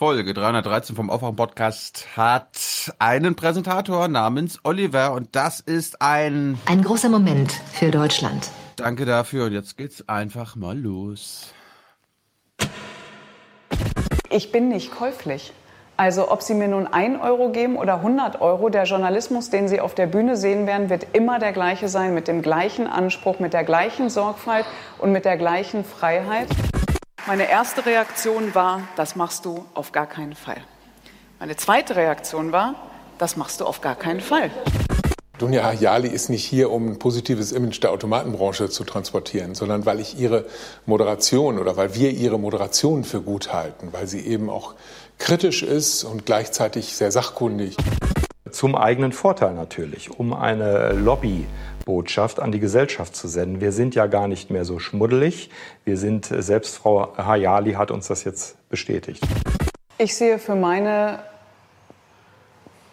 Folge 313 vom Aufwachen Podcast hat einen Präsentator namens Oliver und das ist ein ein großer Moment für Deutschland. Danke dafür und jetzt geht's einfach mal los. Ich bin nicht käuflich. Also ob Sie mir nun 1 Euro geben oder 100 Euro, der Journalismus, den Sie auf der Bühne sehen werden, wird immer der gleiche sein, mit dem gleichen Anspruch, mit der gleichen Sorgfalt und mit der gleichen Freiheit. Meine erste Reaktion war, das machst du auf gar keinen Fall. Meine zweite Reaktion war, das machst du auf gar keinen Fall. Dunja Hayali ist nicht hier, um ein positives Image der Automatenbranche zu transportieren, sondern weil ich ihre Moderation oder weil wir ihre Moderation für gut halten, weil sie eben auch kritisch ist und gleichzeitig sehr sachkundig. Zum eigenen Vorteil natürlich, um eine Lobbybotschaft an die Gesellschaft zu senden. Wir sind ja gar nicht mehr so schmuddelig. Wir sind, selbst Frau Hayali hat uns das jetzt bestätigt. Ich sehe für meine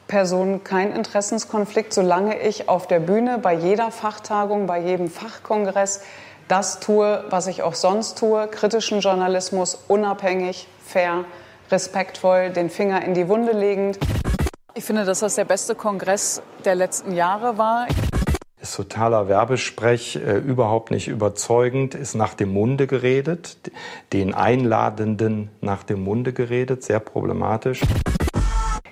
Person keinen Interessenskonflikt, solange ich auf der Bühne bei jeder Fachtagung, bei jedem Fachkongress das tue, was ich auch sonst tue, kritischen Journalismus, unabhängig, fair, respektvoll, den Finger in die Wunde legend. Ich finde, dass das der beste Kongress der letzten Jahre war. Ist totaler Werbesprech, äh, überhaupt nicht überzeugend, ist nach dem Munde geredet, den Einladenden nach dem Munde geredet, sehr problematisch.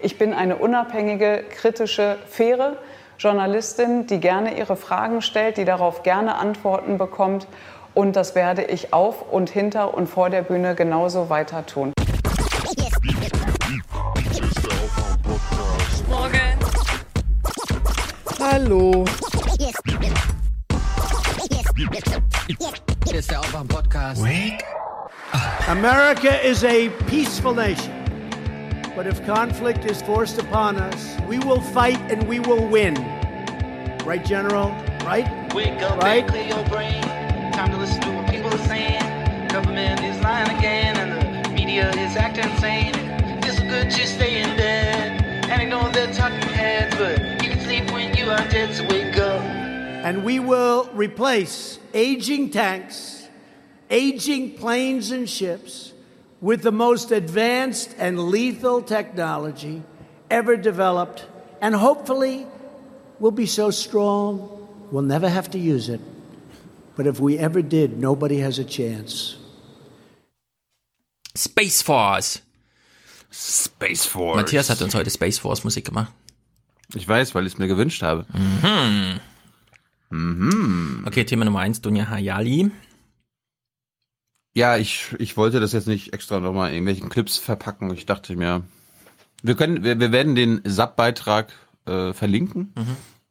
Ich bin eine unabhängige, kritische, faire Journalistin, die gerne ihre Fragen stellt, die darauf gerne Antworten bekommt. Und das werde ich auf und hinter und vor der Bühne genauso weiter tun. Hallo. Hier ist der Aufwachen Podcast. Wake America is a peaceful nation. But if conflict is forced upon us, we will fight and we will win. Right, General? Right? Wake up Right? and clear your brain. Time to listen to what people are saying. Government is lying again, and the media is acting insane. It's good to stay in bed and ignore their talking heads, but And we will replace aging tanks, aging planes and ships with the most advanced and lethal technology ever developed, and hopefully we'll be so strong we'll never have to use it. But if we ever did, nobody has a chance. Space Force. Space Force. Matthias hat uns er heute Space Force Musik gemacht. Ich weiß, weil ich es mir gewünscht habe. Okay, Thema Nummer eins, Dunja Hayali. Ja, ich, ich wollte das jetzt nicht extra nochmal in irgendwelchen Clips verpacken. Ich dachte mir, wir können, wir, wir werden den SAP-Beitrag äh, verlinken.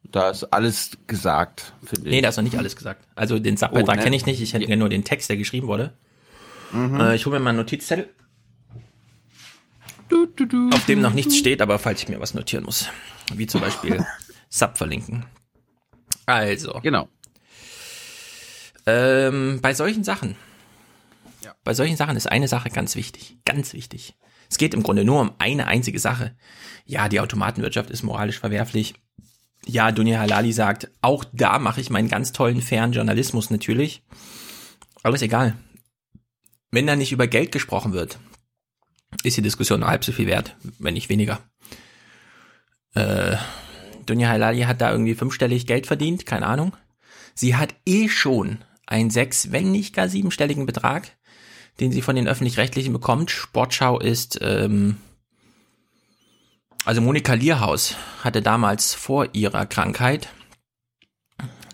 Da ist alles gesagt, finde ich. Nee, da ist noch nicht alles gesagt. Also den Subbeitrag Oh, ne? kenne ich nicht. Ich hätte ja nur den Text, der geschrieben wurde. Äh, ich hole mir mal einen Notizzettel. Auf dem noch nichts steht, aber falls ich mir was notieren muss. Wie zum Beispiel Sub verlinken. Also, Genau. ähm, bei solchen Sachen, Ja. bei solchen Sachen ist eine Sache ganz wichtig. Ganz wichtig. Es geht im Grunde nur um eine einzige Sache. Ja, die Automatenwirtschaft ist moralisch verwerflich. Ja, Dunja Halali sagt, auch da mache ich meinen ganz tollen, fairen Journalismus natürlich. Aber ist egal. Wenn da nicht über Geld gesprochen wird, ist die Diskussion nur halb so viel wert, wenn nicht weniger. Äh, Dunja Halali hat da irgendwie fünfstellig Geld verdient, keine Ahnung. Sie hat eh schon einen sechs, wenn nicht gar siebenstelligen Betrag, den sie von den öffentlich-rechtlichen bekommt. Sportschau ist, ähm, also Monika Lierhaus hatte damals vor ihrer Krankheit,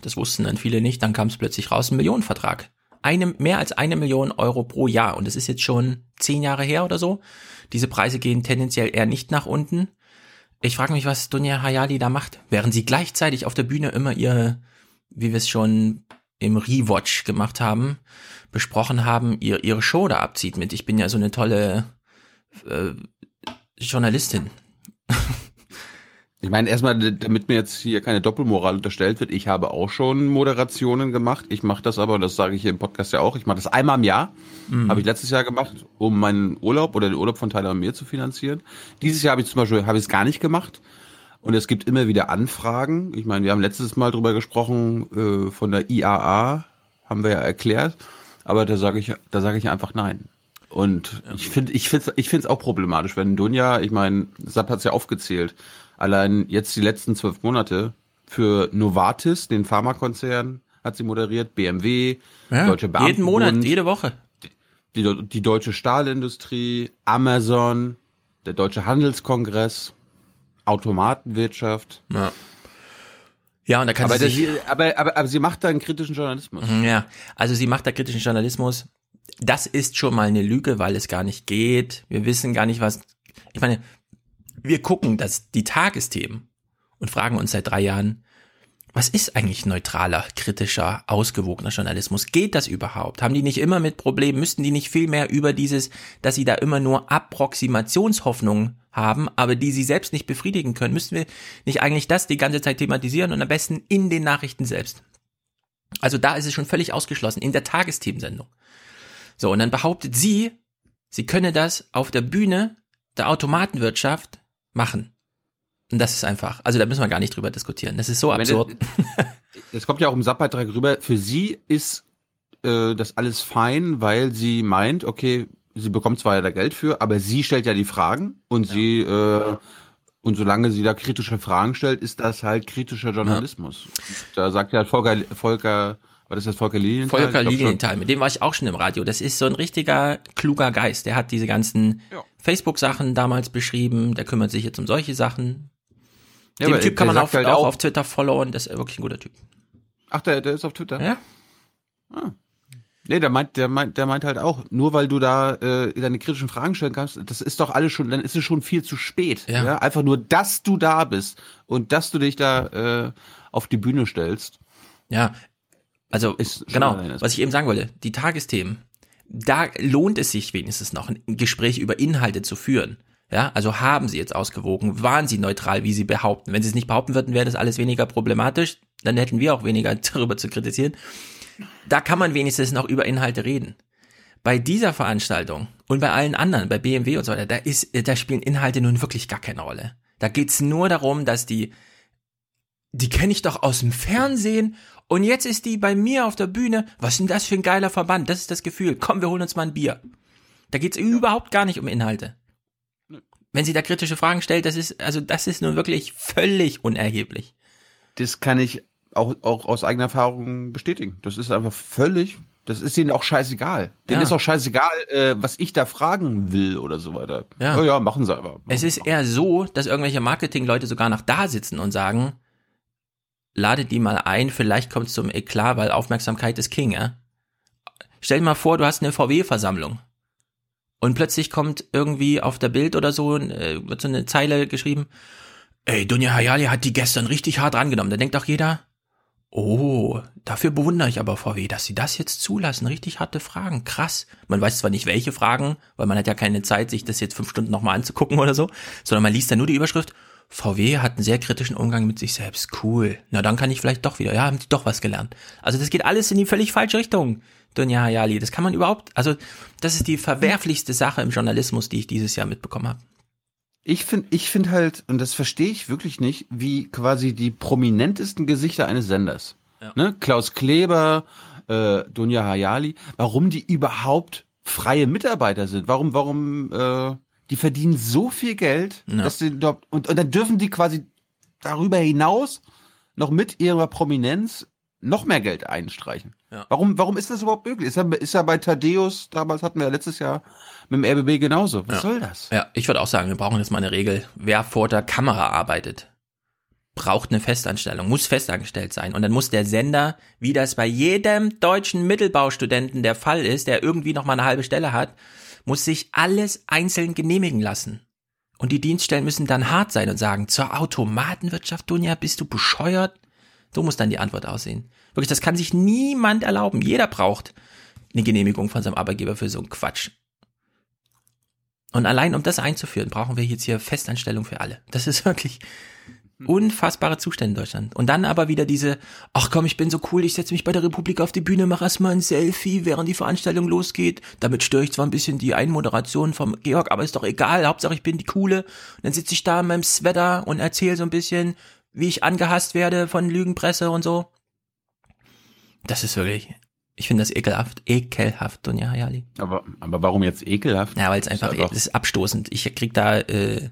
das wussten dann viele nicht, dann kam es plötzlich raus, ein Millionenvertrag. Eine, mehr als eine Million Euro pro Jahr. Und das ist jetzt schon zehn Jahre her oder so. Diese Preise gehen tendenziell eher nicht nach unten. Ich frage mich, was Dunja Hayali da macht. Während sie gleichzeitig auf der Bühne immer ihre, wie wir es schon im Rewatch gemacht haben, besprochen haben, ihr, ihre Show da abzieht mit, ich bin ja so eine tolle äh, Journalistin. Ich meine, erstmal, damit mir jetzt hier keine Doppelmoral unterstellt wird, ich habe auch schon Moderationen gemacht. Ich mache das aber, und das sage ich hier im Podcast ja auch, ich mache das einmal im Jahr. Habe ich letztes Jahr gemacht, um meinen Urlaub oder den Urlaub von Tyler und mir zu finanzieren. Dieses Jahr habe ich zum Beispiel habe ich es gar nicht gemacht. Und es gibt immer wieder Anfragen. Ich meine, wir haben letztes Mal drüber gesprochen, äh, von der IAA, haben wir ja erklärt. Aber da sage ich, da sage ich einfach nein. Und ich finde, ich finde, ich finde es auch problematisch, wenn Dunja, ich meine, Satt hat es ja aufgezählt, allein jetzt die letzten zwölf Monate für Novartis, den Pharmakonzern, hat sie moderiert, BMW, Ja, Deutsche jeden Beamtenbund, Monat, jede Woche. die, die deutsche Stahlindustrie, Amazon, der Deutsche Handelskongress, Automatenwirtschaft. Ja. Ja, und da kann Aber, sie das, sich, aber, aber, aber sie macht da einen kritischen Journalismus. ja, also sie macht da kritischen Journalismus. Das ist schon mal eine Lüge, weil es gar nicht geht. Wir wissen gar nicht, was, ich meine, wir gucken das, die Tagesthemen und fragen uns seit drei Jahren, was ist eigentlich neutraler, kritischer, ausgewogener Journalismus? Geht das überhaupt? Haben die nicht immer mit Problemen? Müssten die nicht viel mehr über dieses, dass sie da immer nur Approximationshoffnungen haben, aber die sie selbst nicht befriedigen können? Müssten wir nicht eigentlich das die ganze Zeit thematisieren und am besten in den Nachrichten selbst? Also da ist es schon völlig ausgeschlossen, in der Tagesthemensendung. So, und dann behauptet sie, sie könne das auf der Bühne der Automatenwirtschaft machen. Und das ist einfach, also da müssen wir gar nicht drüber diskutieren. Das ist so absurd. Es kommt ja auch im Sabbeitrag rüber, für sie ist äh, das alles fein, weil sie meint, okay, sie bekommt zwar ja da Geld für, aber sie stellt ja die Fragen und sie äh, und solange sie da kritische Fragen stellt, ist das halt kritischer Journalismus. Da sagt ja Volker, Volker, was ist das, Volker Lilienthal? Volker. Lilienthal, mit dem war ich auch schon im Radio. Das ist so ein richtiger kluger Geist. Der hat diese ganzen Ja. Facebook-Sachen damals beschrieben. Der kümmert sich jetzt um solche Sachen. Ja, aber Typ kann man sagt auch, halt auf Twitter followen. Das ist wirklich ein guter Typ. Ach, der, der ist auf Twitter? Ja? Nee, der meint, der meint, der meint halt auch, nur weil du da äh, deine kritischen Fragen stellen kannst, das ist doch alles schon, dann ist es schon viel zu spät. Ja. Ja. Einfach nur, dass du da bist und dass du dich da äh, auf die Bühne stellst. Ja, also Ist genau, was ich eben sagen wollte, die Tagesthemen, da lohnt es sich wenigstens noch, ein Gespräch über Inhalte zu führen. Ja, also haben sie jetzt ausgewogen, waren sie neutral, wie sie behaupten. Wenn sie es nicht behaupten würden, wäre das alles weniger problematisch, dann hätten wir auch weniger darüber zu kritisieren. Da kann man wenigstens noch über Inhalte reden. Bei dieser Veranstaltung und bei allen anderen, bei BMW und so weiter, da ist, da spielen Inhalte nun wirklich gar keine Rolle. Da geht's nur darum, dass die die kenne ich doch aus dem Fernsehen und jetzt ist die bei mir auf der Bühne. Was ist denn das für ein geiler Verband? Das ist das Gefühl. Komm, wir holen uns mal ein Bier. Da geht's überhaupt gar nicht um Inhalte. Wenn sie da kritische Fragen stellt, das ist, also das ist nun wirklich völlig unerheblich. Das kann ich auch, auch aus eigener Erfahrung bestätigen. Das ist einfach völlig, das ist denen auch scheißegal. Denen Ja. ist auch scheißegal, äh, was ich da fragen will oder so weiter. Ja. ja, ja machen sie aber. Es ist eher so, dass irgendwelche Marketingleute sogar noch da sitzen und sagen, lade die mal ein, vielleicht kommt es zum Eklat, weil Aufmerksamkeit ist King, ja? Stell dir mal vor, du hast eine VW-Versammlung und plötzlich kommt irgendwie auf der Bild oder so, äh, wird so eine Zeile geschrieben, ey, Dunja Hayali hat die gestern richtig hart rangenommen. Da denkt auch jeder, oh, dafür bewundere ich aber VW, dass sie das jetzt zulassen. Richtig harte Fragen, krass. Man weiß zwar nicht, welche Fragen, weil man hat ja keine Zeit, sich das jetzt fünf Stunden nochmal anzugucken oder so, sondern man liest dann nur die Überschrift, VW hat einen sehr kritischen Umgang mit sich selbst. Cool. Na, dann kann ich vielleicht doch wieder. Ja, haben die doch was gelernt. Also das geht alles in die völlig falsche Richtung, Dunja Hayali. Das kann man überhaupt, also das ist die verwerflichste Sache im Journalismus, die ich dieses Jahr mitbekommen habe. Ich finde, ich finde halt, und das verstehe ich wirklich nicht, wie quasi die prominentesten Gesichter eines Senders, Ja. ne, Klaus Kleber, äh, Dunja Hayali, warum die überhaupt freie Mitarbeiter sind. Warum, warum, äh, die verdienen so viel Geld, Ja. dass sie dort, und, und dann dürfen die quasi darüber hinaus noch mit ihrer Prominenz noch mehr Geld einstreichen. Ja. Warum, warum ist das überhaupt möglich? Ist ja, ist ja bei Thaddeus, damals hatten wir ja letztes Jahr mit dem RBB genauso. Was Ja. soll das? Ja, ich würde auch sagen, wir brauchen jetzt mal eine Regel. Wer vor der Kamera arbeitet, braucht eine Festanstellung, muss festangestellt sein. Und dann muss der Sender, wie das bei jedem deutschen Mittelbaustudenten der Fall ist, der irgendwie noch mal eine halbe Stelle hat, muss sich alles einzeln genehmigen lassen. Und die Dienststellen müssen dann hart sein und sagen, zur Automatenwirtschaft, Dunja, bist du bescheuert? So muss dann die Antwort aussehen. Wirklich, das kann sich niemand erlauben. Jeder braucht eine Genehmigung von seinem Arbeitgeber für so einen Quatsch. Und allein um das einzuführen, brauchen wir jetzt hier Festanstellung für alle. Das ist wirklich unfassbare Zustände in Deutschland. Und dann aber wieder diese, ach komm, ich bin so cool, ich setze mich bei der Republik auf die Bühne, mache erstmal ein Selfie, während die Veranstaltung losgeht. Damit störe ich zwar ein bisschen die Einmoderation vom Georg, aber ist doch egal, Hauptsache ich bin die Coole. Und dann sitze ich da in meinem Sweater und erzähle so ein bisschen, wie ich angehasst werde von Lügenpresse und so. Das ist wirklich Ich finde das ekelhaft, ekelhaft, Dunja Hayali. Aber, aber warum jetzt ekelhaft? Ja, weil es einfach, das ist abstoßend. Ich krieg da, äh,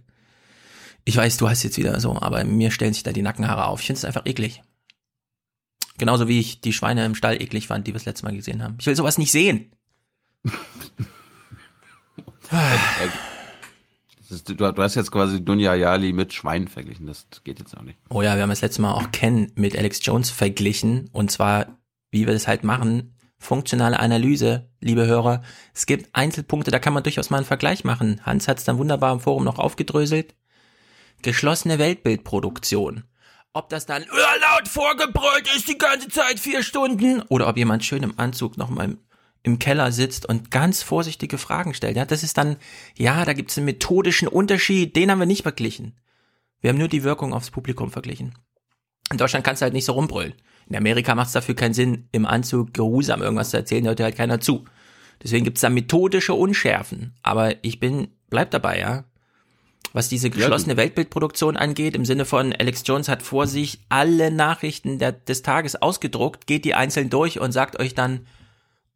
ich weiß, du hast jetzt wieder so, aber mir stellen sich da die Nackenhaare auf. Ich finde es einfach eklig. Genauso wie ich die Schweine im Stall eklig fand, die wir das letzte Mal gesehen haben. Ich will sowas nicht sehen. Ist, du, du hast jetzt quasi Dunja Yali mit Schwein verglichen. Das geht jetzt auch nicht. Oh ja, wir haben das letzte Mal auch Ken mit Alex Jones verglichen. Und zwar, wie wir das halt machen, funktionale Analyse, liebe Hörer. Es gibt Einzelpunkte, da kann man durchaus mal einen Vergleich machen. Hans hat es dann wunderbar im Forum noch aufgedröselt. Geschlossene Weltbildproduktion. Ob das dann "Ja, laut vorgebrüllt ist die ganze Zeit vier Stunden oder ob jemand schön im Anzug noch mal im, im Keller sitzt und ganz vorsichtige Fragen stellt. Ja, das ist dann, ja, da gibt es einen methodischen Unterschied, den haben wir nicht verglichen. Wir haben nur die Wirkung aufs Publikum verglichen. In Deutschland kannst du halt nicht so rumbrüllen. In Amerika macht es dafür keinen Sinn, im Anzug geruhsam irgendwas zu erzählen, hört dir halt keiner zu. Deswegen gibt's da methodische Unschärfen. Aber ich bin, bleib dabei, ja. Was diese geschlossene Weltbildproduktion angeht, im Sinne von Alex Jones hat vor sich alle Nachrichten der, des Tages ausgedruckt, geht die einzeln durch und sagt euch dann,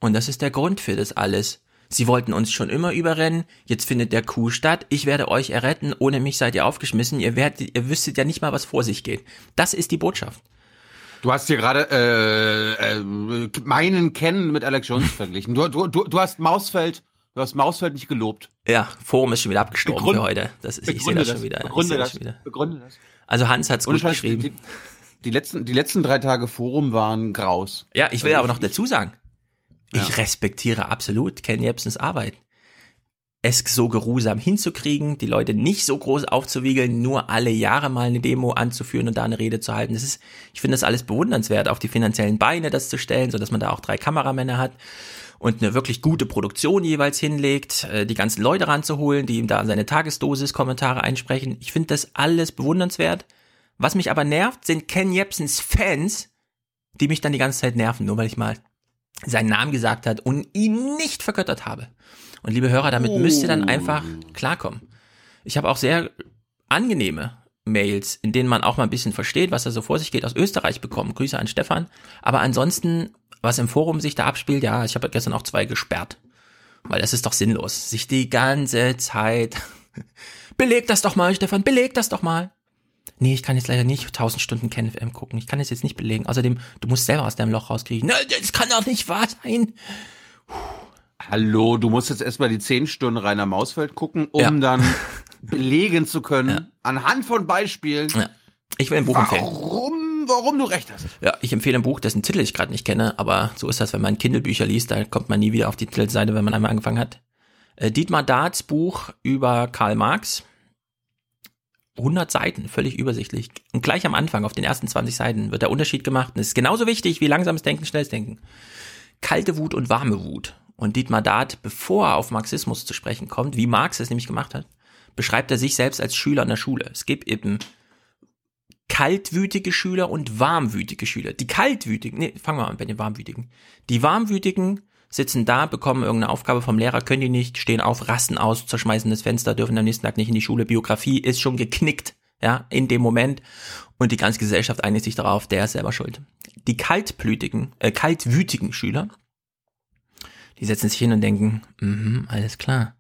und das ist der Grund für das alles. Sie wollten uns schon immer überrennen, jetzt findet der Coup statt, ich werde euch erretten, ohne mich seid ihr aufgeschmissen, ihr werdet, ihr wüsstet ja nicht mal, was vor sich geht. Das ist die Botschaft. Du hast hier gerade äh, äh, meinen Ken mit Alex Jones verglichen. Du, du, du, du hast Mausfeld, du hast Mausfeld nicht gelobt. Ja, Forum ist schon wieder abgestorben Begründe- für heute. Das ist, ich sehe das das. schon wieder. Ich Begründe das das. wieder. Begründe das. Also Hans hat's gut geschrieben. die, die, letzten, die letzten drei Tage Forum waren graus. Ja, ich will Also aber noch ich- dazu sagen, ich Ja. respektiere absolut Ken Jebsens Arbeit. Es so geruhsam hinzukriegen, die Leute nicht so groß aufzuwiegeln, nur alle Jahre mal eine Demo anzuführen und da eine Rede zu halten. Das ist, ich finde das alles bewundernswert, auf die finanziellen Beine das zu stellen, so dass man da auch drei Kameramänner hat und eine wirklich gute Produktion jeweils hinlegt, äh, die ganzen Leute ranzuholen, die ihm da seine Tagesdosis Kommentare einsprechen. Ich finde das alles bewundernswert. Was mich aber nervt, sind Ken Jebsens Fans, die mich dann die ganze Zeit nerven, nur weil ich mal seinen Namen gesagt hat und ihn nicht vergöttert habe. Und liebe Hörer, damit müsst ihr dann einfach klarkommen. Ich habe auch sehr angenehme Mails, in denen man auch mal ein bisschen versteht, was da so vor sich geht, aus Österreich bekommen. Grüße an Stefan. Aber ansonsten, was im Forum sich da abspielt, ja, ich habe gestern auch zwei gesperrt. Weil das ist doch sinnlos. Sich die ganze Zeit. Beleg das doch mal, Stefan, beleg das doch mal. Nee, ich kann jetzt leider nicht 1000 Stunden KenFM gucken. Ich kann es jetzt nicht belegen. Außerdem, du musst selber aus deinem Loch rauskriegen. Na, das kann doch nicht wahr sein. Hallo, du musst jetzt erstmal die zehn Stunden Rainer Mausfeld gucken, um Ja. dann belegen zu können, anhand von Beispielen, Ja. Ich will ein Buch empfehlen. warum, warum du recht hast. Ja, ich empfehle ein Buch, dessen Titel ich gerade nicht kenne, aber so ist das, wenn man Kindle-Bücher liest, da kommt man nie wieder auf die Titelseite, wenn man einmal angefangen hat. Äh, Dietmar Darts Buch über Karl Marx. 100 Seiten, völlig übersichtlich. Und gleich am Anfang, auf den ersten 20 Seiten, wird der Unterschied gemacht. Und es ist genauso wichtig wie langsames Denken, schnelles Denken. Kalte Wut und warme Wut. Und Dietmar Dart, bevor er auf Marxismus zu sprechen kommt, wie Marx es nämlich gemacht hat, beschreibt er sich selbst als Schüler in der Schule. Es gibt eben kaltwütige Schüler und warmwütige Schüler. Die kaltwütigen, nee, fangen wir an bei den warmwütigen. Die warmwütigen sitzen da, bekommen irgendeine Aufgabe vom Lehrer, können die nicht, stehen auf, rasten aus, zerschmeißen das Fenster, dürfen am nächsten Tag nicht in die Schule. Biografie ist schon geknickt, ja, in dem Moment. Und die ganze Gesellschaft einigt sich darauf, der ist selber schuld. Die kaltblütigen, äh, kaltwütigen Schüler, die setzen sich hin und denken, mhm, alles klar.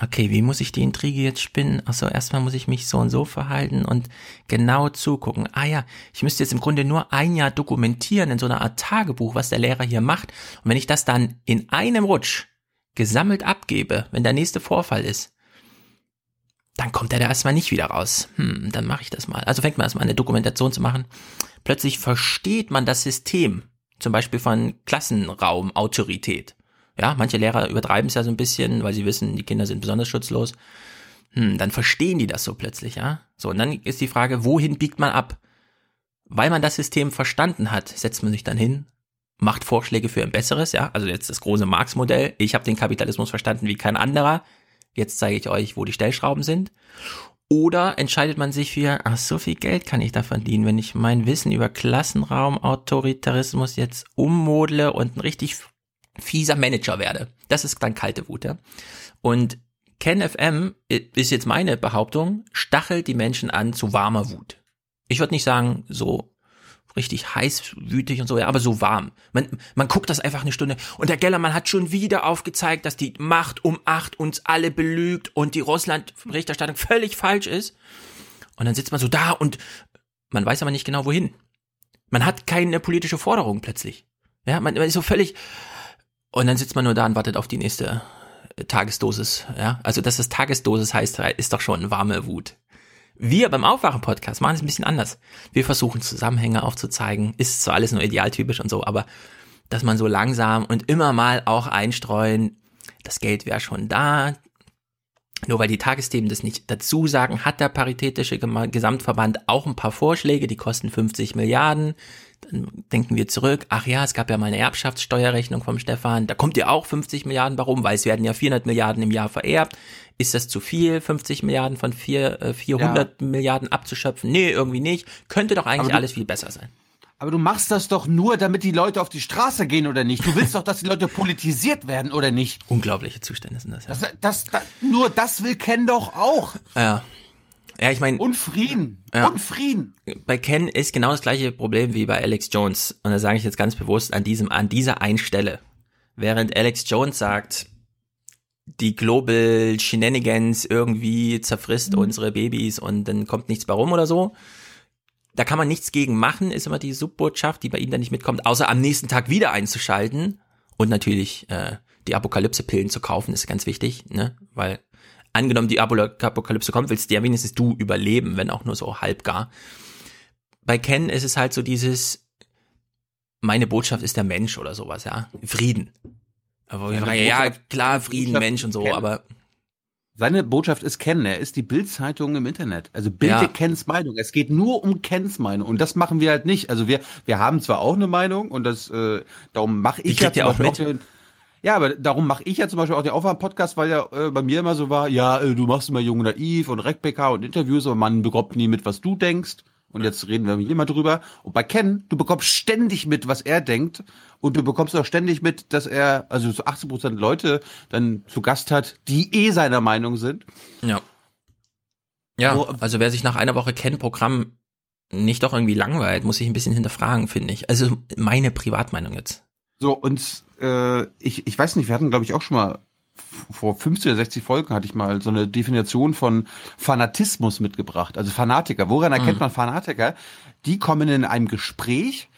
Okay, wie muss ich die Intrige jetzt spinnen? Achso, erstmal muss ich mich so und so verhalten und genau zugucken. Ah ja, ich müsste jetzt im Grunde nur ein Jahr dokumentieren in so einer Art Tagebuch, was der Lehrer hier macht. Und wenn ich das dann in einem Rutsch gesammelt abgebe, wenn der nächste Vorfall ist, dann kommt er da erstmal nicht wieder raus. Hm, dann mache ich das mal. Also fängt man erstmal an, eine Dokumentation zu machen. Plötzlich versteht man das System, zum Beispiel von Klassenraumautorität. Ja, manche Lehrer übertreiben es ja so ein bisschen, weil sie wissen, die Kinder sind besonders schutzlos. Hm, dann verstehen die das so plötzlich, ja. So, und dann ist die Frage, wohin biegt man ab? Weil man das System verstanden hat, setzt man sich dann hin, macht Vorschläge für ein besseres, ja. Also jetzt das große Marx-Modell. Ich habe den Kapitalismus verstanden wie kein anderer. Jetzt zeige ich euch, wo die Stellschrauben sind. Oder entscheidet man sich für, ach, so viel Geld kann ich da verdienen, wenn ich mein Wissen über Klassenraum, Autoritarismus jetzt ummodle und ein richtig fieser Manager werde. Das ist dann kalte Wut, ja. Und KenFM ist jetzt meine Behauptung, stachelt die Menschen an zu warmer Wut. Ich würde nicht sagen, so richtig heiß, wütig und so, ja, aber so warm. Man, man guckt das einfach eine Stunde und der Gellermann hat schon wieder aufgezeigt, dass die Macht um acht uns alle belügt und die Russland-Berichterstattung völlig falsch ist. Und dann sitzt man so da und man weiß aber nicht genau wohin. Man hat keine politische Forderung plötzlich. Ja, man, man ist so völlig und dann sitzt man nur da und wartet auf die nächste Tagesdosis, ja. Also, dass das Tagesdosis heißt, ist doch schon warme Wut. Wir beim Aufwachen-Podcast machen es ein bisschen anders. Wir versuchen Zusammenhänge aufzuzeigen. Ist zwar alles nur idealtypisch und so, aber dass man so langsam und immer mal auch einstreuen, das Geld wäre schon da. Nur weil die Tagesthemen das nicht dazu sagen, hat der Paritätische Gesamtverband auch ein paar Vorschläge, die kosten 50 Milliarden. Dann denken wir zurück, ach ja, es gab ja mal eine Erbschaftssteuerrechnung vom Stefan, da kommt ja auch 50 Milliarden, warum? Weil es werden ja 400 Milliarden im Jahr vererbt. Ist das zu viel, 50 Milliarden von vier, äh, 400 ja. Milliarden abzuschöpfen? Nee, irgendwie nicht. Könnte doch eigentlich du, alles viel besser sein. Aber du machst das doch nur, damit die Leute auf die Straße gehen oder nicht. Du willst doch, dass die Leute politisiert werden oder nicht. Unglaubliche Zustände sind das, ja. Das, das, das, nur das will Ken doch auch. Ja. Ja, ich meine. Und Frieden. Ja. Und Frieden. Bei Ken ist genau das gleiche Problem wie bei Alex Jones. Und da sage ich jetzt ganz bewusst an diesem, an dieser einen Stelle. Während Alex Jones sagt, die Global Shenanigans irgendwie zerfrisst mhm. unsere Babys und dann kommt nichts bei rum oder so. Da kann man nichts gegen machen, ist immer die Subbotschaft, die bei ihm dann nicht mitkommt, außer am nächsten Tag wieder einzuschalten und natürlich äh, die Apokalypse-Pillen zu kaufen, ist ganz wichtig, ne? Weil angenommen die Apokalypse kommt, willst du ja wenigstens du überleben, wenn auch nur so halbgar. Bei Ken ist es halt so dieses, meine Botschaft ist der Mensch oder sowas, ja. Frieden. Aber ja, ja klar, Frieden, Mensch und so, kennen. aber. Seine Botschaft ist kennen. Er ist die Bildzeitung im Internet. Also bilde ja. Kens Meinung. Es geht nur um Kens Meinung und das machen wir halt nicht. Also wir wir haben zwar auch eine Meinung und das äh, darum mache ich ja auch mit. Auch, ja, aber darum mache ich ja zum Beispiel auch den Aufwand-Podcast, weil ja äh, bei mir immer so war, ja, äh, du machst immer Jung Naiv und Rec-PK und Interviews, aber man bekommt nie mit, was du denkst. Und jetzt reden wir hier mal drüber. Und bei Ken, du bekommst ständig mit, was er denkt. Und du bekommst auch ständig mit, dass er, also so 80 Prozent Leute dann zu Gast hat, die eh seiner Meinung sind. Ja. Ja, also wer sich nach einer Woche Ken-Programm nicht doch irgendwie langweilt, muss sich ein bisschen hinterfragen, finde ich. Also meine Privatmeinung jetzt. So, und äh, ich, ich weiß nicht, wir hatten, glaube ich, auch schon mal vor 50 oder 60 Folgen hatte ich mal so eine Definition von Fanatismus mitgebracht. Also Fanatiker. Woran erkennt mhm. man Fanatiker? Die kommen in einem Gespräch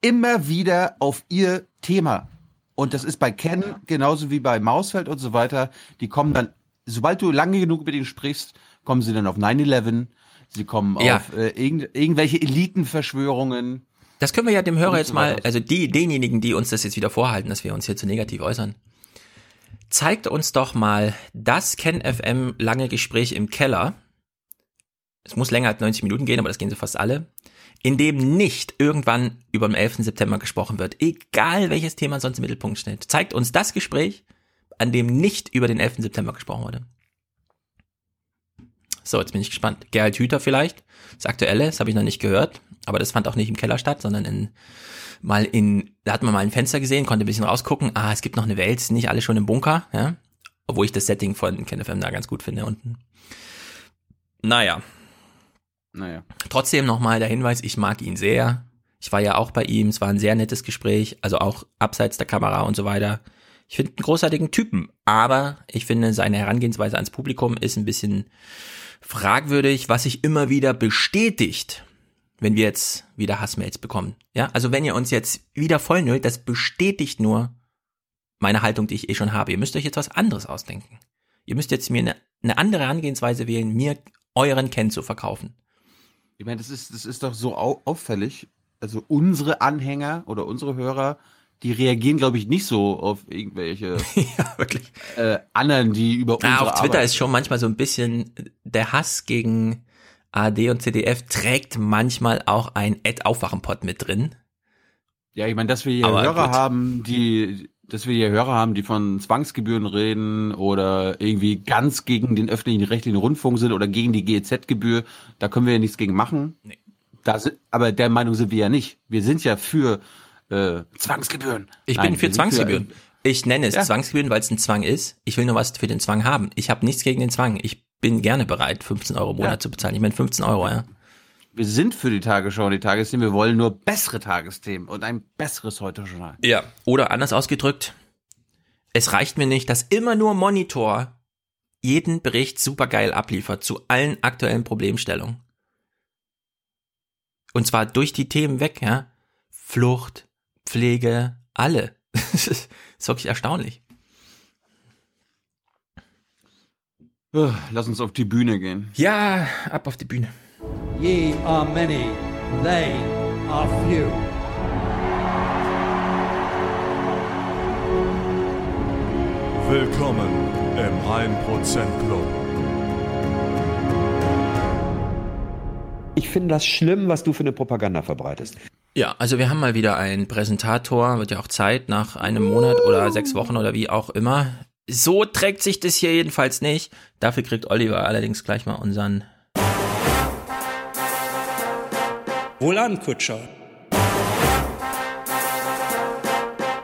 immer wieder auf ihr Thema. Und das ist bei Ken genauso wie bei Mausfeld und so weiter. Die kommen dann, sobald du lange genug mit ihnen sprichst, kommen sie dann auf 9-11. Sie kommen ja. auf äh, irgend, irgendwelche Elitenverschwörungen. Das können wir ja dem Hörer jetzt mal, also die, denjenigen, die uns das jetzt wieder vorhalten, dass wir uns hier zu negativ äußern. Zeigt uns doch mal das Ken FM lange Gespräch im Keller. Es muss länger als 90 Minuten gehen, aber das gehen sie fast alle. In dem nicht irgendwann über den 11. September gesprochen wird. Egal welches Thema sonst im Mittelpunkt steht. Zeigt uns das Gespräch, an dem nicht über den 11. September gesprochen wurde. So, jetzt bin ich gespannt. Gerald Hüther vielleicht. Das aktuelle, das habe ich noch nicht gehört. Aber das fand auch nicht im Keller statt, sondern in mal in, da hat man mal ein Fenster gesehen, konnte ein bisschen rausgucken. Ah, es gibt noch eine Welt, nicht alle schon im Bunker, ja. Obwohl ich das Setting von KenFM da ganz gut finde unten. Naja. Naja. Trotzdem nochmal der Hinweis, ich mag ihn sehr. Ich war ja auch bei ihm, es war ein sehr nettes Gespräch, also auch abseits der Kamera und so weiter. Ich finde einen großartigen Typen, aber ich finde seine Herangehensweise ans Publikum ist ein bisschen fragwürdig, was sich immer wieder bestätigt, wenn wir jetzt wieder Hassmails bekommen. Ja, also wenn ihr uns jetzt wieder vollnüllt, das bestätigt nur meine Haltung, die ich eh schon habe. Ihr müsst euch jetzt was anderes ausdenken. Ihr müsst jetzt mir eine, eine andere Herangehensweise wählen, mir euren Ken zu verkaufen. Ich meine, das ist, das ist doch so auffällig. Also unsere Anhänger oder unsere Hörer, die reagieren, glaube ich, nicht so auf irgendwelche ja, wirklich. Äh, anderen, die über unsere ah, Auf Twitter Arbeit ist schon manchmal so ein bisschen der Hass gegen AD und CDF trägt manchmal auch ein Ad-Aufwachenpot mit drin. Ja, ich meine, dass wir hier Aber Hörer gut. haben, die, dass wir hier Hörer haben, die von Zwangsgebühren reden oder irgendwie ganz gegen den öffentlichen rechtlichen Rundfunk sind oder gegen die GEZ-Gebühr, da können wir ja nichts gegen machen. Nee. Da sind, aber der Meinung sind wir ja nicht. Wir sind ja für äh, Zwangsgebühren. Ich Nein, bin für Zwangsgebühren. Für, ich nenne es ja. Zwangsgebühren, weil es ein Zwang ist. Ich will nur was für den Zwang haben. Ich habe nichts gegen den Zwang. Ich bin gerne bereit, 15 Euro im Monat ja. zu bezahlen. Ich meine 15 Euro, ja. Wir sind für die Tagesschau und die Tagesthemen. Wir wollen nur bessere Tagesthemen und ein besseres Heute-Journal. Ja. Oder anders ausgedrückt, es reicht mir nicht, dass immer nur Monitor jeden Bericht supergeil abliefert zu allen aktuellen Problemstellungen. Und zwar durch die Themen weg, ja. Flucht, Pflege, alle. das ist wirklich erstaunlich. Lass uns auf die Bühne gehen. Ja, ab auf die Bühne. Ye are many, they are few. Willkommen im 1% Club. Ich finde das schlimm, was du für eine Propaganda verbreitest. Ja, also wir haben mal wieder einen Präsentator, wird ja auch Zeit, nach einem Monat oder sechs Wochen oder wie auch immer. So trägt sich das hier jedenfalls nicht. Dafür kriegt Oliver allerdings gleich mal unseren. Wohlan, Kutscher.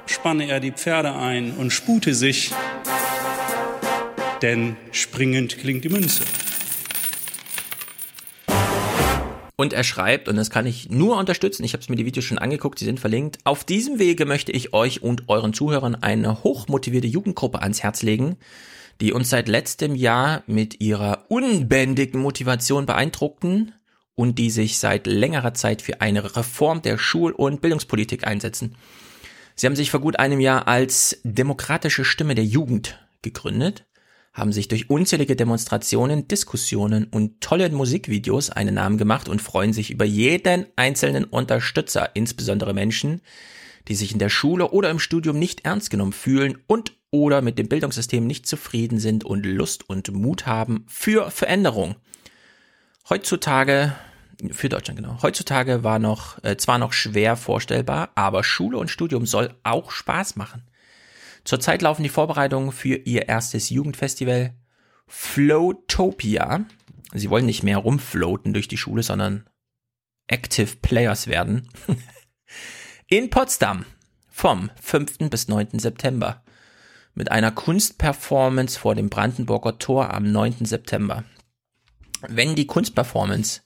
Spanne er die Pferde ein und spute sich, denn springend klingt die Münze. Und er schreibt, und das kann ich nur unterstützen, ich habe mir die Videos schon angeguckt, sie sind verlinkt. Auf diesem Wege möchte ich euch und euren Zuhörern eine hochmotivierte Jugendgruppe ans Herz legen, die uns seit letztem Jahr mit ihrer unbändigen Motivation beeindruckten und die sich seit längerer Zeit für eine Reform der Schul- und Bildungspolitik einsetzen. Sie haben sich vor gut einem Jahr als demokratische Stimme der Jugend gegründet haben sich durch unzählige Demonstrationen, Diskussionen und tolle Musikvideos einen Namen gemacht und freuen sich über jeden einzelnen Unterstützer, insbesondere Menschen, die sich in der Schule oder im Studium nicht ernst genommen fühlen und oder mit dem Bildungssystem nicht zufrieden sind und Lust und Mut haben für Veränderung. Heutzutage für Deutschland genau. Heutzutage war noch äh, zwar noch schwer vorstellbar, aber Schule und Studium soll auch Spaß machen. Zurzeit laufen die Vorbereitungen für ihr erstes Jugendfestival Flowtopia. Sie wollen nicht mehr rumfloaten durch die Schule, sondern Active Players werden. In Potsdam vom 5. bis 9. September mit einer Kunstperformance vor dem Brandenburger Tor am 9. September. Wenn die Kunstperformance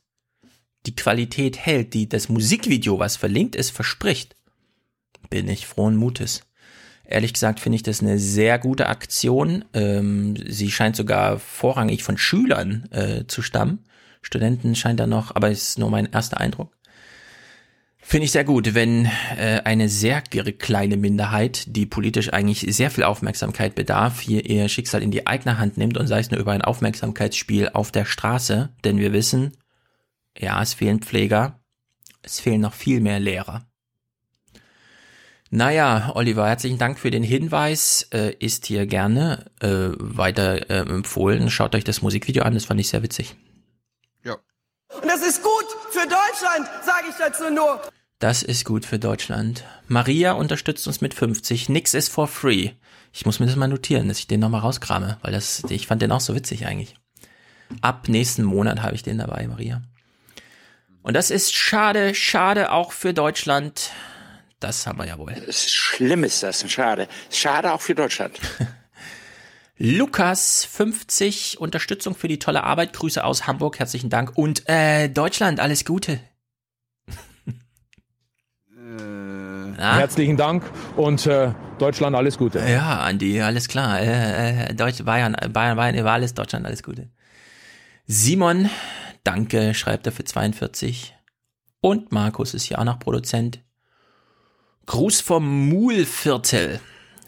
die Qualität hält, die das Musikvideo, was verlinkt ist, verspricht, bin ich frohen Mutes. Ehrlich gesagt finde ich das eine sehr gute Aktion. Ähm, sie scheint sogar vorrangig von Schülern äh, zu stammen. Studenten scheint da noch, aber es ist nur mein erster Eindruck. Finde ich sehr gut, wenn äh, eine sehr kleine Minderheit, die politisch eigentlich sehr viel Aufmerksamkeit bedarf, hier ihr Schicksal in die eigene Hand nimmt und sei es nur über ein Aufmerksamkeitsspiel auf der Straße, denn wir wissen, ja, es fehlen Pfleger, es fehlen noch viel mehr Lehrer. Naja, Oliver, herzlichen Dank für den Hinweis. Äh, ist hier gerne äh, weiter äh, empfohlen. Schaut euch das Musikvideo an, das fand ich sehr witzig. Ja. Und das ist gut für Deutschland, sage ich dazu nur. Das ist gut für Deutschland. Maria unterstützt uns mit 50. Nix ist for free. Ich muss mir das mal notieren, dass ich den nochmal rauskrame, weil das, ich fand den auch so witzig eigentlich. Ab nächsten Monat habe ich den dabei, Maria. Und das ist schade, schade auch für Deutschland. Das haben wir ja wohl. Schlimm ist das, schade. Schade auch für Deutschland. Lukas 50, Unterstützung für die tolle Arbeit. Grüße aus Hamburg, herzlichen Dank. Und äh, Deutschland, alles Gute. äh, herzlichen Dank und äh, Deutschland, alles Gute. Ja, Andi, alles klar. Äh, äh Deutsch, Bayern, Bayern, Bayern, war alles, Deutschland, alles Gute. Simon, danke, schreibt er für 42. Und Markus ist ja auch noch Produzent. Gruß vom Muhlviertel.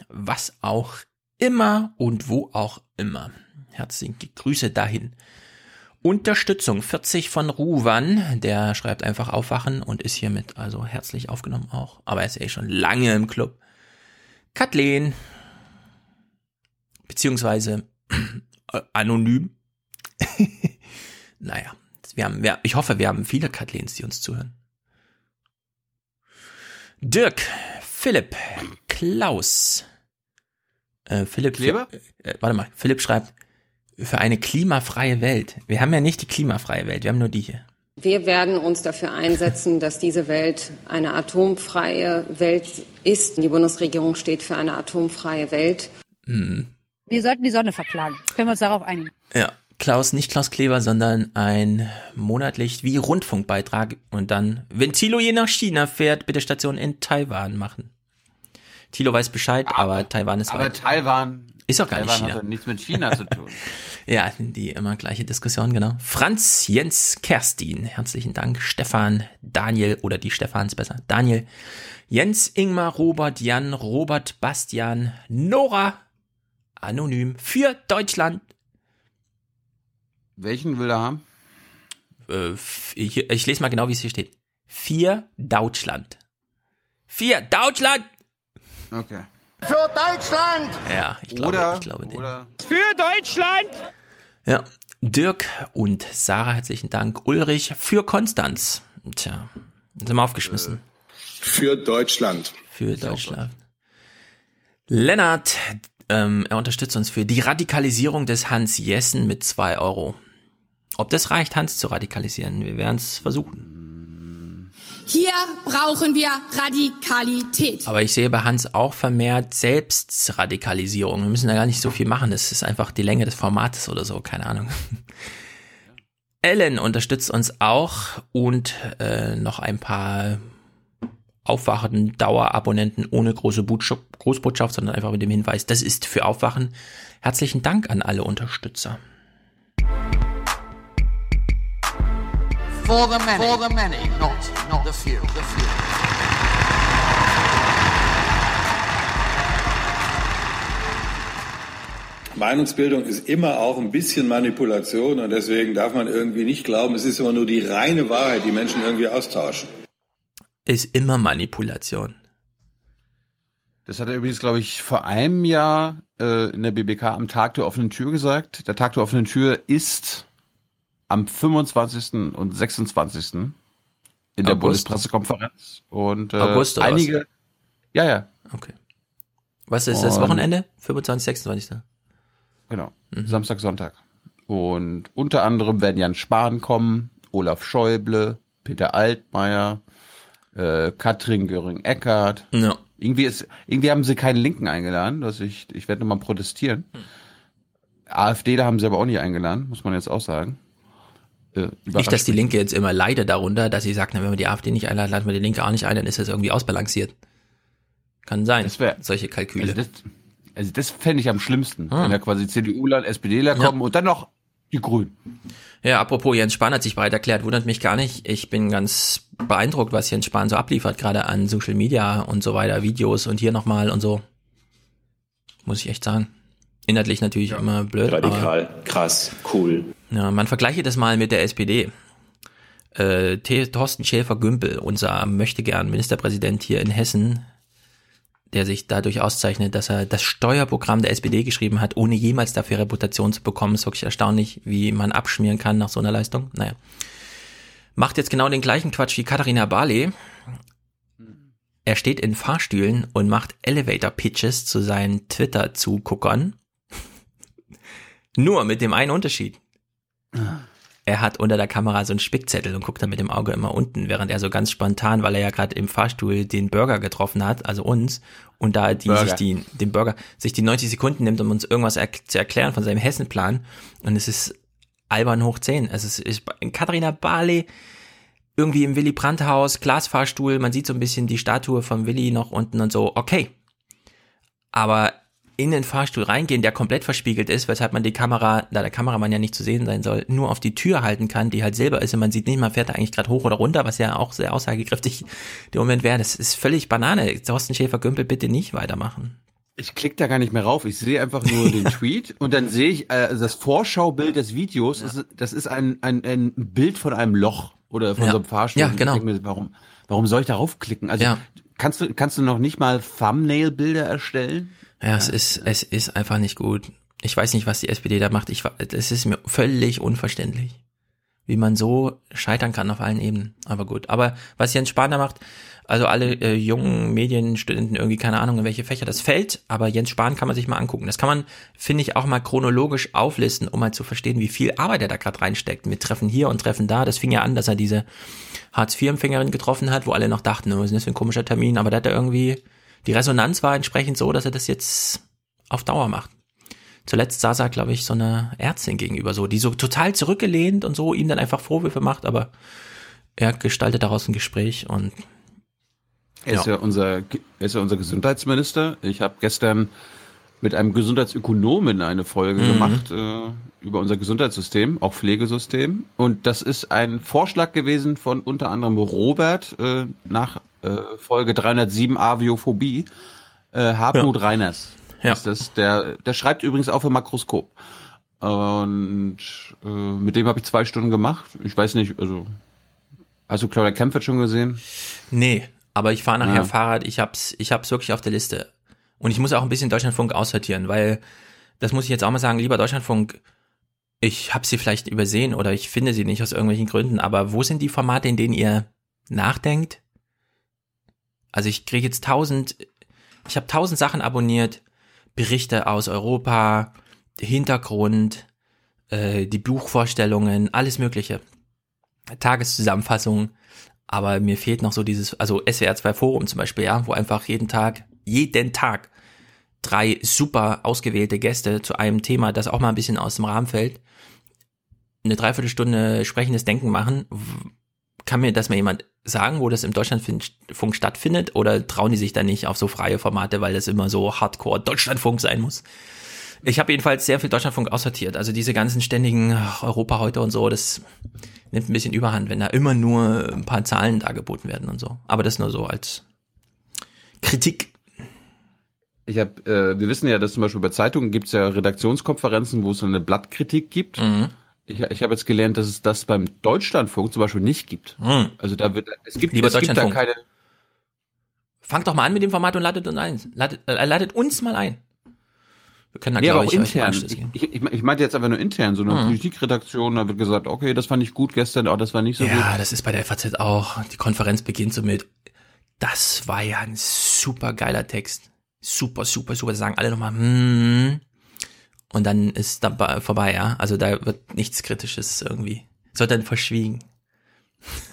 Was auch immer und wo auch immer. Herzliche Grüße dahin. Unterstützung 40 von Ruwan, der schreibt einfach aufwachen und ist hiermit also herzlich aufgenommen auch. Aber er ist eh schon lange im Club. Kathleen, beziehungsweise äh, anonym. naja, wir haben, wir, ich hoffe, wir haben viele Kathleens, die uns zuhören. Dirk, Philipp, Klaus. Äh, Philipp, Kleber? Äh, warte mal, Philipp schreibt, für eine klimafreie Welt. Wir haben ja nicht die klimafreie Welt, wir haben nur die hier. Wir werden uns dafür einsetzen, dass diese Welt eine atomfreie Welt ist. Die Bundesregierung steht für eine atomfreie Welt. Hm. Wir sollten die Sonne verklagen. Können wir uns darauf einigen? Ja, Klaus, nicht Klaus Kleber, sondern ein monatlich wie Rundfunkbeitrag und dann, wenn Thilo je nach China fährt, bitte Station in Taiwan machen. Thilo weiß Bescheid, aber, Taiwan ist Aber weit. Taiwan Ist auch gar nicht Taiwan China. hat ja nichts mit China zu tun. Ja, die immer gleiche Diskussion, genau. Franz, Jens, Kerstin, herzlichen Dank. Stefan, Daniel oder die Stefans besser. Daniel, Jens, Ingmar, Robert, Jan, Robert, Bastian, Nora, anonym, für Deutschland. Welchen will er haben? Äh, ich, ich lese mal genau, wie es hier steht. Für Deutschland. Für Deutschland! Okay. Für Deutschland! Ja, ich glaube, Oder, ich glaube den. oder Für Deutschland! Ja. Dirk und Sarah, herzlichen Dank. Ulrich für Konstanz. Tja, sind wir aufgeschmissen. Für Deutschland. Für Deutschland. Lennart, ähm, er unterstützt uns für die Radikalisierung des Hans Jessen mit zwei Euro. Ob das reicht, Hans zu radikalisieren? Wir werden es versuchen. Hier brauchen wir Radikalität. Aber ich sehe bei Hans auch vermehrt Selbstradikalisierung. Wir müssen da gar nicht so viel machen. Es ist einfach die Länge des Formates oder so, keine Ahnung. Ellen unterstützt uns auch und äh, noch ein paar aufwachenden Dauerabonnenten ohne große Botschaft, Großbotschaft, sondern einfach mit dem Hinweis, das ist für Aufwachen. Herzlichen Dank an alle Unterstützer. For the many. For the many, not, not the few. The few. Meinungsbildung ist immer auch ein bisschen Manipulation und deswegen darf man irgendwie nicht glauben, es ist immer nur die reine Wahrheit, die Menschen irgendwie austauschen. Ist immer Manipulation. Das hat er übrigens, glaube ich, vor einem Jahr äh, in der BBK am Tag der offenen Tür gesagt. Der Tag der offenen Tür ist am 25. und 26. in der August. Bundespressekonferenz. Und äh, August einige. was? Ja, ja. Okay. Was ist das Und- Wochenende? 25, 26. Genau. Mhm. Samstag, Sonntag. Und unter anderem werden Jan Spahn kommen, Olaf Schäuble, Peter Altmaier, äh, Katrin Göring-Eckardt. Ja. Irgendwie ist, irgendwie haben sie keinen Linken eingeladen, dass ich, ich werde nochmal protestieren. Hm. AfD, da haben sie aber auch nicht eingeladen, muss man jetzt auch sagen. Äh, Nicht, dass die Linke jetzt immer leidet darunter, dass sie sagt, na, wenn wir die AfD nicht einladen, laden wir die Linke auch nicht ein, dann ist das irgendwie ausbalanciert. Kann sein. Das wär- solche Kalküle. Also das, also das fände ich am schlimmsten, Ah. wenn da quasi CDUler, SPDler kommen und dann noch die Grünen. Ja, apropos Jens Spahn hat sich bereit erklärt, wundert mich gar nicht. Ich bin ganz beeindruckt, was Jens Spahn so abliefert, gerade an Social Media und so weiter, Videos und hier nochmal und so. Muss ich echt sagen. Inhaltlich natürlich immer blöd. Aber, Radikal, krass, cool. Ja, man vergleiche das mal mit der SPD. Äh, Thorsten Schäfer-Gümbel, unser möchte gern Ministerpräsident hier in Hessen, der sich dadurch auszeichnet, dass er das Steuerprogramm der SPD geschrieben hat, ohne jemals dafür Reputation zu bekommen. Ist wirklich erstaunlich, wie man abschmieren kann nach so einer Leistung. Naja. Macht jetzt genau den gleichen Quatsch wie Katharina Barley. Er steht in Fahrstühlen und macht Elevator Pitches zu seinen Twitter-Zuguckern. Nur mit dem einen Unterschied. Er hat unter der Kamera so einen Spickzettel und guckt dann mit dem Auge immer unten, während er so ganz spontan, weil er ja gerade im Fahrstuhl den Burger getroffen hat, also uns, und da die Burger. sich die, den Burger, sich die 90 Sekunden nimmt, um uns irgendwas er zu erklären von seinem Hessenplan. Und es ist albern hoch 10. Also es ist Katharina Barley irgendwie im Willy Brandt Haus, Glasfahrstuhl, man sieht so ein bisschen die Statue von Willy noch unten und so, okay. Aber in den Fahrstuhl reingehen, der komplett verspiegelt ist, weshalb man die Kamera, da der Kameramann ja nicht zu sehen sein soll, nur auf die Tür halten kann, die halt selber ist und man sieht nicht mal, fährt er eigentlich gerade hoch oder runter, was ja auch sehr aussagekräftig im Moment wäre. Das ist völlig Banane. Thorsten Schäfer-Gümbel bitte nicht weitermachen. Ich klicke da gar nicht mehr rauf. Ich sehe einfach nur den Tweet und dann sehe ich äh, das Vorschaubild des Videos. Das, ist, das ist ein, ein, ein Bild von einem Loch oder von Ja. so einem Fahrstuhl. Ja, genau. Mir, warum, warum soll ich darauf klicken? Also Ja. kannst du kannst du noch nicht mal Thumbnail-Bilder erstellen? Ja, es ist, es ist einfach nicht gut. Ich weiß nicht, was die SPD da macht. Ich, es ist mir völlig unverständlich, wie man so scheitern kann auf allen Ebenen. Aber gut. Aber was Jens Spahn da macht, also alle äh, jungen Medienstudenten irgendwie keine Ahnung, in welche Fächer das fällt, aber Jens Spahn kann man sich mal angucken. Das kann man, finde ich, auch mal chronologisch auflisten, um mal zu verstehen, wie viel Arbeit er da gerade reinsteckt. Mit Treffen hier und Treffen da. Das fing ja an, dass er diese Hartz-IV-Empfängerin getroffen hat, wo alle noch dachten, oh, was ist das für ein komischer Termin? Aber da hat er irgendwie, die Resonanz war entsprechend so, dass er das jetzt auf Dauer macht. Zuletzt saß er, glaube ich, so eine Ärztin gegenüber, so, die so total zurückgelehnt und so ihm dann einfach Vorwürfe macht, aber er gestaltet daraus ein Gespräch und Er ist ja, unser, er ist ja unser Gesundheitsminister. Ich habe gestern mit einem Gesundheitsökonomen eine Folge Mhm. gemacht äh, über unser Gesundheitssystem, auch Pflegesystem. Und das ist ein Vorschlag gewesen von unter anderem Robert äh, nach äh, Folge 307 Aviophobie, äh, Hartmut Reiners. Ja. Ist das, der, der schreibt übrigens auch für Makroskop. Und äh, mit dem habe ich zwei Stunden gemacht. Ich weiß nicht, also hast du Claudia Kempfert schon gesehen? Nee, aber ich fahre nachher Ja. Fahrrad, ich hab's, ich hab's wirklich auf der Liste. Und ich muss auch ein bisschen Deutschlandfunk aussortieren, weil, das muss ich jetzt auch mal sagen, lieber Deutschlandfunk, ich habe sie vielleicht übersehen oder ich finde sie nicht aus irgendwelchen Gründen, aber wo sind die Formate, in denen ihr nachdenkt? Also ich kriege jetzt tausend, ich habe tausend Sachen abonniert, Berichte aus Europa, Hintergrund, äh, die Buchvorstellungen, alles Mögliche. Tageszusammenfassung, aber mir fehlt noch so dieses, also SWR 2 Forum zum Beispiel, ja, wo einfach jeden Tag, jeden Tag drei super ausgewählte Gäste zu einem Thema, das auch mal ein bisschen aus dem Rahmen fällt, eine Dreiviertelstunde sprechendes Denken machen. Kann mir das mal jemand sagen, wo das im Deutschlandfunk stattfindet? Oder trauen die sich da nicht auf so freie Formate, weil das immer so Hardcore Deutschlandfunk sein muss? Ich habe jedenfalls sehr viel Deutschlandfunk aussortiert. Also diese ganzen ständigen Europa heute und so, das nimmt ein bisschen Überhand, wenn da immer nur ein paar Zahlen dargeboten werden und so. Aber das nur so als Kritik. Ich habe, äh, wir wissen ja, dass zum Beispiel bei Zeitungen gibt es ja Redaktionskonferenzen, wo es so eine Blattkritik gibt. Mhm. Ich, ich habe jetzt gelernt, dass es das beim Deutschlandfunk zum Beispiel nicht gibt. Mhm. Also da wird, es gibt, Lieber es gibt da keine. Fangt doch mal an mit dem Format und ladet uns ein. Ladet, äh, ladet uns mal ein. Wir können da, Nee, glaube auch ich, intern. Ich, ich, ich meinte jetzt einfach nur intern, so eine Mhm. Politikredaktion, da wird gesagt, okay, das fand ich gut gestern, oh, das war nicht so gut. Ja, das ist bei der FAZ auch. Die Konferenz beginnt so mit, das war ja ein super geiler Text. Super, super, super. Da sagen alle nochmal, hm. Und dann ist dabei vorbei, ja. Also da wird nichts Kritisches irgendwie. Es wird dann verschwiegen.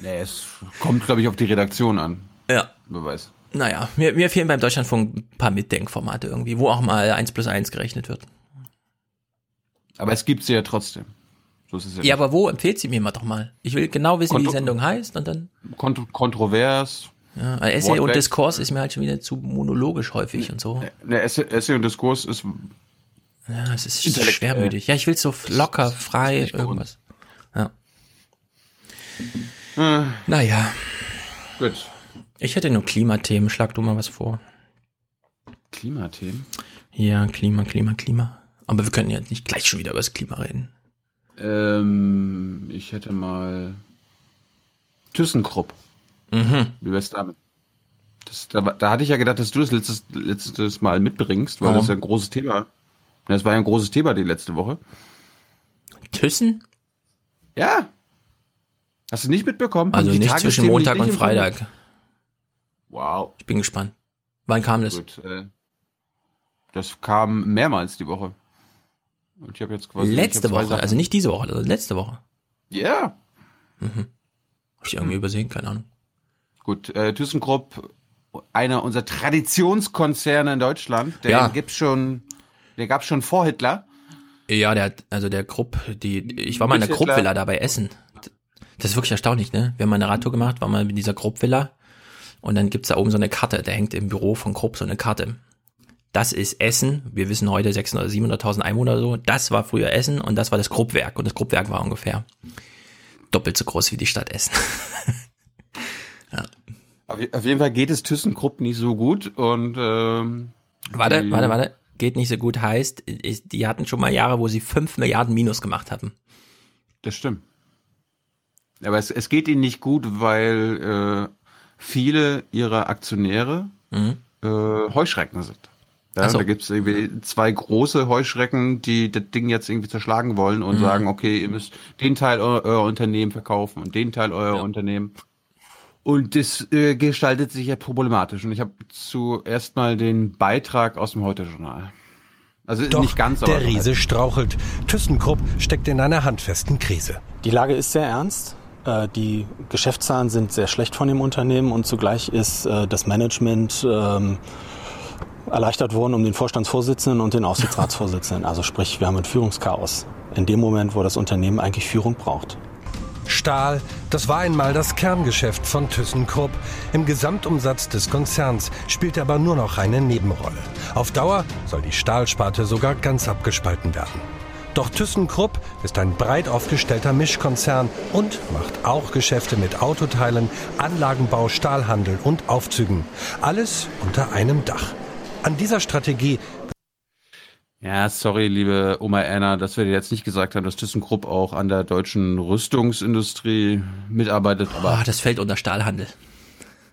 Nee, es kommt, glaube ich, auf die Redaktion an. Ja. Wer weiß. Naja, mir, mir fehlen beim Deutschlandfunk ein paar Mitdenkformate irgendwie, wo auch mal eins plus eins gerechnet wird. Aber es gibt sie ja trotzdem. So ist es ja. Ja, aber wo empfiehlt sie mir mal doch mal? Ich will genau wissen, wie die Kontro- Sendung heißt und dann. Kont kontrovers. Ja, Essay und Wortwechsel. Diskurs ist mir halt schon wieder zu monologisch häufig und so. Ne, Essay, Essay und Diskurs ist Ja, es ist schwermütig. Ja, ich will so locker, frei, irgendwas. Ja. Äh, Naja. Gut. Ich hätte nur Klimathemen. Schlag du mal was vor. Klimathemen. Ja, Klima, Klima, Klima. Aber wir können ja nicht gleich schon wieder über das Klima reden. Ähm, ich hätte mal ThyssenKrupp. Mhm. Wie wär's damit? Das, da, da hatte ich ja gedacht, dass du das letztes, letztes Mal mitbringst, weil Warum? das ist ja ein großes Thema. Das war ja ein großes Thema die letzte Woche. Thyssen? Ja. Hast du nicht mitbekommen? Also die nicht zwischen Montag und? Freitag. Wow. Ich bin gespannt. Wann kam das? Gut, äh, das kam mehrmals die Woche. Und ich habe jetzt quasi Letzte Woche, Sachen. also nicht diese Woche, sondern letzte Woche. Ja. Mhm. Hab ich irgendwie übersehen, keine Ahnung. Gut, äh, ThyssenKrupp, einer unserer Traditionskonzerne in Deutschland, den Ja. gibt's schon, der gab's schon vor Hitler. Ja, der hat, also der Krupp, die, ich war mal in der. Krupp-Villa da bei Essen. Das ist wirklich erstaunlich, ne? Wir haben mal eine Radtour gemacht, waren mal in dieser Krupp-Villa und dann gibt's da oben so eine Karte, da hängt im Büro von Krupp so eine Karte. Das ist Essen, wir wissen heute 600.000 oder 700.000 Einwohner oder so, das war früher Essen und das war das Kruppwerk und das Kruppwerk war ungefähr doppelt so groß wie die Stadt Essen. Auf, je- auf jeden Fall geht es ThyssenKrupp nicht so gut und ähm, Warte, warte, warte. Geht nicht so gut heißt, die hatten schon mal Jahre, wo sie 5 Milliarden Minus gemacht hatten. Das stimmt. Aber es, es geht ihnen nicht gut, weil äh, viele ihrer Aktionäre Mhm. äh, Heuschrecken sind. Ja, so. Da gibt's irgendwie zwei große Heuschrecken, die das Ding jetzt irgendwie zerschlagen wollen und Mhm. sagen, okay, ihr müsst den Teil eurer, eurer Unternehmen verkaufen und den Teil eurer Unternehmen. Und das äh, gestaltet sich ja problematisch. Und ich habe zuerst mal den Beitrag aus dem Heute-Journal. Also Doch nicht ganz, aber der Riese strauchelt. ThyssenKrupp steckt in einer handfesten Krise. Die Lage ist sehr ernst. Äh, Die Geschäftszahlen sind sehr schlecht von dem Unternehmen und zugleich ist äh, das Management ähm, erleichtert worden um den Vorstandsvorsitzenden und den Aufsichtsratsvorsitzenden. Also sprich, wir haben ein Führungschaos. In dem Moment, wo das Unternehmen eigentlich Führung braucht. Stahl, das war einmal das Kerngeschäft von ThyssenKrupp. Im Gesamtumsatz des Konzerns spielt er aber nur noch eine Nebenrolle. Auf Dauer soll die Stahlsparte sogar ganz abgespalten werden. Doch ThyssenKrupp ist ein breit aufgestellter Mischkonzern und macht auch Geschäfte mit Autoteilen, Anlagenbau, Stahlhandel und Aufzügen. Alles unter einem Dach. An dieser Strategie ja, sorry, liebe Oma Erna, dass wir dir jetzt nicht gesagt haben, dass ThyssenKrupp auch an der deutschen Rüstungsindustrie mitarbeitet. Aber oh, das fällt unter Stahlhandel.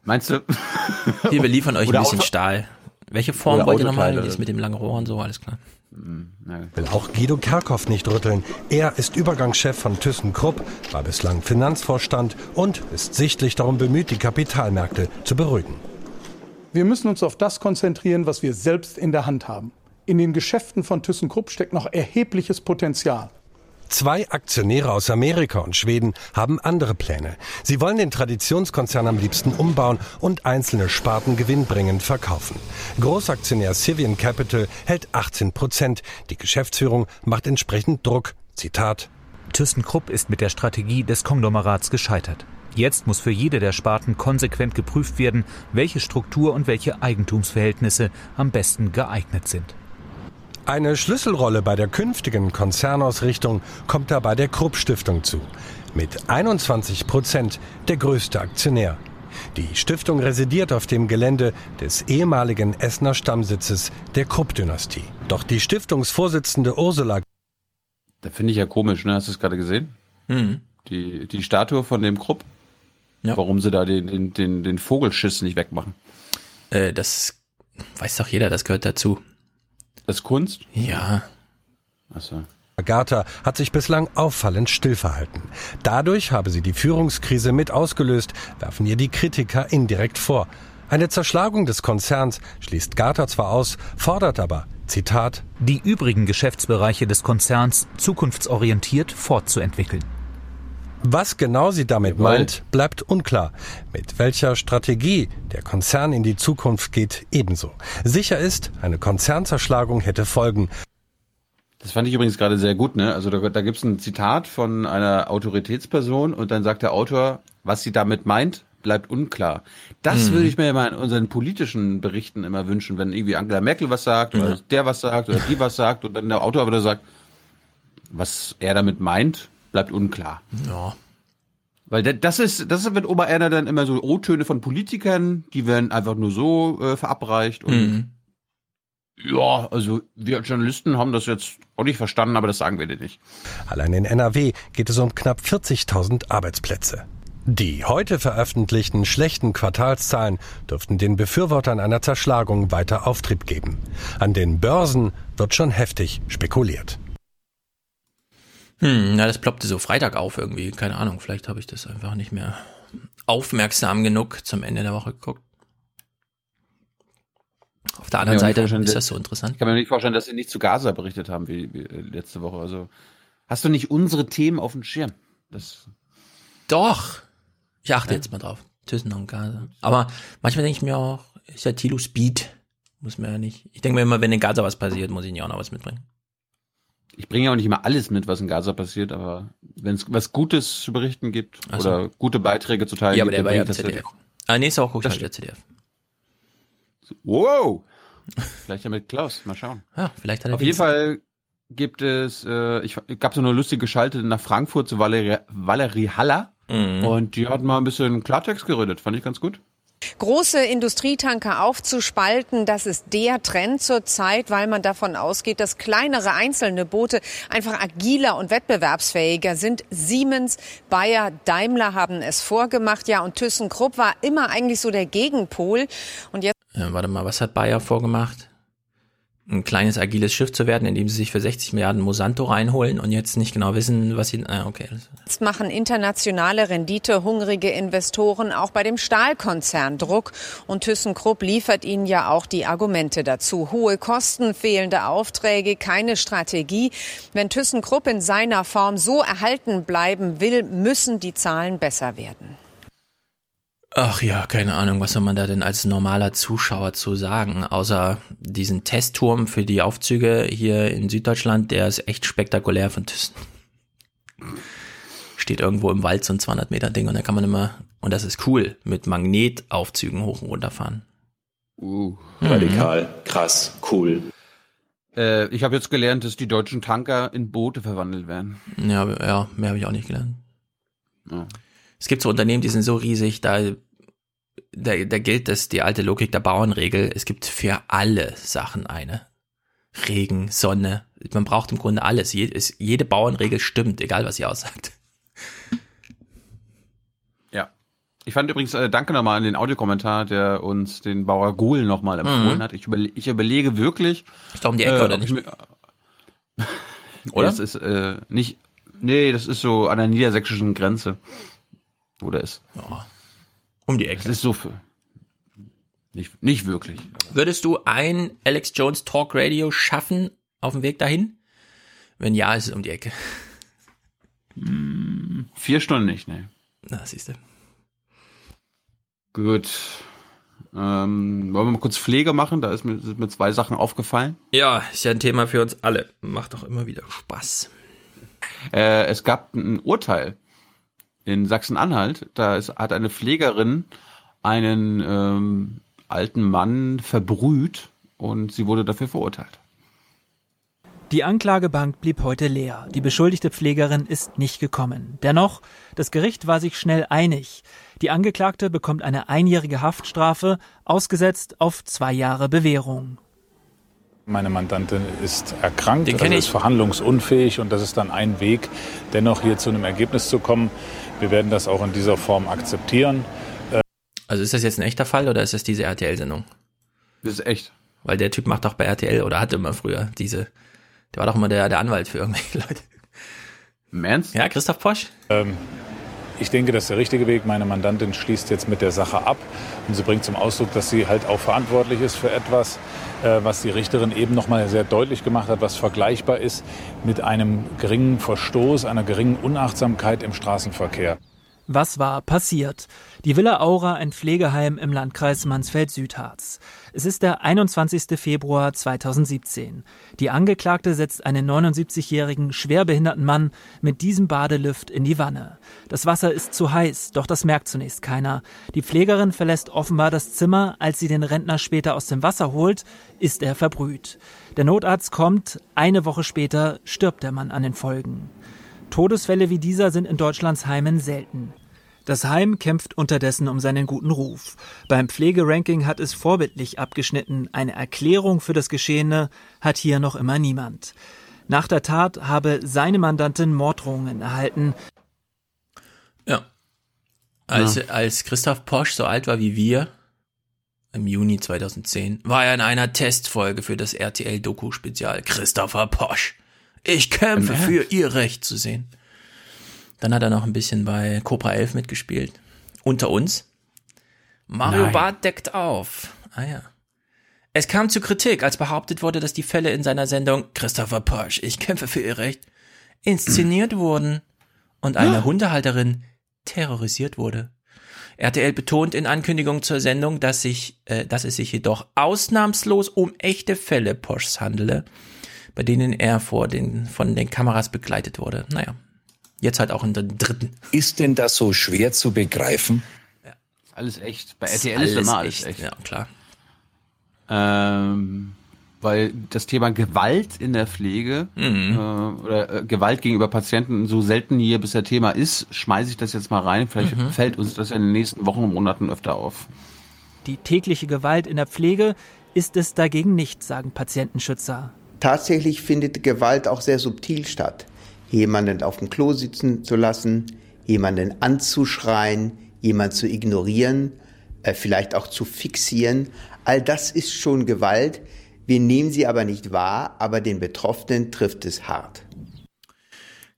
Meinst du? Hier, wir liefern euch Oder ein bisschen Auto Stahl. Welche Form Oder wollt ihr nochmal? Das mit dem langen Rohr und so, alles klar. Hm, Will auch Guido Kerkhoff nicht rütteln. Er ist Übergangschef von ThyssenKrupp, war bislang Finanzvorstand und ist sichtlich darum bemüht, die Kapitalmärkte zu beruhigen. Wir müssen uns auf das konzentrieren, was wir selbst in der Hand haben. In den Geschäften von ThyssenKrupp steckt noch erhebliches Potenzial. Zwei Aktionäre aus Amerika und Schweden haben andere Pläne. Sie wollen den Traditionskonzern am liebsten umbauen und einzelne Sparten gewinnbringend verkaufen. Großaktionär Civian Capital hält 18 Prozent. Die Geschäftsführung macht entsprechend Druck. Zitat. ThyssenKrupp ist mit der Strategie des Konglomerats gescheitert. Jetzt muss für jede der Sparten konsequent geprüft werden, welche Struktur und welche Eigentumsverhältnisse am besten geeignet sind. Eine Schlüsselrolle bei der künftigen Konzernausrichtung kommt dabei der Krupp Stiftung zu. Mit 21 Prozent der größte Aktionär. Die Stiftung residiert auf dem Gelände des ehemaligen Essener Stammsitzes der Krupp-Dynastie. Doch die Stiftungsvorsitzende Ursula. Da finde ich ja komisch, ne? Hast du es gerade gesehen? Mhm. Die, die Statue von dem Krupp. Ja. Warum sie da den, den, den, den Vogelschiss nicht wegmachen. Äh, das weiß doch jeder, das gehört dazu. Das ist Kunst? Ja. Achso. Agatha hat sich bislang auffallend still verhalten. Dadurch habe sie die Führungskrise mit ausgelöst, werfen ihr die Kritiker indirekt vor. Eine Zerschlagung des Konzerns schließt Gartha zwar aus, fordert aber, Zitat, die übrigen Geschäftsbereiche des Konzerns zukunftsorientiert fortzuentwickeln. Was genau sie damit meint, bleibt unklar. Mit welcher Strategie der Konzern in die Zukunft geht, ebenso. Sicher ist, eine Konzernzerschlagung hätte Folgen. Das fand ich übrigens gerade sehr gut, ne? Also da, da gibt es ein Zitat von einer Autoritätsperson und dann sagt der Autor, was sie damit meint, bleibt unklar. Das hm. würde ich mir immer in unseren politischen Berichten immer wünschen, wenn irgendwie Angela Merkel was sagt oder ja. der was sagt oder die was sagt und dann der Autor wieder sagt, was er damit meint, bleibt unklar. Ja. Weil das ist, das wird Obererner dann immer so O-Töne von Politikern, die werden einfach nur so äh, verabreicht und mhm. ja, also wir als Journalisten haben das jetzt auch nicht verstanden, aber das sagen wir dir nicht. Allein in NRW geht es um knapp 40.000 Arbeitsplätze. Die heute veröffentlichten schlechten Quartalszahlen dürften den Befürwortern einer Zerschlagung weiter Auftrieb geben. An den Börsen wird schon heftig spekuliert. Hm, na, das ploppte so Freitag auf irgendwie. Keine Ahnung, vielleicht habe ich das einfach nicht mehr aufmerksam genug zum Ende der Woche geguckt. Auf der anderen Seite ist das so interessant. Ich kann mir nicht vorstellen, dass sie nicht zu Gaza berichtet haben wie, wie äh, letzte Woche. Also hast du nicht unsere Themen auf dem Schirm? Das Doch. Ich achte ja. jetzt mal drauf. Thyssen und Gaza. Aber manchmal denke ich mir auch, ist ja Tilo Speed. Muss man ja nicht. Ich denke mir immer, wenn in Gaza was passiert, muss ich nicht auch noch was mitbringen ich bringe ja auch nicht immer alles mit, was in Gaza passiert, aber wenn es was Gutes zu berichten gibt so. oder gute Beiträge zu teilen ja, aber der war ja ZDF. Ah, nächste Woche guckt halt der ZDF. Wow! Vielleicht ja mit Klaus, mal schauen. Ja, vielleicht hat er Auf jeden Fall gibt es, äh, ich gab so eine lustige Schalte nach Frankfurt zu Valerie, Valerie Haller mhm. und die hat mal ein bisschen Klartext geredet, fand ich ganz gut. Große Industrietanker aufzuspalten, das ist der Trend zurzeit, weil man davon ausgeht, dass kleinere einzelne Boote einfach agiler und wettbewerbsfähiger sind. Siemens, Bayer, Daimler haben es vorgemacht, ja, und ThyssenKrupp war immer eigentlich so der Gegenpol. Und jetzt. Äh, warte mal, was hat Bayer vorgemacht? Ein kleines agiles Schiff zu werden, indem sie sich für 60 Milliarden Mosanto reinholen und jetzt nicht genau wissen, was sie. Ah, okay. Jetzt machen internationale Rendite hungrige Investoren auch bei dem Stahlkonzern Druck und ThyssenKrupp liefert ihnen ja auch die Argumente dazu. Hohe Kosten, fehlende Aufträge, keine Strategie. Wenn ThyssenKrupp in seiner Form so erhalten bleiben will, müssen die Zahlen besser werden. Ach ja, keine Ahnung, was soll man da denn als normaler Zuschauer zu sagen, außer diesen Testturm für die Aufzüge hier in Süddeutschland, der ist echt spektakulär von Thyssen. Steht irgendwo im Wald so ein 200 Meter Ding und da kann man immer, und das ist cool, mit Magnetaufzügen hoch und runter fahren. Uh, radikal, krass, cool. Äh, ich habe jetzt gelernt, dass die deutschen Tanker in Boote verwandelt werden. Ja, ja mehr habe ich auch nicht gelernt. Ja. Es gibt so Unternehmen, die sind so riesig, da, da, da gilt das, die alte Logik der Bauernregel. Es gibt für alle Sachen eine. Regen, Sonne. Man braucht im Grunde alles. Jede, es, jede Bauernregel stimmt, egal was sie aussagt. Ja. Ich fand übrigens, äh, danke nochmal an den Audiokommentar, der uns den Bauer Guhl nochmal empfohlen Mhm. hat. Ich, überle ich überlege wirklich. Ist doch um die Ecke, äh, oder nicht? Oder? Das ist äh, nicht. Nee, das ist so an der niedersächsischen Grenze. Wo der ist. Um die Ecke. Das ist so für. Nicht, nicht wirklich. Würdest du ein Alex Jones Talk Radio schaffen auf dem Weg dahin? Wenn ja, ist es um die Ecke. Vier Stunden nicht, ne. Na, siehst du. Gut. Ähm, wollen wir mal kurz Pflege machen? Da ist mir, sind mir zwei Sachen aufgefallen. Ja, ist ja ein Thema für uns alle. Macht doch immer wieder Spaß. Äh, es gab ein Urteil in Sachsen-Anhalt. Da ist, hat eine Pflegerin einen ähm, alten Mann verbrüht und sie wurde dafür verurteilt. Die Anklagebank blieb heute leer. Die beschuldigte Pflegerin ist nicht gekommen. Dennoch, das Gericht war sich schnell einig. Die Angeklagte bekommt eine einjährige Haftstrafe, ausgesetzt auf zwei Jahre Bewährung. Meine Mandantin ist erkrankt, Den also ist verhandlungsunfähig und das ist dann ein Weg, dennoch hier zu einem Ergebnis zu kommen. Wir werden das auch in dieser Form akzeptieren. Also ist das jetzt ein echter Fall oder ist das diese RTL-Sendung? Das ist echt. Weil der Typ macht doch bei RTL oder hatte immer früher diese. Der war doch immer der, der Anwalt für irgendwelche Leute. Ernst? Ja, Christoph Posch. Ähm, ich denke, das ist der richtige Weg. Meine Mandantin schließt jetzt mit der Sache ab und sie bringt zum Ausdruck, dass sie halt auch verantwortlich ist für etwas, äh, was die Richterin eben noch mal sehr deutlich gemacht hat, was vergleichbar ist mit einem geringen Verstoß, einer geringen Unachtsamkeit im Straßenverkehr. Was war passiert? Die Villa Aura, ein Pflegeheim im Landkreis Mansfeld-Südharz. Es ist der 21. Februar 2017. Die Angeklagte setzt einen 79-jährigen schwerbehinderten Mann mit diesem Badelift in die Wanne. Das Wasser ist zu heiß, doch das merkt zunächst keiner. Die Pflegerin verlässt offenbar das Zimmer. Als sie den Rentner später aus dem Wasser holt, ist er verbrüht. Der Notarzt kommt. Eine Woche später stirbt der Mann an den Folgen. Todesfälle wie dieser sind in Deutschlands Heimen selten. Das Heim kämpft unterdessen um seinen guten Ruf. Beim Pflegeranking hat es vorbildlich abgeschnitten. Eine Erklärung für das Geschehene hat hier noch immer niemand. Nach der Tat habe seine Mandantin Morddrohungen erhalten. Ja. Als, als Christoph Posch so alt war wie wir, im Juni 2010, war er in einer Testfolge für das RTL-Doku-Spezial Christopher Posch. Ich kämpfe für ihr Recht zu sehen. Dann hat er noch ein bisschen bei Cobra 11 mitgespielt. Unter uns. Mario Nein. Barth deckt auf. Ah ja. Es kam zu Kritik, als behauptet wurde, dass die Fälle in seiner Sendung Christopher Posch, ich kämpfe für ihr Recht, inszeniert wurden und eine Hundehalterin terrorisiert wurde. RTL betont in Ankündigung zur Sendung, dass, sich, äh, dass es sich jedoch ausnahmslos um echte Fälle Poschs handele, bei denen er vor den, von den Kameras begleitet wurde. Naja, jetzt halt auch in der dritten. Ist denn das so schwer zu begreifen? Alles echt. Bei Ist RTL ist alles immer alles echt, echt. ja, klar. Ähm, weil das Thema Gewalt in der Pflege Mhm. äh, oder äh, Gewalt gegenüber Patienten so selten hier bisher Thema ist, schmeiße ich das jetzt mal rein. Vielleicht Mhm. fällt uns das in den nächsten Wochen und Monaten öfter auf. Die tägliche Gewalt in der Pflege ist es dagegen nicht, sagen Patientenschützer. Tatsächlich findet Gewalt auch sehr subtil statt. Jemanden auf dem Klo sitzen zu lassen, jemanden anzuschreien, jemanden zu ignorieren, äh, vielleicht auch zu fixieren. All das ist schon Gewalt. Wir nehmen sie aber nicht wahr, aber den Betroffenen trifft es hart.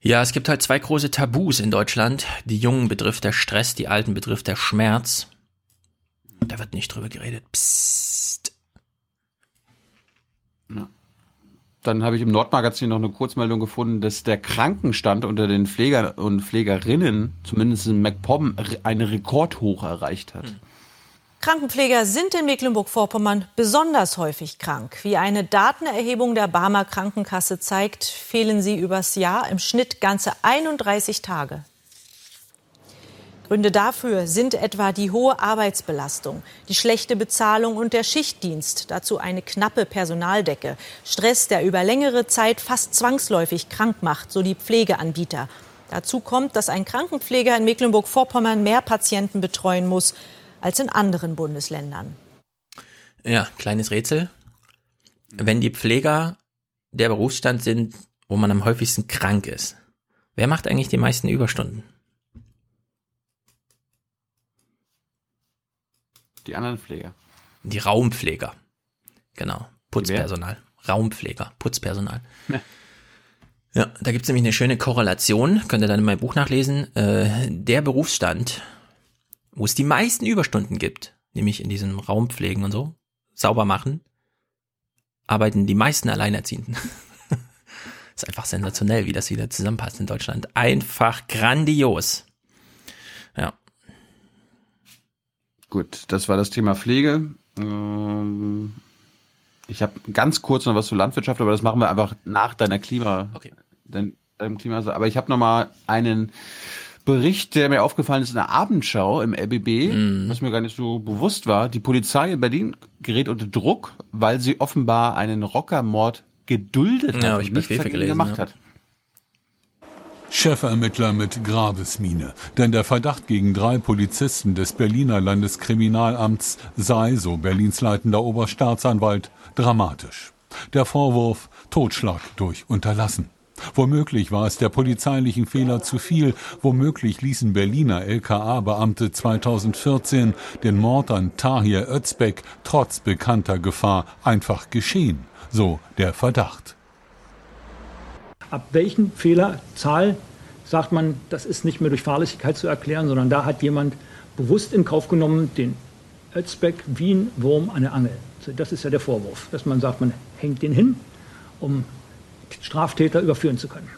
Ja, es gibt halt zwei große Tabus in Deutschland. Die Jungen betrifft der Stress, die Alten betrifft der Schmerz. Da wird nicht drüber geredet. Psst. Dann habe ich im Nordmagazin noch eine Kurzmeldung gefunden, dass der Krankenstand unter den Pfleger und Pflegerinnen, zumindest in MacPom, eine Rekordhoch erreicht hat. Hm. Krankenpfleger sind in Mecklenburg-Vorpommern besonders häufig krank. Wie eine Datenerhebung der Barmer Krankenkasse zeigt, fehlen sie übers Jahr im Schnitt ganze 31 Tage. Gründe dafür sind etwa die hohe Arbeitsbelastung, die schlechte Bezahlung und der Schichtdienst, dazu eine knappe Personaldecke, Stress, der über längere Zeit fast zwangsläufig krank macht, so die Pflegeanbieter. Dazu kommt, dass ein Krankenpfleger in Mecklenburg-Vorpommern mehr Patienten betreuen muss als in anderen Bundesländern. Ja, kleines Rätsel. Wenn die Pfleger der Berufsstand sind, wo man am häufigsten krank ist, wer macht eigentlich die meisten Überstunden? Die anderen Pfleger. Die Raumpfleger. Genau. Putzpersonal. Raumpfleger. Putzpersonal. Ja. Ja, da gibt's nämlich eine schöne Korrelation, könnt ihr dann in meinem Buch nachlesen. Äh, der Berufsstand, wo es die meisten Überstunden gibt, nämlich in diesem Raumpflegen und so, sauber machen, arbeiten die meisten Alleinerziehenden. ist einfach sensationell, wie das wieder zusammenpasst in Deutschland. Einfach grandios. Gut, das war das Thema Pflege. Ähm, ich habe ganz kurz noch was zur Landwirtschaft, aber das machen wir einfach nach deiner Klima, okay. deinem Klima. Aber ich habe noch mal einen Bericht, der mir aufgefallen ist in der Abendschau im RBB, mm. was mir gar nicht so bewusst war. Die Polizei in Berlin gerät unter Druck, weil sie offenbar einen Rockermord geduldet ja, hat und nichts dagegen gemacht ja. hat. Chefermittler mit Grabesmine. Denn der Verdacht gegen drei Polizisten des Berliner Landeskriminalamts sei, so Berlins leitender Oberstaatsanwalt, dramatisch. Der Vorwurf Totschlag durch Unterlassen. Womöglich war es der polizeilichen Fehler zu viel. Womöglich ließen Berliner LKA-Beamte 2014 den Mord an Tahir Özbek trotz bekannter Gefahr einfach geschehen. So der Verdacht ab welchen Fehlerzahl sagt man, das ist nicht mehr durch Fahrlässigkeit zu erklären, sondern da hat jemand bewusst in Kauf genommen, den Özbeck wie ein Wurm an der Angel. Das ist ja der Vorwurf, dass man sagt, man hängt den hin, um Straftäter überführen zu können.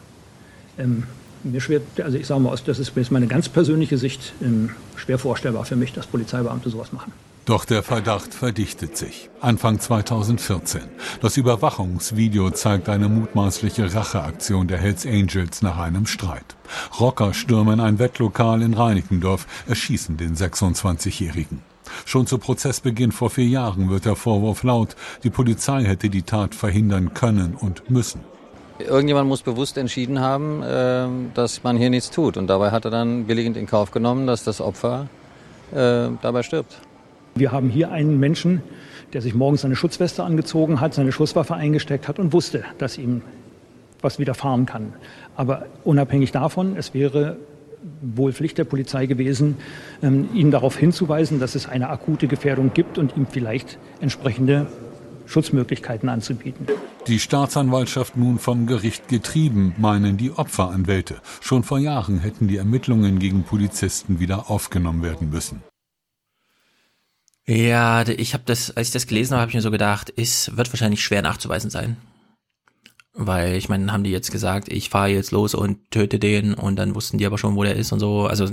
Ähm, mir schwer, also ich sage mal, das ist meine ganz persönliche Sicht, ähm, schwer vorstellbar für mich, dass Polizeibeamte sowas machen. Doch der Verdacht verdichtet sich. Anfang 2014. Das Überwachungsvideo zeigt eine mutmaßliche Racheaktion der Hells Angels nach einem Streit. Rocker stürmen ein Wettlokal in Reinickendorf, erschießen den 26-Jährigen. Schon zu Prozessbeginn vor vier Jahren wird der Vorwurf laut, die Polizei hätte die Tat verhindern können und müssen. Irgendjemand muss bewusst entschieden haben, äh, dass man hier nichts tut. Und dabei hat er dann billigend in Kauf genommen, dass das Opfer äh, dabei stirbt. Wir haben hier einen Menschen, der sich morgens seine Schutzweste angezogen hat, seine Schusswaffe eingesteckt hat und wusste, dass ihm was widerfahren kann. Aber unabhängig davon, es wäre wohl Pflicht der Polizei gewesen, ähm, ihn darauf hinzuweisen, dass es eine akute Gefährdung gibt und ihm vielleicht entsprechende Schutzmöglichkeiten anzubieten. Die Staatsanwaltschaft nun vom Gericht getrieben, meinen die Opferanwälte. Schon vor Jahren hätten die Ermittlungen gegen Polizisten wieder aufgenommen werden müssen. Ja, ich habe das, als ich das gelesen habe, habe ich mir so gedacht, es wird wahrscheinlich schwer nachzuweisen sein. Weil, ich meine, haben die jetzt gesagt, ich fahre jetzt los und töte den und dann wussten die aber schon, wo der ist und so. Also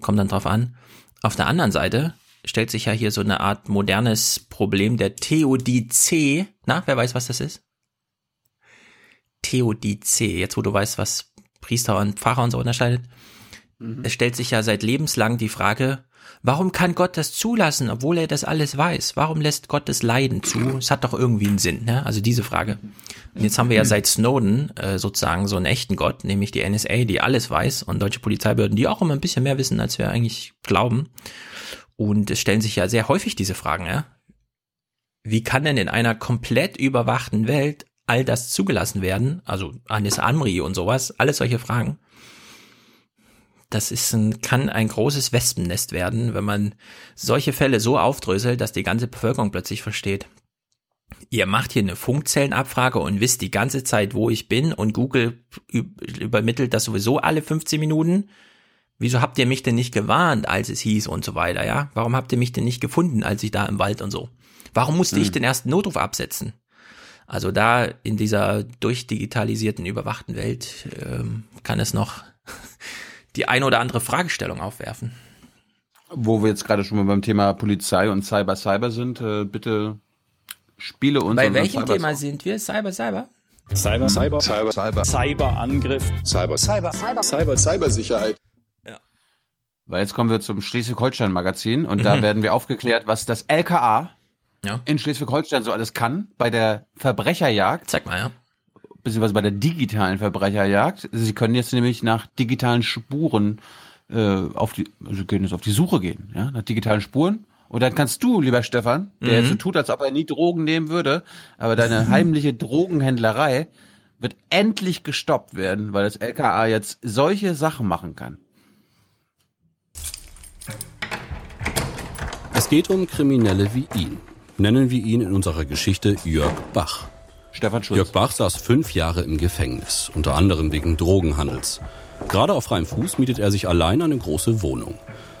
kommt dann drauf an. Auf der anderen Seite stellt sich ja hier so eine Art modernes Problem der Theodizee. Na, wer weiß, was das ist? Theodizee, jetzt wo du weißt, was Priester und Pfarrer und so unterscheidet. Mhm. Es stellt sich ja seit lebenslang die Frage, Warum kann Gott das zulassen, obwohl er das alles weiß? Warum lässt Gott das Leiden zu? Es hat doch irgendwie einen Sinn, ne? Also diese Frage. Und jetzt haben wir ja seit Snowden äh, sozusagen so einen echten Gott, nämlich die NSA, die alles weiß und deutsche Polizeibehörden, die auch immer ein bisschen mehr wissen, als wir eigentlich glauben. Und es stellen sich ja sehr häufig diese Fragen, ja? Wie kann denn in einer komplett überwachten Welt all das zugelassen werden? Also Anis Amri und sowas, alles solche Fragen das ist ein, kann ein großes Wespennest werden, wenn man solche Fälle so aufdröselt, dass die ganze Bevölkerung plötzlich versteht. Ihr macht hier eine Funkzellenabfrage und wisst die ganze Zeit, wo ich bin und Google übermittelt das sowieso alle 15 Minuten. Wieso habt ihr mich denn nicht gewarnt, als es hieß und so weiter, ja? Warum habt ihr mich denn nicht gefunden, als ich da im Wald und so? Warum musste hm. ich den ersten Notruf absetzen? Also da in dieser durchdigitalisierten, überwachten Welt ähm, kann es noch die eine oder andere Fragestellung aufwerfen. Wo wir jetzt gerade schon mal beim Thema Polizei und Cyber Cyber sind, äh, bitte spiele uns. Bei welchem Cyber- Thema sind wir? Cyber, Cyber? Cyber, Cyber, Cyber, Cyber, Cyberangriff, Cyber, Cyber, Cyber, Cyber, Cybersicherheit. Weil jetzt kommen wir zum Schleswig-Holstein-Magazin und da Mhm. werden wir aufgeklärt, was das LKA Ja. in Schleswig-Holstein so alles kann bei der Verbrecherjagd. Zeig mal, ja. Beziehungsweise bei der digitalen Verbrecherjagd. Sie können jetzt nämlich nach digitalen Spuren äh, auf die, also können jetzt auf die Suche gehen, ja, nach digitalen Spuren. Und dann kannst du, lieber Stefan, der Mhm. jetzt so tut, als ob er nie Drogen nehmen würde, aber deine heimliche Drogenhändlerei wird endlich gestoppt werden, weil das LKA jetzt solche Sachen machen kann. Es geht um Kriminelle wie ihn. Nennen wir ihn in unserer Geschichte Jörg Bach. Stefan Schulz. Jörg Bach saß fünf Jahre im Gefängnis, unter anderem wegen Drogenhandels. Gerade auf freiem Fuß mietet er sich allein eine große Wohnung.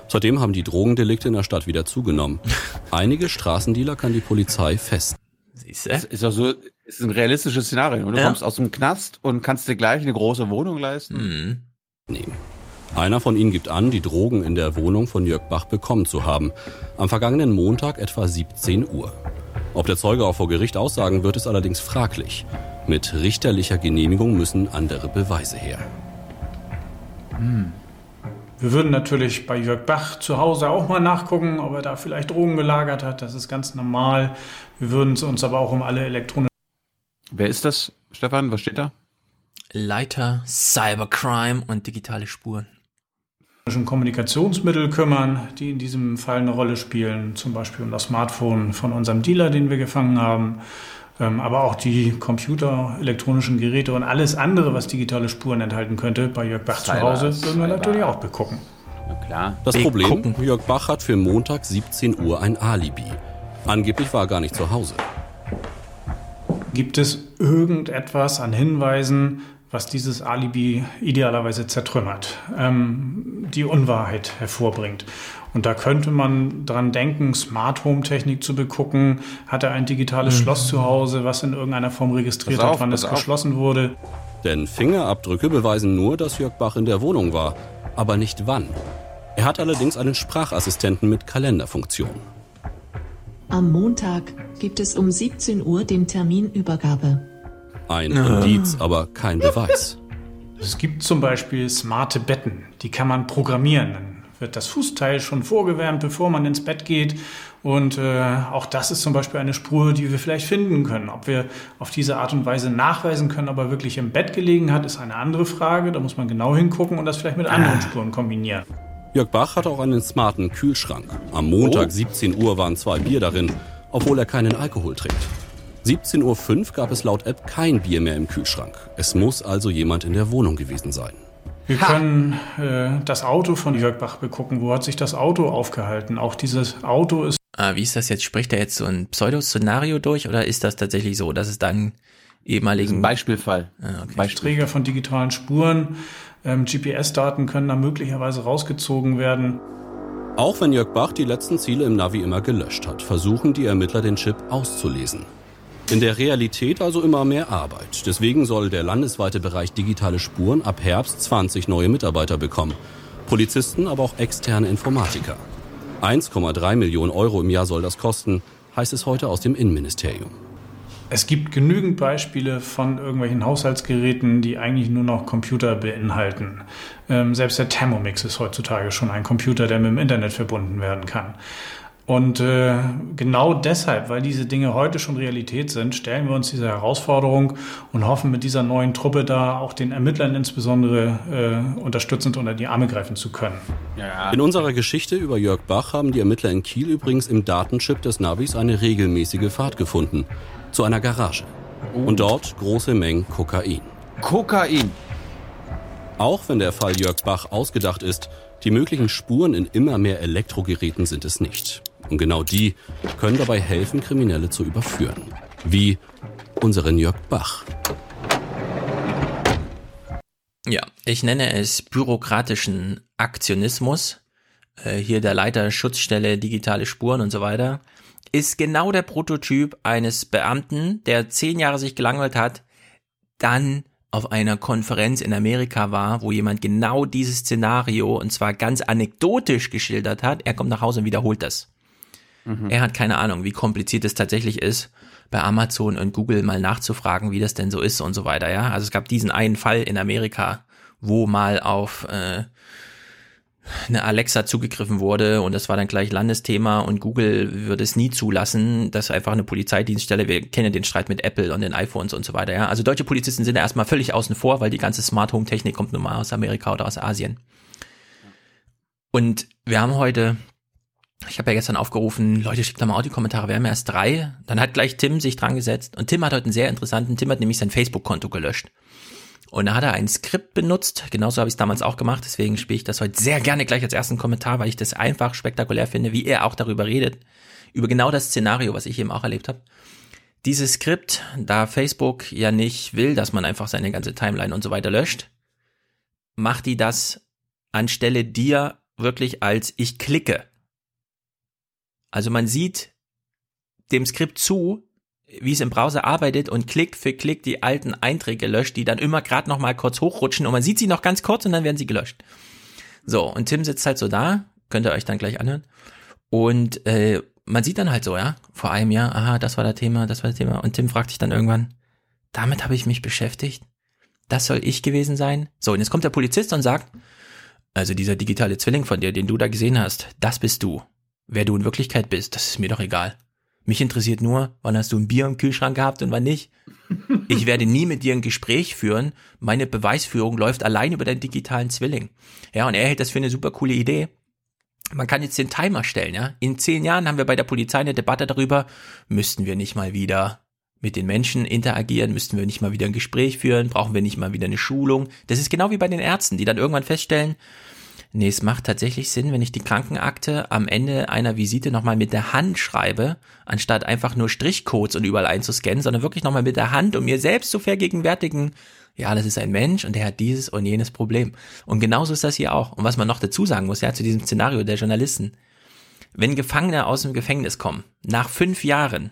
Seitdem haben die Drogendelikte in der Stadt wieder zugenommen. Einige Straßendealer kann die Polizei fest. Siehst Das ist doch so, ist ein realistisches Szenario. Du Ja. kommst aus dem Knast und kannst dir gleich eine große Wohnung leisten. nehmen. Einer von ihnen gibt an, die Drogen in der Wohnung von Jörg Bach bekommen zu haben. Am vergangenen Montag etwa 17 Uhr. Ob der Zeuge auch vor Gericht aussagen wird, ist allerdings fraglich. Mit richterlicher Genehmigung müssen andere Beweise her. Wir würden natürlich bei Jörg Bach zu Hause auch mal nachgucken, ob er da vielleicht Drogen gelagert hat. Das ist ganz normal. Wir würden es uns aber auch um alle elektronischen Wer ist das, Stefan? Was steht da? Leiter Cybercrime und digitale Spuren. Kommunikationsmittel kümmern, die in diesem Fall eine Rolle spielen. Zum Beispiel um das Smartphone von unserem Dealer, den wir gefangen haben. Ähm, aber auch die Computer, elektronischen Geräte und alles andere, was digitale Spuren enthalten könnte, bei Jörg Bach zu Cyber, Hause, würden wir Cyber. natürlich auch begucken. Na klar. Das Problem, Jörg Bach hat für Montag 17 Uhr ein Alibi. Angeblich war er gar nicht zu Hause. Gibt es irgendetwas an Hinweisen, was dieses Alibi idealerweise zertrümmert, ähm, die Unwahrheit hervorbringt? Und da könnte man dran denken, Smart Home Technik zu begucken. Hat er ein digitales Mhm. Schloss zu Hause, was in irgendeiner Form registriert auf, hat, wann es auf. geschlossen wurde? Denn Fingerabdrücke beweisen nur, dass Jörg Bach in der Wohnung war, aber nicht wann. Er hat allerdings einen Sprachassistenten mit Kalenderfunktion. Am Montag gibt es um 17 Uhr den Termin Übergabe. Ein Ah. Indiz, aber kein Beweis. Es gibt zum Beispiel smarte Betten, die kann man programmieren. Dann wird das Fußteil schon vorgewärmt, bevor man ins Bett geht. Und äh, auch das ist zum Beispiel eine Spur, die wir vielleicht finden können. Ob wir auf diese Art und Weise nachweisen können, ob er wirklich im Bett gelegen hat, ist eine andere Frage. Da muss man genau hingucken und das vielleicht mit anderen Spuren kombinieren. Jörg Bach hat auch einen smarten Kühlschrank. Am Montag Oh. 17 Uhr waren zwei Bier darin, obwohl er keinen Alkohol trinkt. 17.05 Uhr gab es laut App kein Bier mehr im Kühlschrank. Es muss also jemand in der Wohnung gewesen sein. Wir können äh, das Auto von Jörg Bach begucken. Wo hat sich das Auto aufgehalten? Auch dieses Auto ist Ah, wie ist das jetzt? Spricht er jetzt so ein Pseudoszenario durch oder ist das tatsächlich so, dass es dann ehemaligen. ein Beispielfall. Ah, okay. Träger von digitalen Spuren. Ähm, GPS-Daten können da möglicherweise rausgezogen werden. Auch wenn Jörg Bach die letzten Ziele im Navi immer gelöscht hat, versuchen die Ermittler den Chip auszulesen. In der Realität also immer mehr Arbeit. Deswegen soll der landesweite Bereich digitale Spuren ab Herbst 20 neue Mitarbeiter bekommen. Polizisten, aber auch externe Informatiker. 1,3 Millionen Euro im Jahr soll das kosten, heißt es heute aus dem Innenministerium. Es gibt genügend Beispiele von irgendwelchen Haushaltsgeräten, die eigentlich nur noch Computer beinhalten. Ähm, selbst der Thermomix ist heutzutage schon ein Computer, der mit dem Internet verbunden werden kann. Und äh, genau deshalb, weil diese Dinge heute schon Realität sind, stellen wir uns dieser Herausforderung und hoffen mit dieser neuen Truppe da auch den Ermittlern insbesondere äh, unterstützend unter die Arme greifen zu können. In unserer Geschichte über Jörg Bach haben die Ermittler in Kiel übrigens im Datenchip des Navis eine regelmäßige Fahrt gefunden. Zu einer Garage. Und dort große Mengen Kokain. Kokain. Auch wenn der Fall Jörg Bach ausgedacht ist, die möglichen Spuren in immer mehr Elektrogeräten sind es nicht. Und genau die können dabei helfen, Kriminelle zu überführen. Wie unseren Jörg Bach. Ja, ich nenne es bürokratischen Aktionismus. Äh, hier der Leiter Schutzstelle digitale Spuren und so weiter. ist genau der Prototyp eines Beamten, der zehn Jahre sich gelangweilt hat, dann auf einer Konferenz in Amerika war, wo jemand genau dieses Szenario und zwar ganz anekdotisch geschildert hat. Er kommt nach Hause und wiederholt das. Mhm. Er hat keine Ahnung, wie kompliziert es tatsächlich ist, bei Amazon und Google mal nachzufragen, wie das denn so ist und so weiter. Ja, also es gab diesen einen Fall in Amerika, wo mal auf äh, eine Alexa zugegriffen wurde und das war dann gleich Landesthema und Google würde es nie zulassen, dass einfach eine Polizeidienststelle, wir kennen den Streit mit Apple und den iPhones und so weiter, ja. Also deutsche Polizisten sind erstmal völlig außen vor, weil die ganze Smart Home Technik kommt nun mal aus Amerika oder aus Asien. Und wir haben heute, ich habe ja gestern aufgerufen, Leute, schickt da mal Audiokommentare, wir haben erst drei. Dann hat gleich Tim sich dran gesetzt und Tim hat heute einen sehr interessanten, Tim hat nämlich sein Facebook-Konto gelöscht. Und da hat er ein Skript benutzt, genauso habe ich es damals auch gemacht, deswegen spiele ich das heute sehr gerne gleich als ersten Kommentar, weil ich das einfach spektakulär finde, wie er auch darüber redet, über genau das Szenario, was ich eben auch erlebt habe. Dieses Skript, da Facebook ja nicht will, dass man einfach seine ganze Timeline und so weiter löscht, macht die das anstelle dir wirklich als ich klicke. Also man sieht dem Skript zu, wie es im Browser arbeitet und Klick für Klick die alten Einträge löscht, die dann immer gerade noch mal kurz hochrutschen und man sieht sie noch ganz kurz und dann werden sie gelöscht. So, und Tim sitzt halt so da, könnt ihr euch dann gleich anhören. Und äh, man sieht dann halt so, ja, vor einem Jahr, aha, das war das Thema, das war das Thema. Und Tim fragt sich dann irgendwann, damit habe ich mich beschäftigt. Das soll ich gewesen sein. So, und jetzt kommt der Polizist und sagt, also dieser digitale Zwilling von dir, den du da gesehen hast, das bist du. Wer du in Wirklichkeit bist, das ist mir doch egal. Mich interessiert nur, wann hast du ein Bier im Kühlschrank gehabt und wann nicht. Ich werde nie mit dir ein Gespräch führen. Meine Beweisführung läuft allein über deinen digitalen Zwilling. Ja, und er hält das für eine super coole Idee. Man kann jetzt den Timer stellen, ja. In zehn Jahren haben wir bei der Polizei eine Debatte darüber, müssten wir nicht mal wieder mit den Menschen interagieren, müssten wir nicht mal wieder ein Gespräch führen, brauchen wir nicht mal wieder eine Schulung. Das ist genau wie bei den Ärzten, die dann irgendwann feststellen, Nee, es macht tatsächlich Sinn, wenn ich die Krankenakte am Ende einer Visite nochmal mit der Hand schreibe, anstatt einfach nur Strichcodes und überall einzuscannen, sondern wirklich nochmal mit der Hand, um mir selbst zu vergegenwärtigen, ja, das ist ein Mensch und der hat dieses und jenes Problem. Und genauso ist das hier auch. Und was man noch dazu sagen muss, ja, zu diesem Szenario der Journalisten. Wenn Gefangene aus dem Gefängnis kommen, nach fünf Jahren,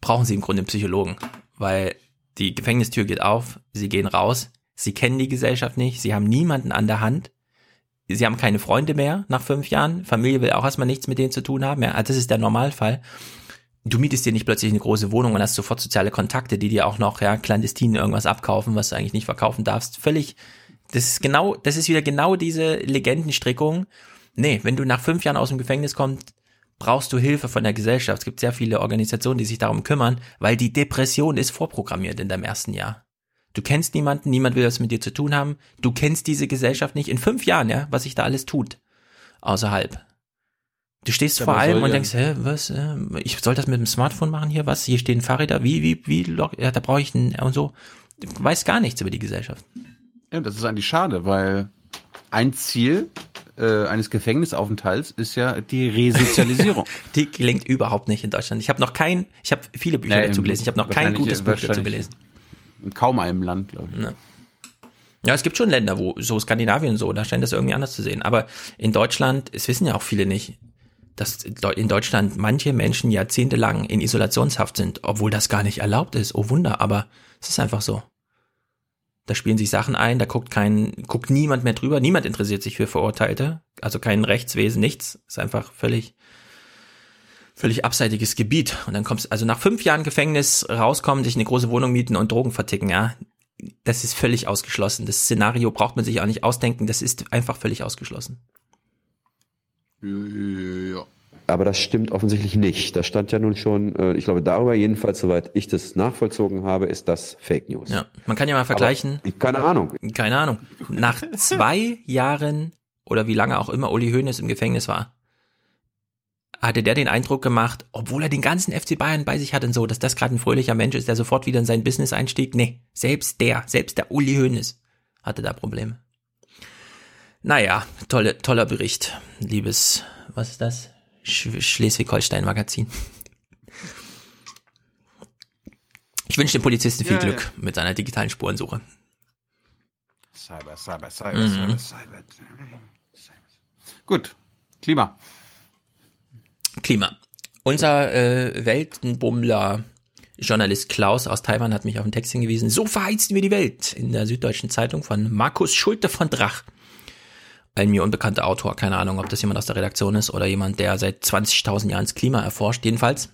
brauchen sie im Grunde einen Psychologen, weil die Gefängnistür geht auf, sie gehen raus, Sie kennen die Gesellschaft nicht, sie haben niemanden an der Hand, sie haben keine Freunde mehr nach fünf Jahren, Familie will auch erstmal nichts mit denen zu tun haben, ja, also das ist der Normalfall. Du mietest dir nicht plötzlich eine große Wohnung und hast sofort soziale Kontakte, die dir auch noch, ja, clandestin irgendwas abkaufen, was du eigentlich nicht verkaufen darfst. Völlig, das ist genau, das ist wieder genau diese Legendenstrickung. Nee, wenn du nach fünf Jahren aus dem Gefängnis kommst, brauchst du Hilfe von der Gesellschaft. Es gibt sehr viele Organisationen, die sich darum kümmern, weil die Depression ist vorprogrammiert in deinem ersten Jahr. Du kennst niemanden, niemand will was mit dir zu tun haben. Du kennst diese Gesellschaft nicht. In fünf Jahren, ja, was sich da alles tut. Außerhalb. Du stehst ja, vor allem und ja. denkst, hä, was, äh, ich soll das mit dem Smartphone machen hier, was? Hier stehen Fahrräder, wie, wie, wie, ja, da brauche ich einen, und so. Du weißt gar nichts über die Gesellschaft. Ja, das ist eigentlich schade, weil ein Ziel äh, eines Gefängnisaufenthalts ist ja die Resozialisierung. die gelingt überhaupt nicht in Deutschland. Ich habe noch kein, ich habe viele Bücher nee, dazu gelesen, ich habe noch kein gutes Buch dazu gelesen. In kaum einem Land, glaube ich. Ja. Ja, es gibt schon Länder, wo so Skandinavien so, da scheint das irgendwie anders zu sehen. Aber in Deutschland, es wissen ja auch viele nicht, dass in Deutschland manche Menschen jahrzehntelang in Isolationshaft sind, obwohl das gar nicht erlaubt ist. Oh Wunder, aber es ist einfach so. Da spielen sich Sachen ein, da guckt kein, guckt niemand mehr drüber, niemand interessiert sich für Verurteilte, also kein Rechtswesen, nichts. Ist einfach völlig, völlig abseitiges Gebiet. Und dann kommst also nach fünf Jahren Gefängnis rauskommen, sich eine große Wohnung mieten und Drogen verticken, ja. Das ist völlig ausgeschlossen. Das Szenario braucht man sich auch nicht ausdenken. Das ist einfach völlig ausgeschlossen. Ja. Aber das stimmt offensichtlich nicht. Da stand ja nun schon, äh, ich glaube, darüber jedenfalls, soweit ich das nachvollzogen habe, ist das Fake News. Ja, man kann ja mal vergleichen. Aber, keine Ahnung. Keine Ahnung. Nach zwei Jahren oder wie lange auch immer Uli Hoeneß im Gefängnis war, hatte der den Eindruck gemacht, obwohl er den ganzen FC Bayern bei sich hat und so, dass das gerade ein fröhlicher Mensch ist, der sofort wieder in sein Business einstieg. Nee, selbst der, selbst der Uli Hoeneß hatte da Probleme. Naja, tolle, toller Bericht, liebes, was ist das? Sch Schleswig-Holstein Magazin. Ich wünsche dem Polizisten viel ja, Glück ja. mit seiner digitalen Spurensuche. Cyber, Cyber, Cyber, mhm. Cyber, Cyber. Gut, Klima. Klima. Unser äh, Weltenbummler Journalist Klaus aus Taiwan hat mich auf den Text hingewiesen. So verheizen wir die Welt in der Süddeutschen Zeitung von Markus Schulte von Drach. Ein mir unbekannter Autor, keine Ahnung, ob das jemand aus der Redaktion ist oder jemand, der seit 20.000 Jahren das Klima erforscht. Jedenfalls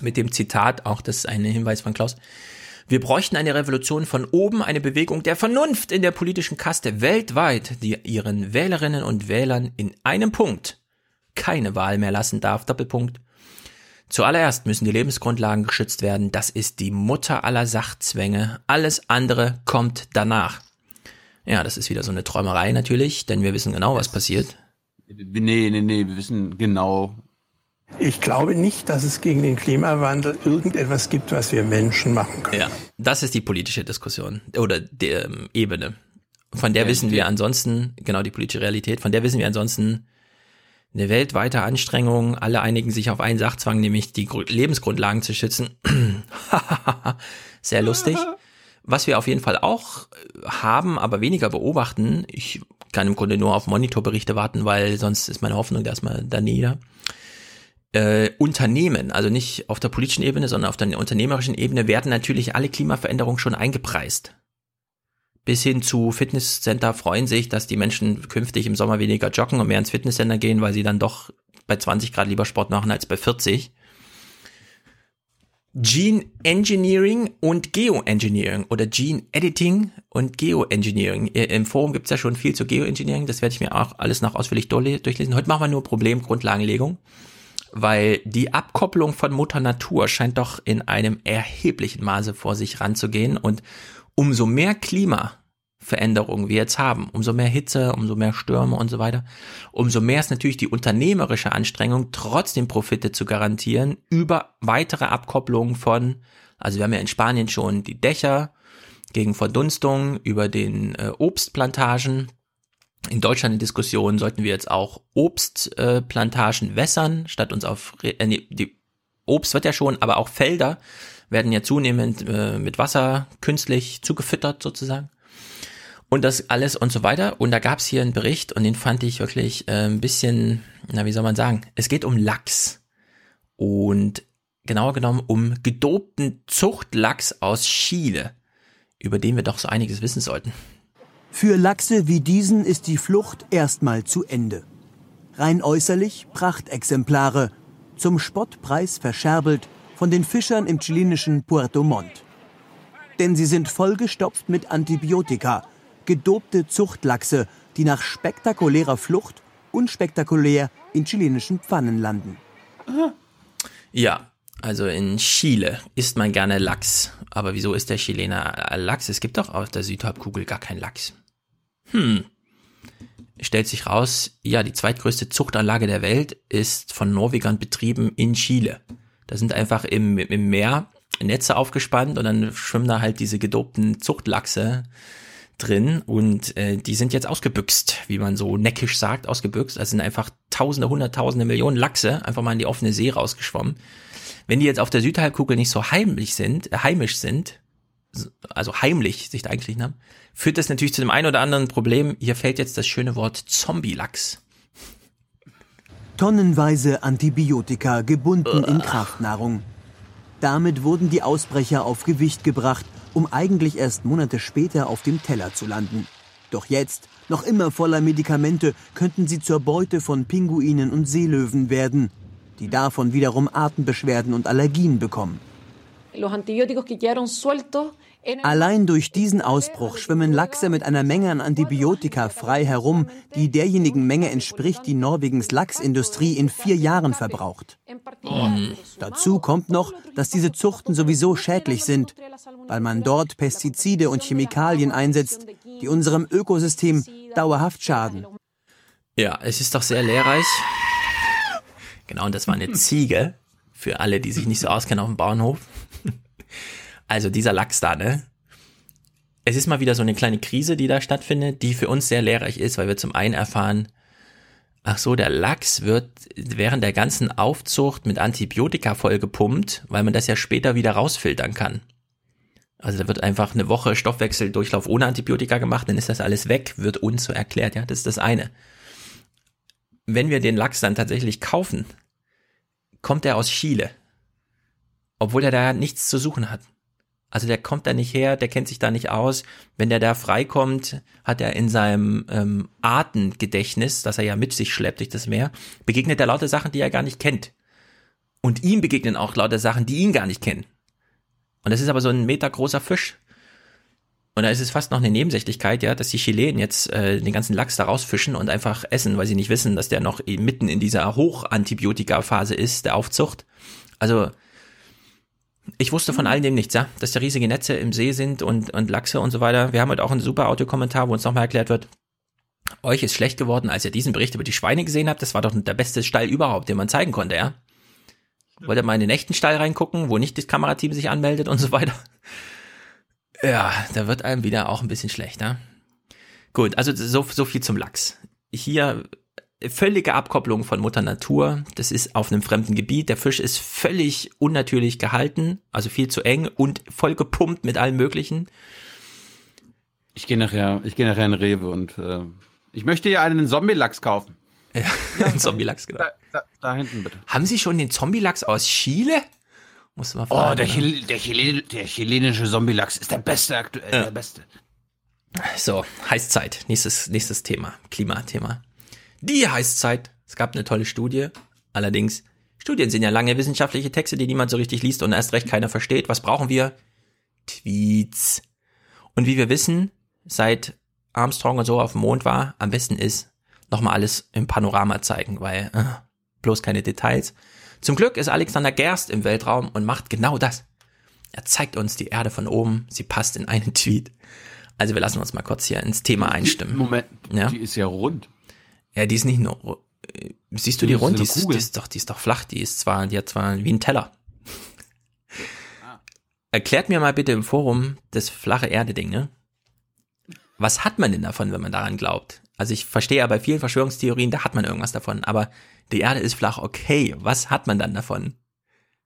mit dem Zitat, auch das ist ein Hinweis von Klaus. Wir bräuchten eine Revolution von oben, eine Bewegung der Vernunft in der politischen Kaste weltweit, die ihren Wählerinnen und Wählern in einem Punkt keine Wahl mehr lassen darf. Doppelpunkt. Zuallererst müssen die Lebensgrundlagen geschützt werden. Das ist die Mutter aller Sachzwänge. Alles andere kommt danach. Ja, das ist wieder so eine Träumerei natürlich, denn wir wissen genau, was passiert. Nee, nee, nee, wir wissen genau. Ich glaube nicht, dass es gegen den Klimawandel irgendetwas gibt, was wir Menschen machen können. Ja, das ist die politische Diskussion oder die ähm, Ebene. Von der ja, wissen wir ansonsten, genau die politische Realität, von der wissen wir ansonsten eine weltweite Anstrengung. Alle einigen sich auf einen Sachzwang, nämlich die Lebensgrundlagen zu schützen. Sehr lustig. Was wir auf jeden Fall auch haben, aber weniger beobachten, ich kann im Grunde nur auf Monitorberichte warten, weil sonst ist meine Hoffnung erstmal da nieder. Äh, Unternehmen, also nicht auf der politischen Ebene, sondern auf der unternehmerischen Ebene, werden natürlich alle Klimaveränderungen schon eingepreist bis hin zu Fitnesscenter freuen sich, dass die Menschen künftig im Sommer weniger joggen und mehr ins Fitnesscenter gehen, weil sie dann doch bei 20 Grad lieber Sport machen als bei 40. Gene Engineering und Geoengineering oder Gene Editing und Geoengineering. Im Forum gibt's ja schon viel zu Geoengineering, das werde ich mir auch alles noch ausführlich durchlesen. Heute machen wir nur Problemgrundlagenlegung, weil die Abkopplung von Mutter Natur scheint doch in einem erheblichen Maße vor sich ranzugehen und umso mehr Klimaveränderungen wir jetzt haben, umso mehr Hitze, umso mehr Stürme und so weiter, umso mehr ist natürlich die unternehmerische Anstrengung, trotzdem Profite zu garantieren über weitere Abkopplungen von, also wir haben ja in Spanien schon die Dächer gegen Verdunstung, über den äh, Obstplantagen, in Deutschland in Diskussion sollten wir jetzt auch Obstplantagen äh, wässern, statt uns auf äh, nee, die Obst wird ja schon, aber auch Felder werden ja zunehmend äh, mit Wasser künstlich zugefüttert sozusagen. Und das alles und so weiter. Und da gab es hier einen Bericht und den fand ich wirklich äh, ein bisschen, na wie soll man sagen, es geht um Lachs. Und genauer genommen um gedobten Zuchtlachs aus Chile, über den wir doch so einiges wissen sollten. Für Lachse wie diesen ist die Flucht erstmal zu Ende. Rein äußerlich Prachtexemplare, zum Spottpreis verscherbelt von den Fischern im chilenischen Puerto Montt. Denn sie sind vollgestopft mit Antibiotika, gedobte Zuchtlachse, die nach spektakulärer Flucht unspektakulär in chilenischen Pfannen landen. Ja, also in Chile isst man gerne Lachs. Aber wieso ist der Chilener Lachs? Es gibt doch auf der Südhalbkugel gar keinen Lachs. Hm. Stellt sich raus, ja, die zweitgrößte Zuchtanlage der Welt ist von Norwegern betrieben in Chile. Da sind einfach im, im Meer Netze aufgespannt und dann schwimmen da halt diese gedobten Zuchtlachse drin und äh, die sind jetzt ausgebüxt, wie man so neckisch sagt, ausgebüxt. Das sind einfach Tausende, Hunderttausende, Millionen Lachse einfach mal in die offene See rausgeschwommen. Wenn die jetzt auf der Südhalbkugel nicht so heimlich sind, äh, heimisch sind, also heimlich sich da eigentlich haben, führt das natürlich zu dem einen oder anderen Problem. Hier fällt jetzt das schöne Wort Zombie-Lachs. Tonnenweise Antibiotika gebunden in Kraftnahrung. Damit wurden die Ausbrecher auf Gewicht gebracht, um eigentlich erst Monate später auf dem Teller zu landen. Doch jetzt, noch immer voller Medikamente, könnten sie zur Beute von Pinguinen und Seelöwen werden, die davon wiederum Atembeschwerden und Allergien bekommen. Los antibióticos que quedaron sueltos Allein durch diesen Ausbruch schwimmen Lachse mit einer Menge an Antibiotika frei herum, die derjenigen Menge entspricht, die Norwegens Lachsindustrie in vier Jahren verbraucht. Mhm. Dazu kommt noch, dass diese Zuchten sowieso schädlich sind, weil man dort Pestizide und Chemikalien einsetzt, die unserem Ökosystem dauerhaft schaden. Ja, es ist doch sehr lehrreich. Genau, und das war eine Ziege für alle, die sich nicht so auskennen auf dem Bauernhof. Also dieser Lachs da, ne? Es ist mal wieder so eine kleine Krise, die da stattfindet, die für uns sehr lehrreich ist, weil wir zum einen erfahren, ach so, der Lachs wird während der ganzen Aufzucht mit Antibiotika vollgepumpt, weil man das ja später wieder rausfiltern kann. Also da wird einfach eine Woche Stoffwechseldurchlauf ohne Antibiotika gemacht, dann ist das alles weg, wird uns so erklärt, ja, das ist das eine. Wenn wir den Lachs dann tatsächlich kaufen, kommt er aus Chile. Obwohl er da nichts zu suchen hat. Also der kommt da nicht her, der kennt sich da nicht aus. Wenn der da freikommt, hat er in seinem ähm, Artengedächtnis, das er ja mit sich schleppt durch das Meer, begegnet er lauter Sachen, die er gar nicht kennt. Und ihm begegnen auch lauter Sachen, die ihn gar nicht kennen. Und das ist aber so ein Meter großer Fisch. Und da ist es fast noch eine Nebensächlichkeit, ja, dass die Chilenen jetzt äh, den ganzen Lachs da rausfischen und einfach essen, weil sie nicht wissen, dass der noch mitten in dieser Hochantibiotika-Phase ist, der Aufzucht. Also ich wusste von all dem nichts, ja, dass da riesige Netze im See sind und, und Lachse und so weiter. Wir haben heute auch einen super Audiokommentar, wo uns nochmal erklärt wird, euch ist schlecht geworden, als ihr diesen Bericht über die Schweine gesehen habt. Das war doch der beste Stall überhaupt, den man zeigen konnte, ja. Wollt ihr mal in den echten Stall reingucken, wo nicht das Kamerateam sich anmeldet und so weiter? Ja, da wird einem wieder auch ein bisschen schlechter. Gut, also so, so viel zum Lachs. Hier völlige Abkopplung von Mutter Natur. Das ist auf einem fremden Gebiet. Der Fisch ist völlig unnatürlich gehalten, also viel zu eng und voll gepumpt mit allem Möglichen. Ich gehe nachher, ich gehe nachher in Rewe und äh, ich möchte hier einen Zombie-Lachs kaufen. Ja, ja einen Zombie-Lachs, genau. Da, da, da, hinten bitte. Haben Sie schon den Zombie-Lachs aus Chile? Muss man fragen. Oh, der, Chil der, Chile der chilenische Zombie-Lachs ist der beste aktuell, ja. der beste. So, Heißzeit. Nächstes, nächstes Thema. Klimathema. Die Heißzeit. Es gab eine tolle Studie. Allerdings, Studien sind ja lange wissenschaftliche Texte, die niemand so richtig liest und erst recht keiner versteht. Was brauchen wir? Tweets. Und wie wir wissen, seit Armstrong und so auf dem Mond war, am besten ist, nochmal alles im Panorama zeigen, weil äh, bloß keine Details. Zum Glück ist Alexander Gerst im Weltraum und macht genau das. Er zeigt uns die Erde von oben, sie passt in einen Tweet. Also wir lassen uns mal kurz hier ins Thema einstimmen. Moment, ja? die ist ja rund. Ja, die ist nicht nur. Siehst du die, die rund? Die ist, die ist, doch, die ist doch flach. Die ist zwar, die hat zwar wie ein Teller. Ah. Erklärt mir mal bitte im Forum das flache Erde-Ding, ne? Was hat man denn davon, wenn man daran glaubt? Also ich verstehe ja bei vielen Verschwörungstheorien, da hat man irgendwas davon, aber die Erde ist flach, okay, was hat man dann davon?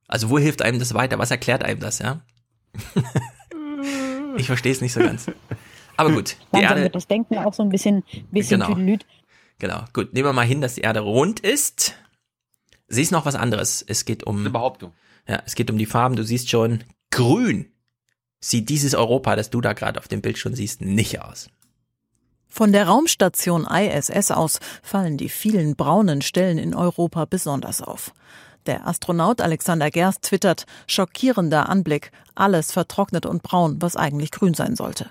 Also wo hilft einem das weiter? Was erklärt einem das, ja? ich verstehe es nicht so ganz. Aber gut, die Erde. Das Denken auch so ein bisschen, bisschen genau. Genau, gut. Nehmen wir mal hin, dass die Erde rund ist. Sie ist noch was anderes. Es geht um. Eine Behauptung. Ja, es geht um die Farben. Du siehst schon, grün sieht dieses Europa, das du da gerade auf dem Bild schon siehst, nicht aus. Von der Raumstation ISS aus fallen die vielen braunen Stellen in Europa besonders auf. Der Astronaut Alexander Gerst twittert, schockierender Anblick, alles vertrocknet und braun, was eigentlich grün sein sollte.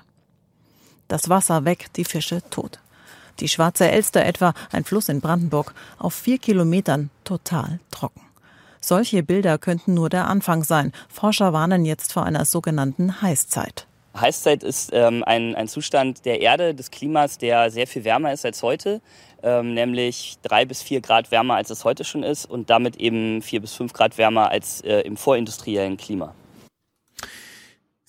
Das Wasser weg, die Fische tot. Die Schwarze Elster etwa, ein Fluss in Brandenburg, auf vier Kilometern total trocken. Solche Bilder könnten nur der Anfang sein. Forscher warnen jetzt vor einer sogenannten Heißzeit. Heißzeit ist ähm, ein, ein Zustand der Erde, des Klimas, der sehr viel wärmer ist als heute, ähm, nämlich drei bis vier Grad wärmer, als es heute schon ist und damit eben vier bis fünf Grad wärmer als äh, im vorindustriellen Klima.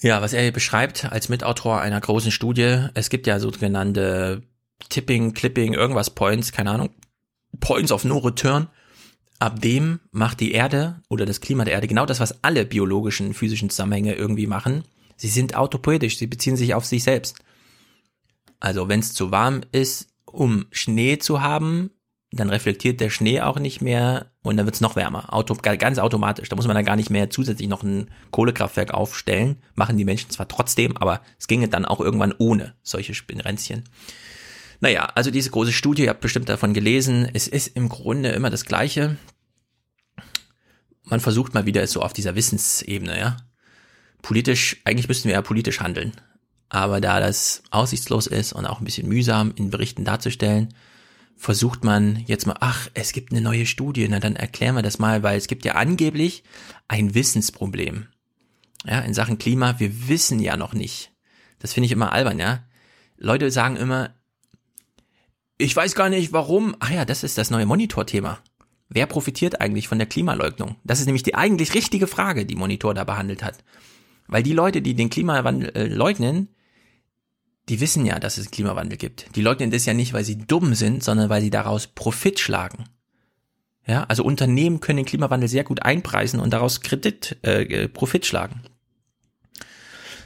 Ja, was er hier beschreibt als Mitautor einer großen Studie, es gibt ja sogenannte Tipping, Clipping, irgendwas Points, keine Ahnung, Points of No Return. Ab dem macht die Erde oder das Klima der Erde genau das, was alle biologischen, physischen Zusammenhänge irgendwie machen. Sie sind autopoetisch, sie beziehen sich auf sich selbst. Also wenn es zu warm ist, um Schnee zu haben, dann reflektiert der Schnee auch nicht mehr und dann wird es noch wärmer. Auto, ganz automatisch. Da muss man dann gar nicht mehr zusätzlich noch ein Kohlekraftwerk aufstellen. Machen die Menschen zwar trotzdem, aber es ginge dann auch irgendwann ohne solche Spinnränzchen. Naja, also diese große Studie, ihr habt bestimmt davon gelesen, es ist im Grunde immer das Gleiche. Man versucht mal wieder so auf dieser Wissensebene, ja. Politisch, eigentlich müssten wir ja politisch handeln. Aber da das aussichtslos ist und auch ein bisschen mühsam in Berichten darzustellen, versucht man jetzt mal, ach, es gibt eine neue Studie, na dann erklären wir das mal, weil es gibt ja angeblich ein Wissensproblem. Ja, in Sachen Klima, wir wissen ja noch nicht. Das finde ich immer albern, ja. Leute sagen immer, ich weiß gar nicht warum. Ach ja, das ist das neue Monitor-Thema. Wer profitiert eigentlich von der Klimaleugnung? Das ist nämlich die eigentlich richtige Frage, die Monitor da behandelt hat. Weil die Leute, die den Klimawandel äh, leugnen, die wissen ja, dass es Klimawandel gibt. Die leugnen das ja nicht, weil sie dumm sind, sondern weil sie daraus Profit schlagen. Ja, also Unternehmen können den Klimawandel sehr gut einpreisen und daraus Kredit, äh, Profit schlagen.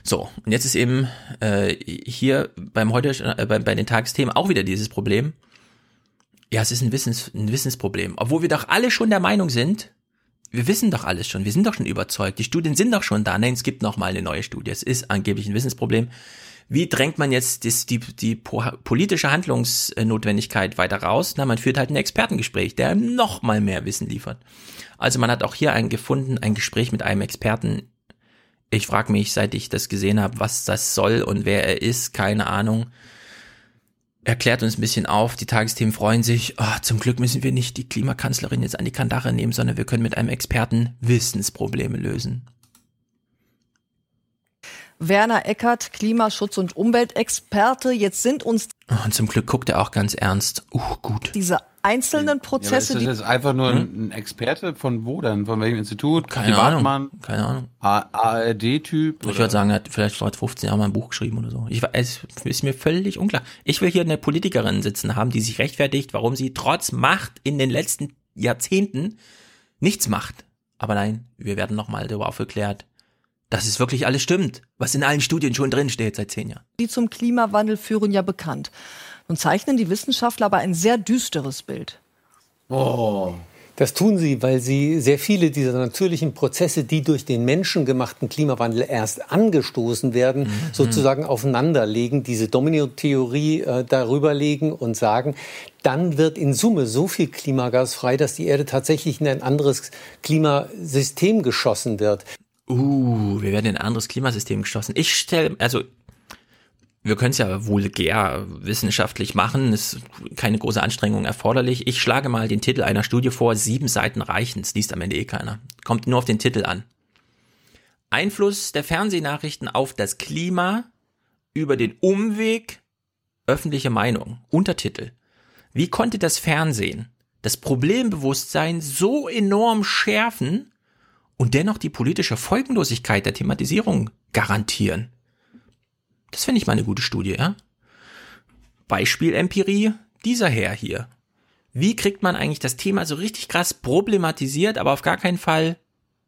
So, und jetzt ist eben äh, hier beim heute äh, bei, bei den Tagesthemen auch wieder dieses Problem. Ja, es ist ein, Wissens, ein Wissensproblem. Obwohl wir doch alle schon der Meinung sind, wir wissen doch alles schon, wir sind doch schon überzeugt, die Studien sind doch schon da. Nein, es gibt noch mal eine neue Studie. Es ist angeblich ein Wissensproblem. Wie drängt man jetzt das, die, die politische Handlungsnotwendigkeit weiter raus? Na, man führt halt ein Expertengespräch, der noch mal mehr Wissen liefert. Also man hat auch hier einen gefunden, ein Gespräch mit einem Experten. Ich frage mich, seit ich das gesehen habe, was das soll und wer er ist, keine Ahnung erklärt uns ein bisschen auf. Die Tagesthemen freuen sich. Oh, zum Glück müssen wir nicht die Klimakanzlerin jetzt an die Kandare nehmen, sondern wir können mit einem Experten Wissensprobleme lösen. Werner Eckert, Klimaschutz- und Umweltexperte. Jetzt sind uns. Oh, und zum Glück guckt er auch ganz ernst. Uh, gut. Diese einzelnen Prozesse. Ja, ist das jetzt einfach nur hm? ein Experte von wo dann? Von welchem Institut? Keine? Ahnung. Keine Ahnung. ARD-Typ? Ich würde sagen, er hat vielleicht vor 15 Jahren mal ein Buch geschrieben oder so. Ich, es ist mir völlig unklar. Ich will hier eine Politikerin sitzen haben, die sich rechtfertigt, warum sie trotz Macht in den letzten Jahrzehnten nichts macht. Aber nein, wir werden nochmal darüber aufgeklärt, dass es wirklich alles stimmt, was in allen Studien schon drin steht seit zehn Jahren. Die zum Klimawandel führen ja bekannt. Nun zeichnen die Wissenschaftler aber ein sehr düsteres Bild. Oh. Das tun sie, weil sie sehr viele dieser natürlichen Prozesse, die durch den menschengemachten Klimawandel erst angestoßen werden, mhm. sozusagen aufeinanderlegen, diese Domino-Theorie äh, darüber legen und sagen, dann wird in Summe so viel Klimagas frei, dass die Erde tatsächlich in ein anderes Klimasystem geschossen wird. Uh, wir werden in ein anderes Klimasystem geschossen. Ich stelle, also wir können es ja vulgär wissenschaftlich machen, ist keine große Anstrengung erforderlich. Ich schlage mal den Titel einer Studie vor, sieben Seiten reichen, es liest am Ende eh keiner. Kommt nur auf den Titel an. Einfluss der Fernsehnachrichten auf das Klima über den Umweg öffentliche Meinung. Untertitel. Wie konnte das Fernsehen das Problembewusstsein so enorm schärfen und dennoch die politische Folgenlosigkeit der Thematisierung garantieren? Das finde ich mal eine gute Studie, ja? Beispiel-Empirie, dieser Herr hier. Wie kriegt man eigentlich das Thema so richtig krass problematisiert, aber auf gar keinen Fall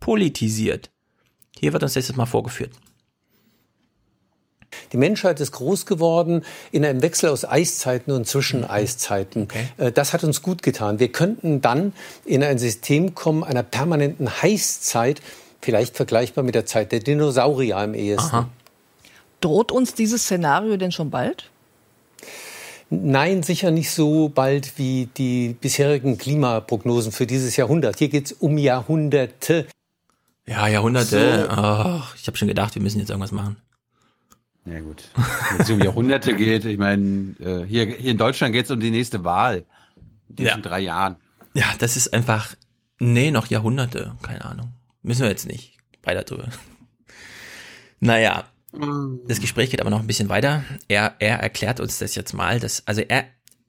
politisiert? Hier wird uns das jetzt mal vorgeführt. Die Menschheit ist groß geworden in einem Wechsel aus Eiszeiten und Zwischeneiszeiten. Okay. Äh, das hat uns gut getan. Wir könnten dann in ein System kommen einer permanenten Heißzeit, vielleicht vergleichbar mit der Zeit der Dinosaurier im ehesten. Aha. Droht uns dieses Szenario denn schon bald? Nein, sicher nicht so bald wie die bisherigen Klimaprognosen für dieses Jahrhundert. Hier geht es um Jahrhunderte. Ja, Jahrhunderte. So. Oh, ich habe schon gedacht, wir müssen jetzt irgendwas machen. Ja gut. Wenn es um Jahrhunderte geht, ich meine, äh, hier, hier in Deutschland geht es um die nächste Wahl. In ja. drei Jahren. Ja, das ist einfach, nee, noch Jahrhunderte, keine Ahnung. Müssen wir jetzt nicht weiter drüber. Naja, das Gespräch geht aber noch ein bisschen weiter. Er, er erklärt uns das jetzt mal, dass, also er,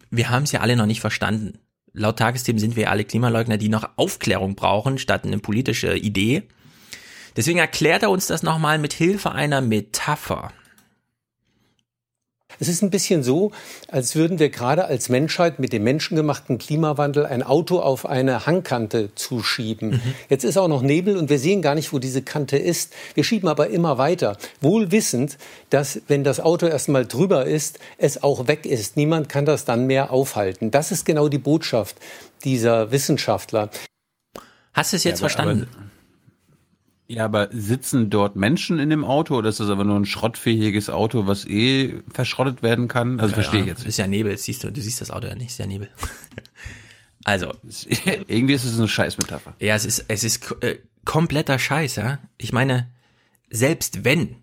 wir haben es ja alle noch nicht verstanden. Laut Tagesthemen sind wir alle Klimaleugner, die noch Aufklärung brauchen, statt eine politische Idee. Deswegen erklärt er uns das nochmal mit Hilfe einer Metapher. Es ist ein bisschen so, als würden wir gerade als Menschheit mit dem menschengemachten Klimawandel ein Auto auf eine Hangkante zuschieben. Mhm. Jetzt ist auch noch Nebel und wir sehen gar nicht, wo diese Kante ist. Wir schieben aber immer weiter, wohl wissend, dass wenn das Auto erstmal drüber ist, es auch weg ist. Niemand kann das dann mehr aufhalten. Das ist genau die Botschaft dieser Wissenschaftler. Hast du es jetzt ja, verstanden? Ja, aber sitzen dort Menschen in dem Auto oder ist das aber nur ein schrottfähiges Auto, was eh verschrottet werden kann? Also ja, verstehe ich jetzt. Ist ja Nebel, siehst du, du siehst das Auto ja nicht, ist ja Nebel. also. Irgendwie ist es eine Scheißmetapher. Ja, es ist, es ist äh, kompletter Scheiß, ja. Ich meine, selbst wenn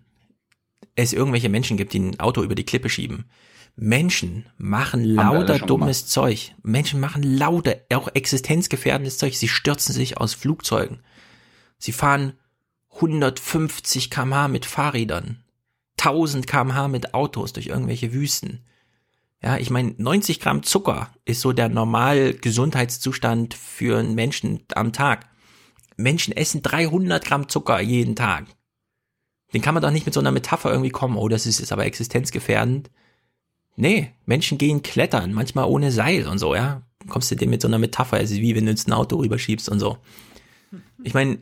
es irgendwelche Menschen gibt, die ein Auto über die Klippe schieben, Menschen machen lauter dummes gemacht. Zeug. Menschen machen lauter, auch existenzgefährdendes Zeug. Sie stürzen sich aus Flugzeugen. Sie fahren 150 kmh mit Fahrrädern, 1000 kmh mit Autos durch irgendwelche Wüsten. Ja, ich meine, 90 Gramm Zucker ist so der normal Gesundheitszustand für einen Menschen am Tag. Menschen essen 300 Gramm Zucker jeden Tag. Den kann man doch nicht mit so einer Metapher irgendwie kommen, oh, das ist jetzt aber existenzgefährdend. Nee, Menschen gehen klettern, manchmal ohne Seil und so, ja. Kommst du dem mit so einer Metapher, also wie wenn du jetzt ein Auto rüberschiebst und so. Ich meine,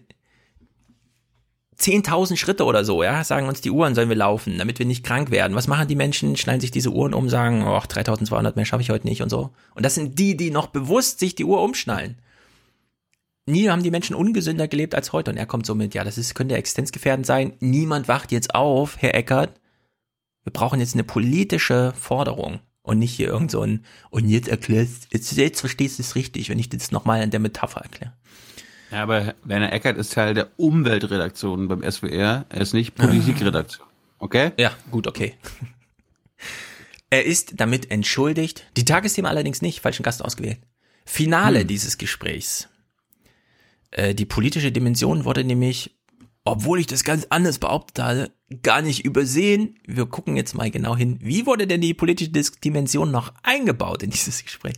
10.000 Schritte oder so, ja, sagen uns die Uhren, sollen wir laufen, damit wir nicht krank werden. Was machen die Menschen? Schneiden sich diese Uhren um, sagen, oh, 3.200 mehr schaffe ich heute nicht und so. Und das sind die, die noch bewusst sich die Uhr umschnallen. Nie haben die Menschen ungesünder gelebt als heute. Und er kommt so mit, ja, das ist, könnte existenzgefährdend sein. Niemand wacht jetzt auf, Herr Eckert. Wir brauchen jetzt eine politische Forderung und nicht hier irgend so ein, und jetzt erklärst, jetzt, jetzt verstehst du es richtig, wenn ich das nochmal in der Metapher erkläre. Ja, aber Werner Eckert ist Teil der Umweltredaktion beim SWR. Er ist nicht Politikredaktion. Okay? Ja, gut, okay. Er ist damit entschuldigt. Die Tagesthema allerdings nicht, falschen Gast ausgewählt. Finale hm. dieses Gesprächs. Äh, die politische Dimension wurde nämlich, obwohl ich das ganz anders behauptet habe, gar nicht übersehen. Wir gucken jetzt mal genau hin. Wie wurde denn die politische Dimension noch eingebaut in dieses Gespräch?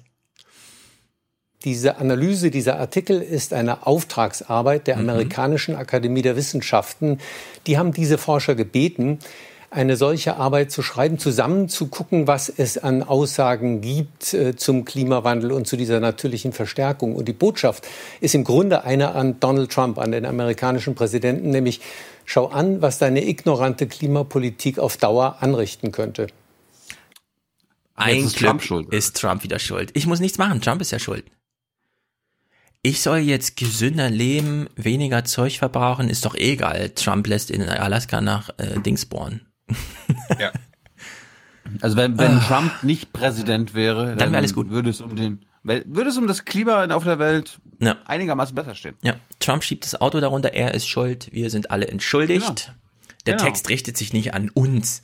Diese Analyse, dieser Artikel ist eine Auftragsarbeit der mhm. amerikanischen Akademie der Wissenschaften. Die haben diese Forscher gebeten, eine solche Arbeit zu schreiben, zusammen zu gucken, was es an Aussagen gibt äh, zum Klimawandel und zu dieser natürlichen Verstärkung. Und die Botschaft ist im Grunde eine an Donald Trump, an den amerikanischen Präsidenten, nämlich schau an, was deine ignorante Klimapolitik auf Dauer anrichten könnte. Ein ist Trump schuld. Ist Trump wieder schuld. Ich muss nichts machen. Trump ist ja schuld. Ich soll jetzt gesünder leben, weniger Zeug verbrauchen, ist doch egal. Trump lässt in Alaska nach äh, Dings bohren. Ja. Also wenn, wenn oh. Trump nicht Präsident wäre, dann, dann wäre alles gut. Würde es um den würde es um das Klima auf der Welt ja. einigermaßen besser stehen. Ja, Trump schiebt das Auto darunter, er ist schuld, wir sind alle entschuldigt. Genau. Der genau. Text richtet sich nicht an uns.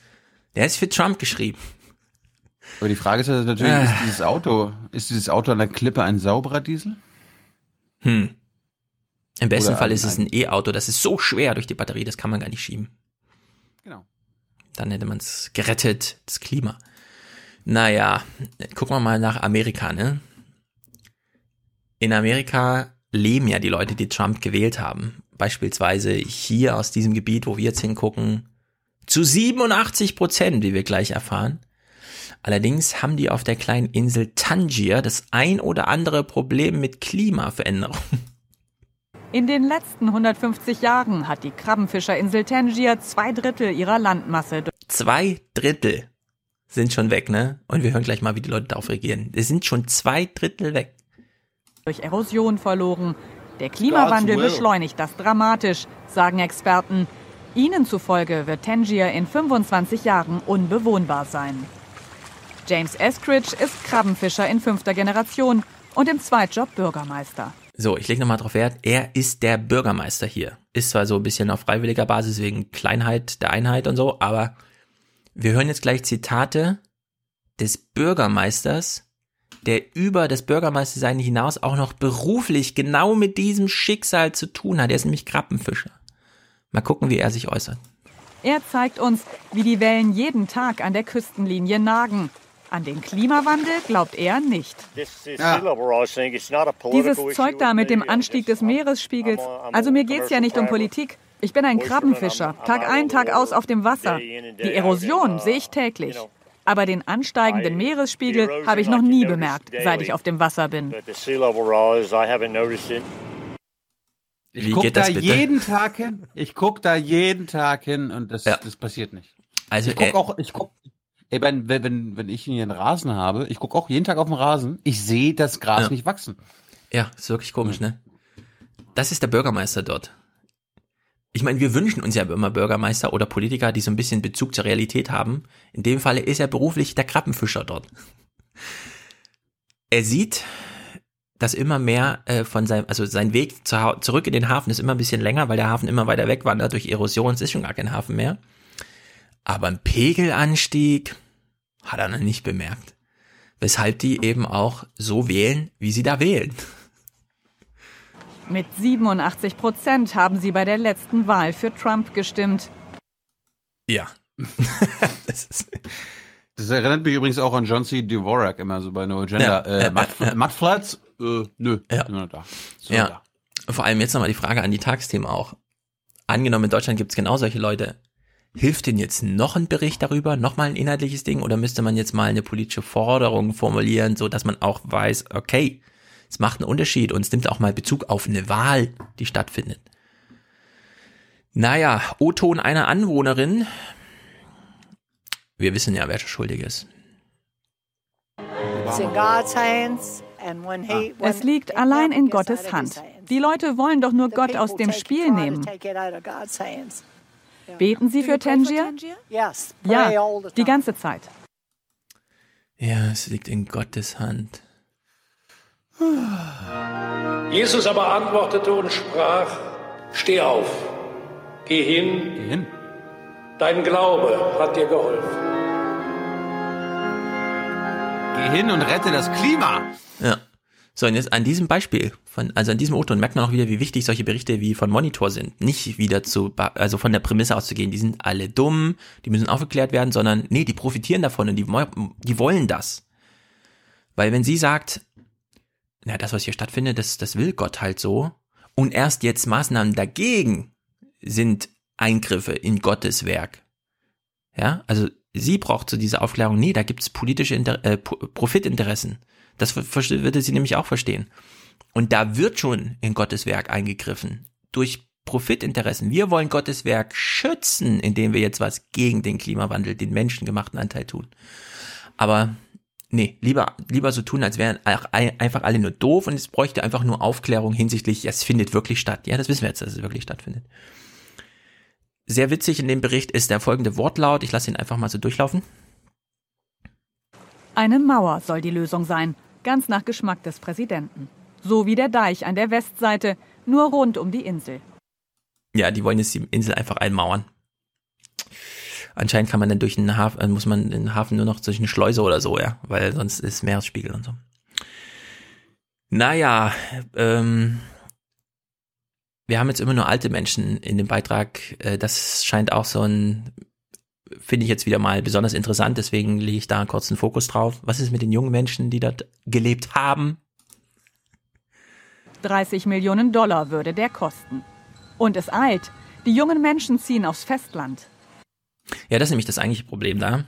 Der ist für Trump geschrieben. Aber die Frage ist natürlich, äh. ist dieses Auto, ist dieses Auto an der Klippe ein sauberer Diesel? Hm. Im besten Oder Fall ist es ein E-Auto, das ist so schwer durch die Batterie, das kann man gar nicht schieben. Genau. Dann hätte man es gerettet, das Klima. Naja, gucken wir mal nach Amerika, ne? In Amerika leben ja die Leute, die Trump gewählt haben. Beispielsweise hier aus diesem Gebiet, wo wir jetzt hingucken, zu 87 Prozent, wie wir gleich erfahren. Allerdings haben die auf der kleinen Insel Tangier das ein oder andere Problem mit Klimaveränderung. In den letzten 150 Jahren hat die Krabbenfischerinsel Tangier zwei Drittel ihrer Landmasse. Zwei Drittel sind schon weg, ne? Und wir hören gleich mal, wie die Leute darauf reagieren. Es sind schon zwei Drittel weg. Durch Erosion verloren. Der Klimawandel beschleunigt das dramatisch, sagen Experten. Ihnen zufolge wird Tangier in 25 Jahren unbewohnbar sein. James Eskridge ist Krabbenfischer in fünfter Generation und im Zweitjob Bürgermeister. So, ich lege nochmal drauf Wert. Er ist der Bürgermeister hier. Ist zwar so ein bisschen auf freiwilliger Basis wegen Kleinheit der Einheit und so, aber wir hören jetzt gleich Zitate des Bürgermeisters, der über das Bürgermeistersein hinaus auch noch beruflich genau mit diesem Schicksal zu tun hat. Er ist nämlich Krabbenfischer. Mal gucken, wie er sich äußert. Er zeigt uns, wie die Wellen jeden Tag an der Küstenlinie nagen. An den Klimawandel glaubt er nicht. Ja. Dieses Zeug da mit dem Anstieg des Meeresspiegels, also mir geht es ja nicht um Politik. Ich bin ein Krabbenfischer, Tag ein, Tag aus auf dem Wasser. Die Erosion sehe ich täglich. Aber den ansteigenden Meeresspiegel habe ich noch nie bemerkt, seit ich auf dem Wasser bin. Ich gucke da bitte? jeden Tag hin. Ich gucke da jeden Tag hin und das, ja. das passiert nicht. Also ich guck äh, auch, ich guck, Ey, wenn, wenn, wenn ich hier einen Rasen habe, ich gucke auch jeden Tag auf den Rasen, ich sehe das Gras ja. nicht wachsen. Ja, ist wirklich komisch, ne? Das ist der Bürgermeister dort. Ich meine, wir wünschen uns ja immer Bürgermeister oder Politiker, die so ein bisschen Bezug zur Realität haben. In dem Falle ist er beruflich der Krabbenfischer dort. Er sieht, dass immer mehr äh, von seinem, also sein Weg zu, zurück in den Hafen ist immer ein bisschen länger, weil der Hafen immer weiter wegwandert durch Erosion. Es ist schon gar kein Hafen mehr. Aber ein Pegelanstieg, hat er noch nicht bemerkt. Weshalb die eben auch so wählen, wie sie da wählen. Mit 87 Prozent haben sie bei der letzten Wahl für Trump gestimmt. Ja. das, ist das, erinnert mich übrigens auch an John C. Dvorak immer so bei No Agenda. Ja, äh, Mud, Mudflats? Äh, nö, ja. da. So ja. Da. Vor allem jetzt nochmal die Frage an die Tagsthemen auch. Angenommen, in Deutschland gibt es genau solche Leute. Hilft denn jetzt noch ein Bericht darüber, noch mal ein inhaltliches Ding oder müsste man jetzt mal eine politische Forderung formulieren, so dass man auch weiß, okay, es macht einen Unterschied und es nimmt auch mal Bezug auf eine Wahl, die stattfindet. Naja, O-Ton einer Anwohnerin. Wir wissen ja, wer schuldig ist. Es liegt allein in Gottes Hand. Die Leute wollen doch nur Gott aus dem Spiel nehmen. Beten Sie für Tangier? Ja, die ganze Zeit. Ja, es liegt in Gottes Hand. Jesus aber antwortete und sprach, steh auf, geh hin, geh hin. dein Glaube hat dir geholfen. Geh hin und rette das Klima. Ja. So, und jetzt an diesem Beispiel, von, also an diesem O-Ton merkt man auch wieder, wie wichtig solche Berichte wie von Monitor sind. Nicht wieder zu, also von der Prämisse auszugehen, die sind alle dumm, die müssen aufgeklärt werden, sondern nee, die profitieren davon und die, die wollen das. Weil wenn sie sagt, na, das, was hier stattfindet, das, das will Gott halt so, und erst jetzt Maßnahmen dagegen sind Eingriffe in Gottes Werk. Ja, also sie braucht zu dieser Aufklärung, nee, da gibt's politische Inter äh, Profitinteressen. Das würde sie nämlich auch verstehen. Und da wird schon in Gottes Werk eingegriffen. Durch Profitinteressen. Wir wollen Gottes Werk schützen, indem wir jetzt was gegen den Klimawandel, den menschengemachten Anteil tun. Aber nee, lieber, lieber so tun, als wären einfach alle nur doof und es bräuchte einfach nur Aufklärung hinsichtlich, es findet wirklich statt. Ja, das wissen wir jetzt, dass es wirklich stattfindet. Sehr witzig in dem Bericht ist der folgende Wortlaut. Ich lasse ihn einfach mal so durchlaufen. Eine Mauer soll die Lösung sein, ganz nach Geschmack des Präsidenten. So wie der Deich an der Westseite, nur rund um die Insel. Ja, die wollen jetzt die Insel einfach einmauern. Anscheinend kann man dann durch den Hafen, äh, muss man den Hafen nur noch durch eine Schleuse oder so, ja, weil sonst ist Meeresspiegel und so. Naja, ähm, wir haben jetzt immer nur alte Menschen in dem Beitrag. Äh, das scheint auch so ein finde ich jetzt wieder mal besonders interessant, deswegen lege ich da kurz einen Fokus drauf. Was ist mit den jungen Menschen, die dort gelebt haben? 30 Millionen Dollar würde der kosten. Und es eilt. Die jungen Menschen ziehen aufs Festland. Ja, das ist nämlich das eigentliche Problem da.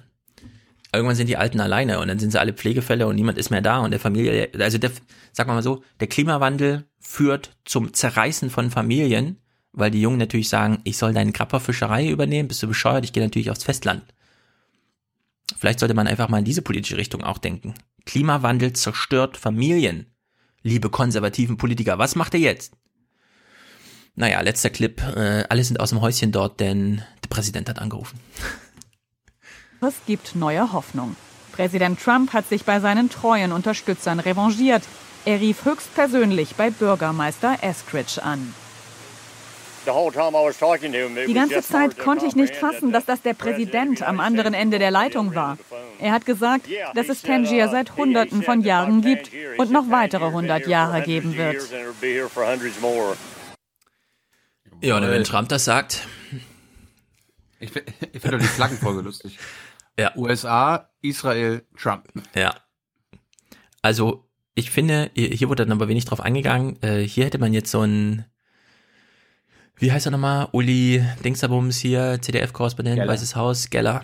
Irgendwann sind die Alten alleine und dann sind sie alle Pflegefälle und niemand ist mehr da und der Familie, also der, sag mal so, der Klimawandel führt zum Zerreißen von Familien weil die Jungen natürlich sagen, ich soll deine Krabberfischerei übernehmen, bist du bescheuert, ich gehe natürlich aufs Festland. Vielleicht sollte man einfach mal in diese politische Richtung auch denken. Klimawandel zerstört Familien. Liebe konservativen Politiker, was macht ihr jetzt? Naja, letzter Clip. Äh, alle sind aus dem Häuschen dort, denn der Präsident hat angerufen. Es gibt neue Hoffnung. Präsident Trump hat sich bei seinen treuen Unterstützern revanchiert. Er rief höchstpersönlich bei Bürgermeister Eskridge an. Die ganze Zeit konnte ich nicht fassen, dass das der Präsident am anderen Ende der Leitung war. Er hat gesagt, dass es Tangier seit Hunderten von Jahren gibt und noch weitere hundert Jahre geben wird. Ja, und wenn Trump das sagt. Ich, ich finde doch die Flaggenfolge lustig. Ja. USA, Israel, Trump. Ja. Also, ich finde, hier wurde dann aber wenig drauf eingegangen. Äh, hier hätte man jetzt so ein wie heißt er nochmal? Uli Dingsterbums hier, CDF-Korrespondent, Weißes Haus, Geller.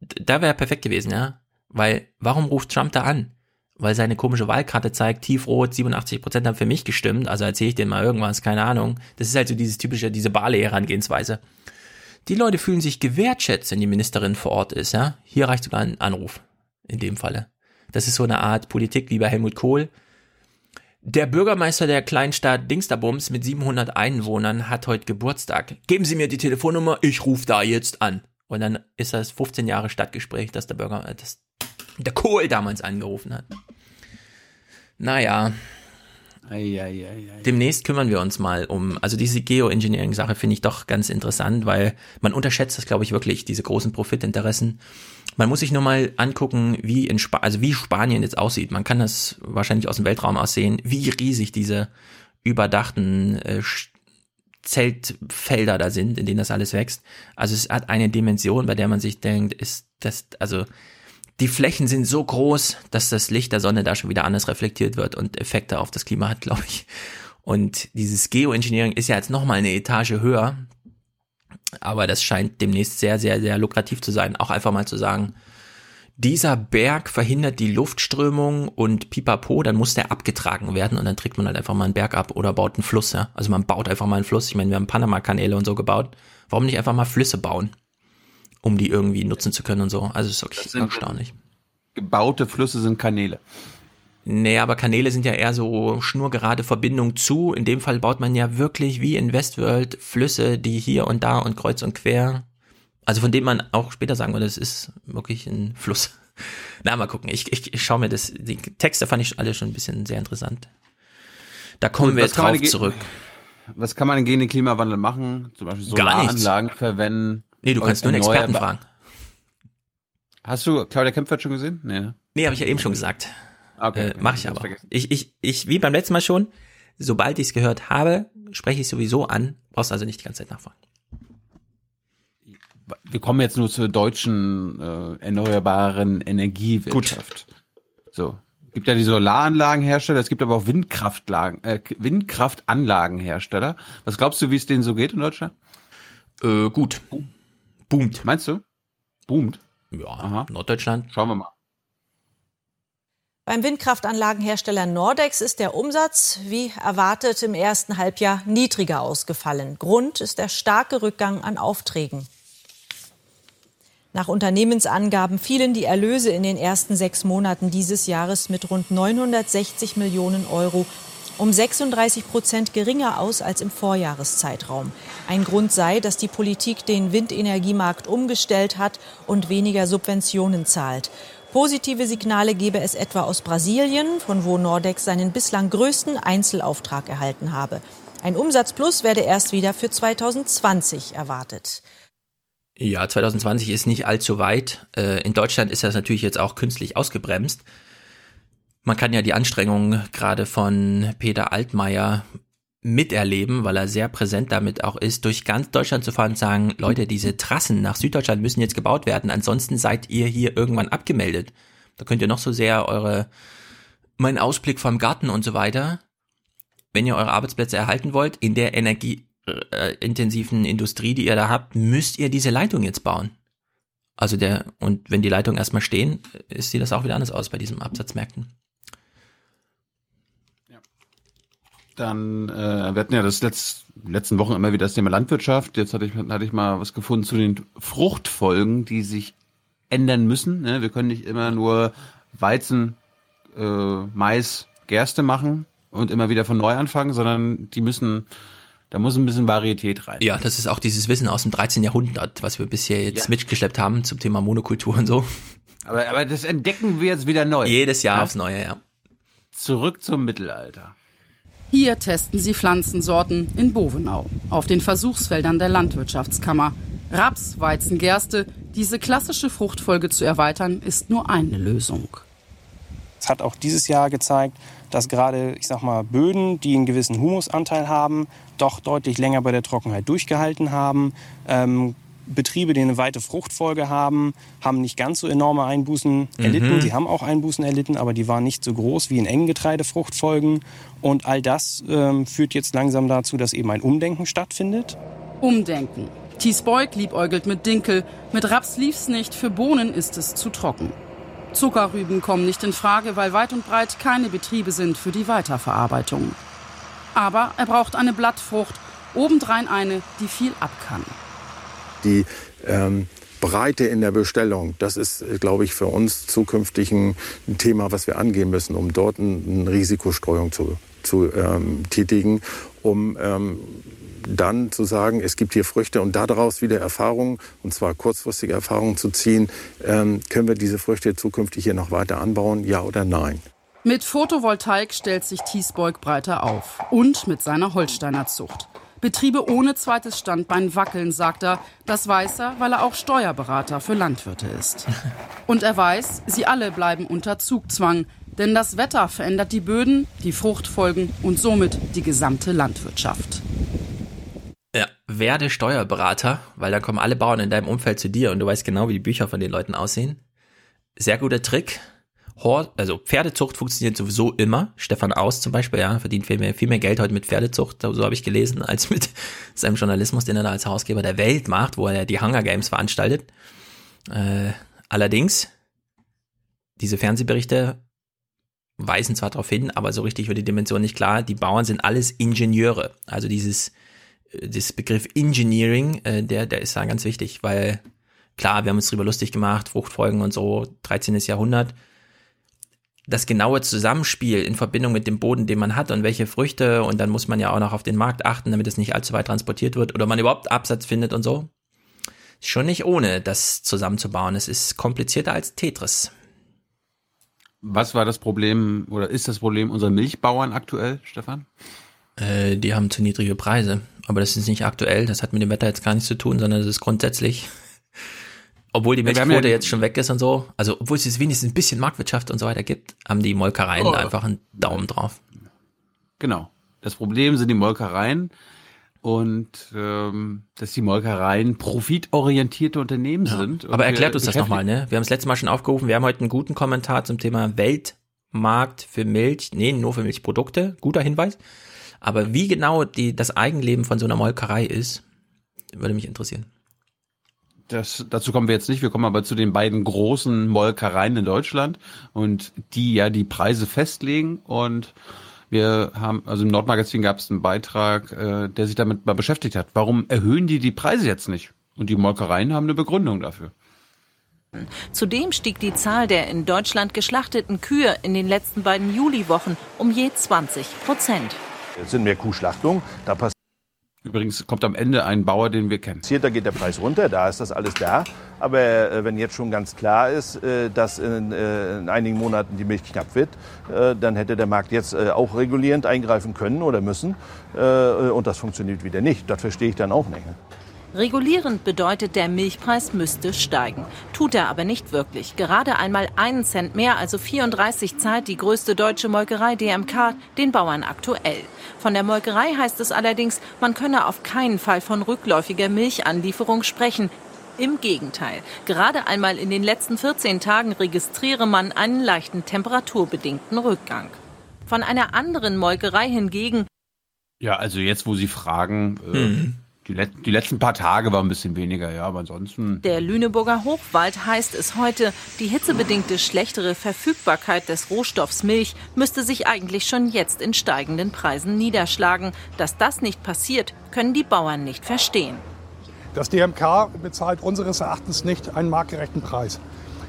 Da wäre perfekt gewesen, ja. Weil, warum ruft Trump da an? Weil seine komische Wahlkarte zeigt, tiefrot, 87 Prozent haben für mich gestimmt, also erzähle ich denen mal irgendwas, keine Ahnung. Das ist halt so dieses typische, diese Barley-Herangehensweise. Die Leute fühlen sich gewertschätzt, wenn die Ministerin vor Ort ist, ja. Hier reicht sogar ein Anruf. In dem Falle. Das ist so eine Art Politik wie bei Helmut Kohl. Der Bürgermeister der Kleinstadt Dingsterbums mit 700 Einwohnern hat heute Geburtstag. Geben Sie mir die Telefonnummer, ich rufe da jetzt an. Und dann ist das 15 Jahre Stadtgespräch, dass der Bürger, äh, dass der Kohl damals angerufen hat. Naja. Ei, ei, ei, Demnächst kümmern wir uns mal um, also diese Geoengineering-Sache finde ich doch ganz interessant, weil man unterschätzt das, glaube ich, wirklich, diese großen Profitinteressen. Man muss sich nur mal angucken, wie in Sp also wie Spanien jetzt aussieht. Man kann das wahrscheinlich aus dem Weltraum aussehen, wie riesig diese überdachten äh, Zeltfelder da sind, in denen das alles wächst. Also es hat eine Dimension, bei der man sich denkt, ist das, also die Flächen sind so groß, dass das Licht der Sonne da schon wieder anders reflektiert wird und Effekte auf das Klima hat, glaube ich. Und dieses Geoengineering ist ja jetzt nochmal eine Etage höher. Aber das scheint demnächst sehr, sehr, sehr lukrativ zu sein. Auch einfach mal zu sagen, dieser Berg verhindert die Luftströmung und pipapo, dann muss der abgetragen werden und dann trägt man halt einfach mal einen Berg ab oder baut einen Fluss, ja. Also man baut einfach mal einen Fluss. Ich meine, wir haben Panama-Kanäle und so gebaut. Warum nicht einfach mal Flüsse bauen? Um die irgendwie nutzen zu können und so. Also ist wirklich erstaunlich. Gebaute Flüsse sind Kanäle. Nee, aber Kanäle sind ja eher so schnurgerade Verbindungen zu. In dem Fall baut man ja wirklich wie in Westworld Flüsse, die hier und da und kreuz und quer. Also von dem man auch später sagen würde, es ist wirklich ein Fluss. Na, mal gucken. Ich, ich, ich schaue mir das, die Texte fand ich alle schon ein bisschen sehr interessant. Da kommen wir jetzt drauf zurück. Was kann man gegen den Klimawandel machen? Zum Beispiel Solaranlagen verwenden. Nee, du kannst nur einen Experten fragen. Hast du Claudia Kempfert schon gesehen? Nee, ne? Nee, habe ich ja eben schon gesagt. Okay. Äh, Mache ich aber. Ich, ich, ich, wie beim letzten Mal schon, sobald ich es gehört habe, spreche ich sowieso an. Brauchst also nicht die ganze Zeit nachfragen. Wir kommen jetzt nur zur deutschen äh, erneuerbaren Energiewirtschaft. Gut. So. Gibt ja die Solaranlagenhersteller, es gibt aber auch Windkraftlagen, äh, Windkraftanlagenhersteller. Was glaubst du, wie es denen so geht in Deutschland? Äh, gut. Boomt. Meinst du? Boomt? Ja, Aha. Norddeutschland. Schauen wir mal. Beim Windkraftanlagenhersteller Nordex ist der Umsatz, wie erwartet, im ersten Halbjahr niedriger ausgefallen. Grund ist der starke Rückgang an Aufträgen. Nach Unternehmensangaben fielen die Erlöse in den ersten sechs Monaten dieses Jahres mit rund 960 Millionen Euro um 36 Prozent geringer aus als im Vorjahreszeitraum. Ein Grund sei, dass die Politik den Windenergiemarkt umgestellt hat und weniger Subventionen zahlt. Positive Signale gebe es etwa aus Brasilien, von wo Nordex seinen bislang größten Einzelauftrag erhalten habe. Ein Umsatzplus werde erst wieder für 2020 erwartet. Ja, 2020 ist nicht allzu weit. Äh, in Deutschland ist das natürlich jetzt auch künstlich ausgebremst. Man kann ja die Anstrengungen gerade von Peter Altmaier miterleben, weil er sehr präsent damit auch ist, durch ganz Deutschland zu fahren und sagen, Leute, diese Trassen nach Süddeutschland müssen jetzt gebaut werden, ansonsten seid ihr hier irgendwann abgemeldet. Da könnt ihr noch so sehr eure, mein Ausblick vom Garten und so weiter, wenn ihr eure Arbeitsplätze erhalten wollt, in der energieintensiven Industrie, die ihr da habt, müsst ihr diese Leitung jetzt bauen. Also der, und wenn die Leitungen erstmal stehen, sieht das auch wieder anders aus bei diesen Absatzmärkten. Dann, äh, wir hatten ja das letzt, letzten Wochen immer wieder das Thema Landwirtschaft. Jetzt hatte ich, hatte ich mal was gefunden zu den Fruchtfolgen, die sich ändern müssen. Ne? Wir können nicht immer nur Weizen, äh, Mais, Gerste machen und immer wieder von neu anfangen, sondern die müssen, da muss ein bisschen Varietät rein. Ja, das ist auch dieses Wissen aus dem 13. Jahrhundert, was wir bisher jetzt ja. mitgeschleppt haben zum Thema Monokultur und so. Aber, aber das entdecken wir jetzt wieder neu. Jedes Jahr ja? aufs Neue, ja. Zurück zum Mittelalter. Hier testen sie Pflanzensorten in Bovenau auf den Versuchsfeldern der Landwirtschaftskammer. Raps, Weizen, Gerste, diese klassische Fruchtfolge zu erweitern, ist nur eine Lösung. Es hat auch dieses Jahr gezeigt, dass gerade, ich sag mal, Böden, die einen gewissen Humusanteil haben, doch deutlich länger bei der Trockenheit durchgehalten haben. Ähm, Betriebe, die eine weite Fruchtfolge haben, haben nicht ganz so enorme Einbußen erlitten. Mhm. Sie haben auch Einbußen erlitten, aber die waren nicht so groß wie in engen Getreidefruchtfolgen. Und all das ähm, führt jetzt langsam dazu, dass eben ein Umdenken stattfindet. Umdenken. Thies Beug liebäugelt mit Dinkel. Mit Raps lief's nicht, für Bohnen ist es zu trocken. Zuckerrüben kommen nicht in Frage, weil weit und breit keine Betriebe sind für die Weiterverarbeitung. Aber er braucht eine Blattfrucht, obendrein eine, die viel ab kann die ähm, Breite in der Bestellung, das ist, glaube ich, für uns zukünftig ein, ein Thema, was wir angehen müssen, um dort eine Risikostreuung zu, zu ähm, tätigen, um ähm, dann zu sagen, es gibt hier Früchte und daraus wieder Erfahrungen, und zwar kurzfristige Erfahrungen zu ziehen, ähm, können wir diese Früchte zukünftig hier noch weiter anbauen, ja oder nein? Mit Photovoltaik stellt sich Thiesbeug breiter auf und mit seiner Holsteiner Zucht. Betriebe ohne zweites Standbein wackeln, sagt er. Das weiß er, weil er auch Steuerberater für Landwirte ist. Und er weiß, sie alle bleiben unter Zugzwang. Denn das Wetter verändert die Böden, die Fruchtfolgen und somit die gesamte Landwirtschaft. Ja, werde Steuerberater, weil dann kommen alle Bauern in deinem Umfeld zu dir und du weißt genau, wie die Bücher von den Leuten aussehen. Sehr guter Trick. Hor also Pferdezucht funktioniert sowieso immer. Stefan Aus zum Beispiel, ja, verdient viel mehr, viel mehr Geld heute mit Pferdezucht, so habe ich gelesen, als mit seinem Journalismus, den er da als Herausgeber der Welt macht, wo er die Hunger Games veranstaltet. Äh, allerdings, diese Fernsehberichte weisen zwar darauf hin, aber so richtig wird die Dimension nicht klar. Die Bauern sind alles Ingenieure. Also dieses, äh, das Begriff Engineering, äh, der, der ist da ganz wichtig, weil klar, wir haben uns drüber lustig gemacht, Fruchtfolgen und so, 13. Jahrhundert das genaue Zusammenspiel in Verbindung mit dem Boden, den man hat und welche Früchte und dann muss man ja auch noch auf den Markt achten, damit es nicht allzu weit transportiert wird oder man überhaupt Absatz findet und so. Schon nicht ohne, das zusammenzubauen. Es ist komplizierter als Tetris. Was war das Problem oder ist das Problem unserer Milchbauern aktuell, Stefan? Äh, die haben zu niedrige Preise. Aber das ist nicht aktuell, das hat mit dem Wetter jetzt gar nichts zu tun, sondern es ist grundsätzlich. Obwohl die Milchquote ja, jetzt schon weg ist und so, also obwohl es jetzt wenigstens ein bisschen Marktwirtschaft und so weiter gibt, haben die Molkereien oh. einfach einen Daumen drauf. Genau. Das Problem sind die Molkereien und ähm, dass die Molkereien profitorientierte Unternehmen ja. sind. Aber erklärt uns das nochmal, ne? Wir haben es letztes Mal schon aufgerufen, wir haben heute einen guten Kommentar zum Thema Weltmarkt für Milch, nee, nur für Milchprodukte, guter Hinweis. Aber wie genau die, das Eigenleben von so einer Molkerei ist, würde mich interessieren. Das, dazu kommen wir jetzt nicht. Wir kommen aber zu den beiden großen Molkereien in Deutschland und die ja die Preise festlegen. Und wir haben, also im Nordmagazin gab es einen Beitrag, äh, der sich damit mal beschäftigt hat. Warum erhöhen die die Preise jetzt nicht? Und die Molkereien haben eine Begründung dafür. Zudem stieg die Zahl der in Deutschland geschlachteten Kühe in den letzten beiden Juliwochen um je 20 Prozent. Jetzt sind mehr Kuhschlachtungen. Da passiert Übrigens kommt am Ende ein Bauer, den wir kennen. Da geht der Preis runter, da ist das alles da. Aber äh, wenn jetzt schon ganz klar ist, äh, dass in, äh, in, einigen Monaten die Milch knapp wird, äh, dann hätte der Markt jetzt äh, auch regulierend eingreifen können oder müssen. Äh, und das funktioniert wieder nicht. Das verstehe ich dann auch nicht. Regulierend bedeutet, der Milchpreis müsste steigen. Tut er aber nicht wirklich. Gerade einmal einen Cent mehr, also 34 zahlt die größte deutsche Molkerei DMK den Bauern aktuell. Von der Molkerei heißt es allerdings, man könne auf keinen Fall von rückläufiger Milchanlieferung sprechen. Im Gegenteil. Gerade einmal in den letzten 14 Tagen registriere man einen leichten temperaturbedingten Rückgang. Von einer anderen Molkerei hingegen. Ja, also jetzt, wo Sie fragen, äh, mhm. Die, Let die letzten paar Tage waren ein bisschen weniger, ja, aber ansonsten. Der Lüneburger Hochwald heißt es heute, die hitzebedingte schlechtere Verfügbarkeit des Rohstoffs Milch müsste sich eigentlich schon jetzt in steigenden Preisen niederschlagen. Dass das nicht passiert, können die Bauern nicht verstehen. Das DMK bezahlt unseres Erachtens nicht einen marktgerechten Preis.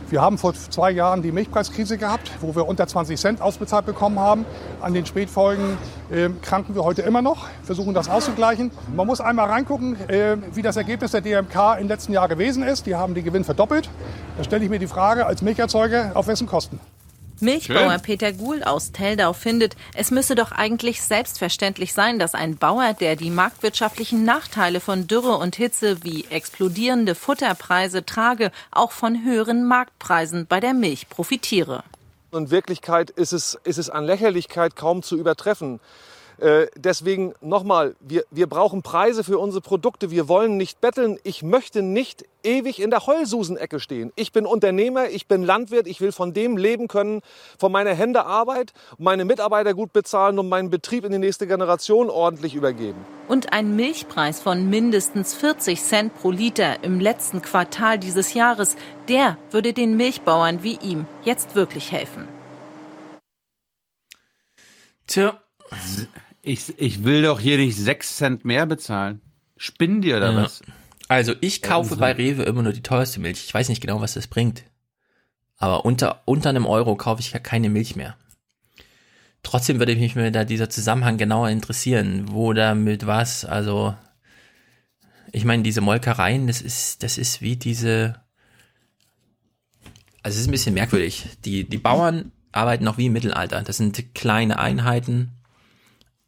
Wir haben vor zwei Jahren die Milchpreiskrise gehabt, wo wir unter 20 Cent ausbezahlt bekommen haben. An den Spätfolgen äh, kranken wir heute immer noch, versuchen das auszugleichen. Man muss einmal reingucken, äh, wie das Ergebnis der DMK im letzten Jahr gewesen ist. Die haben den Gewinn verdoppelt. Da stelle ich mir die Frage als Milcherzeuger, auf wessen Kosten? Milchbauer Schön. Peter Guhl aus Teldau findet, es müsse doch eigentlich selbstverständlich sein, dass ein Bauer, der die marktwirtschaftlichen Nachteile von Dürre und Hitze wie explodierende Futterpreise trage, auch von höheren Marktpreisen bei der Milch profitiere. In Wirklichkeit ist es, ist es an Lächerlichkeit kaum zu übertreffen. Äh, deswegen nochmal, wir, wir brauchen Preise für unsere Produkte. Wir wollen nicht betteln. Ich möchte nicht ewig in der Heulsusen-Ecke stehen. Ich bin Unternehmer, ich bin Landwirt, ich will von dem leben können, von meiner Hände Arbeit, meine Mitarbeiter gut bezahlen und meinen Betrieb in die nächste Generation ordentlich übergeben. Und ein Milchpreis von mindestens 40 Cent pro Liter im letzten Quartal dieses Jahres, der würde den Milchbauern wie ihm jetzt wirklich helfen. Tja, ich, ich will doch hier nicht sechs Cent mehr bezahlen. Spinnen dir oder ja. was? Also ich kaufe bei Rewe immer nur die teuerste Milch. Ich weiß nicht genau, was das bringt. Aber unter, unter einem Euro kaufe ich ja keine Milch mehr. Trotzdem würde mich mir da dieser Zusammenhang genauer interessieren. Wo da mit was? Also, ich meine, diese Molkereien, das ist, das ist wie diese, also es ist ein bisschen merkwürdig. Die, die Bauern arbeiten noch wie im Mittelalter. Das sind kleine Einheiten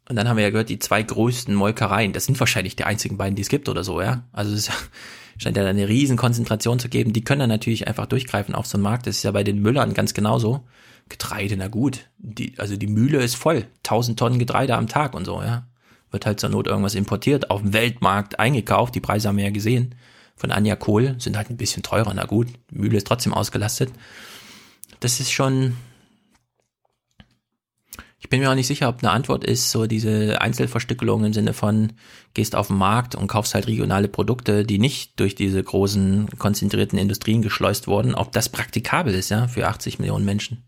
und dann haben wir ja gehört, die zwei größten Molkereien, das sind wahrscheinlich die einzigen beiden, die es gibt oder so, ja. Also es scheint ja eine riesen Konzentration zu geben. Die können dann natürlich einfach durchgreifen auf so einen Markt. Das ist ja bei den Müllern ganz genauso. Getreide, na gut. Die, also die Mühle ist voll. Tausend Tonnen Getreide am Tag und so, ja. Wird halt zur Not irgendwas importiert, auf dem Weltmarkt eingekauft. Die Preise haben wir ja gesehen. Von Anja Kohl sind halt ein bisschen teurer, na gut. Die Mühle ist trotzdem ausgelastet. Das ist schon, ich bin mir auch nicht sicher, ob eine Antwort ist, so diese Einzelverstückelung im Sinne von, gehst auf den Markt und kaufst halt regionale Produkte, die nicht durch diese großen konzentrierten Industrien geschleust wurden, ob das praktikabel ist, ja, für 80 Millionen Menschen.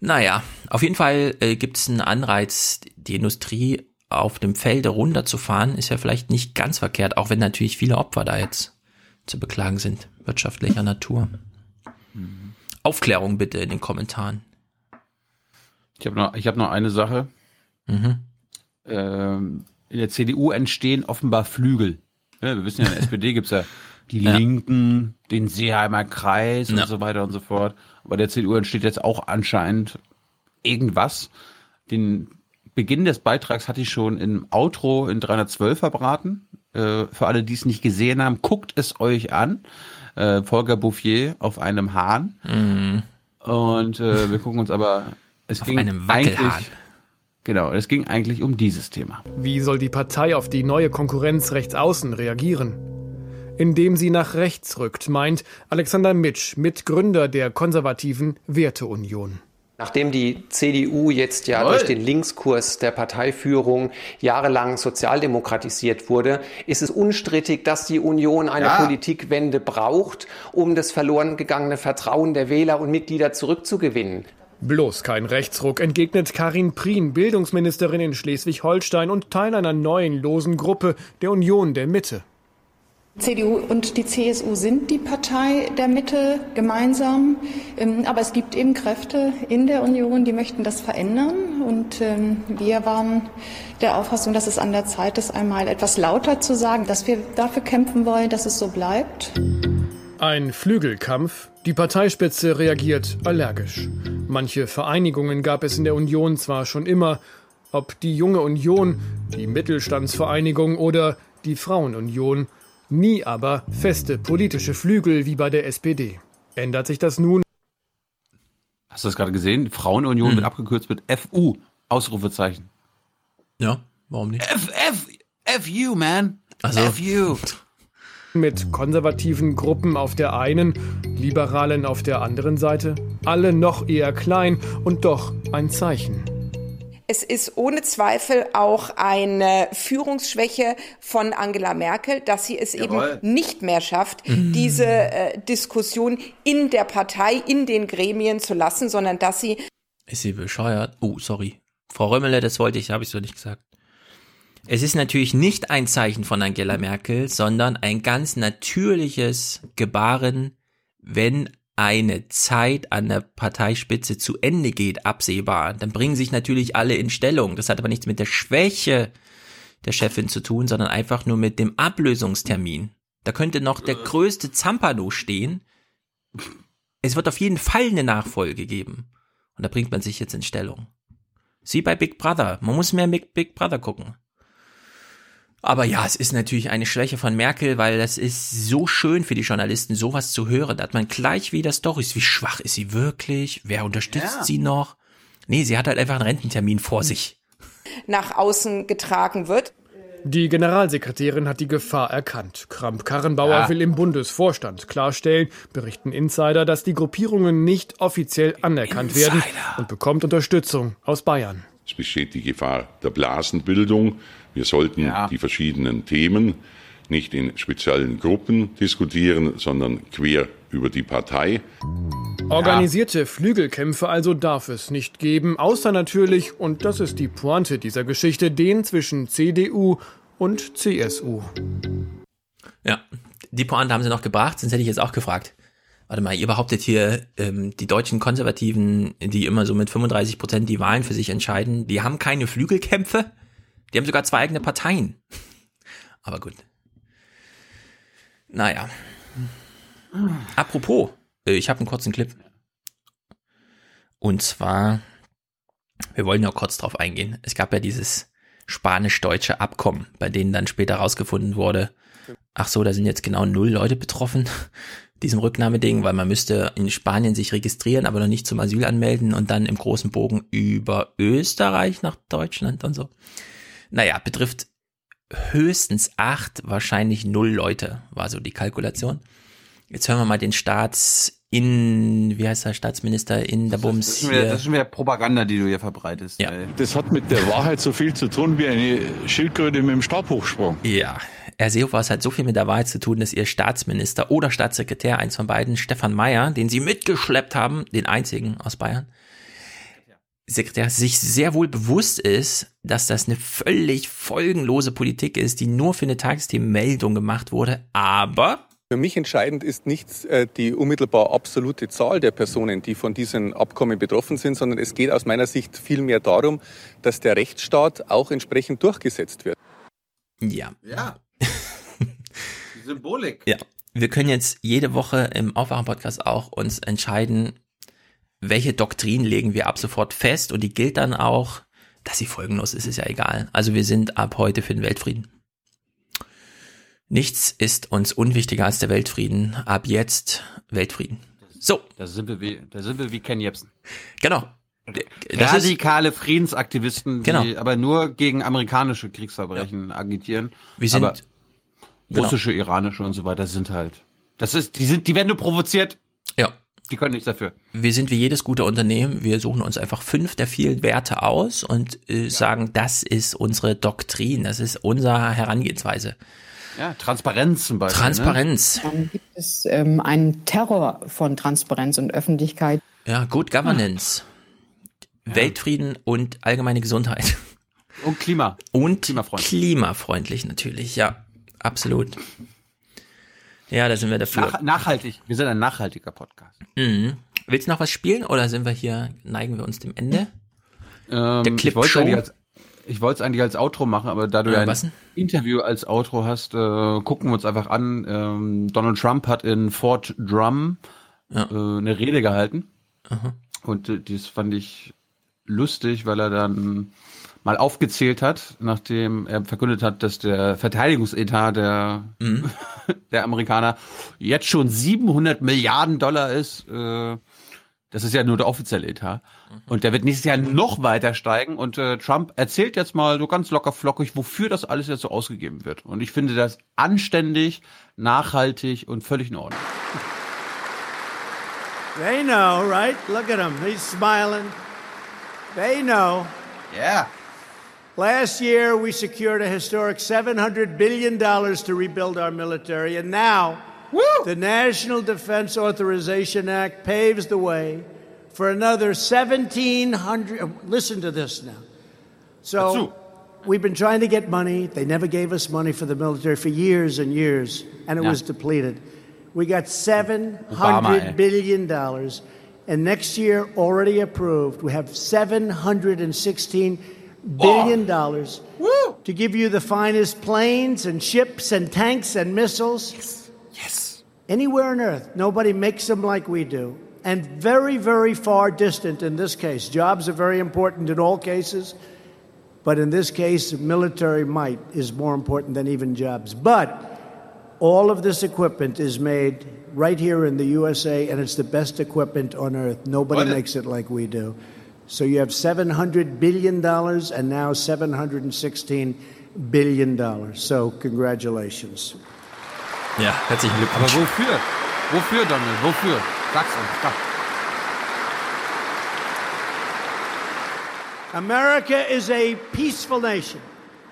Naja, auf jeden Fall äh, gibt es einen Anreiz, die Industrie auf dem Felde runterzufahren, ist ja vielleicht nicht ganz verkehrt, auch wenn natürlich viele Opfer da jetzt zu beklagen sind, wirtschaftlicher Natur. Mhm. Aufklärung bitte in den Kommentaren. Ich habe noch, ich hab noch eine Sache. Mhm. Ähm, in der CDU entstehen offenbar Flügel. Ja, wir wissen ja, in der SPD gibt's ja die ja. Linken, den Seeheimer Kreis und so weiter und so fort. Aber der CDU entsteht jetzt auch anscheinend irgendwas. Den Beginn des Beitrags hatte ich schon im Outro in 312 verbraten. Äh, für alle, die es nicht gesehen haben, guckt es euch an. Äh, Volker Bouffier auf einem Hahn. Mhm. Und äh, wir gucken uns aber es auf ging einem eigentlich Genau, es ging eigentlich um dieses Thema. Wie soll die Partei auf die neue Konkurrenz rechts außen reagieren? Indem sie nach rechts rückt, meint Alexander Mitsch, Mitgründer der konservativen Werteunion. Nachdem die CDU jetzt ja Jawohl. durch den Linkskurs der Parteiführung jahrelang sozialdemokratisiert wurde, ist es unstrittig, dass die Union eine ja. Politikwende braucht, um das verloren gegangene Vertrauen der Wähler und Mitglieder zurückzugewinnen. Bloß kein Rechtsruck, entgegnet Karin Prien, Bildungsministerin in Schleswig-Holstein und Teil einer neuen losen Gruppe der Union der Mitte. CDU und die CSU sind die Partei der Mitte gemeinsam. Ähm, aber es gibt eben Kräfte in der Union, die möchten das verändern. Und ähm, wir waren der Auffassung, dass es an der Zeit ist, einmal etwas lauter zu sagen, dass wir dafür kämpfen wollen, dass es so bleibt. Ein Flügelkampf. Die Parteispitze reagiert allergisch. Manche Vereinigungen gab es in der Union zwar schon immer, ob die junge Union, die Mittelstandsvereinigung oder die Frauenunion, nie aber feste politische Flügel wie bei der SPD. Ändert sich das nun? Hast du das gerade gesehen? Frauenunion hm. wird abgekürzt mit FU, Ausrufezeichen. Ja, warum nicht? F, F, FU, man. Also. FU mit konservativen Gruppen auf der einen, Liberalen auf der anderen Seite, alle noch eher klein und doch ein Zeichen. Es ist ohne Zweifel auch eine Führungsschwäche von Angela Merkel, dass sie es Jawohl. eben nicht mehr schafft, mhm. diese äh, Diskussion in der Partei, in den Gremien zu lassen, sondern dass sie. Ist sie bescheuert? Oh, sorry. Frau Römmele, das wollte ich, habe ich so nicht gesagt. Es ist natürlich nicht ein Zeichen von Angela Merkel, sondern ein ganz natürliches Gebaren, wenn eine Zeit an der Parteispitze zu Ende geht, absehbar, dann bringen sich natürlich alle in Stellung. Das hat aber nichts mit der Schwäche der Chefin zu tun, sondern einfach nur mit dem Ablösungstermin. Da könnte noch der größte Zampano stehen. Es wird auf jeden Fall eine Nachfolge geben. Und da bringt man sich jetzt in Stellung. Sie bei Big Brother. Man muss mehr Big Brother gucken. Aber ja, es ist natürlich eine Schwäche von Merkel, weil das ist so schön für die Journalisten, sowas zu hören. Da hat man gleich wieder Stories. Wie schwach ist sie wirklich? Wer unterstützt ja. sie noch? Nee, sie hat halt einfach einen Rententermin vor sich. Nach außen getragen wird. Die Generalsekretärin hat die Gefahr erkannt. Kramp-Karrenbauer ja. will im Bundesvorstand klarstellen, berichten Insider, dass die Gruppierungen nicht offiziell anerkannt Insider. werden und bekommt Unterstützung aus Bayern. Es besteht die Gefahr der Blasenbildung. Wir sollten ja. die verschiedenen Themen nicht in speziellen Gruppen diskutieren, sondern quer über die Partei. Organisierte. Flügelkämpfe also darf es nicht geben, außer natürlich, und das ist die Pointe dieser Geschichte, den zwischen CDU und CSU. Ja, die Pointe haben sie noch gebracht, sonst hätte ich jetzt auch gefragt. Warte mal, ihr behauptet hier, ähm, die deutschen Konservativen, die immer so mit 35 Prozent die Wahlen für sich entscheiden, die haben keine Flügelkämpfe? Die haben sogar zwei eigene Parteien. Aber gut. Naja. Apropos, äh, ich habe einen kurzen Clip. Und zwar, wir wollen nur kurz drauf eingehen. Es gab ja dieses spanisch-deutsche Abkommen, bei denen dann später rausgefunden wurde, ach so, da sind jetzt genau null Leute betroffen diesem Rücknahmeding, weil man müsste in Spanien sich registrieren, aber noch nicht zum Asyl anmelden und dann im großen Bogen über Österreich nach Deutschland und so. Naja, betrifft höchstens acht, wahrscheinlich null Leute, war so die Kalkulation. Jetzt hören wir mal den Staats in, wie heißt der Staatsminister in der Bums? Das ist, schon wieder, das ist schon wieder Propaganda, die du hier verbreitest. Ja. Das hat mit der Wahrheit so viel zu tun wie eine Schildkröte mit dem Stabhochsprung. Ja, Herr Seehofer hat so viel mit der Wahrheit zu tun, dass ihr Staatsminister oder Staatssekretär, eins von beiden, Stefan Mayer, den sie mitgeschleppt haben, den einzigen aus Bayern, Sekretär sich sehr wohl bewusst ist, dass das eine völlig folgenlose Politik ist, die nur für eine Tagesthemenmeldung gemacht wurde, aber Für mich entscheidend ist nicht äh, die unmittelbar absolute Zahl der Personen, die von diesen Abkommen betroffen sind, sondern es geht aus meiner Sicht vielmehr darum, dass der Rechtsstaat auch entsprechend durchgesetzt wird. Ja. Ja. Die Symbolik. Ja. Wir können jetzt jede Woche im Aufwachen-Podcast auch uns entscheiden, welche Doktrin legen wir ab sofort fest und die gilt dann auch, dass sie folgenlos ist, ist ja egal. Also wir sind ab heute für den Weltfrieden. Nichts ist uns unwichtiger als der Weltfrieden. Ab jetzt Weltfrieden. So. Da sind wir wie, da sind wir wie Ken Jebsen. Genau. Das Radikale Friedensaktivisten, die Genau. aber nur gegen amerikanische Kriegsverbrechen agitieren. Wir sind- aber genau. russische, iranische und so weiter sind halt. Das ist, die sind, die werden nur provoziert. Ja. Die können nichts dafür. Wir sind wie jedes gute Unternehmen. Wir suchen uns einfach fünf der vielen Werte aus und äh, sagen, das ist unsere Doktrin, das ist unsere Herangehensweise. Ja, Transparenz zum Beispiel. Transparenz. Dann gibt es ähm, einen Terror von Transparenz und Öffentlichkeit. Ja, Good Governance. Weltfrieden und allgemeine Gesundheit. Ne? Und Klima. Und Klimafreundlich. klimafreundlich natürlich, ja, absolut. Ja, da sind wir dafür. Nach, nachhaltig. Wir sind ein nachhaltiger Podcast. Mhm. Willst du noch was spielen oder sind wir hier, neigen wir uns dem Ende? Ähm, Der Clip ich wollte Show? eigentlich als, ich wollte es eigentlich als Outro machen, aber da du ja ein was? Interview als Outro hast, äh, gucken wir uns einfach an. Ähm, Donald Trump hat in Fort Drum äh, eine Rede gehalten. Und äh, das fand ich lustig, weil er dann mal aufgezählt hat, nachdem er verkündet hat, dass der Verteidigungsetat der, der Amerikaner jetzt schon 700 Milliarden Dollar ist. Äh, das ist ja nur der offizielle Etat. Und der wird nächstes Jahr noch weiter steigen. Und äh, Trump erzählt jetzt mal so ganz locker flockig, wofür das alles jetzt so ausgegeben wird. Und ich finde das anständig, nachhaltig und völlig in Ordnung. They know, right? Look at him. He's smiling. They know. Yeah. Last year, we secured a historic $700 billion to rebuild our military, and now the National Defense Authorization Act paves the way for another 1,700. Listen to this now. So, we've been trying to get money. They never gave us money for the military for years and years, and it was depleted. We got seven hundred billion dollars, and next year already approved, we have seven hundred and sixteen billion dollars to give you the finest planes and ships and tanks and missiles. Yes. Anywhere on earth, nobody makes them like we do. And very, very far distant in this case. Jobs are very important in all cases, but in this case, military might is more important than even jobs. But all of this equipment is made right here in the USA, and it's the best equipment on earth. Nobody What? makes it like we do. So you have $700 billion and now $716 billion. So congratulations. Ja, herzlichen Aber Glückwunsch. wofür? Wofür, Donald? Wofür? Sag's uns. Sag. America is a peaceful nation.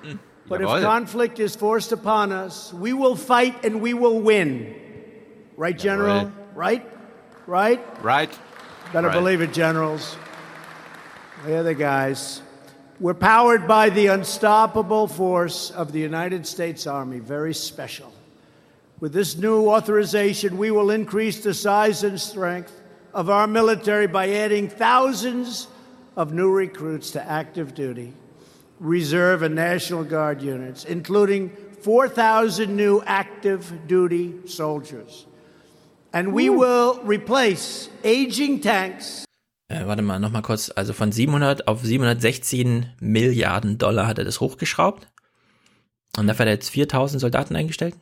Mm. But if conflict is forced upon us, we will fight and we will win. Right, General? Jawohl. Right? Right? Right. Better Right. believe it, generals. They're the guys. We're powered by the unstoppable force of the United States Army, very special. With this new authorization, we will increase the size and strength of our military by adding thousands of new recruits to active duty, reserve, and National Guard units, including 4,000 new active duty soldiers. And we will replace aging tanks Äh, warte mal, nochmal kurz. Also von 700 auf 716 Milliarden Dollar hat er das hochgeschraubt. Und dafür hat er jetzt 4000 Soldaten eingestellt.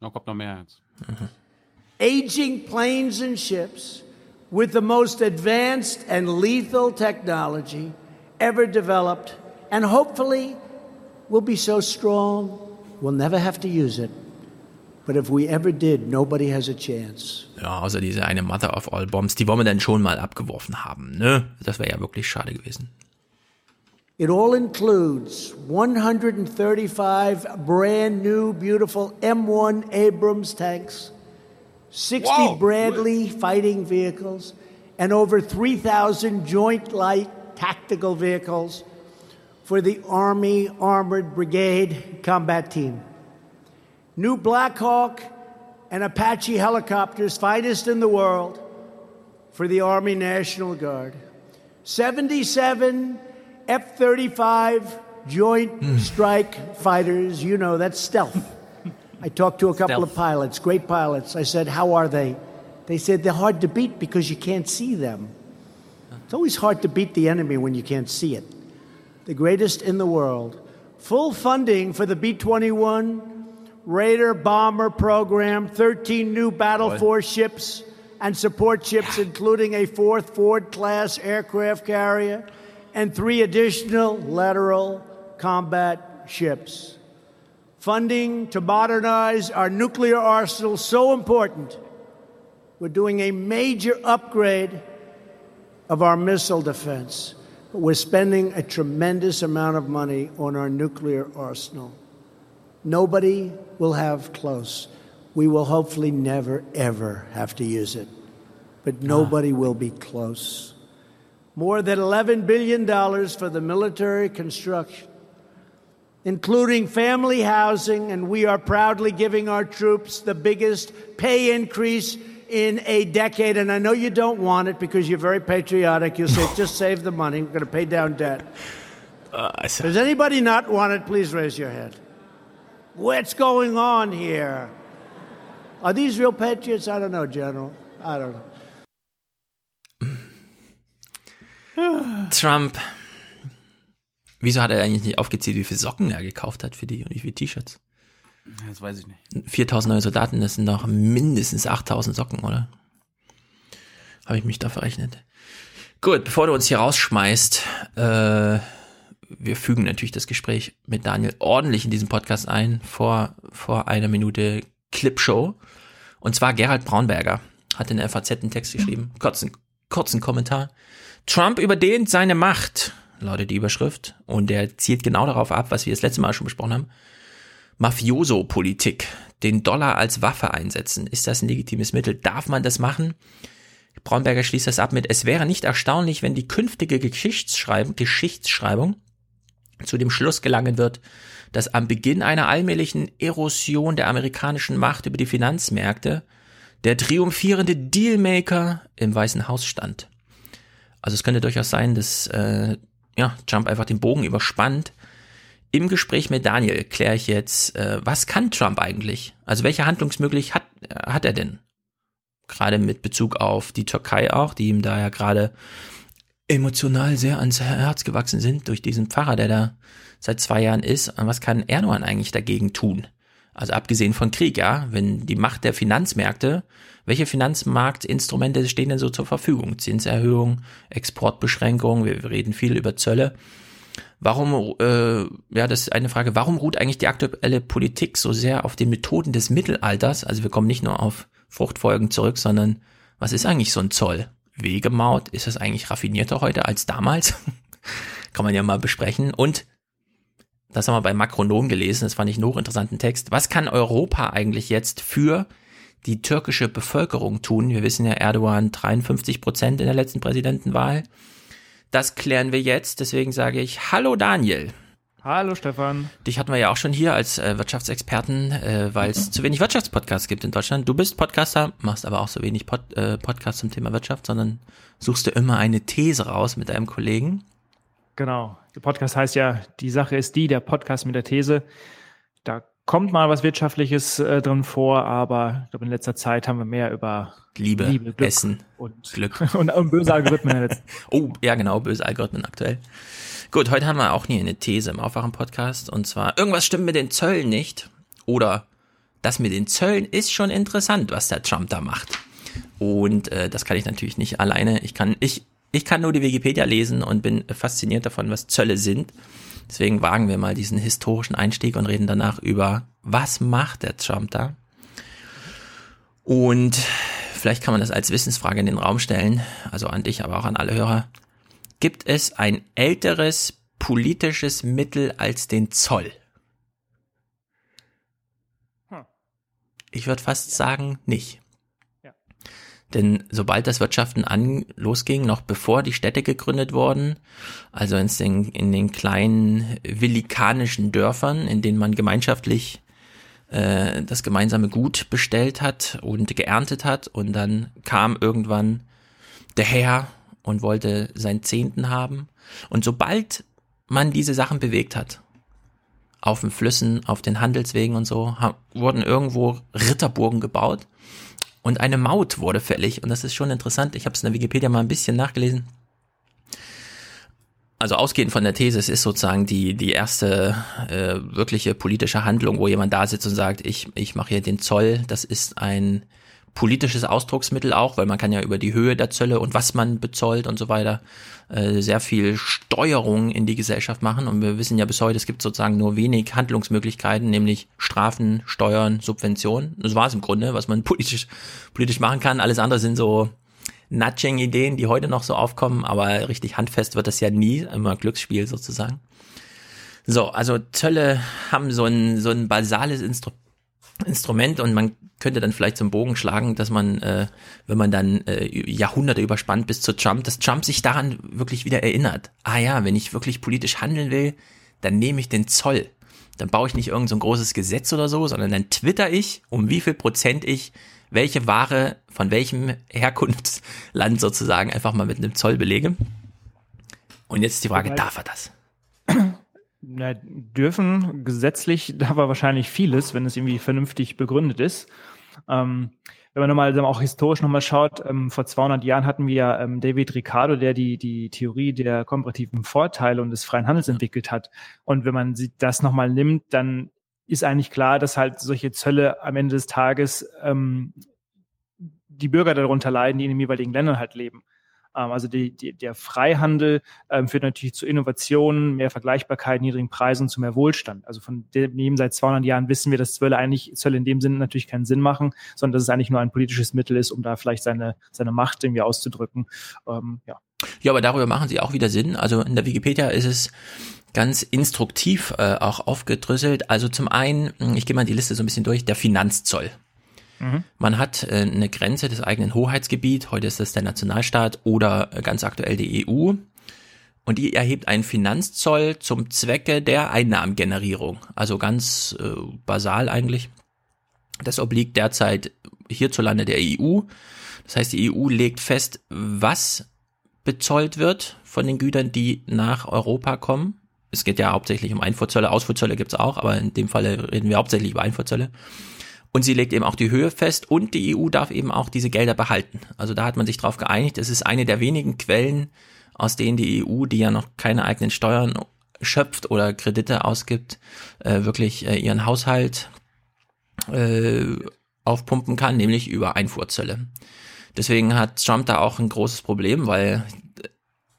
Da kommt noch mehr jetzt. aging planes and ships with the most advanced and lethal technology ever developed, and hopefully we'll be so strong we'll never have to use it. But if we ever did, nobody has a chance. Ja, außer diese eine Mother of all Bombs, die wollen wir dann schon mal abgeworfen haben, ne? Das wäre ja wirklich schade gewesen. It all includes 135 brand new, beautiful M1 Abrams tanks, 60 Whoa. Bradley fighting vehicles, and over 3,000 joint light tactical vehicles for the Army Armored Brigade Combat Team. New Black Hawk and Apache helicopters, finest in the world, for the Army National Guard. 77 F 35 Joint mm. Strike Fighters, you know, that's stealth. I talked to a couple stealth. of pilots, great pilots. I said, How are they? They said they're hard to beat because you can't see them. It's always hard to beat the enemy when you can't see it. The greatest in the world. Full funding for the B 21 Raider bomber program, 13 new Battle Force ships and support ships, including a fourth Ford class aircraft carrier and three additional lateral combat ships. Funding to modernize our nuclear arsenal so important. We're doing a major upgrade of our missile defense. But we're spending a tremendous amount of money on our nuclear arsenal. Nobody will have close. We will hopefully never, ever have to use it. But nobody ah. will be close. More than $11 billion for the military construction, including family housing, and we are proudly giving our troops the biggest pay increase in a decade, and I know you don't want it because you're very patriotic. You'll say, just save the money. We're going to pay down debt. Uh, Does anybody not want it? Please raise your hand. What's going on here? Are these real patriots? I don't know, General. I don't know. Trump. Wieso hat er eigentlich nicht aufgezählt, wie viele Socken er gekauft hat für die und wie viele T-Shirts? Das weiß ich nicht. 4000 neue Soldaten, das sind doch mindestens 8000 Socken, oder? Habe ich mich da verrechnet. Gut, bevor du uns hier rausschmeißt, äh, wir fügen natürlich das Gespräch mit Daniel ordentlich in diesen Podcast ein, vor, vor einer Minute Clipshow. Und zwar Gerald Braunberger hat in der FAZ einen Text geschrieben, kurzen, kurzen Kommentar. Trump überdehnt seine Macht, lautet die Überschrift. Und er zielt genau darauf ab, was wir das letzte Mal schon besprochen haben. Mafioso-Politik, den Dollar als Waffe einsetzen. Ist das ein legitimes Mittel? Darf man das machen? Braunberger schließt das ab mit, es wäre nicht erstaunlich, wenn die künftige Geschichtsschreibung, Geschichtsschreibung zu dem Schluss gelangen wird, dass am Beginn einer allmählichen Erosion der amerikanischen Macht über die Finanzmärkte der triumphierende Dealmaker im Weißen Haus stand. Also es könnte durchaus sein, dass äh, ja, Trump einfach den Bogen überspannt im Gespräch mit Daniel kläre ich jetzt, äh, was kann Trump eigentlich? Also welche Handlungsmöglichkeit hat, äh, hat er denn? Gerade mit Bezug auf die Türkei auch, die ihm da ja gerade emotional sehr ans Herz gewachsen sind durch diesen Pfarrer, der da seit zwei Jahren ist. Was kann Erdogan eigentlich dagegen tun? Also abgesehen von Krieg, ja, wenn die Macht der Finanzmärkte, welche Finanzmarktinstrumente stehen denn so zur Verfügung? Zinserhöhung, Exportbeschränkung, wir reden viel über Zölle. Warum, äh, ja, das ist eine Frage, warum ruht eigentlich die aktuelle Politik so sehr auf den Methoden des Mittelalters? Also wir kommen nicht nur auf Fruchtfolgen zurück, sondern was ist eigentlich so ein Zoll? Wegemaut, ist das eigentlich raffinierter heute als damals? Kann man ja mal besprechen. Und das haben wir bei Makronom gelesen, das fand ich einen hochinteressanten Text. Was kann Europa eigentlich jetzt für die türkische Bevölkerung tun? Wir wissen ja, Erdogan 53 Prozent in der letzten Präsidentenwahl. Das klären wir jetzt. Deswegen sage ich Hallo Daniel. Hallo Stefan. Dich hatten wir ja auch schon hier als äh, Wirtschaftsexperten, äh, weil es zu wenig Wirtschaftspodcasts gibt in Deutschland. Du bist Podcaster, machst aber auch so wenig Pod, äh, Podcasts zum Thema Wirtschaft, sondern suchst du immer eine These raus mit deinem Kollegen. Genau. Der Podcast heißt ja, die Sache ist die, der Podcast mit der These. Da kommt mal was Wirtschaftliches äh, drin vor, aber ich glaube, in letzter Zeit haben wir mehr über Liebe, Liebe Glück Essen, und Glück. und, und böse Algorithmen. oh, ja genau, böse Algorithmen aktuell. Gut, heute haben wir auch nie eine These im Aufwachen-Podcast und zwar, irgendwas stimmt mit den Zöllen nicht oder das mit den Zöllen ist schon interessant, was der Trump da macht. Und äh, das kann ich natürlich nicht alleine. Ich kann, ich, ich kann nur die Wikipedia lesen und bin fasziniert davon, was Zölle sind. Deswegen wagen wir mal diesen historischen Einstieg und reden danach über, was macht der Trump da? Und vielleicht kann man das als Wissensfrage in den Raum stellen, also an dich, aber auch an alle Hörer. Gibt es ein älteres politisches Mittel als den Zoll? Hm. Ich würde fast sagen, nicht. Denn sobald das Wirtschaften an losging, noch bevor die Städte gegründet wurden, also in den, in den kleinen villikanischen Dörfern, in denen man gemeinschaftlich äh, das gemeinsame Gut bestellt hat und geerntet hat und dann kam irgendwann der Herr und wollte seinen Zehnten haben. Und sobald man diese Sachen bewegt hat, auf den Flüssen, auf den Handelswegen und so, wurden irgendwo Ritterburgen gebaut und eine Maut wurde fällig. Und das ist schon interessant. Ich habe es in der Wikipedia mal ein bisschen nachgelesen. Also ausgehend von der These, es ist sozusagen die, die erste äh, wirkliche politische Handlung, wo jemand da sitzt und sagt, ich, ich mache hier den Zoll. Das ist ein politisches Ausdrucksmittel auch, weil man kann ja über die Höhe der Zölle und was man bezollt und so weiter äh, sehr viel Steuerung in die Gesellschaft machen. Und wir wissen ja bis heute, es gibt sozusagen nur wenig Handlungsmöglichkeiten, nämlich Strafen, Steuern, Subventionen. Das war es im Grunde, was man politisch, politisch machen kann. Alles andere sind so Nudging-Ideen, die heute noch so aufkommen, aber richtig handfest wird das ja nie, immer Glücksspiel sozusagen. So, also Zölle haben so ein, so ein basales Instru Instrument und man könnte dann vielleicht zum Bogen schlagen, dass man, äh, wenn man dann äh, Jahrhunderte überspannt bis zu Trump, dass Trump sich daran wirklich wieder erinnert. Ah ja, wenn ich wirklich politisch handeln will, dann nehme ich den Zoll. Dann baue ich nicht irgend so ein großes Gesetz oder so, sondern dann twitter ich, um wie viel Prozent ich welche Ware von welchem Herkunftsland sozusagen einfach mal mit einem Zoll belege. Und jetzt ist die Frage, darf er das? Na, dürfen gesetzlich darf er wahrscheinlich vieles, wenn es irgendwie vernünftig begründet ist. Ähm, wenn man nochmal auch historisch nochmal schaut, ähm, vor 200 Jahren hatten wir ähm, David Ricardo, der die, die Theorie der komparativen Vorteile und des freien Handels entwickelt hat. Und wenn man das nochmal nimmt, dann ist eigentlich klar, dass halt solche Zölle am Ende des Tages ähm, die Bürger darunter leiden, die in den jeweiligen Ländern halt leben. Ähm, also die, die, der Freihandel ähm, führt natürlich zu Innovationen, mehr Vergleichbarkeit, niedrigen Preisen und zu mehr Wohlstand. Also von dem seit 200 Jahren wissen wir, dass Zölle eigentlich Zölle in dem Sinne natürlich keinen Sinn machen, sondern dass es eigentlich nur ein politisches Mittel ist, um da vielleicht seine seine Macht irgendwie auszudrücken. Ähm, ja. Ja, aber darüber machen sie auch wieder Sinn. Also in der Wikipedia ist es ganz instruktiv äh, auch aufgedröselt. Also zum einen, ich gehe mal die Liste so ein bisschen durch, der Finanzzoll. Man hat äh, eine Grenze des eigenen Hoheitsgebiets, heute ist das der Nationalstaat oder äh, ganz aktuell die EU. Und die erhebt einen Finanzzoll zum Zwecke der Einnahmengenerierung. Also ganz äh, basal eigentlich. Das obliegt derzeit hierzulande der EU. Das heißt, die EU legt fest, was bezollt wird von den Gütern, die nach Europa kommen. Es geht ja hauptsächlich um Einfuhrzölle, Ausfuhrzölle gibt's auch, aber in dem Falle reden wir hauptsächlich über Einfuhrzölle. Und sie legt eben auch die Höhe fest und die EU darf eben auch diese Gelder behalten. Also da hat man sich drauf geeinigt. Es ist eine der wenigen Quellen, aus denen die EU, die ja noch keine eigenen Steuern schöpft oder Kredite ausgibt, äh, wirklich äh, ihren Haushalt äh, aufpumpen kann, nämlich über Einfuhrzölle. Deswegen hat Trump da auch ein großes Problem, weil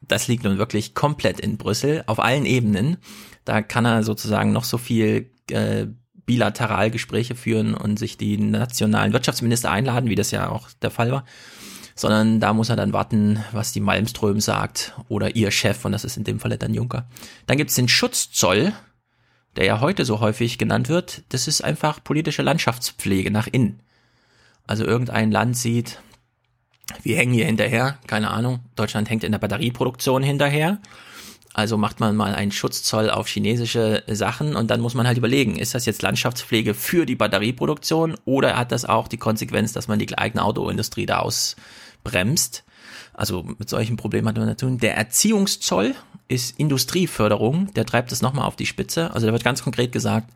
das liegt nun wirklich komplett in Brüssel auf allen Ebenen. Da kann er sozusagen noch so viel äh, bilateral Gespräche führen und sich die nationalen Wirtschaftsminister einladen, wie das ja auch der Fall war, sondern da muss er dann warten, was die Malmström sagt oder ihr Chef, und das ist in dem Falle dann Juncker. Dann gibt's den Schutzzoll, der ja heute so häufig genannt wird. Das ist einfach politische Landschaftspflege nach innen. Also irgendein Land sieht, wir hängen hier hinterher, keine Ahnung, Deutschland hängt in der Batterieproduktion hinterher also macht man mal einen Schutzzoll auf chinesische Sachen und dann muss man halt überlegen, ist das jetzt Landschaftspflege für die Batterieproduktion oder hat das auch die Konsequenz, dass man die eigene Autoindustrie da ausbremst? Also mit solchen Problemen hat man zu tun. Der Erziehungszoll ist Industrieförderung, der treibt es nochmal auf die Spitze. Also da wird ganz konkret gesagt,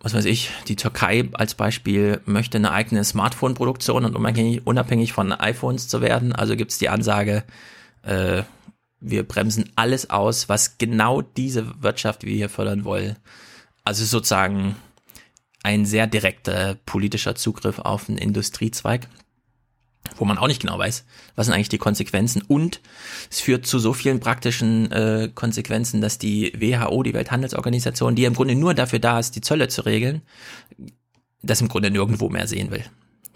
was weiß ich, die Türkei als Beispiel möchte eine eigene Smartphone-Produktion und unabhängig, unabhängig von iPhones zu werden. Also gibt es die Ansage, äh, wir bremsen alles aus, was genau diese Wirtschaft wir hier fördern wollen. Also sozusagen ein sehr direkter politischer Zugriff auf einen Industriezweig, wo man auch nicht genau weiß, was sind eigentlich die Konsequenzen. Und es führt zu so vielen praktischen äh, Konsequenzen, dass die WHO, die Welthandelsorganisation, die im Grunde nur dafür da ist, die Zölle zu regeln, das im Grunde nirgendwo mehr sehen will.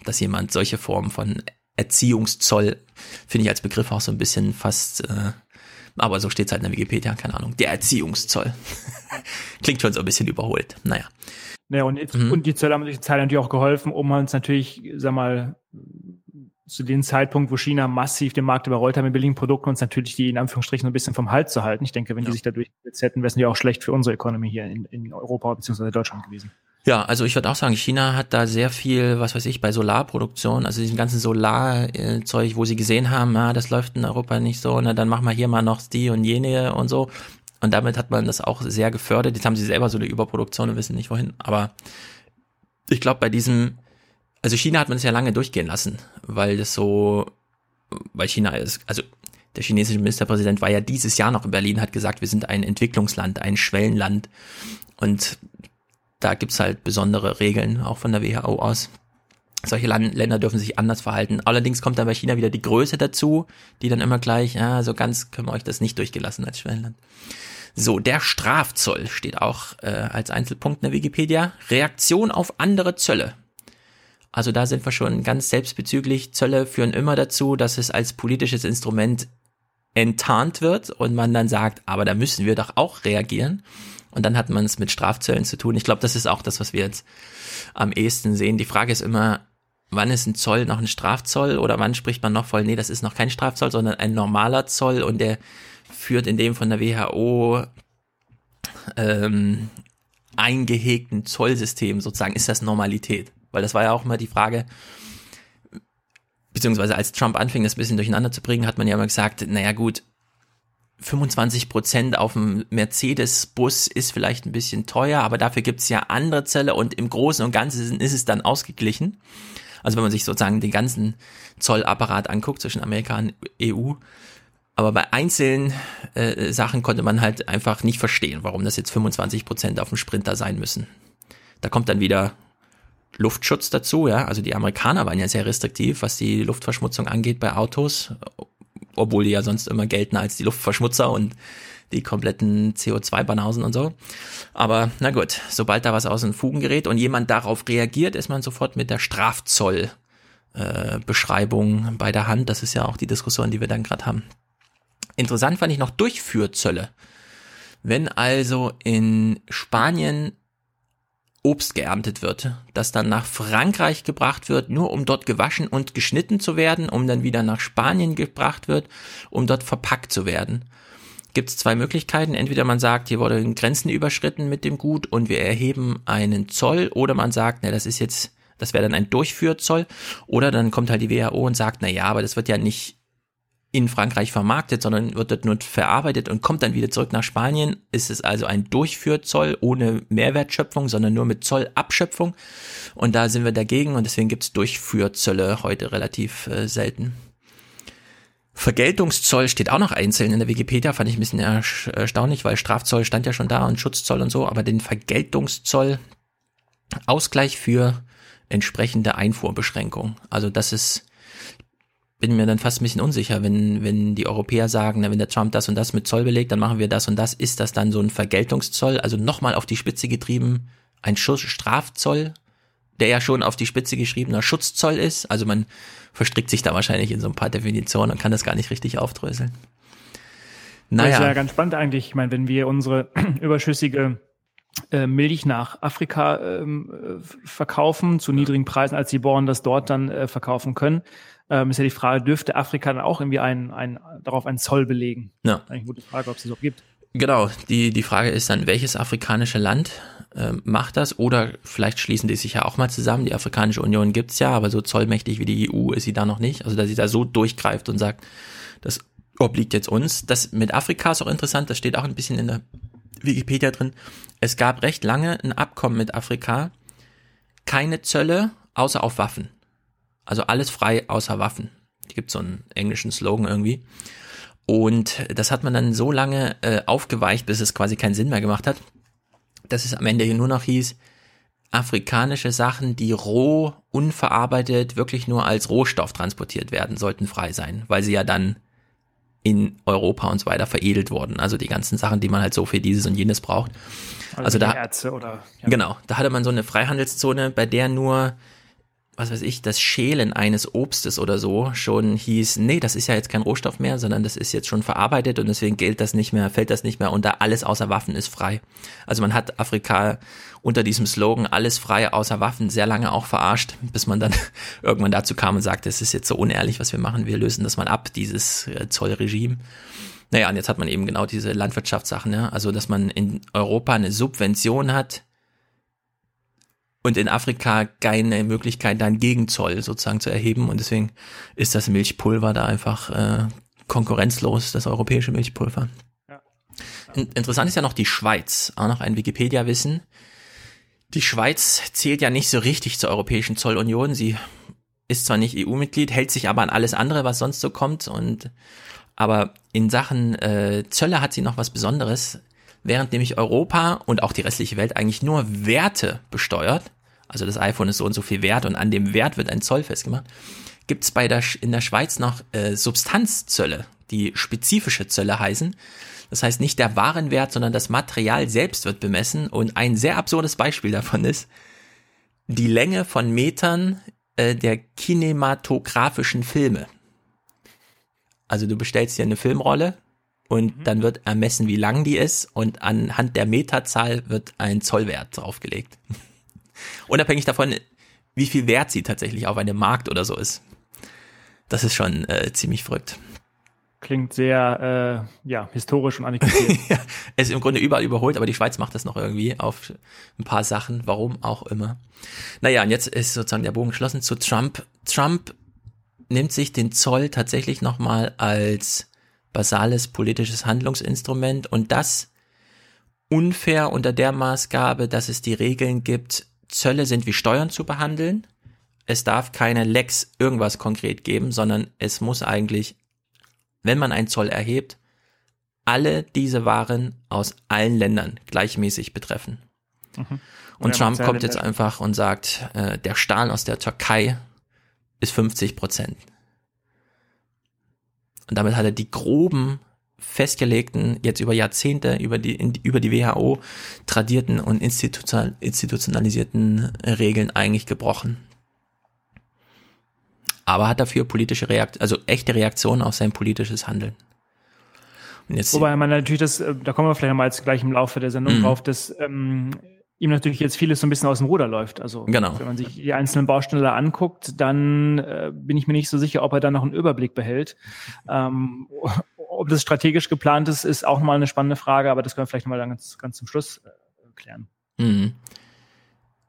Dass jemand solche Formen von Erziehungszoll, finde ich als Begriff auch so ein bisschen fast äh, aber so steht es halt in der Wikipedia, keine Ahnung. Der Erziehungszoll. Klingt schon so ein bisschen überholt. Naja. Ja, und, jetzt, mhm. und die Zölle haben sich Zeit natürlich auch geholfen, um uns natürlich, sag mal, zu dem Zeitpunkt, wo China massiv den Markt überrollt hat mit billigen Produkten, uns natürlich die in Anführungsstrichen ein bisschen vom Hals zu halten. Ich denke, wenn ja. die sich dadurch jetzt hätten, wäre es ja auch schlecht für unsere Economy hier in, in Europa bzw. Deutschland gewesen. Ja, also ich würde auch sagen, China hat da sehr viel, was weiß ich, bei Solarproduktion, also diesem ganzen Solarzeug, wo sie gesehen haben, ja, das läuft in Europa nicht so, na, dann machen wir hier mal noch die und jene und so. Und damit hat man das auch sehr gefördert. Jetzt haben sie selber so eine Überproduktion und wissen nicht wohin. Aber ich glaube, bei diesem, also China hat man es ja lange durchgehen lassen, weil das so, weil China ist, also der chinesische Ministerpräsident war ja dieses Jahr noch in Berlin, hat gesagt, wir sind ein Entwicklungsland, ein Schwellenland. Und da gibt's halt besondere Regeln, auch von der WHO aus. Solche Land Länder dürfen sich anders verhalten. Allerdings kommt dann bei China wieder die Größe dazu, die dann immer gleich, ja, so ganz können wir euch das nicht durchgelassen als Schwellenland. So, der Strafzoll steht auch äh, als Einzelpunkt in der Wikipedia. Reaktion auf andere Zölle. Also da sind wir schon ganz selbstbezüglich. Zölle führen immer dazu, dass es als politisches Instrument enttarnt wird und man dann sagt, aber da müssen wir doch auch reagieren. Und dann hat man es mit Strafzöllen zu tun. Ich glaube, das ist auch das, was wir jetzt am ehesten sehen. Die Frage ist immer, wann ist ein Zoll noch ein Strafzoll oder wann spricht man noch voll, nee, das ist noch kein Strafzoll, sondern ein normaler Zoll und der führt in dem von der WHO ähm, eingehegten Zollsystem sozusagen, ist das Normalität? Weil das war ja auch immer die Frage, beziehungsweise als Trump anfing, das ein bisschen durcheinander zu bringen, hat man ja immer gesagt, naja gut, 25 Prozent auf dem Mercedes-Bus ist vielleicht ein bisschen teuer, aber dafür gibt's ja andere Zölle und im Großen und Ganzen ist es dann ausgeglichen. Also wenn man sich sozusagen den ganzen Zollapparat anguckt zwischen Amerika und EU. Aber bei einzelnen äh, Sachen konnte man halt einfach nicht verstehen, warum das jetzt 25 Prozent auf dem Sprinter sein müssen. Da kommt dann wieder Luftschutz dazu, ja. Also die Amerikaner waren ja sehr restriktiv, was die Luftverschmutzung angeht bei Autos, obwohl die ja sonst immer gelten als die Luftverschmutzer und die kompletten CO2-Banausen und so. Aber na gut, sobald da was aus den Fugen gerät und jemand darauf reagiert, ist man sofort mit der Strafzoll äh, Beschreibung bei der Hand. Das ist ja auch die Diskussion, die wir dann gerade haben. Interessant fand ich noch Durchführzölle. Wenn also in Spanien Obst geerntet wird, das dann nach Frankreich gebracht wird, nur um dort gewaschen und geschnitten zu werden, um dann wieder nach Spanien gebracht wird, um dort verpackt zu werden. Gibt es zwei Möglichkeiten. Entweder man sagt, hier wurden Grenzen überschritten mit dem Gut und wir erheben einen Zoll, oder man sagt, na, das ist jetzt, das wäre dann ein Durchführzoll, oder dann kommt halt die WHO und sagt, na ja, aber das wird ja nicht in Frankreich vermarktet, sondern wird dort nur verarbeitet und kommt dann wieder zurück nach Spanien. Ist es also ein Durchführzoll ohne Mehrwertschöpfung, sondern nur mit Zollabschöpfung. Und da sind wir dagegen und deswegen gibt es Durchführzölle heute relativ äh, selten. Vergeltungszoll steht auch noch einzeln in der Wikipedia, fand ich ein bisschen erstaunlich, weil Strafzoll stand ja schon da und Schutzzoll und so, aber den Vergeltungszoll Ausgleich für entsprechende Einfuhrbeschränkung. Also das ist bin mir dann fast ein bisschen unsicher, wenn, wenn die Europäer sagen, na, wenn der Trump das und das mit Zoll belegt, dann machen wir das und das. Ist das dann so ein Vergeltungszoll? Also nochmal auf die Spitze getrieben, ein Schuss Strafzoll, der ja schon auf die Spitze geschriebener Schutzzoll ist. Also man verstrickt sich da wahrscheinlich in so ein paar Definitionen und kann das gar nicht richtig aufdröseln. Naja. Das ist ja ganz spannend eigentlich. Ich meine, wenn wir unsere überschüssige äh, Milch nach Afrika ähm, äh, verkaufen zu niedrigen Preisen, als die Bauern das dort dann äh, verkaufen können, ähm, ist ja die Frage, dürfte Afrika dann auch irgendwie ein, ein, darauf einen Zoll belegen? Ja. Eigentlich eine gute Frage, ob es das auch gibt. Genau, die, die Frage ist dann, welches afrikanische Land äh, macht das? Oder vielleicht schließen die sich ja auch mal zusammen. Die Afrikanische Union gibt's ja, aber so zollmächtig wie die EU ist sie da noch nicht. Also dass sie da so durchgreift und sagt, das obliegt jetzt uns. Das mit Afrika ist auch interessant, das steht auch ein bisschen in der Wikipedia drin. Es gab recht lange ein Abkommen mit Afrika, keine Zölle, außer auf Waffen. Also alles frei außer Waffen. Es gibt so einen englischen Slogan irgendwie. Und das hat man dann so lange äh, aufgeweicht, bis es quasi keinen Sinn mehr gemacht hat, dass es am Ende nur noch hieß, afrikanische Sachen, die roh, unverarbeitet, wirklich nur als Rohstoff transportiert werden, sollten frei sein, weil sie ja dann in Europa und so weiter veredelt wurden. Also die ganzen Sachen, die man halt so für dieses und jenes braucht. Also, also da, oder, ja. genau, da hatte man so eine Freihandelszone, bei der nur was weiß ich, das Schälen eines Obstes oder so schon hieß, nee, das ist ja jetzt kein Rohstoff mehr, sondern das ist jetzt schon verarbeitet und deswegen gilt das nicht mehr, fällt das nicht mehr unter alles außer Waffen ist frei. Also man hat Afrika unter diesem Slogan alles frei außer Waffen sehr lange auch verarscht, bis man dann irgendwann dazu kam und sagte, es ist jetzt so unehrlich, was wir machen, wir lösen das mal ab, dieses äh, Zollregime. Naja, und jetzt hat man eben genau diese Landwirtschaftssachen, ja? also dass man in Europa eine Subvention hat, und in Afrika keine Möglichkeit, dann Gegenzoll sozusagen zu erheben. Und deswegen ist das Milchpulver da einfach äh, konkurrenzlos, das europäische Milchpulver. Ja. Interessant ist ja noch die Schweiz, auch noch ein Wikipedia-Wissen. Die Schweiz zählt ja nicht so richtig zur Europäischen Zollunion. Sie ist zwar nicht EU-Mitglied, hält sich aber an alles andere, was sonst so kommt. Und aber in Sachen äh, Zölle hat sie noch was Besonderes. Während nämlich Europa und auch die restliche Welt eigentlich nur Werte besteuert, also das iPhone ist so und so viel wert und an dem Wert wird ein Zoll festgemacht, gibt es der, in der Schweiz noch äh, Substanzzölle, die spezifische Zölle heißen. Das heißt, nicht der Warenwert, sondern das Material selbst wird bemessen. Und ein sehr absurdes Beispiel davon ist die Länge von Metern äh, der kinematografischen Filme. Also du bestellst dir eine Filmrolle und mhm. dann wird ermessen, wie lang die ist und anhand der Meterzahl wird ein Zollwert draufgelegt. Unabhängig davon, wie viel Wert sie tatsächlich auf einem Markt oder so ist. Das ist schon äh, ziemlich verrückt. Klingt sehr äh, ja, historisch und antiquiert. ja, es ist im Grunde überall überholt, aber die Schweiz macht das noch irgendwie auf ein paar Sachen, warum auch immer. Naja, und jetzt ist sozusagen der Bogen geschlossen zu Trump. Trump nimmt sich den Zoll tatsächlich nochmal als basales politisches Handlungsinstrument und das unfair unter der Maßgabe, dass es die Regeln gibt, Zölle sind wie Steuern zu behandeln. Es darf keine Lex irgendwas konkret geben, sondern es muss eigentlich, wenn man einen Zoll erhebt, alle diese Waren aus allen Ländern gleichmäßig betreffen. Mhm. Und, und Trump kommt jetzt einfach und sagt, äh, der Stahl aus der Türkei ist 50 Prozent. Und damit hat er die groben festgelegten, jetzt über Jahrzehnte, über die, über die WHO tradierten und institutionalisierten Regeln eigentlich gebrochen. Aber hat dafür politische Reaktion, also echte Reaktionen auf sein politisches Handeln. Wobei man natürlich das, äh, da kommen wir vielleicht mal jetzt gleich im Laufe der Sendung mhm. drauf, dass ähm, ihm natürlich jetzt vieles so ein bisschen aus dem Ruder läuft. Also genau. wenn man sich die einzelnen Bausteine anguckt, dann äh, bin ich mir nicht so sicher, ob er da noch einen Überblick behält. Ähm, ob das strategisch geplant ist, ist auch nochmal eine spannende Frage, aber das können wir vielleicht nochmal ganz, ganz zum Schluss äh, klären. Mhm.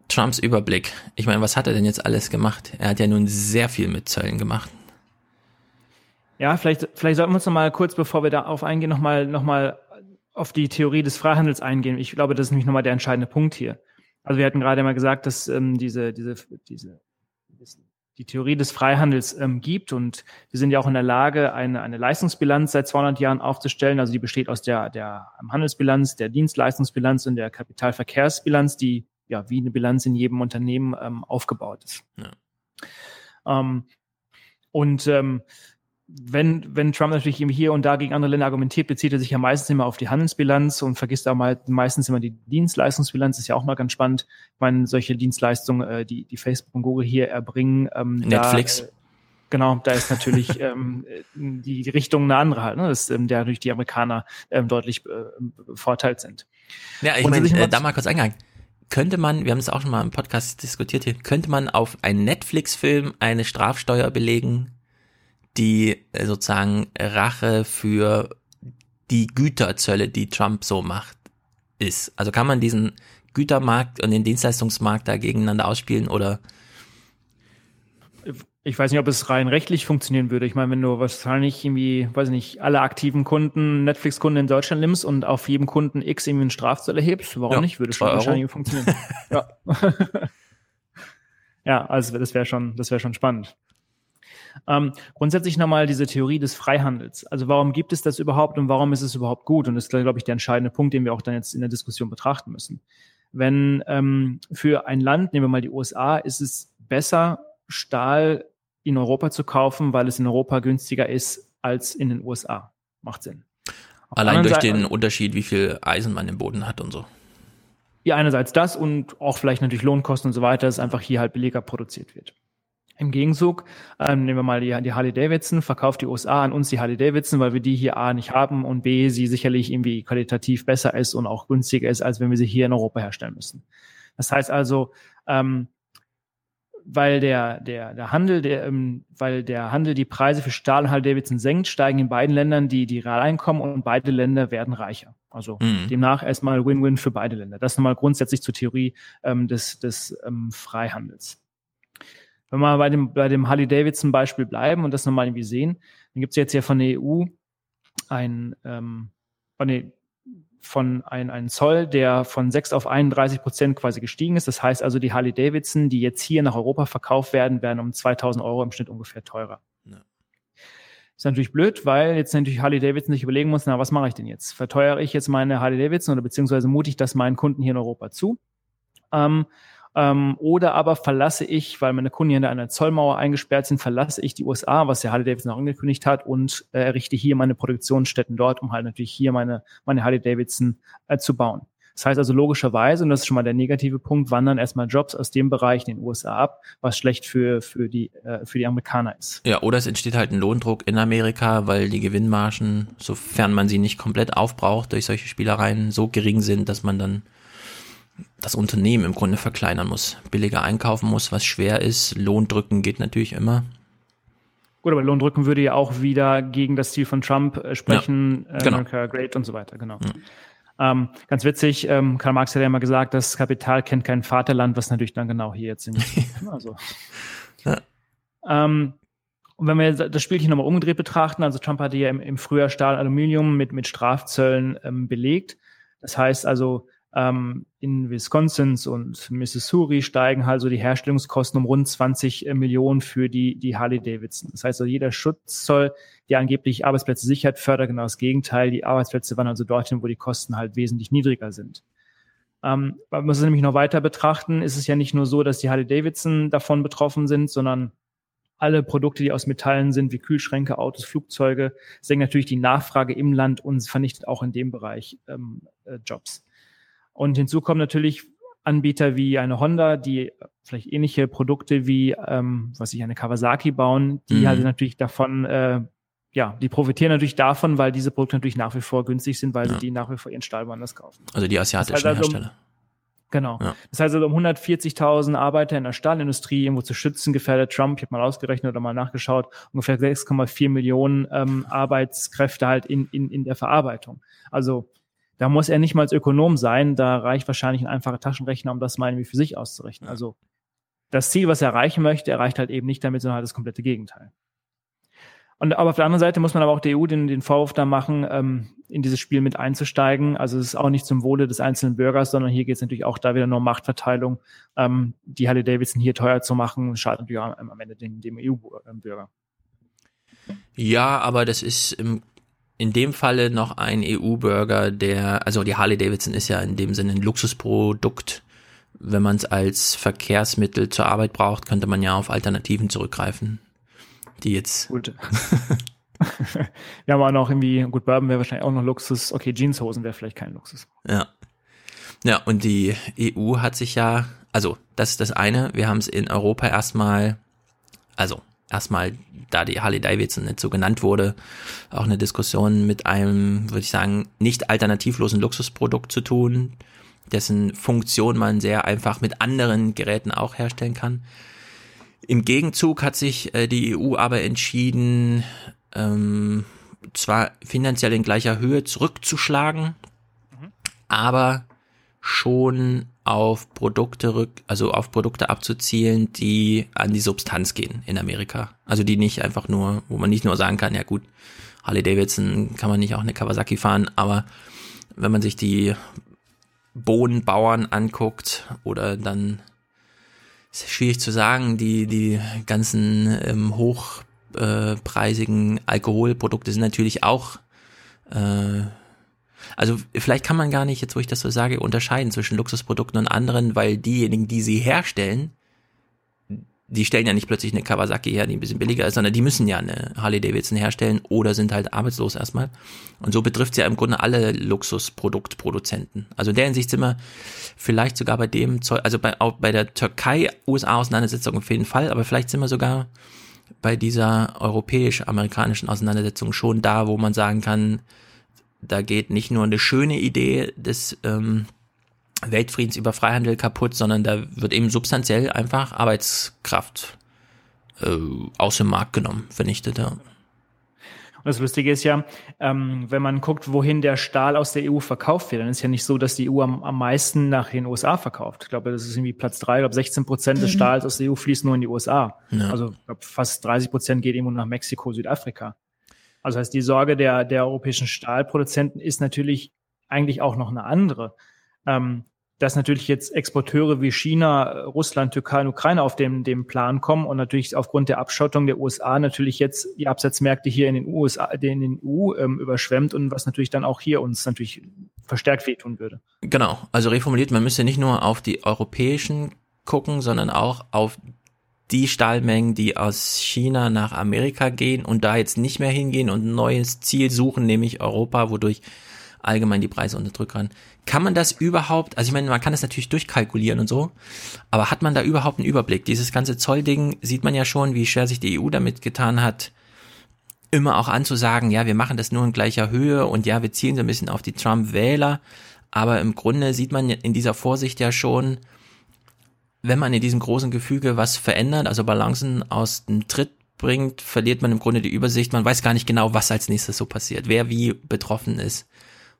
Trumps Überblick. Ich meine, was hat er denn jetzt alles gemacht? Er hat ja nun sehr viel mit Zöllen gemacht. Ja, vielleicht, vielleicht sollten wir uns nochmal kurz, bevor wir darauf eingehen, nochmal noch mal auf die Theorie des Freihandels eingehen. Ich glaube, das ist nämlich nochmal der entscheidende Punkt hier. Also wir hatten gerade mal gesagt, dass ähm, diese, diese, diese, die Theorie des Freihandels ähm, gibt und wir sind ja auch in der Lage, eine, eine Leistungsbilanz seit 200 Jahren aufzustellen. Also die besteht aus der, der Handelsbilanz, der Dienstleistungsbilanz und der Kapitalverkehrsbilanz, die ja wie eine Bilanz in jedem Unternehmen ähm, aufgebaut ist. Ja. Ähm, und ähm, wenn, wenn Trump natürlich eben hier und da gegen andere Länder argumentiert, bezieht er sich ja meistens immer auf die Handelsbilanz und vergisst auch mal meistens immer die Dienstleistungsbilanz, ist ja auch mal ganz spannend. Ich meine, solche Dienstleistungen, äh, die, die Facebook und Google hier erbringen. Ähm, Netflix. Da, äh, genau, da ist natürlich ähm, die, die Richtung eine andere halt, ne? dass ähm, der durch die Amerikaner ähm, deutlich äh, bevorteilt sind. Ja, ich meine, äh, da mal kurz eingegangen. Könnte man, wir haben es auch schon mal im Podcast diskutiert hier, könnte man auf einen Netflix-Film eine Strafsteuer belegen, die äh, sozusagen Rache für die Güterzölle, die Trump so macht, ist. Also kann man diesen Gütermarkt und den Dienstleistungsmarkt da gegeneinander ausspielen oder? Ich weiß nicht, ob es rein rechtlich funktionieren würde. Ich meine, wenn du wahrscheinlich irgendwie, weiß ich nicht, alle aktiven Kunden, Netflix-Kunden in Deutschland nimmst und auf jedem Kunden X irgendwie einen Strafzoll erhebst, warum ja, nicht? Würde schon wahrscheinlich funktionieren. ja. ja, also das wäre schon, das wäre schon spannend. Ähm, grundsätzlich nochmal diese Theorie des Freihandels. Also warum gibt es das überhaupt und warum ist es überhaupt gut? Und das ist, glaube ich, der entscheidende Punkt, den wir auch dann jetzt in der Diskussion betrachten müssen. Wenn ähm, für ein Land, nehmen wir mal die USA, ist es besser, Stahl in Europa zu kaufen, weil es in Europa günstiger ist als in den USA. Macht Sinn. Auf Allein durch Seite, den Unterschied, wie viel Eisen man im Boden hat und so. Ja, einerseits das und auch vielleicht natürlich Lohnkosten und so weiter, dass einfach hier halt billiger produziert wird. Im Gegenzug, ähm, nehmen wir mal die, die Harley Davidson, verkauft die USA an uns die Harley Davidson, weil wir die hier A nicht haben und B, sie sicherlich irgendwie qualitativ besser ist und auch günstiger ist, als wenn wir sie hier in Europa herstellen müssen. Das heißt also, ähm, weil der, der, der Handel, der, ähm, weil der Handel die Preise für Stahl und Harley-Davidson senkt, steigen in beiden Ländern die, die Realeinkommen und beide Länder werden reicher. Also mhm. demnach erstmal Win-Win für beide Länder. Das nochmal grundsätzlich zur Theorie ähm, des, des ähm, Freihandels. Wenn wir bei dem, bei dem Harley-Davidson-Beispiel bleiben und das nochmal irgendwie sehen, dann gibt es jetzt ja von der EU ein, ähm, oh nee, von ein, ein Zoll, der von 6 auf 31 Prozent quasi gestiegen ist. Das heißt also, die Harley Davidson, die jetzt hier nach Europa verkauft werden, werden um 2000 Euro im Schnitt ungefähr teurer. Ja. Ist natürlich blöd, weil jetzt natürlich Harley Davidson sich überlegen muss, na, was mache ich denn jetzt? Verteuere ich jetzt meine Harley Davidson oder beziehungsweise mute ich das meinen Kunden hier in Europa zu? Ähm, ähm, oder aber verlasse ich, weil meine Kunden hier in einer Zollmauer eingesperrt sind, verlasse ich die USA, was der Harley Davidson auch angekündigt hat, und äh, errichte hier meine Produktionsstätten dort, um halt natürlich hier meine, meine Harley Davidson äh, zu bauen. Das heißt also logischerweise, und das ist schon mal der negative Punkt, wandern erstmal Jobs aus dem Bereich in den USA ab, was schlecht für, für, die, äh, für die Amerikaner ist. Ja, oder es entsteht halt ein Lohndruck in Amerika, weil die Gewinnmargen, sofern man sie nicht komplett aufbraucht durch solche Spielereien, so gering sind, dass man dann das Unternehmen im Grunde verkleinern muss, billiger einkaufen muss, was schwer ist. Lohndrücken geht natürlich immer. Gut, aber Lohndrücken würde ja auch wieder gegen das Ziel von Trump äh, sprechen, ja, genau. America Great und so weiter, genau. Mhm. Ähm, ganz witzig, ähm, Karl Marx hat ja immer gesagt, das Kapital kennt kein Vaterland, was natürlich dann genau hier jetzt in also. ja. ähm, und wenn wir das Spielchen nochmal umgedreht betrachten, also Trump hatte ja im, im Frühjahr Stahl, Aluminium mit, mit Strafzöllen ähm, belegt. Das heißt also, ähm, in Wisconsin und Missouri steigen halt so die Herstellungskosten um rund 20 äh, Millionen für die, die Harley Davidson. Das heißt, also jeder Schutzzoll, der angeblich Arbeitsplätze sichert, fördert genau das Gegenteil. Die Arbeitsplätze wandern also dorthin, wo die Kosten halt wesentlich niedriger sind. Ähm, man muss es nämlich noch weiter betrachten, ist es ja nicht nur so, dass die Harley Davidson davon betroffen sind, sondern alle Produkte, die aus Metallen sind, wie Kühlschränke, Autos, Flugzeuge, senkt natürlich die Nachfrage im Land und vernichtet auch in dem Bereich ähm, äh, Jobs. Und hinzu kommen natürlich Anbieter wie eine Honda, die vielleicht ähnliche Produkte wie, ähm, was ich, eine Kawasaki bauen, die mhm. halt natürlich davon, äh, ja, die profitieren natürlich davon, weil diese Produkte natürlich nach wie vor günstig sind, weil ja. sie die nach wie vor ihren Stahl woanders kaufen. Also die asiatischen das heißt also, Hersteller. Genau. Ja. Das heißt also, um 140.000 Arbeiter in der Stahlindustrie irgendwo zu schützen, gefährdet Trump, ich habe mal ausgerechnet oder mal nachgeschaut, ungefähr 6,4 Millionen ähm, Arbeitskräfte halt in, in, in der Verarbeitung. Also da muss er nicht mal als Ökonom sein, da reicht wahrscheinlich ein einfacher Taschenrechner, um das mal irgendwie für sich auszurechnen. Also das Ziel, was er erreichen möchte, erreicht halt eben nicht damit, sondern halt das komplette Gegenteil. Und aber auf der anderen Seite muss man aber auch der EU den, den Vorwurf da machen, ähm, in dieses Spiel mit einzusteigen. Also es ist auch nicht zum Wohle des einzelnen Bürgers, sondern hier geht es natürlich auch da wieder nur um Machtverteilung. Ähm, die Harley Davidson hier teuer zu machen, schadet natürlich auch am Ende dem, dem EU-Bürger. Ja, aber das ist im in dem Falle noch ein EU-Bürger, der, also die Harley Davidson ist ja in dem Sinne ein Luxusprodukt. Wenn man es als Verkehrsmittel zur Arbeit braucht, könnte man ja auf Alternativen zurückgreifen, die jetzt. Gut. Wir haben auch noch irgendwie, gut, Bourbon wäre wahrscheinlich auch noch Luxus. Okay, Jeanshosen wäre vielleicht kein Luxus. Ja. Ja, und die EU hat sich ja, also das ist das eine, wir haben es in Europa erstmal, also erstmal, da die Harley Davidson nicht so genannt wurde, auch eine Diskussion mit einem, würde ich sagen, nicht alternativlosen Luxusprodukt zu tun, dessen Funktion man sehr einfach mit anderen Geräten auch herstellen kann. Im Gegenzug hat sich äh, die EU aber entschieden, ähm, zwar finanziell in gleicher Höhe zurückzuschlagen, mhm. aber schon auf Produkte rück, also auf Produkte abzuzielen, die an die Substanz gehen in Amerika. Also die nicht einfach nur, wo man nicht nur sagen kann, ja gut, Harley Davidson kann man nicht auch eine Kawasaki fahren, aber wenn man sich die Bohnenbauern anguckt oder dann ist schwierig zu sagen, die die ganzen ähm, hochpreisigen Alkoholprodukte sind natürlich auch äh, also vielleicht kann man gar nicht, jetzt wo ich das so sage, unterscheiden zwischen Luxusprodukten und anderen, weil diejenigen, die sie herstellen, die stellen ja nicht plötzlich eine Kawasaki her, die ein bisschen billiger ist, sondern die müssen ja eine Harley Davidson herstellen oder sind halt arbeitslos erstmal. Und so betrifft es ja im Grunde alle Luxusproduktproduzenten. Also in der Hinsicht sind wir vielleicht sogar bei dem Zeug, also bei, auch bei der Türkei-USA-Auseinandersetzung auf jeden Fall, aber vielleicht sind wir sogar bei dieser europäisch-amerikanischen Auseinandersetzung schon da, wo man sagen kann, da geht nicht nur eine schöne Idee des, ähm, Weltfriedens über Freihandel kaputt, sondern da wird eben substanziell einfach Arbeitskraft äh, aus dem Markt genommen, vernichtet. Ja. Und das Lustige ist ja, ähm, wenn man guckt, wohin der Stahl aus der EU verkauft wird, dann ist ja nicht so, dass die EU am, am meisten nach den USA verkauft. Ich glaube, das ist irgendwie Platz drei. Ich glaube, 16 Prozent des mhm. Stahls aus der EU fließen nur in die USA. Ja. Also ich glaube, fast 30 Prozent geht irgendwo nach Mexiko, Südafrika. Also heißt, die Sorge der, der europäischen Stahlproduzenten ist natürlich eigentlich auch noch eine andere. Ähm, dass natürlich jetzt Exporteure wie China, Russland, Türkei und Ukraine auf dem, dem Plan kommen und natürlich aufgrund der Abschottung der USA natürlich jetzt die Absatzmärkte hier in den USA, in den EU ähm, überschwemmt und was natürlich dann auch hier uns natürlich verstärkt wehtun würde. Genau, also reformuliert, man müsste nicht nur auf die europäischen gucken, sondern auch auf die Stahlmengen, die aus China nach Amerika gehen und da jetzt nicht mehr hingehen und ein neues Ziel suchen, nämlich Europa, wodurch allgemein die Preise unter Druck ran. Kann man das überhaupt, also ich meine, man kann das natürlich durchkalkulieren und so, aber hat man da überhaupt einen Überblick? Dieses ganze Zollding sieht man ja schon, wie schwer sich die EU damit getan hat, immer auch anzusagen, ja, wir machen das nur in gleicher Höhe und ja, wir zielen so ein bisschen auf die Trump-Wähler, aber im Grunde sieht man in dieser Vorsicht ja schon, wenn man in diesem großen Gefüge was verändert, also Balancen aus dem Tritt bringt, verliert man im Grunde die Übersicht. Man weiß gar nicht genau, was als nächstes so passiert, wer wie betroffen ist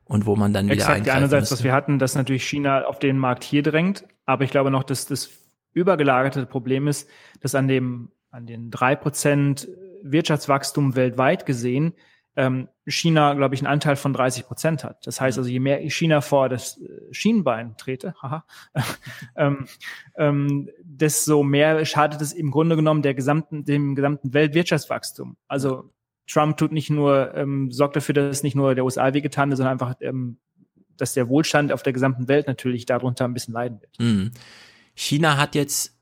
und wo man dann wieder Exakt, einerseits, was wir hatten, dass natürlich China auf den Markt hier drängt, aber ich glaube noch, dass das übergelagerte Problem ist, dass an dem an den drei Prozent Wirtschaftswachstum weltweit gesehen ähm, China, glaube ich, einen Anteil von 30 Prozent hat. Das heißt also, je mehr China vor das äh, Schienenbein trete, haha, ähm, ähm, desto mehr schadet es im Grunde genommen der gesamten, dem gesamten Weltwirtschaftswachstum. Also Trump tut nicht nur, ähm, sorgt dafür, dass nicht nur der USA wehgetan ist, sondern einfach, ähm, dass der Wohlstand auf der gesamten Welt natürlich darunter ein bisschen leiden wird. Mhm. China hat jetzt,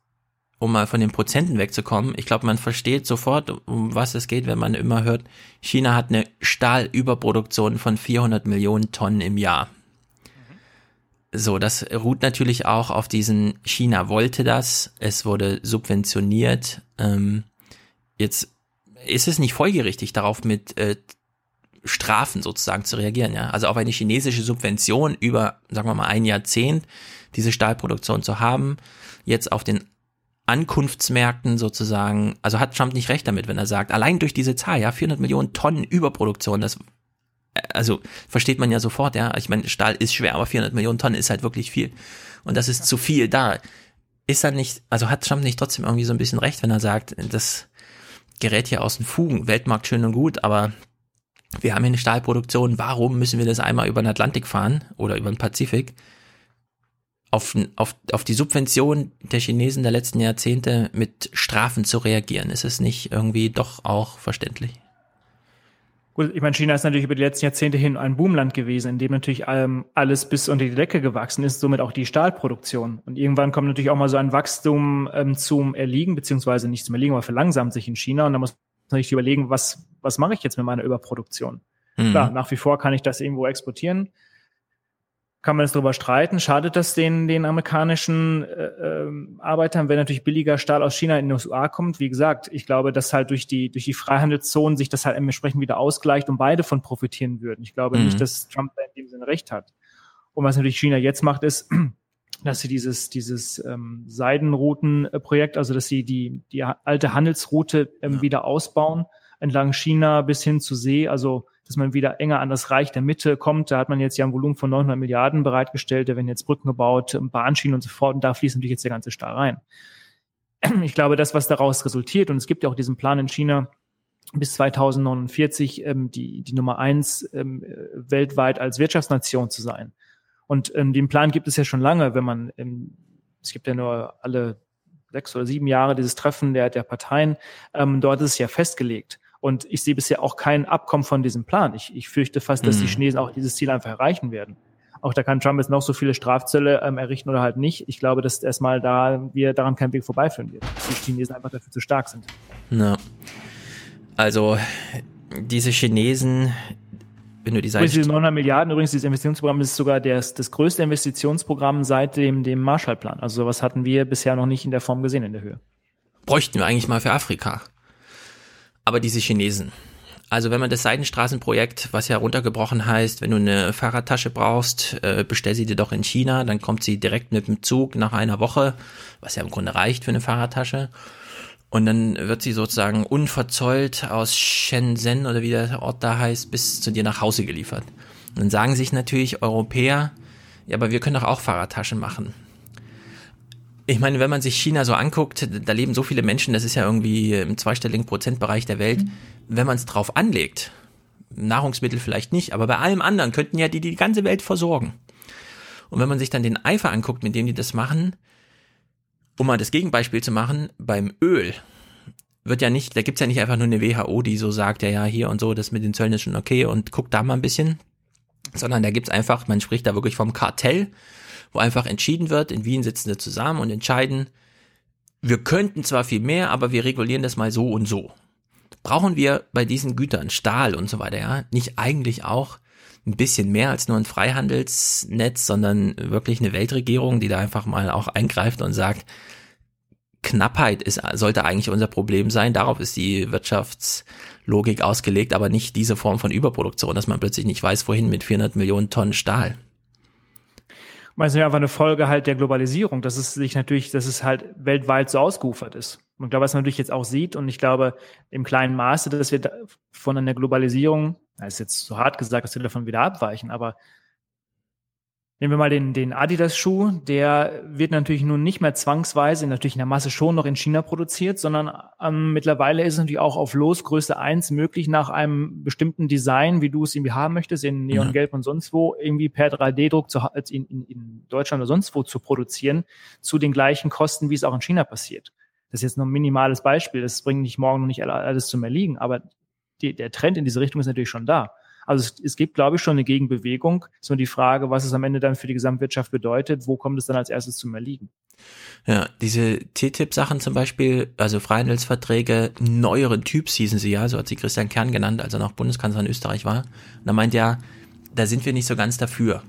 um mal von den Prozenten wegzukommen, ich glaube, man versteht sofort, um was es geht, wenn man immer hört, China hat eine Stahlüberproduktion von 400 Millionen Tonnen im Jahr. So, das ruht natürlich auch auf diesen, China wollte das, es wurde subventioniert. Ähm, jetzt ist es nicht folgerichtig, darauf mit äh, Strafen sozusagen zu reagieren, ja. Also auf eine chinesische Subvention über, sagen wir mal, ein Jahrzehnt, diese Stahlproduktion zu haben, jetzt auf den Ankunftsmärkten sozusagen, also hat Trump nicht recht damit, wenn er sagt, allein durch diese Zahl, ja, 400 Millionen Tonnen Überproduktion, das, also versteht man ja sofort, ja. Ich meine, Stahl ist schwer, aber 400 Millionen Tonnen ist halt wirklich viel. Und das ist zu viel da. Ist er nicht, also hat Trump nicht trotzdem irgendwie so ein bisschen recht, wenn er sagt, das gerät hier aus den Fugen. Weltmarkt schön und gut, aber wir haben hier eine Stahlproduktion. Warum müssen wir das einmal über den Atlantik fahren oder über den Pazifik? Auf, auf, auf die Subvention der Chinesen der letzten Jahrzehnte mit Strafen zu reagieren, ist es nicht irgendwie doch auch verständlich? Gut, ich meine, China ist natürlich über die letzten Jahrzehnte hin ein Boomland gewesen, in dem natürlich ähm, alles bis unter die Decke gewachsen ist, somit auch die Stahlproduktion. Und irgendwann kommt natürlich auch mal so ein Wachstum ähm, zum Erliegen, beziehungsweise nicht zum Erliegen, aber verlangsamt sich in China. Und da muss man natürlich überlegen, was, was mache ich jetzt mit meiner Überproduktion? Mhm. Klar, nach wie vor kann ich das irgendwo exportieren kann man jetzt darüber streiten. Schadet das den, den amerikanischen äh, äh, Arbeitern, wenn natürlich billiger Stahl aus China in die USA kommt? Wie gesagt, ich glaube, dass halt durch die, durch die Freihandelszonen sich das halt entsprechend wieder ausgleicht und beide von profitieren würden. Ich glaube mhm. nicht, dass Trump da in dem Sinne recht hat. Und was natürlich China jetzt macht, ist, dass sie dieses, dieses ähm, Seidenroutenprojekt, also dass sie die, die alte Handelsroute ähm, ja. wieder ausbauen, entlang China bis hin zu See, also dass man wieder enger an das Reich der Mitte kommt. Da hat man jetzt ja ein Volumen von 900 Milliarden bereitgestellt, da werden jetzt Brücken gebaut, Bahnschienen und so fort und da fließt natürlich jetzt der ganze Stahl rein. Ich glaube, das, was daraus resultiert, und es gibt ja auch diesen Plan in China, bis 2049 ähm, die, die Nummer eins ähm, weltweit als Wirtschaftsnation zu sein. Und ähm, den Plan gibt es ja schon lange, wenn man, ähm, es gibt ja nur alle sechs oder sieben Jahre dieses Treffen der, der Parteien, ähm, dort ist es ja festgelegt. Und ich sehe bisher auch kein Abkommen von diesem Plan. Ich, ich fürchte fast, dass mhm. die Chinesen auch dieses Ziel einfach erreichen werden. Auch da kann Trump jetzt noch so viele Strafzölle ähm, errichten oder halt nicht. Ich glaube, dass erstmal da wir daran keinen Weg vorbeiführen wird. Dass die Chinesen einfach dafür zu stark sind. Ja. Also diese Chinesen, wenn du die Seite. Übrigens, diese 900 Milliarden, übrigens, dieses Investitionsprogramm ist sogar das, das größte Investitionsprogramm seit dem, dem Marshallplan. Also sowas hatten wir bisher noch nicht in der Form gesehen in der Höhe. Bräuchten wir eigentlich mal für Afrika. Aber diese Chinesen, Also wenn man das Seidenstraßenprojekt, was ja runtergebrochen heißt, wenn du eine Fahrradtasche brauchst, äh, bestell sie dir doch in China, dann kommt sie direkt mit dem Zug nach einer Woche, was ja im Grunde reicht für eine Fahrradtasche. Und dann wird sie sozusagen unverzollt aus Shenzhen oder wie der Ort da heißt, bis zu dir nach Hause geliefert. Und dann sagen sich natürlich Europäer, ja, aber wir können doch auch Fahrradtaschen machen. Ich meine, wenn man sich China so anguckt, da leben so viele Menschen, das ist ja irgendwie im zweistelligen Prozentbereich der Welt. Mhm. Wenn man es drauf anlegt, Nahrungsmittel vielleicht nicht, aber bei allem anderen könnten ja die die ganze Welt versorgen. Und wenn man sich dann den Eifer anguckt, mit dem die das machen, um mal das Gegenbeispiel zu machen, beim Öl wird ja nicht, da gibt's ja nicht einfach nur eine WHO, die so sagt, ja, ja, hier und so, das mit den Zöllen ist schon okay und guckt da mal ein bisschen, sondern da gibt's einfach, man spricht da wirklich vom Kartell wo einfach entschieden wird, in Wien sitzen sie zusammen und entscheiden, wir könnten zwar viel mehr, aber wir regulieren das mal so und so. Brauchen wir bei diesen Gütern, Stahl und so weiter, ja, nicht eigentlich auch ein bisschen mehr als nur ein Freihandelsnetz, sondern wirklich eine Weltregierung, die da einfach mal auch eingreift und sagt, Knappheit ist, sollte eigentlich unser Problem sein. Darauf ist die Wirtschaftslogik ausgelegt, aber nicht diese Form von Überproduktion, dass man plötzlich nicht weiß, wohin mit 400 Millionen Tonnen Stahl weil es ja einfach eine Folge halt der Globalisierung, dass es sich natürlich, dass es halt weltweit so ausgeufert ist. Und ich glaube, was man natürlich jetzt auch sieht, und ich glaube, im kleinen Maße, dass wir von einer Globalisierung, das ist jetzt so hart gesagt, dass wir davon wieder abweichen, aber Nehmen wir mal den, den Adidas-Schuh, der wird natürlich nun nicht mehr zwangsweise, natürlich in der Masse schon noch in China produziert, sondern ähm, mittlerweile ist es natürlich auch auf Losgröße 1 möglich, nach einem bestimmten Design, wie du es irgendwie haben möchtest, in Neongelb und sonst wo, irgendwie per 3D-Druck in, in, in Deutschland oder sonst wo zu produzieren, zu den gleichen Kosten, wie es auch in China passiert. Das ist jetzt nur ein minimales Beispiel, das bringt nicht morgen noch nicht alles zum Erliegen, aber die, der Trend in diese Richtung ist natürlich schon da. Also es, es gibt, glaube ich, schon eine Gegenbewegung. So die Frage, was es am Ende dann für die Gesamtwirtschaft bedeutet, wo kommt es dann als erstes zum Erliegen? Ja, diese TTIP-Sachen zum Beispiel, also Freihandelsverträge neueren Typs hießen sie ja, so hat sie Christian Kern genannt, als er noch Bundeskanzler in Österreich war. Und da meint er, da sind wir nicht so ganz dafür.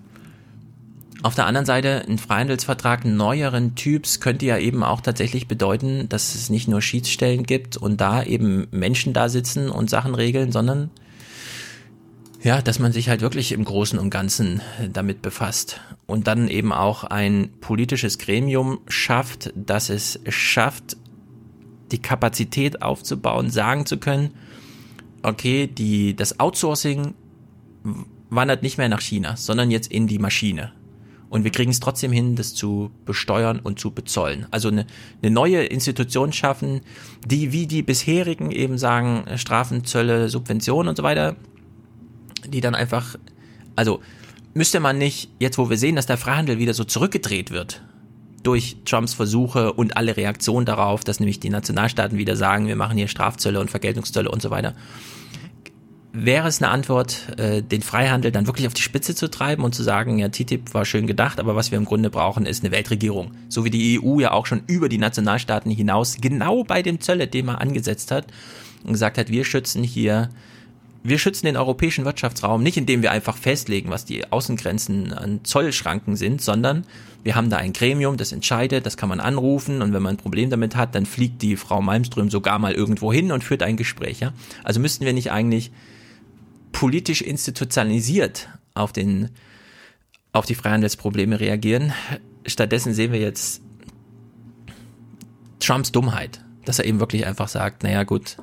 Auf der anderen Seite, ein Freihandelsvertrag neueren Typs könnte ja eben auch tatsächlich bedeuten, dass es nicht nur Schiedsstellen gibt und da eben Menschen da sitzen und Sachen regeln, sondern ja, dass man sich halt wirklich im Großen und Ganzen äh, damit befasst und dann eben auch ein politisches Gremium schafft, dass es schafft, die Kapazität aufzubauen, sagen zu können, okay, die, das Outsourcing wandert nicht mehr nach China, sondern jetzt in die Maschine. Und wir kriegen es trotzdem hin, das zu besteuern und zu bezollen. Also eine, eine neue Institution schaffen, die wie die bisherigen eben sagen, Strafen, Zölle, Subventionen und so weiter die dann einfach, also müsste man nicht, jetzt wo wir sehen, dass der Freihandel wieder so zurückgedreht wird, durch Trumps Versuche und alle Reaktionen darauf, dass nämlich die Nationalstaaten wieder sagen, wir machen hier Strafzölle und Vergeltungszölle und so weiter. Wäre es eine Antwort, äh, den Freihandel dann wirklich auf die Spitze zu treiben und zu sagen, ja, TTIP war schön gedacht, aber was wir im Grunde brauchen, ist eine Weltregierung. So wie die EU ja auch schon über die Nationalstaaten hinaus genau bei dem Zölle-Thema angesetzt hat und gesagt hat, wir schützen hier wir schützen den europäischen Wirtschaftsraum nicht, indem wir einfach festlegen, was die Außengrenzen an Zollschranken sind, sondern wir haben da ein Gremium, das entscheidet, das kann man anrufen und wenn man ein Problem damit hat, dann fliegt die Frau Malmström sogar mal irgendwo hin und führt ein Gespräch. Ja? Also müssten wir nicht eigentlich politisch institutionalisiert auf den auf die Freihandelsprobleme reagieren. Stattdessen sehen wir jetzt Trumps Dummheit, dass er eben wirklich einfach sagt, naja gut,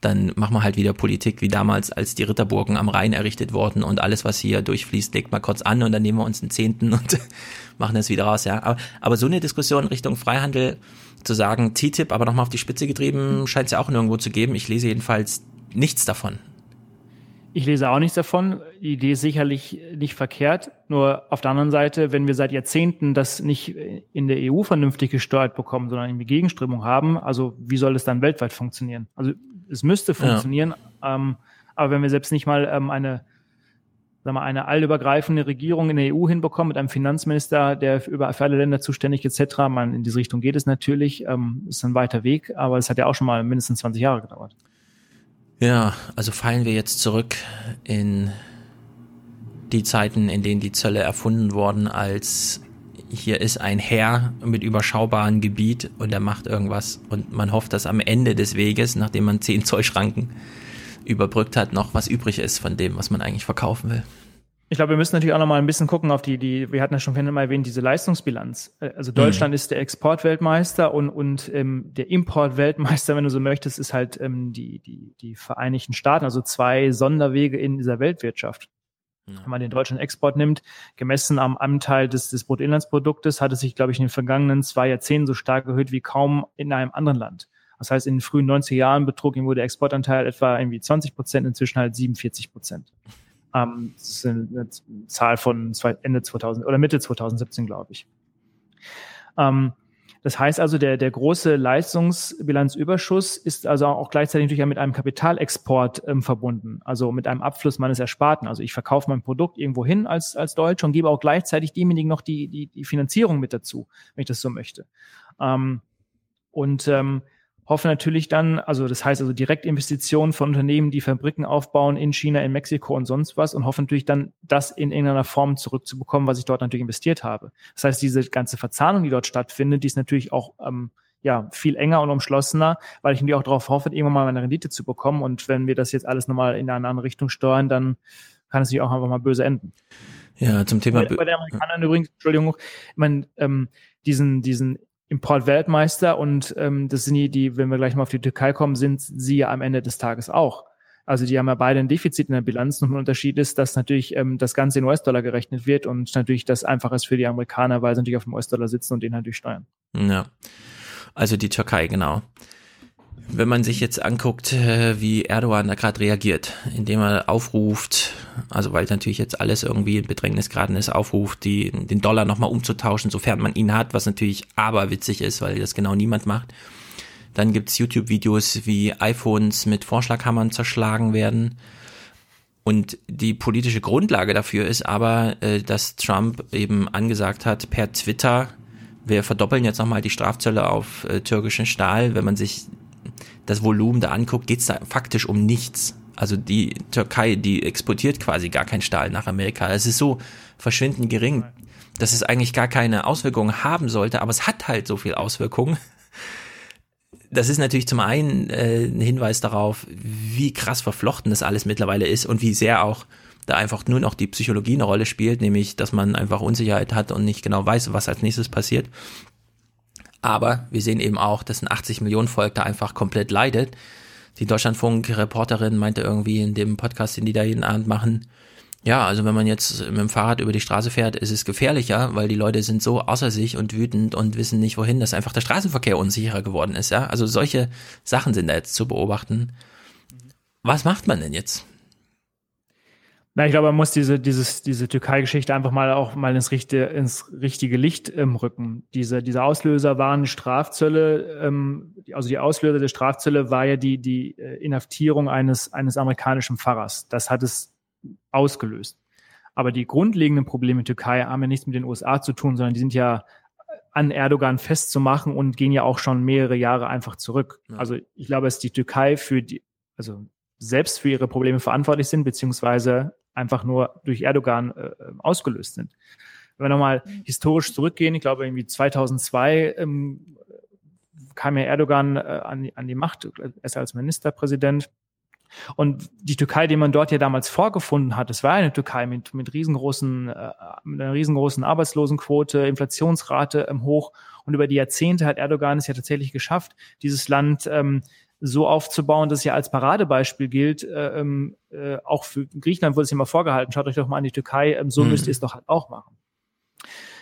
dann machen wir halt wieder Politik wie damals, als die Ritterburgen am Rhein errichtet wurden und alles, was hier durchfließt, legt mal kurz an und dann nehmen wir uns einen Zehnten und machen das wieder raus, ja. Aber, aber so eine Diskussion Richtung Freihandel zu sagen, TTIP, aber nochmal auf die Spitze getrieben, scheint es ja auch nirgendwo zu geben. Ich lese jedenfalls nichts davon. Ich lese auch nichts davon. Die Idee ist sicherlich nicht verkehrt. Nur auf der anderen Seite, wenn wir seit Jahrzehnten das nicht in der EU vernünftig gesteuert bekommen, sondern irgendwie Gegenströmung haben, also wie soll es dann weltweit funktionieren? Also es müsste funktionieren, ja. ähm, aber wenn wir selbst nicht mal ähm, eine, sagen wir, eine allübergreifende Regierung in der EU hinbekommen mit einem Finanzminister, der für, über für alle Länder zuständig etc., man, in diese Richtung geht es natürlich, ähm, ist ein weiter Weg, aber es hat ja auch schon mal mindestens 20 Jahre gedauert. Ja, also fallen wir jetzt zurück in die Zeiten, in denen die Zölle erfunden wurden als hier ist ein Herr mit überschaubarem Gebiet und er macht irgendwas und man hofft, dass am Ende des Weges, nachdem man zehn Zollschranken überbrückt hat, noch was übrig ist von dem, was man eigentlich verkaufen will. Ich glaube, wir müssen natürlich auch noch mal ein bisschen gucken auf die, die, wir hatten ja schon vorhin mal erwähnt, diese Leistungsbilanz. Äh, also Deutschland mhm. ist der Exportweltmeister und, und ähm, der Importweltmeister, wenn du so möchtest, ist halt ähm, die, die, die Vereinigten Staaten, also zwei Sonderwege in dieser Weltwirtschaft. Wenn man den deutschen Export nimmt, gemessen am Anteil des, des Bruttoinlandsproduktes, hat es sich, glaube ich, in den vergangenen zwei Jahrzehnten so stark erhöht wie kaum in einem anderen Land. Das heißt, in den frühen 90er Jahren betrug irgendwo der Exportanteil etwa irgendwie 20 Prozent, inzwischen halt 47 Prozent. Ähm, das ist eine Zahl von Ende 2000 oder Mitte 2017, glaube ich. Ähm, das heißt also, der, der große Leistungsbilanzüberschuss ist also auch gleichzeitig natürlich mit einem Kapitalexport ähm, verbunden, also mit einem Abfluss meines Ersparten. Also ich verkaufe mein Produkt irgendwo hin als, als Deutsch und gebe auch gleichzeitig demjenigen noch die, die, die Finanzierung mit dazu, wenn ich das so möchte. Ähm, und ähm, hoffe natürlich dann, also das heißt also Direktinvestitionen von Unternehmen, die Fabriken aufbauen in China, in Mexiko und sonst was und hoffe natürlich dann, das in irgendeiner Form zurückzubekommen, was ich dort natürlich investiert habe. Das heißt, diese ganze Verzahnung, die dort stattfindet, die ist natürlich auch ähm, ja, viel enger und umschlossener, weil ich natürlich auch darauf hoffe, irgendwann mal eine Rendite zu bekommen. Und wenn wir das jetzt alles nochmal in eine andere Richtung steuern, dann kann es sich auch einfach mal böse enden. Ja, zum Thema. Bei, bei den Amerikanern übrigens, Entschuldigung, ich meine, ähm, diesen, diesen Import-Weltmeister und ähm, das sind die, die, wenn wir gleich mal auf die Türkei kommen, sind sie ja am Ende des Tages auch. Also die haben ja beide ein Defizit in der Bilanz. Und ein Unterschied ist, dass natürlich ähm, das Ganze in US-Dollar gerechnet wird und natürlich das einfach ist für die Amerikaner, weil sie natürlich auf dem US-Dollar sitzen und den natürlich steuern. Ja. Also die Türkei, genau wenn man sich jetzt anguckt, äh, wie Erdogan da gerade reagiert, indem er aufruft, also weil natürlich jetzt alles irgendwie in Bedrängnis geraten ist, aufruft, die, den Dollar nochmal umzutauschen, sofern man ihn hat, was natürlich aberwitzig ist, weil das genau niemand macht. Dann gibt's YouTube-Videos, wie iPhones mit Vorschlaghammern zerschlagen werden. Und die politische Grundlage dafür ist aber, äh, dass Trump eben angesagt hat per Twitter, wir verdoppeln jetzt nochmal die Strafzölle auf äh, türkischen Stahl. Wenn man sich das Volumen da anguckt, geht es da faktisch um nichts. Also die Türkei, die exportiert quasi gar kein Stahl nach Amerika. Es ist so verschwindend gering, dass es eigentlich gar keine Auswirkungen haben sollte, aber es hat halt so viel Auswirkungen. Das ist natürlich zum einen äh, ein Hinweis darauf, wie krass verflochten das alles mittlerweile ist und wie sehr auch da einfach nur noch die Psychologie eine Rolle spielt, nämlich dass man einfach Unsicherheit hat und nicht genau weiß, was als nächstes passiert. Aber wir sehen eben auch, dass ein 80 Millionen Volk da einfach komplett leidet. Die Deutschlandfunk-Reporterin meinte irgendwie in dem Podcast, den die da jeden Abend machen, ja, also wenn man jetzt mit dem Fahrrad über die Straße fährt, ist es gefährlicher, weil die Leute sind so außer sich und wütend und wissen nicht wohin, dass einfach der Straßenverkehr unsicherer geworden ist, ja. Also solche Sachen sind da jetzt zu beobachten. Was macht man denn jetzt? Na, ich glaube, man muss diese, dieses, diese Türkei-Geschichte einfach mal auch mal ins, richtige, ins richtige Licht ähm, rücken. Diese, diese Auslöser waren Strafzölle, ähm, also die Auslöser der Strafzölle war ja die, die äh, Inhaftierung eines, eines amerikanischen Pfarrers. Das hat es ausgelöst. Aber die grundlegenden Probleme in Türkei haben ja nichts mit den USA zu tun, sondern die sind ja an Erdogan festzumachen und gehen ja auch schon mehrere Jahre einfach zurück. Ja. Also ich glaube, dass die Türkei für die, also selbst für ihre Probleme verantwortlich sind, beziehungsweise einfach nur durch Erdogan äh, ausgelöst sind. Wenn wir nochmal mhm. historisch zurückgehen, ich glaube irgendwie 2002 ähm, kam ja Erdogan äh, an, an die Macht, erst als Ministerpräsident. Und die Türkei, die man dort ja damals vorgefunden hat, es war eine Türkei mit, mit riesengroßen, äh, mit einer riesengroßen Arbeitslosenquote, Inflationsrate ähm, hoch. Und über die Jahrzehnte hat Erdogan es ja tatsächlich geschafft, dieses Land ähm, so aufzubauen, dass es ja als Paradebeispiel gilt. Äh, ähm, äh, auch für Griechenland wurde es immer vorgehalten. Schaut euch doch mal an die Türkei. Ähm, so mhm. müsst ihr es doch halt auch machen.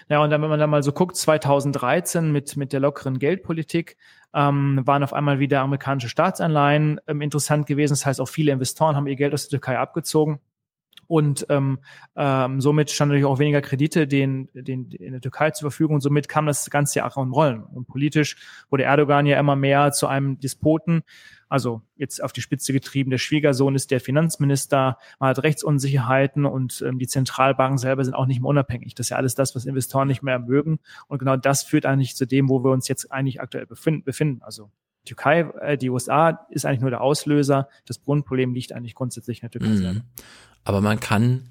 Ja, und dann, wenn man dann mal so guckt, 2013 mit, mit der lockeren Geldpolitik, ähm, waren auf einmal wieder amerikanische Staatsanleihen ähm, interessant gewesen. Das heißt, auch viele Investoren haben ihr Geld aus der Türkei abgezogen. Und ähm, ähm, somit standen natürlich auch weniger Kredite den, den, in der Türkei zur Verfügung. Und somit kam das ganze ja auch in Rollen. Und politisch wurde Erdogan ja immer mehr zu einem Despoten. Also jetzt auf die Spitze getrieben. Der Schwiegersohn ist der Finanzminister. Man hat Rechtsunsicherheiten und ähm, die Zentralbanken selber sind auch nicht mehr unabhängig. Das ist ja alles das, was Investoren nicht mehr mögen. Und genau das führt eigentlich zu dem, wo wir uns jetzt eigentlich aktuell befinden. Also Türkei, äh, die USA ist eigentlich nur der Auslöser. Das Grundproblem liegt eigentlich grundsätzlich in der Türkei mhm. selber. Aber man kann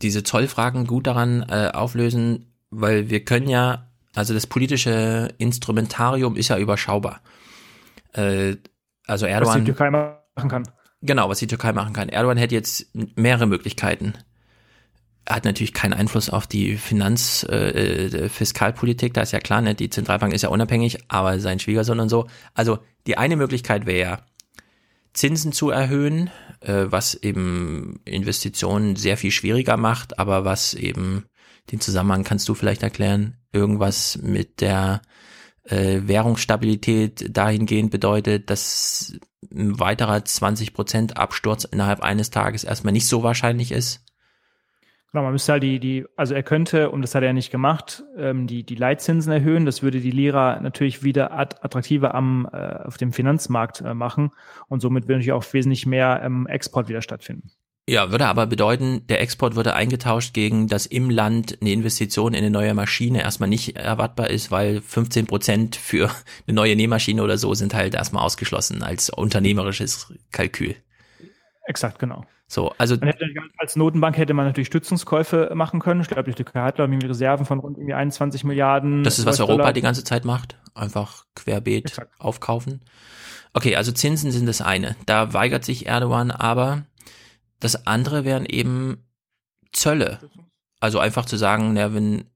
diese Zollfragen gut daran äh, auflösen, weil wir können ja, also das politische Instrumentarium ist ja überschaubar. Äh, also Erdogan. Was die Türkei machen kann. Genau, was die Türkei machen kann. Erdogan hätte jetzt mehrere Möglichkeiten. Er hat natürlich keinen Einfluss auf die Finanz-, äh, Fiskalpolitik, da ist ja klar, ne? die Zentralbank ist ja unabhängig, aber sein Schwiegersohn und so. Also die eine Möglichkeit wäre, Zinsen zu erhöhen, äh, was eben Investitionen sehr viel schwieriger macht, aber was eben den Zusammenhang kannst du vielleicht erklären, irgendwas mit der äh, Währungsstabilität dahingehend bedeutet, dass ein weiterer 20% Absturz innerhalb eines Tages erstmal nicht so wahrscheinlich ist? Genau, man müsste halt die, die, also er könnte, und das hat er nicht gemacht, ähm, die, die Leitzinsen erhöhen. Das würde die Lira natürlich wieder attraktiver am, äh, auf dem Finanzmarkt äh, machen. Und somit würde natürlich auch wesentlich mehr ähm, Export wieder stattfinden. Ja, würde aber bedeuten, der Export würde eingetauscht gegen, dass im Land eine Investition in eine neue Maschine erstmal nicht erwartbar ist, weil 15 Prozent für eine neue Nähmaschine oder so sind halt erstmal ausgeschlossen als unternehmerisches Kalkül. Exakt, genau. So, also hätte, als Notenbank hätte man natürlich Stützungskäufe machen können. Ich glaube, die Türkei hat glaube ich Reserven von rund irgendwie 21 Milliarden. Das ist was Europa die ganze Zeit macht, einfach querbeet Exakt. aufkaufen. Okay, also Zinsen sind das eine. Da weigert sich Erdogan aber das andere wären eben Zölle. Also einfach zu sagen, na, wenn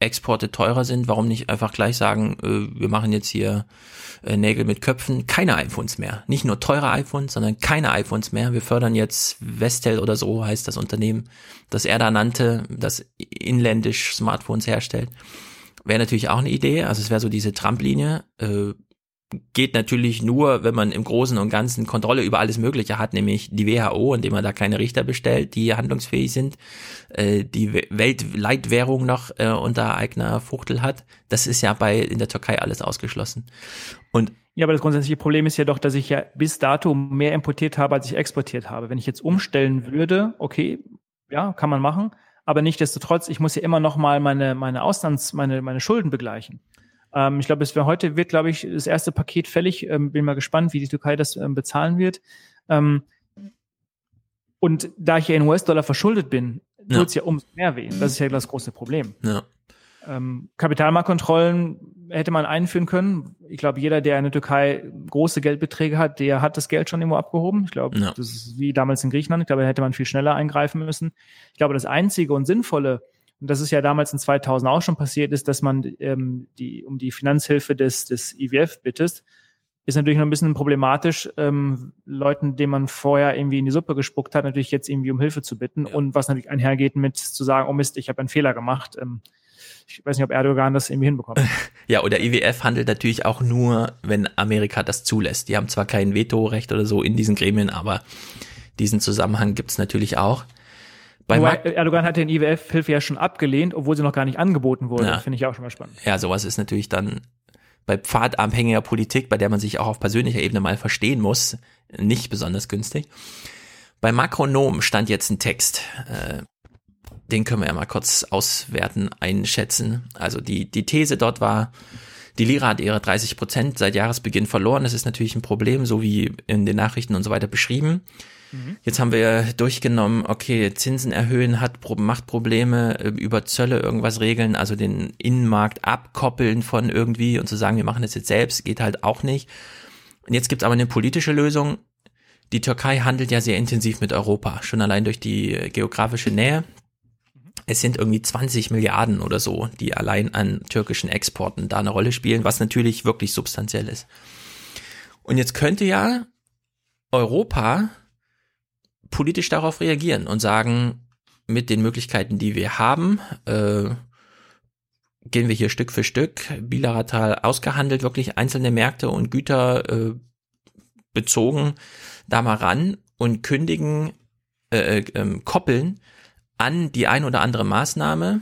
Exporte teurer sind, warum nicht einfach gleich sagen, äh, wir machen jetzt hier äh, Nägel mit Köpfen, keine iPhones mehr. Nicht nur teure iPhones, sondern keine iPhones mehr. Wir fördern jetzt Vestel oder so heißt das Unternehmen, das er da nannte, das inländisch Smartphones herstellt. Wäre natürlich auch eine Idee. Also es wäre so diese Trump-Linie. Äh, geht natürlich nur, wenn man im Großen und Ganzen Kontrolle über alles Mögliche hat, nämlich die WHO, indem man da keine Richter bestellt, die handlungsfähig sind, äh, die Weltleitwährung noch äh, unter eigener Fuchtel hat. Das ist ja bei in der Türkei alles ausgeschlossen. Und ja, aber das grundsätzliche Problem ist ja doch, dass ich ja bis dato mehr importiert habe, als ich exportiert habe. Wenn ich jetzt umstellen würde, okay, ja, kann man machen, aber nichtdestotrotz, ich muss ja immer noch mal meine meine Auslands meine meine Schulden begleichen. Ähm, ich glaube, es wäre heute wird, glaube ich, das erste Paket fällig. Ähm, bin mal gespannt, wie die Türkei das ähm, bezahlen wird. Ähm, und da ich ja in US-Dollar verschuldet bin, ja. tut es ja umso mehr weh. Das ist ja das große Problem. Ja. Ähm, Kapitalmarktkontrollen hätte man einführen können. Ich glaube, jeder, der in der Türkei große Geldbeträge hat, der hat das Geld schon irgendwo abgehoben. Ich glaube, ja. das ist wie damals in Griechenland. Ich glaube, da hätte man viel schneller eingreifen müssen. Ich glaube, das Einzige und Sinnvolle, und das ist ja damals in 2000 auch schon passiert, ist, dass man ähm, die, um die Finanzhilfe des, des IWF bittet, ist natürlich noch ein bisschen problematisch, ähm, Leuten, denen man vorher irgendwie in die Suppe gespuckt hat, natürlich jetzt irgendwie um Hilfe zu bitten ja. und was natürlich einhergeht mit zu sagen, oh Mist, ich habe einen Fehler gemacht. Ähm, ich weiß nicht, ob Erdogan das irgendwie hinbekommt. Ja, oder IWF handelt natürlich auch nur, wenn Amerika das zulässt. Die haben zwar kein Vetorecht oder so in diesen Gremien, aber diesen Zusammenhang gibt's natürlich auch. Bei Erdogan hat den IWF-Hilfe ja schon abgelehnt, obwohl sie noch gar nicht angeboten wurde. Ja. Finde ich auch schon mal spannend. Ja, sowas ist natürlich dann bei pfadabhängiger Politik, bei der man sich auch auf persönlicher Ebene mal verstehen muss, nicht besonders günstig. Bei Makronom stand jetzt ein Text, äh, den können wir ja mal kurz auswerten, einschätzen. Also die, die These dort war, die Lira hat ihre 30 Prozent seit Jahresbeginn verloren. Das ist natürlich ein Problem, so wie in den Nachrichten und so weiter beschrieben. Mhm. Jetzt haben wir durchgenommen, okay, Zinsen erhöhen hat, macht Probleme, äh, über Zölle irgendwas regeln, also den Innenmarkt abkoppeln von irgendwie und zu sagen, wir machen das jetzt selbst, geht halt auch nicht. Und jetzt gibt's aber eine politische Lösung. Die Türkei handelt ja sehr intensiv mit Europa, schon allein durch die geografische Nähe. Es sind irgendwie 20 Milliarden oder so, die allein an türkischen Exporten da eine Rolle spielen, was natürlich wirklich substanziell ist. Und jetzt könnte ja Europa politisch darauf reagieren und sagen, mit den Möglichkeiten, die wir haben, äh, gehen wir hier Stück für Stück bilateral ausgehandelt, wirklich einzelne Märkte und Güter äh, bezogen da mal ran und kündigen, äh, äh, ähm, koppeln an die ein oder andere Maßnahme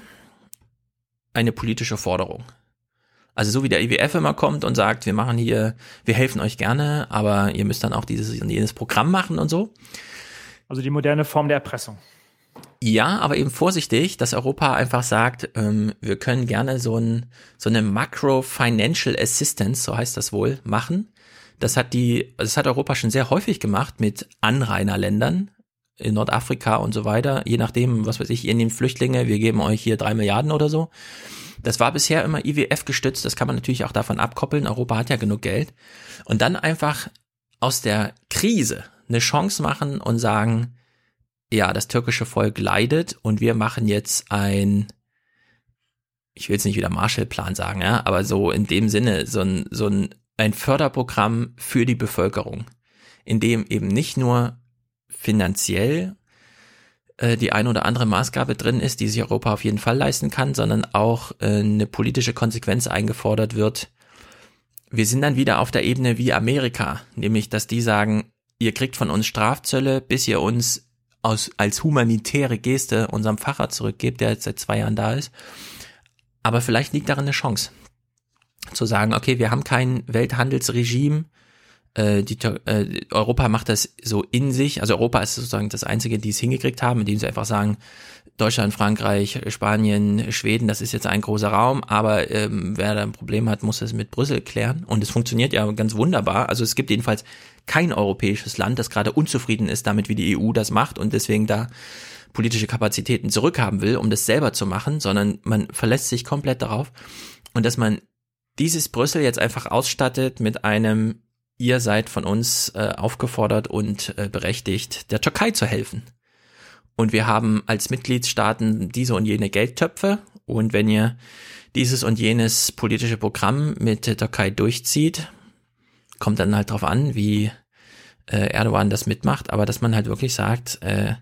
eine politische Forderung. Also so wie der IWF immer kommt und sagt, wir machen hier, wir helfen euch gerne, aber ihr müsst dann auch dieses und jenes Programm machen und so. Also die moderne Form der Erpressung. Ja, aber eben vorsichtig, dass Europa einfach sagt, ähm, wir können gerne so, ein, so eine Macro Financial Assistance, so heißt das wohl, machen. Das hat die, das hat Europa schon sehr häufig gemacht mit Anrainerländern in Nordafrika und so weiter. Je nachdem, was weiß ich, ihr nehmt Flüchtlinge, wir geben euch hier drei Milliarden oder so. Das war bisher immer IWF gestützt, das kann man natürlich auch davon abkoppeln. Europa hat ja genug Geld. Und dann einfach aus der Krise eine Chance machen und sagen, ja, das türkische Volk leidet und wir machen jetzt ein, ich will jetzt nicht wieder Marshallplan sagen, ja, aber so in dem Sinne, so ein, so ein, ein Förderprogramm für die Bevölkerung, in dem eben nicht nur finanziell äh, die ein oder andere Maßgabe drin ist, die sich Europa auf jeden Fall leisten kann, sondern auch äh, eine politische Konsequenz eingefordert wird. Wir sind dann wieder auf der Ebene wie Amerika, nämlich dass die sagen, ihr kriegt von uns Strafzölle, bis ihr uns aus, als humanitäre Geste unserem Pfarrer zurückgebt, der jetzt seit zwei Jahren da ist. Aber vielleicht liegt darin eine Chance, zu sagen, okay, wir haben kein Welthandelsregime, äh, die, äh, Europa macht das so in sich, also Europa ist sozusagen das Einzige, die es hingekriegt haben, indem sie einfach sagen, Deutschland, Frankreich, Spanien, Schweden, das ist jetzt ein großer Raum, aber ähm, wer da ein Problem hat, muss es mit Brüssel klären. Und es funktioniert ja ganz wunderbar. Also es gibt jedenfalls kein europäisches Land, das gerade unzufrieden ist damit, wie die EU das macht und deswegen da politische Kapazitäten zurückhaben will, um das selber zu machen, sondern man verlässt sich komplett darauf und dass man dieses Brüssel jetzt einfach ausstattet mit einem ihr seid von uns äh, aufgefordert und äh, berechtigt, der Türkei zu helfen. Und wir haben als Mitgliedstaaten diese und jene Geldtöpfe. Und wenn ihr dieses und jenes politische Programm mit der Türkei durchzieht, kommt dann halt drauf an, wie äh, Erdogan das mitmacht, aber dass man halt wirklich sagt, äh,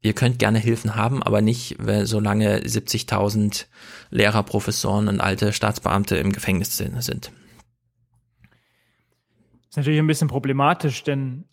ihr könnt gerne Hilfen haben, aber nicht, solange 70.000 Lehrer, Professoren und alte Staatsbeamte im Gefängnis sind natürlich ein bisschen problematisch, denn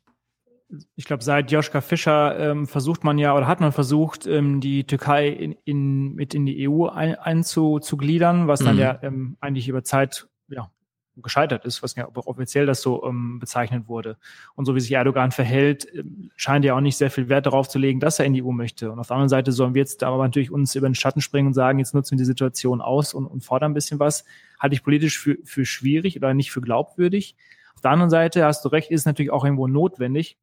ich glaube, seit Joschka Fischer ähm, versucht man ja oder hat man versucht, ähm, die Türkei in, in, mit in die EU ein, einzugliedern, was dann mhm. ja ähm, eigentlich über Zeit ja, gescheitert ist, was ja offiziell das so ähm, bezeichnet wurde. Und so wie sich Erdogan verhält, ähm, scheint er auch nicht sehr viel Wert darauf zu legen, dass er in die EU möchte. Und auf der anderen Seite sollen wir jetzt aber natürlich uns über den Schatten springen und sagen, jetzt nutzen wir die Situation aus und, und fordern ein bisschen was. Halte ich politisch für, für schwierig oder nicht für glaubwürdig. Auf der anderen Seite hast du recht, ist natürlich auch irgendwo notwendig,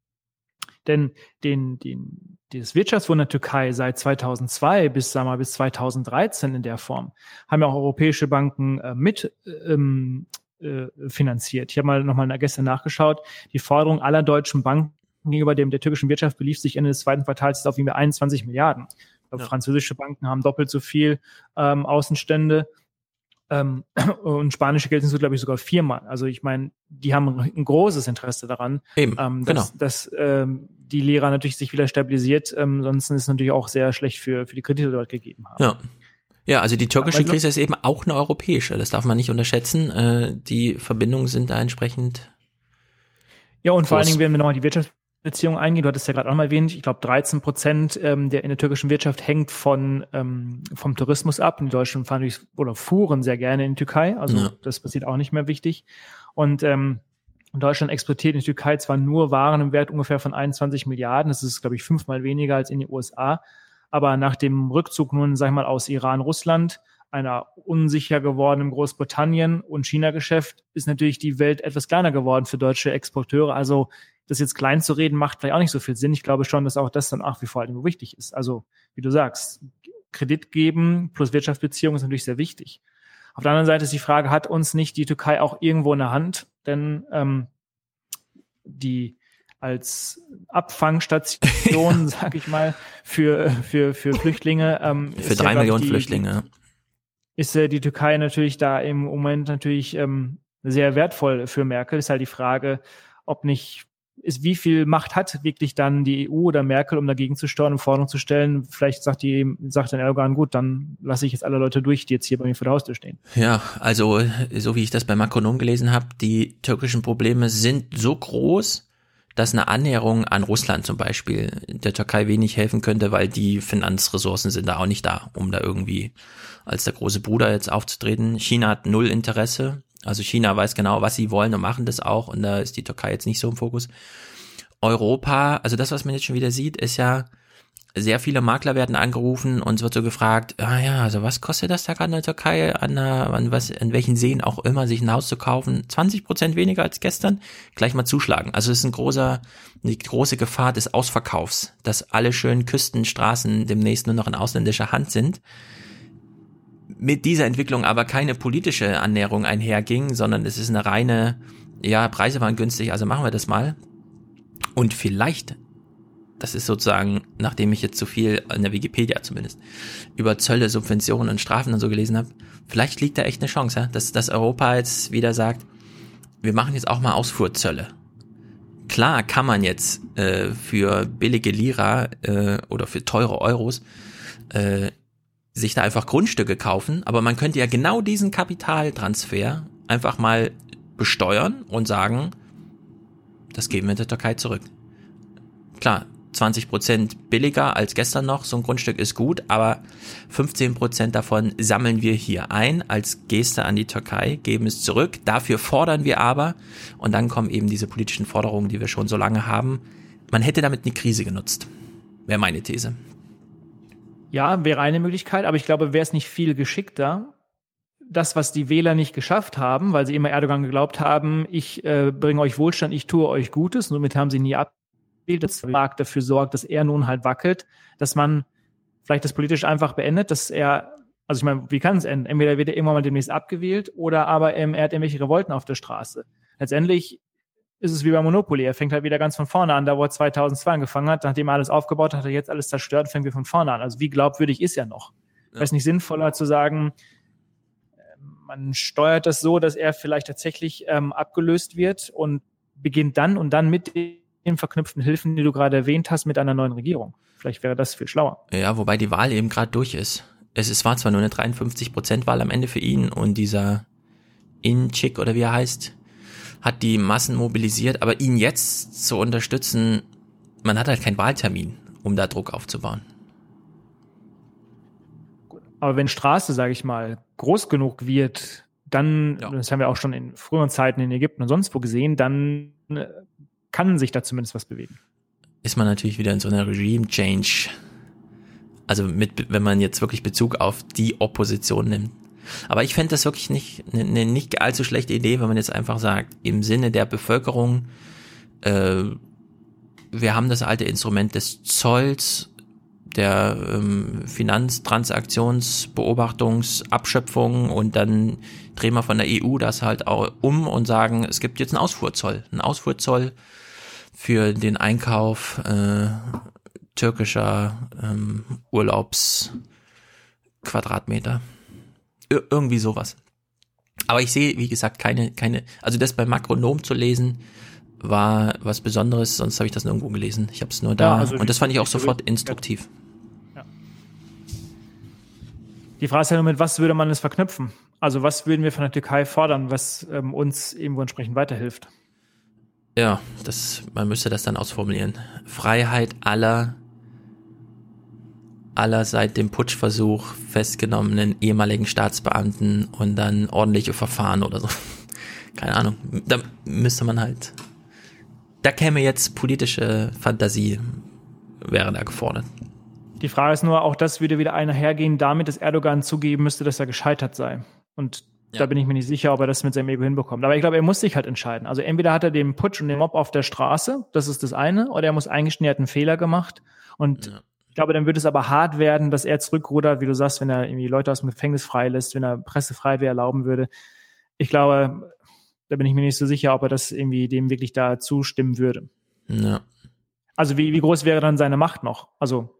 denn den, den, das Wirtschaftswunder Türkei seit 2002 bis, sagen wir mal, bis 2013 in der Form haben ja auch europäische Banken äh, mit ähm, äh, finanziert. Ich habe mal nochmal gestern nachgeschaut. Die Forderung aller deutschen Banken gegenüber dem der türkischen Wirtschaft belief sich Ende des zweiten Quartals auf 21 Milliarden. Ja. Französische Banken haben doppelt so viel ähm, Außenstände ähm, und spanische Geld sind so, glaube ich, sogar viermal. Also ich meine, die haben ein großes Interesse daran, Eben, ähm, dass, genau. dass ähm, die Lehrer natürlich sich wieder stabilisiert. Ähm, sonst ist es natürlich auch sehr schlecht für, für die Kredite, die dort gegeben haben. Ja. Ja, also die türkische Krise ist eben auch eine europäische. Das darf man nicht unterschätzen. Äh, die Verbindungen sind da entsprechend. Ja, und groß. vor allen Dingen, wenn wir nochmal die Wirtschaft Beziehungen eingehen. Du hattest ja gerade auch mal erwähnt, ich glaube 13 Prozent ähm, der in der türkischen Wirtschaft hängt von ähm, vom Tourismus ab. Und die Deutschen fahren durch, oder fuhren sehr gerne in die Türkei. Also ja. das passiert auch nicht mehr wichtig. Und ähm, Deutschland exportiert in die Türkei zwar nur Waren im Wert ungefähr von 21 Milliarden. Das ist, glaube ich, fünfmal weniger als in die USA. Aber nach dem Rückzug nun, sag ich mal, aus Iran, Russland, einer unsicher gewordenen Großbritannien und China-Geschäft ist natürlich die Welt etwas kleiner geworden für deutsche Exporteure. Also das jetzt klein zu reden, macht vielleicht auch nicht so viel Sinn. Ich glaube schon, dass auch das dann nach wie vor halt wichtig ist. Also, wie du sagst, Kredit geben plus Wirtschaftsbeziehungen ist natürlich sehr wichtig. Auf der anderen Seite ist die Frage, hat uns nicht die Türkei auch irgendwo in der Hand? Denn ähm, die als Abfangstation, sag ich mal, für, für, für Flüchtlinge. Ähm, für drei ja, Millionen die, Flüchtlinge. Ist äh, die Türkei natürlich da im Moment natürlich ähm, sehr wertvoll für Merkel. Ist halt die Frage, ob nicht ist, wie viel Macht hat wirklich dann die EU oder Merkel, um dagegen zu steuern und Forderungen zu stellen? Vielleicht sagt die, sagt dann Erdogan, gut, dann lasse ich jetzt alle Leute durch, die jetzt hier bei mir vor der Haustür stehen. Ja, also so wie ich das bei Makronom gelesen habe, die türkischen Probleme sind so groß, dass eine Annäherung an Russland zum Beispiel der Türkei wenig helfen könnte, weil die Finanzressourcen sind da auch nicht da, um da irgendwie als der große Bruder jetzt aufzutreten. China hat null Interesse. Also China weiß genau, was sie wollen und machen das auch und da ist die Türkei jetzt nicht so im Fokus. Europa, also das, was man jetzt schon wieder sieht, ist ja, sehr viele Makler werden angerufen und es wird so gefragt, ah ja, also was kostet das da gerade in der Türkei, an, an, was, an welchen Seen auch immer, sich ein Haus zu kaufen? 20 Prozent weniger als gestern? Gleich mal zuschlagen. Also es ist ein großer, eine große Gefahr des Ausverkaufs, dass alle schönen Küstenstraßen demnächst nur noch in ausländischer Hand sind mit dieser Entwicklung aber keine politische Annäherung einherging, sondern es ist eine reine, ja, Preise waren günstig, also machen wir das mal. Und vielleicht, das ist sozusagen, nachdem ich jetzt so viel in der Wikipedia zumindest über Zölle, Subventionen und Strafen und so gelesen habe, vielleicht liegt da echt eine Chance, ja? dass, dass Europa jetzt wieder sagt, wir machen jetzt auch mal Ausfuhrzölle. Klar kann man jetzt äh, für billige Lira äh, oder für teure Euros äh, sich da einfach Grundstücke kaufen, aber man könnte ja genau diesen Kapitaltransfer einfach mal besteuern und sagen, das geben wir der Türkei zurück. Klar, 20 Prozent billiger als gestern noch, so ein Grundstück ist gut, aber 15 Prozent davon sammeln wir hier ein als Geste an die Türkei, geben es zurück. Dafür fordern wir aber, und dann kommen eben diese politischen Forderungen, die wir schon so lange haben. Man hätte damit eine Krise genutzt. Wäre meine These. Ja, wäre eine Möglichkeit, aber ich glaube, wäre es nicht viel geschickter, das, was die Wähler nicht geschafft haben, weil sie immer Erdogan geglaubt haben, ich äh, bringe euch Wohlstand, ich tue euch Gutes, und somit haben sie nie abgewählt, das Markt dafür sorgt, dass er nun halt wackelt, dass man vielleicht das politisch einfach beendet, dass er, also ich meine, wie kann es enden? Entweder wird er irgendwann mal demnächst abgewählt oder aber ähm, er hat irgendwelche Revolten auf der Straße. Letztendlich ist es wie bei Monopoly. Er fängt halt wieder ganz von vorne an, da wo er 2002 angefangen hat. Nachdem er alles aufgebaut hat, hat er jetzt alles zerstört, fängt wir von vorne an. Also wie glaubwürdig ist er noch? Ja. Wäre es nicht sinnvoller zu sagen, man steuert das so, dass er vielleicht tatsächlich ähm, abgelöst wird und beginnt dann und dann mit den verknüpften Hilfen, die du gerade erwähnt hast, mit einer neuen Regierung. Vielleicht wäre das viel schlauer. Ja, wobei die Wahl eben gerade durch ist. Es ist, war zwar nur eine 53%-Wahl am Ende für ihn und dieser In-Chick oder wie er heißt, hat die Massen mobilisiert, aber ihn jetzt zu unterstützen, man hat halt keinen Wahltermin, um da Druck aufzubauen. Aber wenn Straße, sage ich mal, groß genug wird, dann, ja. das haben wir auch schon in früheren Zeiten in Ägypten und sonst wo gesehen, dann äh, kann sich da zumindest was bewegen. Ist man natürlich wieder in so einer Regime-Change. Also mit, wenn man jetzt wirklich Bezug auf die Opposition nimmt. Aber ich fände das wirklich nicht eine ne, nicht allzu schlechte Idee, wenn man jetzt einfach sagt, im Sinne der Bevölkerung, äh, wir haben das alte Instrument des Zolls, der ähm, Finanztransaktionsbeobachtungsabschöpfung und dann drehen wir von der EU das halt auch um und sagen, es gibt jetzt einen Ausfuhrzoll, einen Ausfuhrzoll für den Einkauf äh, türkischer ähm, Urlaubsquadratmeter irgendwie sowas. Aber ich sehe, wie gesagt, keine, keine, also das bei Makronom zu lesen, war was Besonderes, sonst habe ich das nirgendwo gelesen. Ich habe es nur da ja, also und das fand ich auch sofort instruktiv. Ja. Die Frage ist ja nur, mit was würde man es verknüpfen? Also was würden wir von der Türkei fordern, was ähm, uns irgendwo entsprechend weiterhilft? Ja, das, man müsste das dann ausformulieren. Freiheit aller aller seit dem Putschversuch festgenommenen ehemaligen Staatsbeamten und dann ordentliche Verfahren oder so. Keine Ahnung. Da müsste man halt. Da käme jetzt politische Fantasie, wäre da gefordert. Die Frage ist nur, auch das würde wieder einhergehen damit, dass Erdogan zugeben müsste, dass er gescheitert sei. Und ja. da bin ich mir nicht sicher, ob er das mit seinem Ego hinbekommt. Aber ich glaube, er muss sich halt entscheiden. Also entweder hat er den Putsch und den Mob auf der Straße, das ist das eine, oder er muss eingestehen, er hat einen Fehler gemacht. Und ja. Ich glaube, dann wird es aber hart werden, dass er zurückrudert, wie du sagst, wenn er irgendwie Leute aus dem Gefängnis freilässt, wenn er Pressefreiheit erlauben würde. Ich glaube, da bin ich mir nicht so sicher, ob er das irgendwie dem wirklich da zustimmen würde. Ja. Also wie, wie groß wäre dann seine Macht noch? Also.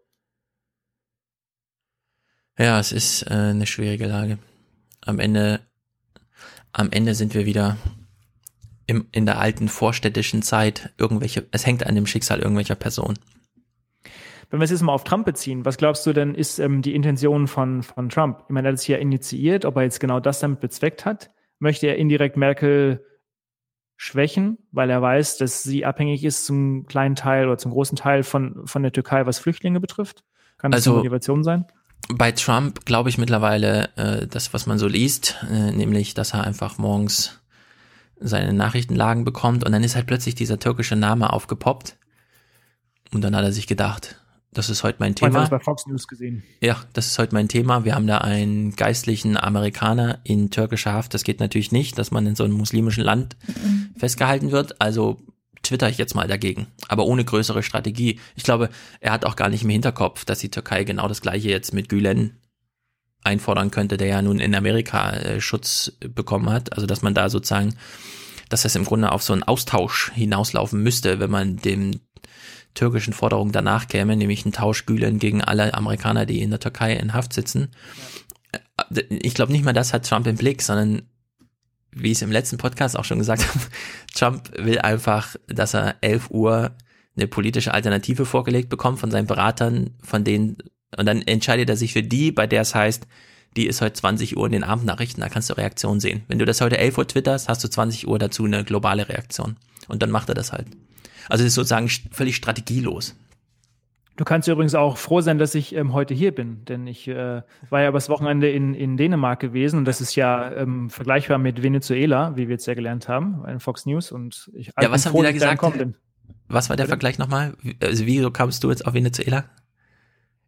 Ja, es ist äh, eine schwierige Lage. Am Ende, am Ende sind wir wieder im, in der alten vorstädtischen Zeit irgendwelche, es hängt an dem Schicksal irgendwelcher Personen. Wenn wir es jetzt mal auf Trump beziehen, was glaubst du denn, ist ähm, die Intention von, von Trump? Ich meine, er hat es ja initiiert, ob er jetzt genau das damit bezweckt hat. Möchte er indirekt Merkel schwächen, weil er weiß, dass sie abhängig ist zum kleinen Teil oder zum großen Teil von, von der Türkei, was Flüchtlinge betrifft? Kann das also, eine Motivation sein? Bei Trump glaube ich mittlerweile äh, das, was man so liest, äh, nämlich, dass er einfach morgens seine Nachrichtenlagen bekommt und dann ist halt plötzlich dieser türkische Name aufgepoppt und dann hat er sich gedacht, das ist heute mein Thema. Ich habe das bei Fox News gesehen. Ja, das ist heute mein Thema. Wir haben da einen geistlichen Amerikaner in türkischer Haft. Das geht natürlich nicht, dass man in so einem muslimischen Land festgehalten wird. Also twitter ich jetzt mal dagegen. Aber ohne größere Strategie. Ich glaube, er hat auch gar nicht im Hinterkopf, dass die Türkei genau das gleiche jetzt mit Gülen einfordern könnte, der ja nun in Amerika äh, Schutz bekommen hat. Also dass man da sozusagen dass das im Grunde auf so einen Austausch hinauslaufen müsste, wenn man dem türkischen Forderung danach käme, nämlich einen Tausch Gülen gegen alle Amerikaner, die in der Türkei in Haft sitzen. Äh, ich glaube nicht mal das hat Trump im Blick, sondern wie ich es im letzten Podcast auch schon gesagt habe, Trump will einfach, dass er 11 Uhr eine politische Alternative vorgelegt bekommt von seinen Beratern, von denen, und dann entscheidet er sich für die, bei der es heißt, die ist heute 20 Uhr in den Abendnachrichten, da kannst du Reaktion sehen. Wenn du das heute 11 Uhr twitterst, hast du 20 Uhr dazu eine globale Reaktion. Und dann macht er das halt. Also es ist sozusagen völlig strategielos. Du kannst übrigens auch froh sein, dass ich ähm, heute hier bin, denn ich äh, war ja übers Wochenende in, in Dänemark gewesen und das ist ja ähm, vergleichbar mit Venezuela, wie wir jetzt ja gelernt haben, in Fox News. Und ich ja, was haben froh, die da gesagt? Was war der Vergleich nochmal? Also wie kamst du jetzt auf Venezuela?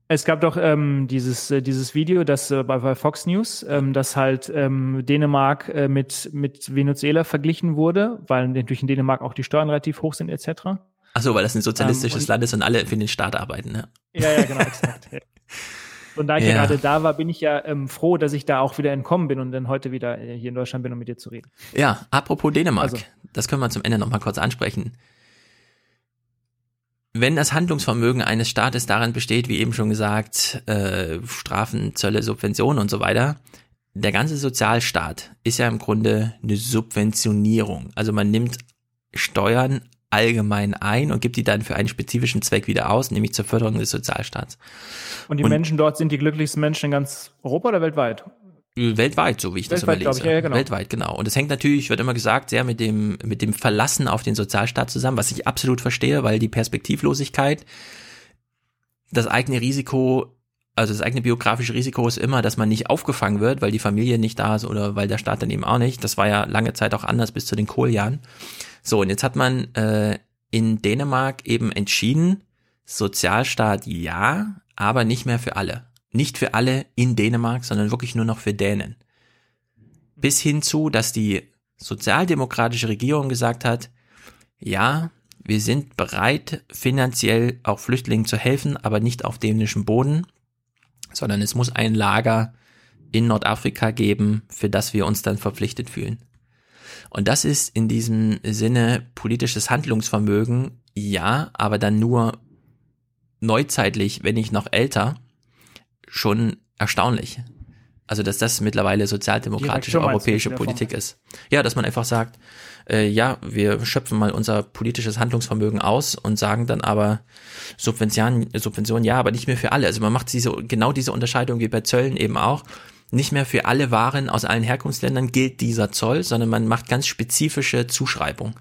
Es gab doch ähm, dieses, äh, dieses Video, das äh, bei, bei Fox News, ähm, das halt ähm, Dänemark äh, mit, mit Venezuela verglichen wurde, weil natürlich in Dänemark auch die Steuern relativ hoch sind etc. Ach so, weil das ein sozialistisches ähm, Land ist und alle für den Staat arbeiten, ne? Ja, ja, genau, exakt. Und da ich ja. ja. gerade da war, bin ich ja ähm, froh, dass ich da auch wieder entkommen bin und dann heute wieder äh, hier in Deutschland bin, um mit dir zu reden. Ja, apropos Dänemark, also. das können wir zum Ende nochmal kurz ansprechen. Wenn das Handlungsvermögen eines Staates darin besteht, wie eben schon gesagt, äh, Strafen, Zölle, Subventionen und so weiter, der ganze Sozialstaat ist ja im Grunde eine Subventionierung. Also man nimmt Steuern allgemein ein und gibt die dann für einen spezifischen Zweck wieder aus, nämlich zur Förderung des Sozialstaats. Und die und Menschen dort sind die glücklichsten Menschen in ganz Europa oder weltweit? Weltweit, so wie ich Weltweit, das überlese. Ich, ja, genau. Weltweit, genau. Und es hängt natürlich, wird immer gesagt, sehr mit dem, mit dem Verlassen auf den Sozialstaat zusammen, was ich absolut verstehe, weil die Perspektivlosigkeit, das eigene Risiko, also das eigene biografische Risiko ist immer, dass man nicht aufgefangen wird, weil die Familie nicht da ist oder weil der Staat dann eben auch nicht. Das war ja lange Zeit auch anders bis zu den Kohljahren. So, und jetzt hat man äh, in Dänemark eben entschieden, Sozialstaat ja, aber nicht mehr für alle. Nicht für alle in Dänemark, sondern wirklich nur noch für Dänen. Bis hin zu, dass die sozialdemokratische Regierung gesagt hat, ja, wir sind bereit, finanziell auch Flüchtlingen zu helfen, aber nicht auf dänischem Boden, sondern es muss ein Lager in Nordafrika geben, für das wir uns dann verpflichtet fühlen. Und das ist in diesem Sinne politisches Handlungsvermögen, ja, aber dann nur neuzeitlich, wenn nicht noch älter, schon erstaunlich. Also, dass das mittlerweile sozialdemokratische europäische Politik ist. Ja, dass man einfach sagt, äh, ja, wir schöpfen mal unser politisches Handlungsvermögen aus und sagen dann aber Subventionen, Subventionen ja, aber nicht mehr für alle. Also man macht diese, genau diese Unterscheidung wie bei Zöllen eben auch nicht mehr für alle Waren aus allen Herkunftsländern gilt dieser Zoll, sondern man macht ganz spezifische Zuschreibung.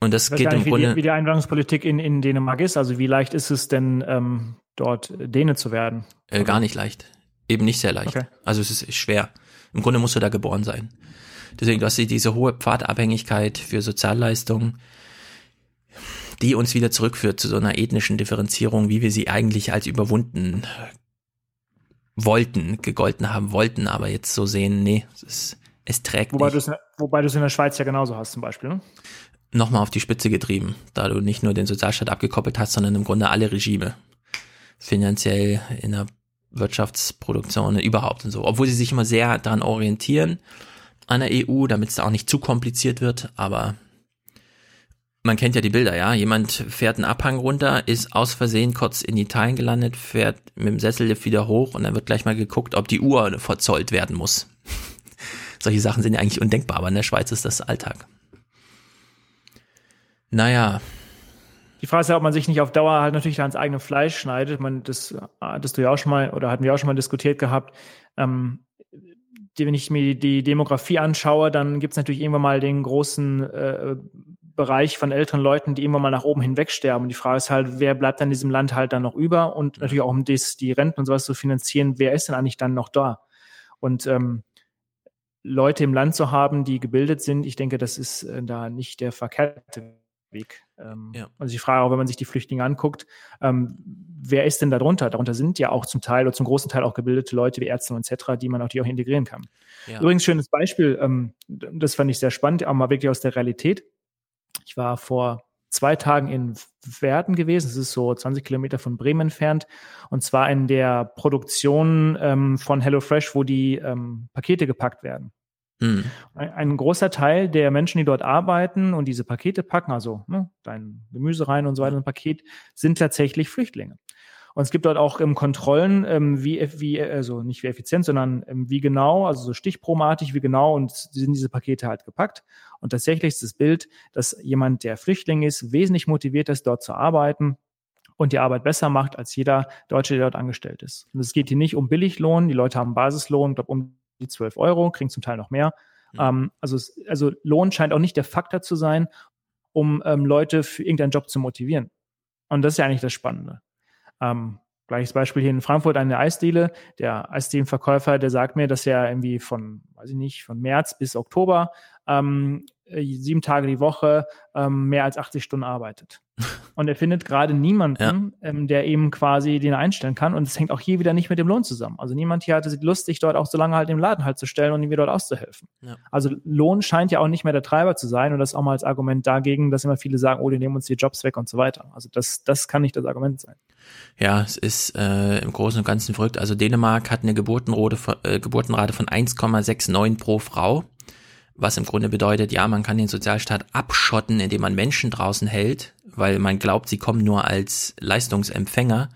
Und das geht im Grunde. Wie die, wie die Einwanderungspolitik in, in Dänemark ist, also wie leicht ist es denn, ähm, dort Däne zu werden? Äh, gar nicht leicht. Eben nicht sehr leicht. Okay. Also es ist schwer. Im Grunde musst du da geboren sein. Deswegen, du hast diese hohe Pfadabhängigkeit für Sozialleistungen, die uns wieder zurückführt zu so einer ethnischen Differenzierung, wie wir sie eigentlich als überwunden wollten, gegolten haben wollten, aber jetzt so sehen, nee, es, ist, es trägt wobei nicht. wobei du es in der Schweiz ja genauso hast zum Beispiel, ne? Nochmal auf die Spitze getrieben, da du nicht nur den Sozialstaat abgekoppelt hast, sondern im Grunde alle Regime. Finanziell, in der Wirtschaftsproduktion, überhaupt und so. Obwohl sie sich immer sehr daran orientieren, an der EU, damit es auch nicht zu kompliziert wird, aber man kennt ja die Bilder, ja. Jemand fährt einen Abhang runter, ist aus Versehen kurz in Italien gelandet, fährt mit dem Sessellift wieder hoch und dann wird gleich mal geguckt, ob die Uhr verzollt werden muss. Solche Sachen sind ja eigentlich undenkbar, aber in der Schweiz ist das Alltag. Naja. Die Frage ist ja, ob man sich nicht auf Dauer halt natürlich ans eigene Fleisch schneidet. Man, das hattest du ja auch schon mal, oder hatten wir auch schon mal diskutiert gehabt. Ähm, wenn ich mir die Demografie anschaue, dann gibt es natürlich irgendwann mal den großen äh, Bereich von älteren Leuten, die immer mal nach oben hinweg sterben. Und die Frage ist halt, wer bleibt dann in diesem Land halt dann noch über? Und natürlich auch um das, die Renten und sowas zu finanzieren, wer ist denn eigentlich dann noch da? Und ähm, Leute im Land zu haben, die gebildet sind, ich denke, das ist äh, da nicht der verkehrte Weg. Ähm, ja. Also die Frage auch, wenn man sich die Flüchtlinge anguckt, ähm, wer ist denn darunter? Darunter sind ja auch zum Teil oder zum großen Teil auch gebildete Leute wie Ärzte und etc., die man auch die auch integrieren kann. Ja. Übrigens schönes Beispiel, ähm, das fand ich sehr spannend, auch mal wirklich aus der Realität. Ich war vor zwei Tagen in Werden gewesen. Das ist so 20 Kilometer von Bremen entfernt. Und zwar in der Produktion ähm, von HelloFresh, wo die ähm, Pakete gepackt werden. Mhm. Ein, ein, großer Teil der Menschen, die dort arbeiten und diese Pakete packen, also ne, dein Gemüse rein und so weiter, ein Paket, sind tatsächlich Flüchtlinge. Und es gibt dort auch ähm, Kontrollen, ähm, wie, wie, also nicht wie effizient, sondern ähm, wie genau, also so stichpromartig, wie genau und sind diese Pakete halt gepackt. Und tatsächlich ist das Bild, dass jemand, der Flüchtling ist, wesentlich motiviert ist, dort zu arbeiten und die Arbeit besser macht als jeder Deutsche, der dort angestellt ist. Und es geht hier nicht um Billiglohn. Die Leute haben Basislohn, glaube um die 12 Euro, kriegen zum Teil noch mehr. Mhm. Ähm, also, also Lohn scheint auch nicht der Faktor zu sein, um ähm, Leute für irgendeinen Job zu motivieren. Und das ist ja eigentlich das Spannende. Ähm, gleiches Beispiel hier in Frankfurt eine Eisdiele. Der Eisdielenverkäufer, der sagt mir, dass er irgendwie von, weiß ich nicht, von März bis Oktober ähm, äh, sieben Tage die Woche ähm, mehr als 80 Stunden arbeitet. Und er findet gerade niemanden, ja. ähm, der eben quasi den einstellen kann. Und es hängt auch hier wieder nicht mit dem Lohn zusammen. Also niemand hier hatte Lust, sich dort auch so lange halt im Laden halt zu stellen und ihm wieder dort auszuhelfen. Ja. Also Lohn scheint ja auch nicht mehr der Treiber zu sein. Und das ist auch mal als Argument dagegen, dass immer viele sagen, oh, die nehmen uns die Jobs weg und so weiter. Also das, das kann nicht das Argument sein. Ja, es ist äh, im Großen und Ganzen verrückt. Also Dänemark hat eine Geburtenrate von, äh, Geburtenrate von 1,69 pro Frau was im Grunde bedeutet, ja, man kann den Sozialstaat abschotten, indem man Menschen draußen hält, weil man glaubt, sie kommen nur als Leistungsempfänger,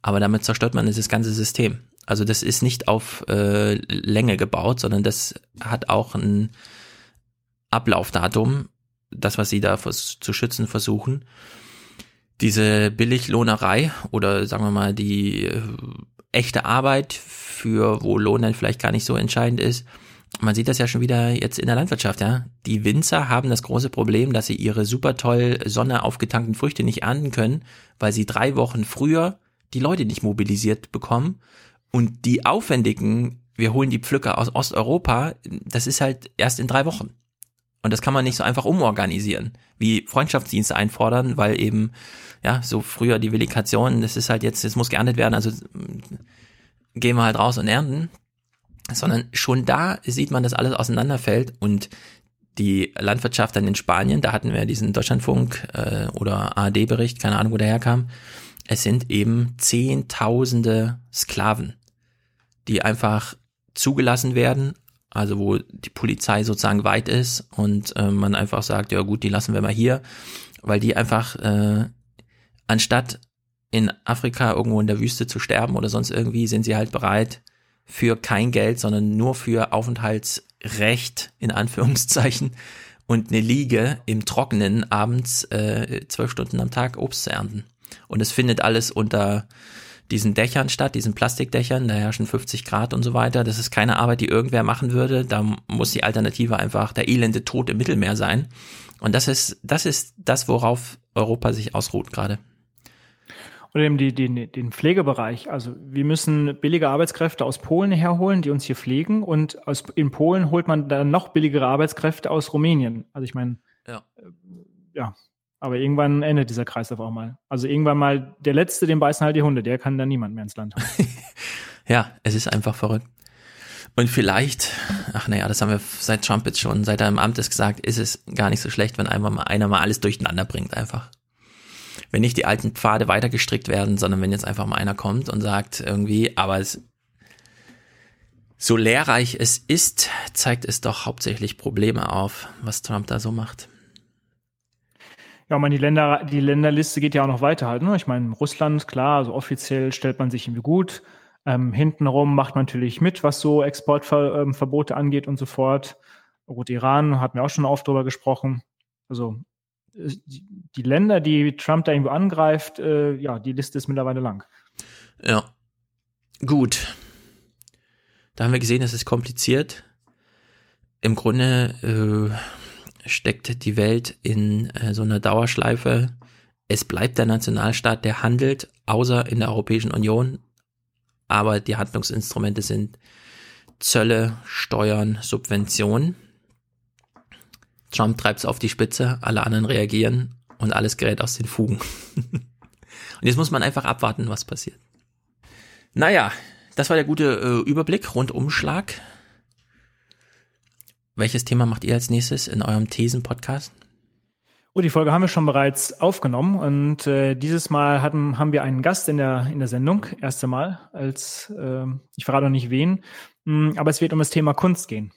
aber damit zerstört man das ganze System. Also das ist nicht auf äh, Länge gebaut, sondern das hat auch ein Ablaufdatum, das, was sie da zu schützen versuchen. Diese Billiglohnerei oder sagen wir mal die äh, echte Arbeit, für wo Lohn dann vielleicht gar nicht so entscheidend ist, man sieht das ja schon wieder jetzt in der Landwirtschaft, ja. Die Winzer haben das große Problem, dass sie ihre super toll Sonne aufgetankten Früchte nicht ernten können, weil sie drei Wochen früher die Leute nicht mobilisiert bekommen. Und die aufwendigen, wir holen die Pflücker aus Osteuropa, das ist halt erst in drei Wochen. Und das kann man nicht so einfach umorganisieren, wie Freundschaftsdienste einfordern, weil eben, ja, so früher die Velikation, das ist halt jetzt, es muss geerntet werden, also gehen wir halt raus und ernten. Sondern schon da sieht man, dass alles auseinanderfällt und die Landwirtschaft dann in Spanien, da hatten wir diesen Deutschlandfunk äh, oder ARD-Bericht, keine Ahnung, wo der herkam, es sind eben Zehntausende Sklaven, die einfach zugelassen werden, also wo die Polizei sozusagen weit ist und äh, man einfach sagt, ja gut, die lassen wir mal hier, weil die einfach äh, anstatt in Afrika irgendwo in der Wüste zu sterben oder sonst irgendwie, sind sie halt bereit, für kein Geld, sondern nur für Aufenthaltsrecht in Anführungszeichen und eine Liege im Trockenen abends äh, zwölf Stunden am Tag Obst zu ernten. Und es findet alles unter diesen Dächern statt, diesen Plastikdächern, da herrschen 50 Grad und so weiter. Das ist keine Arbeit, die irgendwer machen würde. Da muss die Alternative einfach der elende Tod im Mittelmeer sein. Und das ist, das ist das, worauf Europa sich ausruht gerade oder eben die, die, den Pflegebereich. Also wir müssen billige Arbeitskräfte aus Polen herholen, die uns hier pflegen. Und aus, in Polen holt man dann noch billigere Arbeitskräfte aus Rumänien. Also ich meine, ja. Äh, ja. Aber irgendwann endet dieser Kreislauf auch mal. Also irgendwann mal der Letzte, den beißen halt die Hunde. Der kann dann niemand mehr ins Land ja, es ist einfach verrückt. Und vielleicht, ach naja, das haben wir seit Trump jetzt schon, seit er im Amt ist gesagt, ist es gar nicht so schlecht, wenn einmal mal einer mal alles durcheinander bringt einfach wenn nicht die alten Pfade weiter gestrickt werden, sondern wenn jetzt einfach mal einer kommt und sagt irgendwie, aber es, so lehrreich es ist, zeigt es doch hauptsächlich Probleme auf, was Trump da so macht. Ja, man, die Länder, die Länderliste geht ja auch noch weiter halt. Ne? Ich meine, Russland, klar, also offiziell stellt man sich irgendwie gut. Ähm, hintenrum macht man natürlich mit, was so Exportverbote ähm, angeht und so fort. Gut, Iran hatten wir auch schon oft drüber gesprochen. Also die Länder, die Trump da irgendwo angreift, äh, ja, die Liste ist mittlerweile lang. Ja. Gut. Da haben wir gesehen, es ist kompliziert. Im Grunde äh, steckt die Welt in äh, so einer Dauerschleife. Es bleibt der Nationalstaat, der handelt, außer in der Europäischen Union. Aber die Handlungsinstrumente sind Zölle, Steuern, Subventionen. Trump treibt es auf die Spitze, alle anderen reagieren und alles gerät aus den Fugen. und jetzt muss man einfach abwarten, was passiert. Naja, das war der gute äh, Überblick, Rundumschlag. Welches Thema macht ihr als nächstes in eurem Thesen-Podcast? Oh, die Folge haben wir schon bereits aufgenommen und äh, dieses Mal hatten, haben wir einen Gast in der, in der Sendung, erste Mal, als, äh, ich verrate noch nicht wen, mh, hm, aber es wird um das Thema Kunst gehen.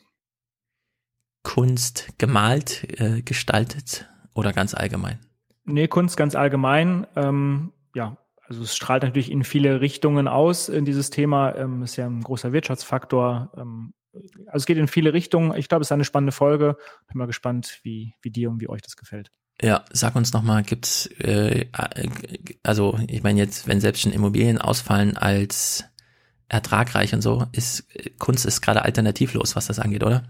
Kunst gemalt, äh, gestaltet oder ganz allgemein? Nee, Kunst ganz allgemein. Ähm, ja, also es strahlt natürlich in viele Richtungen aus in dieses Thema. Ähm, ist ja ein großer Wirtschaftsfaktor. Ähm, also es geht in viele Richtungen. Ich glaube, es ist eine spannende Folge. Bin mal gespannt, wie, wie dir und wie euch das gefällt. Ja, sag uns nochmal, gibt's äh, also ich meine jetzt, wenn selbst schon Immobilien ausfallen als ertragreich und so, ist Kunst ist gerade alternativlos, was das angeht, oder?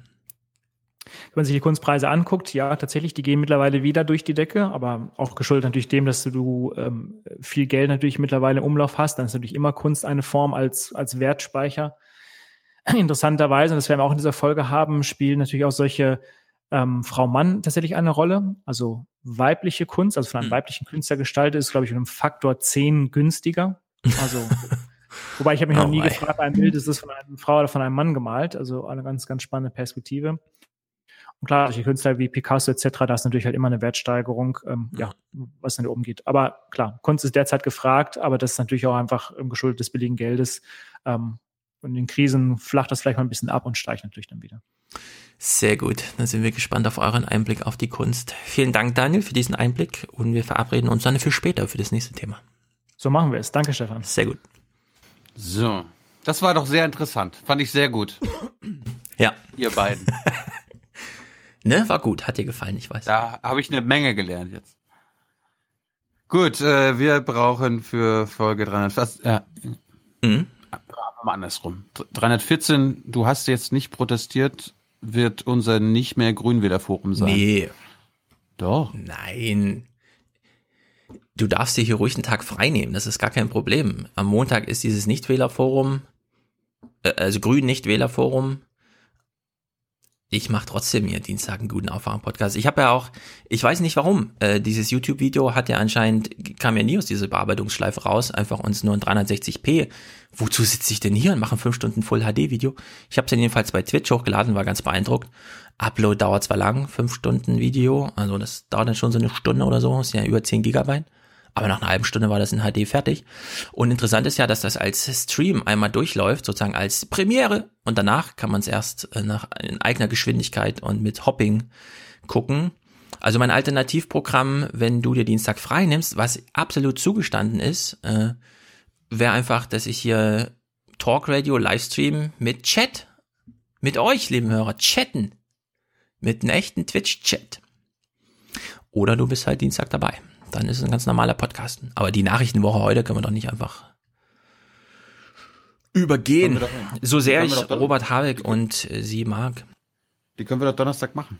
Wenn man sich die Kunstpreise anguckt, ja, tatsächlich, die gehen mittlerweile wieder durch die Decke, aber auch geschuldet natürlich dem, dass du ähm, viel Geld natürlich mittlerweile im Umlauf hast, dann ist natürlich immer Kunst eine Form als, als Wertspeicher. Interessanterweise, und das werden wir auch in dieser Folge haben, spielen natürlich auch solche ähm, Frau Mann tatsächlich eine Rolle. Also weibliche Kunst, also von einem mhm. weiblichen Künstler gestaltet, ist, glaube ich, um einen Faktor 10 günstiger. Also, wobei ich habe mich oh noch nie my. gefragt, ein Bild ist das von einer Frau oder von einem Mann gemalt. Also eine ganz, ganz spannende Perspektive. Und klar, solche Künstler wie Picasso etc., da ist natürlich halt immer eine Wertsteigerung, ähm, mhm. ja, was dann oben geht. Aber klar, Kunst ist derzeit gefragt, aber das ist natürlich auch einfach Geschuldet des billigen Geldes. Ähm, und in Krisen flacht das vielleicht mal ein bisschen ab und steigt natürlich dann wieder. Sehr gut. Dann sind wir gespannt auf euren Einblick auf die Kunst. Vielen Dank, Daniel, für diesen Einblick und wir verabreden uns dann für später für das nächste Thema. So machen wir es. Danke, Stefan. Sehr gut. So. Das war doch sehr interessant. Fand ich sehr gut. Ja. Ihr beiden. ne, war gut. Hat dir gefallen, ich weiß. Da habe ich eine Menge gelernt jetzt. Gut, äh, wir brauchen für Folge 300 fast, ja. Mhm. Mal andersrum. 314, du hast jetzt nicht protestiert, wird unser nicht mehr Grünwählerforum sein. Nee. Doch. Nein. Du darfst dir hier ruhig einen Tag frei nehmen, das ist gar kein Problem. Am Montag ist dieses Nichtwählerforum, äh, also Grün-Nichtwählerforum ich mache trotzdem hier Dienstag einen guten Aufwachen-Podcast. Ich habe ja auch, ich weiß nicht warum, äh, dieses YouTube-Video hat ja anscheinend, kam ja nie aus dieser Bearbeitungsschleife raus, einfach uns nur in 360p. Wozu sitze ich denn hier und mache ein 5 Stunden Full-HD-Video? Ich habe es jedenfalls bei Twitch hochgeladen, war ganz beeindruckt. Upload dauert zwar lang, 5 Stunden Video, also das dauert dann schon so eine Stunde oder so, ist ja über 10 Gigabyte. Aber nach einer halben Stunde war das in HD fertig. Und interessant ist ja, dass das als Stream einmal durchläuft, sozusagen als Premiere. Und danach kann man es erst äh, nach in eigener Geschwindigkeit und mit Hopping gucken. Also mein Alternativprogramm, wenn du dir Dienstag frei nimmst, was absolut zugestanden ist, äh, wäre einfach, dass ich hier Talk Radio Livestream mit Chat, mit euch, lieben Hörer, chatten. Mit einem echten Twitch-Chat. Oder du bist halt Dienstag dabei dann ist es ein ganz normaler Podcast. Aber die Nachrichtenwoche heute können wir doch nicht einfach übergehen. Doch, so sehr ich Robert Habeck und äh, sie mag. Die können wir doch Donnerstag machen.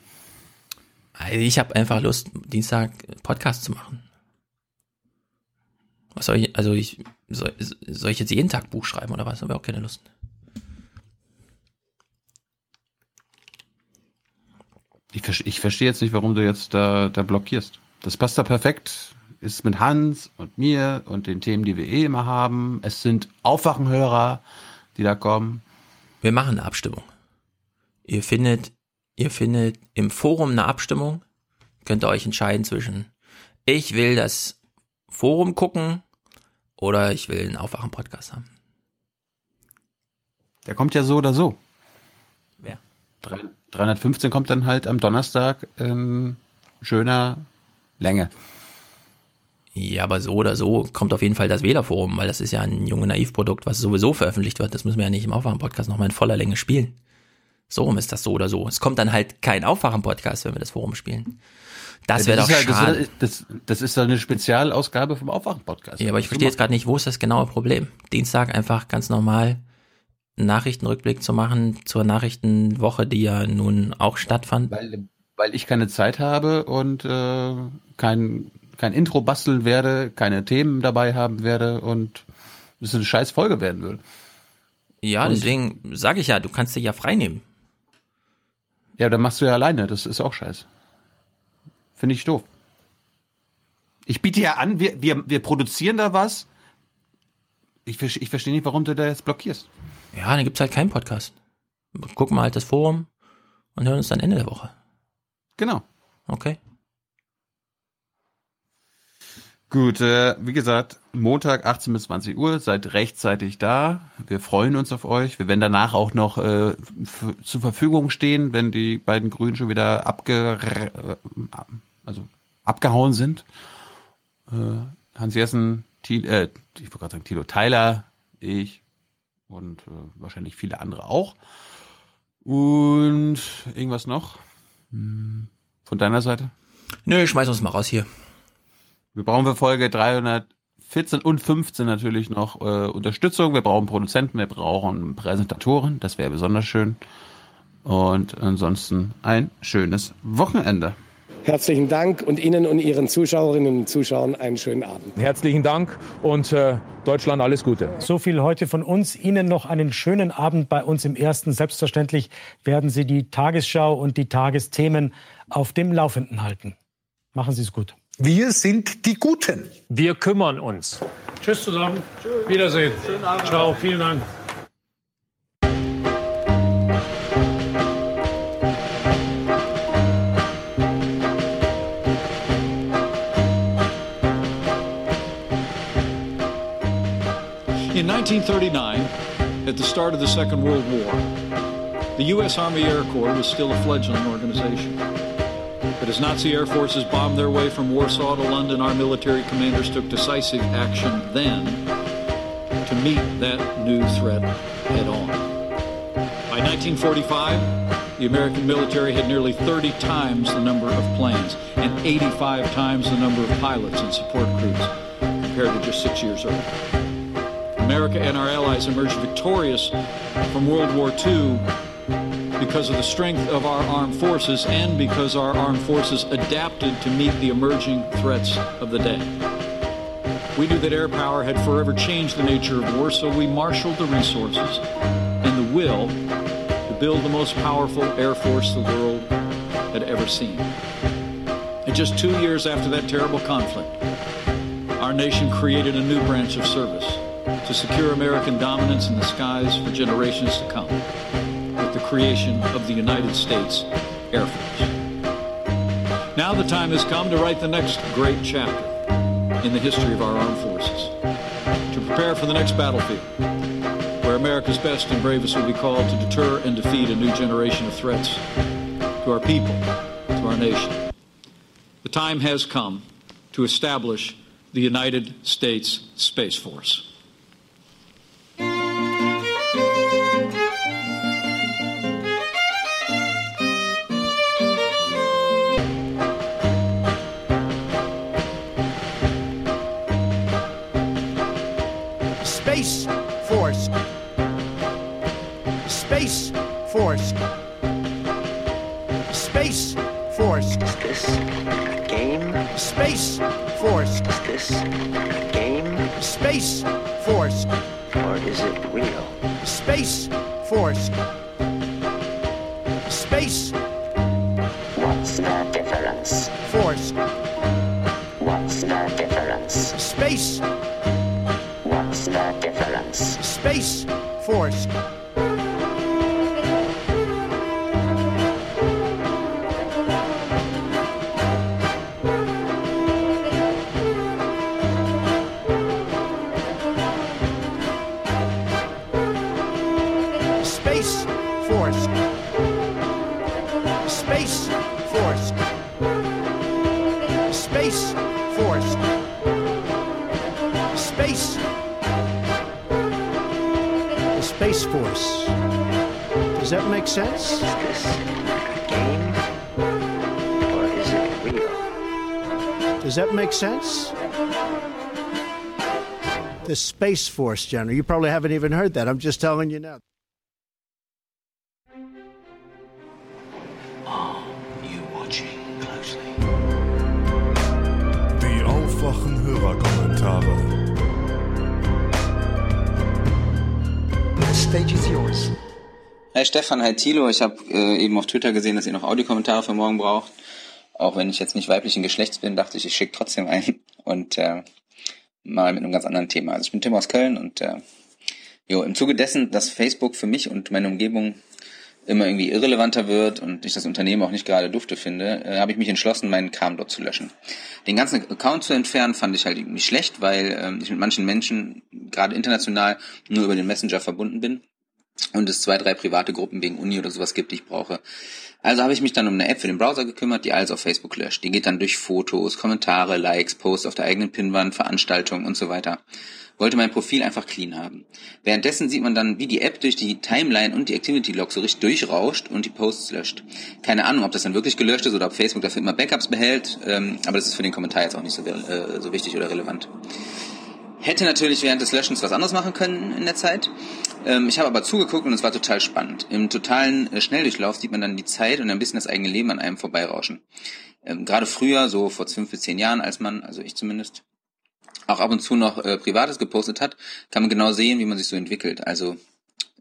Also ich habe einfach Lust, Dienstag Podcast zu machen. Was soll ich, also ich, soll, soll ich jetzt jeden Tag Buch schreiben oder was? Habe ich auch keine Lust. Ich, ich verstehe jetzt nicht, warum du jetzt da, da blockierst. Das passt da perfekt. Ist mit Hans und mir und den Themen, die wir eh immer haben. Es sind Aufwachenhörer, die da kommen. Wir machen eine Abstimmung. Ihr findet, ihr findet im Forum eine Abstimmung. Könnt ihr euch entscheiden zwischen ich will das Forum gucken oder ich will einen Aufwachen-Podcast haben. Der kommt ja so oder so. Wer? 315 kommt dann halt am Donnerstag in schöner Länge. Ja, aber so oder so kommt auf jeden Fall das Wählerforum, weil das ist ja ein junge Naivprodukt, was sowieso veröffentlicht wird. Das müssen wir ja nicht im Aufwachen-Podcast nochmal in voller Länge spielen. So rum ist das so oder so. Es kommt dann halt kein Aufwachen-Podcast, wenn wir das Forum spielen. Das wäre ja, doch halt, schade. Das, das, das ist doch eine Spezialausgabe vom Aufwachen-Podcast. Ja, aber ich verstehe jetzt gerade nicht, wo ist das genaue Problem? Dienstag einfach ganz normal einen Nachrichtenrückblick zu machen zur Nachrichtenwoche, die ja nun auch stattfand. Weil, weil ich keine Zeit habe und äh, kein, kein Intro basteln werde, keine Themen dabei haben werde und es eine scheiß Folge werden würde. Ja, und deswegen sage ich ja, du kannst dich ja frei nehmen. Ja, dann machst du ja alleine, das ist auch scheiß. Finde ich doof. Ich biete ja an, wir, wir, wir produzieren da was. Ich, ich verstehe nicht, warum du da jetzt blockierst. Ja, dann gibt's halt keinen Podcast. Gucken wir halt das Forum und hören uns dann Ende der Woche. Genau. Okay. Gut, äh, wie gesagt, Montag 18 bis 20 Uhr, seid rechtzeitig da. Wir freuen uns auf euch. Wir werden danach auch noch äh, zur Verfügung stehen, wenn die beiden Grünen schon wieder abge äh, also abgehauen sind. Äh, Hans Jessen, Thiel, äh, ich wollte gerade sagen, Tilo Tyler, ich und äh, wahrscheinlich viele andere auch. Und irgendwas noch? Von deiner Seite? Nö, schmeiß uns mal raus hier. Wir brauchen für Folge 314 und 15 natürlich noch äh, Unterstützung. Wir brauchen Produzenten, wir brauchen Präsentatoren. Das wäre besonders schön. Und ansonsten ein schönes Wochenende. Herzlichen Dank und Ihnen und Ihren Zuschauerinnen und Zuschauern einen schönen Abend. Herzlichen Dank und äh, Deutschland alles Gute. So viel heute von uns. Ihnen noch einen schönen Abend bei uns im Ersten. Selbstverständlich werden Sie die Tagesschau und die Tagesthemen auf dem Laufenden halten. Machen Sie es gut. Wir sind die Guten. Wir kümmern uns. Tschüss zusammen. Tschüss. Wiedersehen. Schönen Abend. Ciao. Vielen Dank. In 1939, at the start of the Second World War, the U.S. Army Air Corps was still a fledgling organization. But as Nazi air forces bombed their way from Warsaw to London, our military commanders took decisive action then to meet that new threat head on. By 1945, the American military had nearly 30 times the number of planes and 85 times the number of pilots and support crews compared to just six years earlier. America and our allies emerged victorious from World War II because of the strength of our armed forces and because our armed forces adapted to meet the emerging threats of the day. We knew that air power had forever changed the nature of war, so we marshaled the resources and the will to build the most powerful air force the world had ever seen. And just two years after that terrible conflict, our nation created a new branch of service to secure American dominance in the skies for generations to come with the creation of the United States Air Force. Now the time has come to write the next great chapter in the history of our armed forces, to prepare for the next battlefield, where America's best and bravest will be called to deter and defeat a new generation of threats to our people, to our nation. The time has come to establish the United States Space Force. Force. Space Force. Is this a game? Space Force. Is this a game? Space Force. Or is it real? Space Force. Does that make sense? Is this a game? Or is it real? Does that make sense? The Space Force, General. You probably haven't even heard that. I'm just telling you now. Die aufwachen Hörerkommentare. The stage is yours. Hi Stefan, hi Thilo. Ich habe äh, eben auf Twitter gesehen, dass ihr noch Audiokommentare für morgen braucht. Auch wenn ich jetzt nicht weiblichen Geschlechts bin, dachte ich, ich schicke trotzdem einen. Und äh, mal mit einem ganz anderen Thema. Also ich bin Tim aus Köln und äh, jo, im Zuge dessen, dass Facebook für mich und meine Umgebung immer irgendwie irrelevanter wird und ich das Unternehmen auch nicht gerade dufte finde, äh, habe ich mich entschlossen, meinen Kram dort zu löschen. Den ganzen Account zu entfernen fand ich halt nicht schlecht, weil ähm, ich mit manchen Menschen, gerade international, nur über den Messenger verbunden bin und es zwei, drei private Gruppen wegen Uni oder sowas gibt, die ich brauche. Also habe ich mich dann um eine App für den Browser gekümmert, die alles auf Facebook löscht. Die geht dann durch Fotos, Kommentare, Likes, Posts auf der eigenen Pinwand, Veranstaltungen und so weiter wollte mein Profil einfach clean haben. Währenddessen sieht man dann, wie die App durch die Timeline und die Activity Log so richtig durchrauscht und die Posts löscht. Keine Ahnung, ob das dann wirklich gelöscht ist oder ob Facebook dafür immer Backups behält, ähm, aber das ist für den Kommentar jetzt auch nicht so, äh, so wichtig oder relevant. Hätte natürlich während des Löschens was anderes machen können in der Zeit. Ähm, ich habe aber zugeguckt und es war total spannend. Im totalen äh, Schnelldurchlauf sieht man dann die Zeit und ein bisschen das eigene Leben an einem vorbeirauschen. Ähm, gerade früher, so vor fünf bis zehn Jahren, als man, also ich zumindest, auch ab und zu noch äh, Privates gepostet hat, kann man genau sehen, wie man sich so entwickelt. Also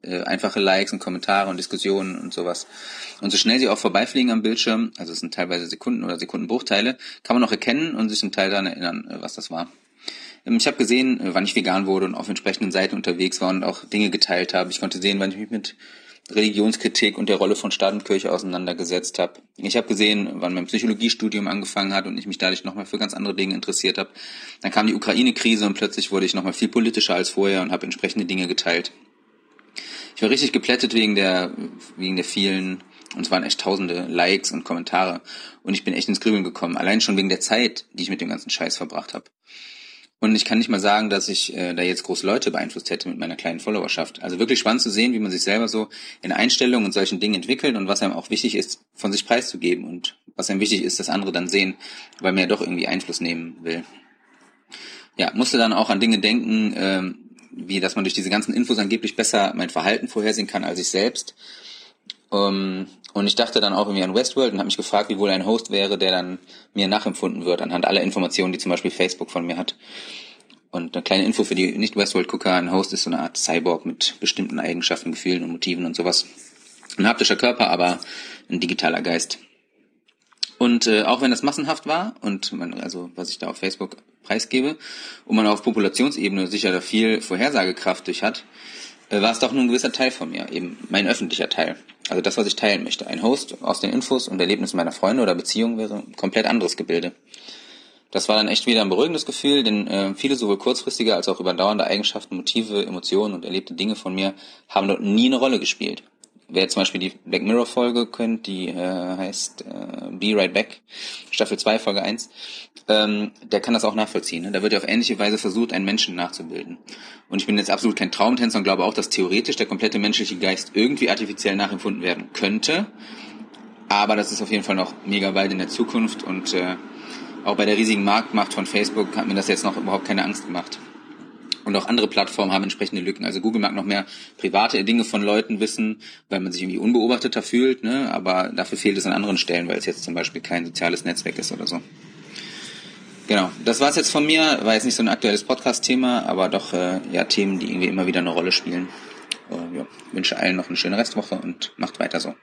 äh, einfache Likes und Kommentare und Diskussionen und sowas. Und so schnell sie auch vorbeifliegen am Bildschirm, also es sind teilweise Sekunden oder Sekundenbruchteile, kann man auch erkennen und sich zum Teil daran erinnern, äh, was das war. Ähm, ich habe gesehen, äh, wann ich vegan wurde und auf entsprechenden Seiten unterwegs war und auch Dinge geteilt habe. Ich konnte sehen, wann ich mich mit Religionskritik und der Rolle von Staat und Kirche auseinandergesetzt habe. Ich habe gesehen, wann mein Psychologiestudium angefangen hat und ich mich dadurch nochmal für ganz andere Dinge interessiert habe. Dann kam die Ukraine-Krise und plötzlich wurde ich nochmal viel politischer als vorher und habe entsprechende Dinge geteilt. Ich war richtig geplättet wegen der, wegen der vielen, und es waren echt tausende Likes und Kommentare. Und ich bin echt ins Grübeln gekommen, allein schon wegen der Zeit, die ich mit dem ganzen Scheiß verbracht habe. Und ich kann nicht mal sagen, dass ich äh, da jetzt große Leute beeinflusst hätte mit meiner kleinen Followerschaft. Also wirklich spannend zu sehen, wie man sich selber so in Einstellungen und solchen Dingen entwickelt und was einem auch wichtig ist, von sich preiszugeben und was einem wichtig ist, dass andere dann sehen, weil man ja doch irgendwie Einfluss nehmen will. Ja, musste dann auch an Dinge denken, ähm, wie dass man durch diese ganzen Infos angeblich besser mein Verhalten vorhersehen kann als ich selbst. Ähm, und ich dachte dann auch irgendwie an Westworld und habe mich gefragt, wie wohl ein Host wäre, der dann mir nachempfunden wird, anhand aller Informationen, die zum Beispiel Facebook von mir hat. Und eine kleine Info für die Nicht-Westworld-Gucker, ein Host ist so eine Art Cyborg mit bestimmten Eigenschaften, Gefühlen und Motiven und sowas. Ein haptischer Körper, aber ein digitaler Geist. Und äh, auch wenn das massenhaft war und man, also was ich da auf Facebook preisgebe, und man auf Populationsebene sicher da viel Vorhersagekraft durch hat, war es doch nur ein gewisser Teil von mir, eben mein öffentlicher Teil. Also das, was ich teilen möchte. Ein Host aus den Infos und Erlebnissen meiner Freunde oder Beziehungen wäre ein komplett anderes Gebilde. Das war dann echt wieder ein beruhigendes Gefühl, denn äh, viele sowohl kurzfristige als auch überdauernde Eigenschaften, Motive, Emotionen und erlebte Dinge von mir haben dort nie eine Rolle gespielt wer zum Beispiel die Black Mirror Folge kennt, die äh, heißt äh, Be Right Back, Staffel 2, Folge 1, ähm, der kann das auch nachvollziehen. Ne? Da wird ja auf ähnliche Weise versucht, einen Menschen nachzubilden. Und ich bin jetzt absolut kein Traumtänzer und glaube auch, dass theoretisch der komplette menschliche Geist irgendwie artifiziell nachempfunden werden könnte. Aber das ist auf jeden Fall noch mega weit in der Zukunft und äh, auch bei der riesigen Marktmacht von Facebook hat mir das jetzt noch überhaupt keine Angst gemacht. Und auch andere Plattformen haben entsprechende Lücken. Also Google mag noch mehr private Dinge von Leuten wissen, weil man sich irgendwie unbeobachteter fühlt, ne? aber dafür fehlt es an anderen Stellen, weil es jetzt zum Beispiel kein soziales Netzwerk ist oder so. Genau, das war es jetzt von mir. War jetzt nicht so ein aktuelles Podcast-Thema, aber doch äh, ja Themen, die irgendwie immer wieder eine Rolle spielen. Äh, ja, wünsche allen noch eine schöne Restwoche und macht weiter so.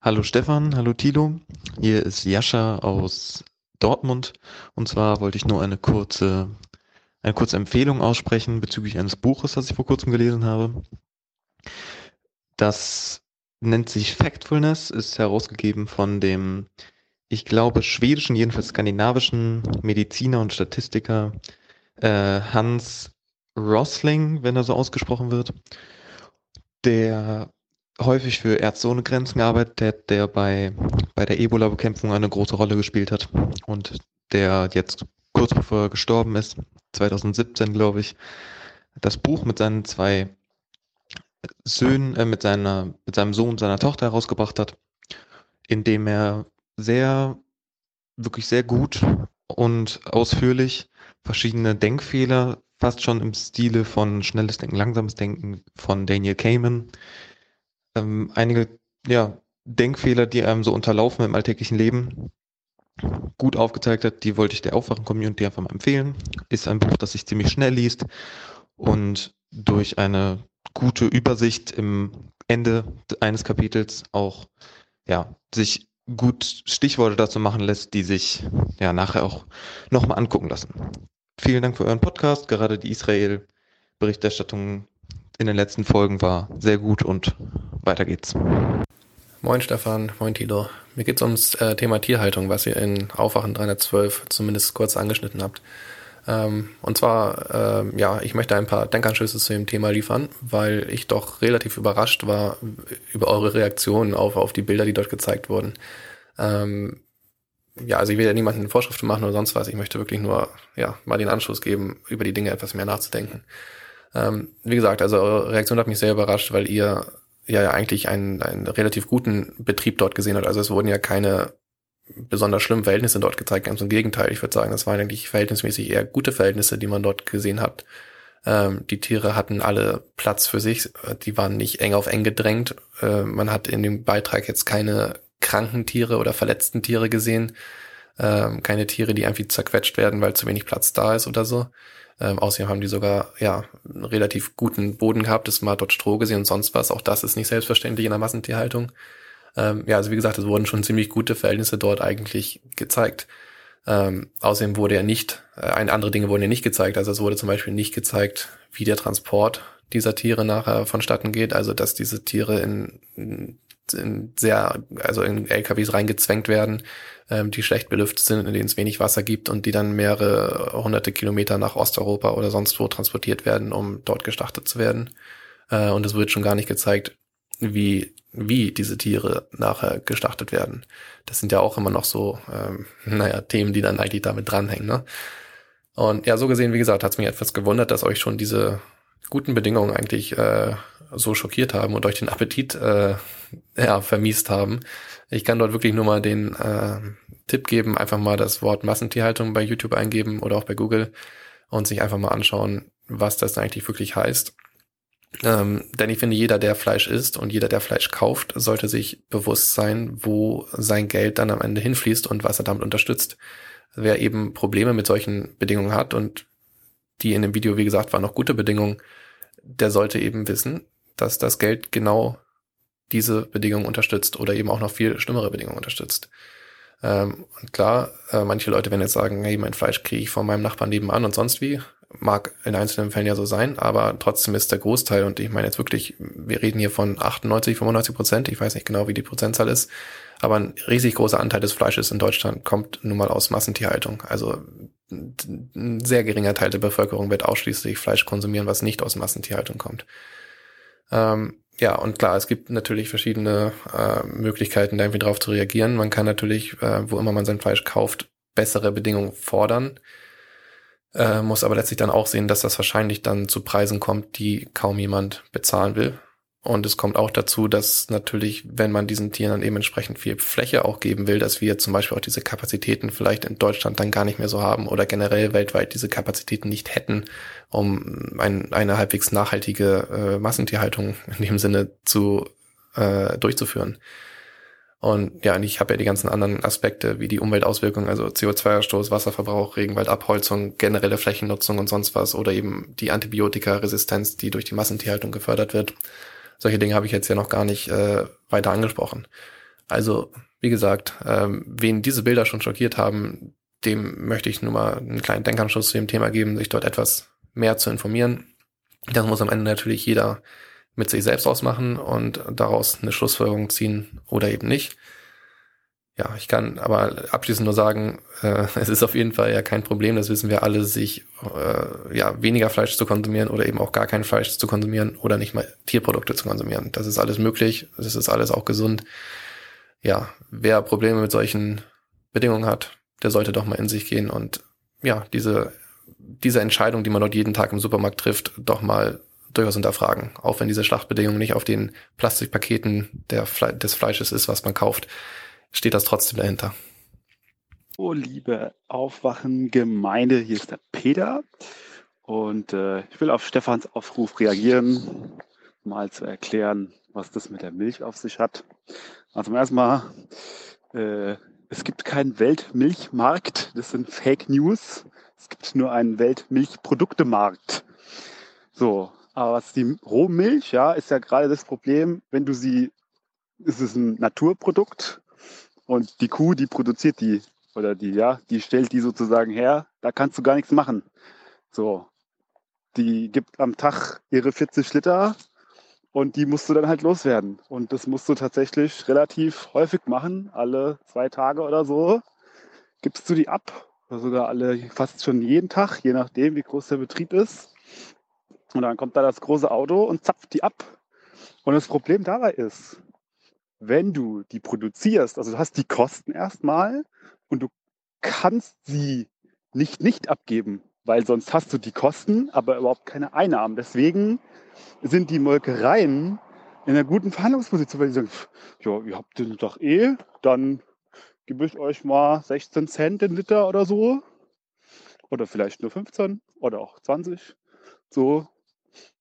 Hallo Stefan, hallo Tilo. Hier ist Jascha aus Dortmund. Und zwar wollte ich nur eine kurze eine kurze Empfehlung aussprechen bezüglich eines Buches, das ich vor kurzem gelesen habe. Das nennt sich Factfulness, ist herausgegeben von dem, ich glaube, schwedischen, jedenfalls skandinavischen Mediziner und Statistiker äh, Hans Rosling, wenn er so ausgesprochen wird, der häufig für Ärzte ohne Grenzen gearbeitet hat, der bei, bei der Ebola-Bekämpfung eine große Rolle gespielt hat und der jetzt kurz bevor er gestorben ist, 2017 glaube ich, das Buch mit seinen zwei Söhnen, äh, mit seiner, mit seinem Sohn und seiner Tochter herausgebracht hat, in dem er sehr, wirklich sehr gut und ausführlich verschiedene Denkfehler, fast schon im Stile von schnelles Denken, langsames Denken von Daniel Kahneman, ähm, einige, ja, Denkfehler, die einem so unterlaufen im alltäglichen Leben, gut aufgezeigt hat, die wollte ich der Aufwachen-Community einfach mal empfehlen. Ist ein Buch, das sich ziemlich schnell liest und durch eine gute Übersicht im Ende eines Kapitels auch ja, sich gut Stichworte dazu machen lässt, die sich ja nachher auch nochmal angucken lassen. Vielen Dank für euren Podcast. Gerade die Israel-Berichterstattung in den letzten Folgen war sehr gut und weiter geht's. Moin Stefan, moin Tilo. Mir geht's ums äh, Thema Tierhaltung, was ihr in Aufwachen 312 zumindest kurz angeschnitten habt. Ähm, und zwar, äh, ja, ich möchte ein paar Denkanschlüsse zu dem Thema liefern, weil ich doch relativ überrascht war über eure Reaktionen auf, auf die Bilder, die dort gezeigt wurden. Ähm, ja, also ich will ja niemanden Vorschriften machen oder sonst was. Ich möchte wirklich nur, ja, mal den Anschluss geben, über die Dinge etwas mehr nachzudenken. Ähm, wie gesagt, also eure Reaktion hat mich sehr überrascht, weil ihr ja, ja eigentlich einen, einen relativ guten Betrieb dort gesehen habt. Also es wurden ja keine besonders schlimmen Verhältnisse dort gezeigt. Ganz im Gegenteil, ich würde sagen, das waren eigentlich verhältnismäßig eher gute Verhältnisse, die man dort gesehen hat. Ähm, die Tiere hatten alle Platz für sich, die waren nicht eng auf eng gedrängt. Äh, man hat in dem Beitrag jetzt keine kranken Tiere oder verletzten Tiere gesehen, ähm, keine Tiere, die irgendwie zerquetscht werden, weil zu wenig Platz da ist oder so. Ähm, außerdem haben die sogar ja einen relativ guten Boden gehabt, das mal dort Stroh gesehen und sonst was. Auch das ist nicht selbstverständlich in der Massentierhaltung. Ähm, ja, also wie gesagt, es wurden schon ziemlich gute Verhältnisse dort eigentlich gezeigt. Ähm, außerdem wurde ja nicht, äh, andere Dinge wurden ja nicht gezeigt. Also es wurde zum Beispiel nicht gezeigt, wie der Transport dieser Tiere nachher vonstatten geht. Also dass diese Tiere in, in sehr, also in LKWs reingezwängt werden, ähm, die schlecht belüftet sind, in denen es wenig Wasser gibt und die dann mehrere hunderte Kilometer nach Osteuropa oder sonst wo transportiert werden, um dort geschlachtet zu werden. Äh, und es wird schon gar nicht gezeigt, wie, wie diese Tiere nachher geschlachtet werden. Das sind ja auch immer noch so, ähm, naja, Themen, die dann eigentlich damit dranhängen. Ne? Und ja, so gesehen, wie gesagt, hat es mich etwas gewundert, dass euch schon diese guten Bedingungen eigentlich äh, so schockiert haben und euch den Appetit äh, ja, vermiest haben. Ich kann dort wirklich nur mal den äh, Tipp geben, einfach mal das Wort Massentierhaltung bei YouTube eingeben oder auch bei Google und sich einfach mal anschauen, was das eigentlich wirklich heißt. Ähm, denn ich finde, jeder, der Fleisch isst und jeder, der Fleisch kauft, sollte sich bewusst sein, wo sein Geld dann am Ende hinfließt und was er damit unterstützt. Wer eben Probleme mit solchen Bedingungen hat und die in dem Video, wie gesagt, waren noch gute Bedingungen, der sollte eben wissen, dass das Geld genau diese Bedingungen unterstützt oder eben auch noch viel schlimmere Bedingungen unterstützt. Ähm, und klar, äh, manche Leute werden jetzt sagen, hey, mein Fleisch kriege ich von meinem Nachbarn nebenan und sonst wie. Mag in einzelnen Fällen ja so sein, aber trotzdem ist der Großteil, und ich meine jetzt wirklich, wir reden hier von 98, 95 Prozent, ich weiß nicht genau, wie die Prozentzahl ist, aber ein riesig großer Anteil des Fleisches in Deutschland kommt nun mal aus Massentierhaltung. Also ein sehr geringer Teil der Bevölkerung wird ausschließlich Fleisch konsumieren, was nicht aus Massentierhaltung kommt. Ähm, ja, und klar, es gibt natürlich verschiedene äh, Möglichkeiten, da irgendwie drauf zu reagieren. Man kann natürlich, äh, wo immer man sein Fleisch kauft, bessere Bedingungen fordern, äh, muss aber letztlich dann auch sehen, dass das wahrscheinlich dann zu Preisen kommt, die kaum jemand bezahlen will. Und es kommt auch dazu, dass natürlich, wenn man diesen Tieren dann eben entsprechend viel Fläche auch geben will, dass wir zum Beispiel auch diese Kapazitäten vielleicht in Deutschland dann gar nicht mehr so haben oder generell weltweit diese Kapazitäten nicht hätten, um ein, eine halbwegs nachhaltige äh, Massentierhaltung in dem Sinne zu äh, durchzuführen. Und ja, und ich habe ja die ganzen anderen Aspekte wie die Umweltauswirkungen, also CO2-Ausstoß, Wasserverbrauch, Regenwaldabholzung, generelle Flächennutzung und sonst was oder eben die Antibiotikaresistenz, die durch die Massentierhaltung gefördert wird solche Dinge habe ich jetzt ja noch gar nicht äh, weiter angesprochen. Also, wie gesagt, ähm, wen diese Bilder schon schockiert haben, dem möchte ich nur mal einen kleinen Denkanschluss zu dem Thema geben, sich dort etwas mehr zu informieren. Das muss am Ende natürlich jeder mit sich selbst ausmachen und daraus eine Schlussfolgerung ziehen oder eben nicht. Ja, ich kann aber abschließend nur sagen, äh, es ist auf jeden Fall ja kein Problem, das wissen wir alle, sich äh, ja weniger Fleisch zu konsumieren oder eben auch gar kein Fleisch zu konsumieren oder nicht mal Tierprodukte zu konsumieren. Das ist alles möglich, das ist alles auch gesund. Ja, wer Probleme mit solchen Bedingungen hat, der sollte doch mal in sich gehen und ja, diese, diese Entscheidung, die man dort jeden Tag im Supermarkt trifft, doch mal durchaus hinterfragen. Auch wenn diese Schlachtbedingungen nicht auf den Plastikpaketen der Fle des Fleisches ist, was man kauft steht das trotzdem dahinter. Oh, liebe Aufwachen-Gemeinde, hier ist der Peter. Und äh, ich will auf Stefans Aufruf reagieren, mal zu erklären, was das mit der Milch auf sich hat. Also erstmal, äh, es gibt keinen Weltmilchmarkt, das sind Fake News. Es gibt nur einen Weltmilchproduktemarkt. So, aber was die Rohmilch, ja, ist ja gerade das Problem, wenn du sie, ist es ein Naturprodukt, und die Kuh, die produziert die oder die, ja, die stellt die sozusagen her. Da kannst du gar nichts machen. So, die gibt am Tag ihre 40 Liter Und die musst du dann halt loswerden. Und das musst du tatsächlich relativ häufig machen, alle zwei Tage oder so. Gibst du die ab, oder sogar alle, fast schon jeden Tag, je nachdem, wie groß der Betrieb ist. Und dann kommt da das große Auto und zapft die ab. Und das Problem dabei ist, wenn du die produzierst, also du hast die Kosten erstmal und du kannst sie nicht nicht abgeben, weil sonst hast du die Kosten, aber überhaupt keine Einnahmen. Deswegen sind die Molkereien in einer guten Verhandlungsposition, weil die sagen, ja, ihr habt den doch eh, dann gebe ich euch mal 16 Cent den Liter oder so. Oder vielleicht nur 15 oder auch 20. So,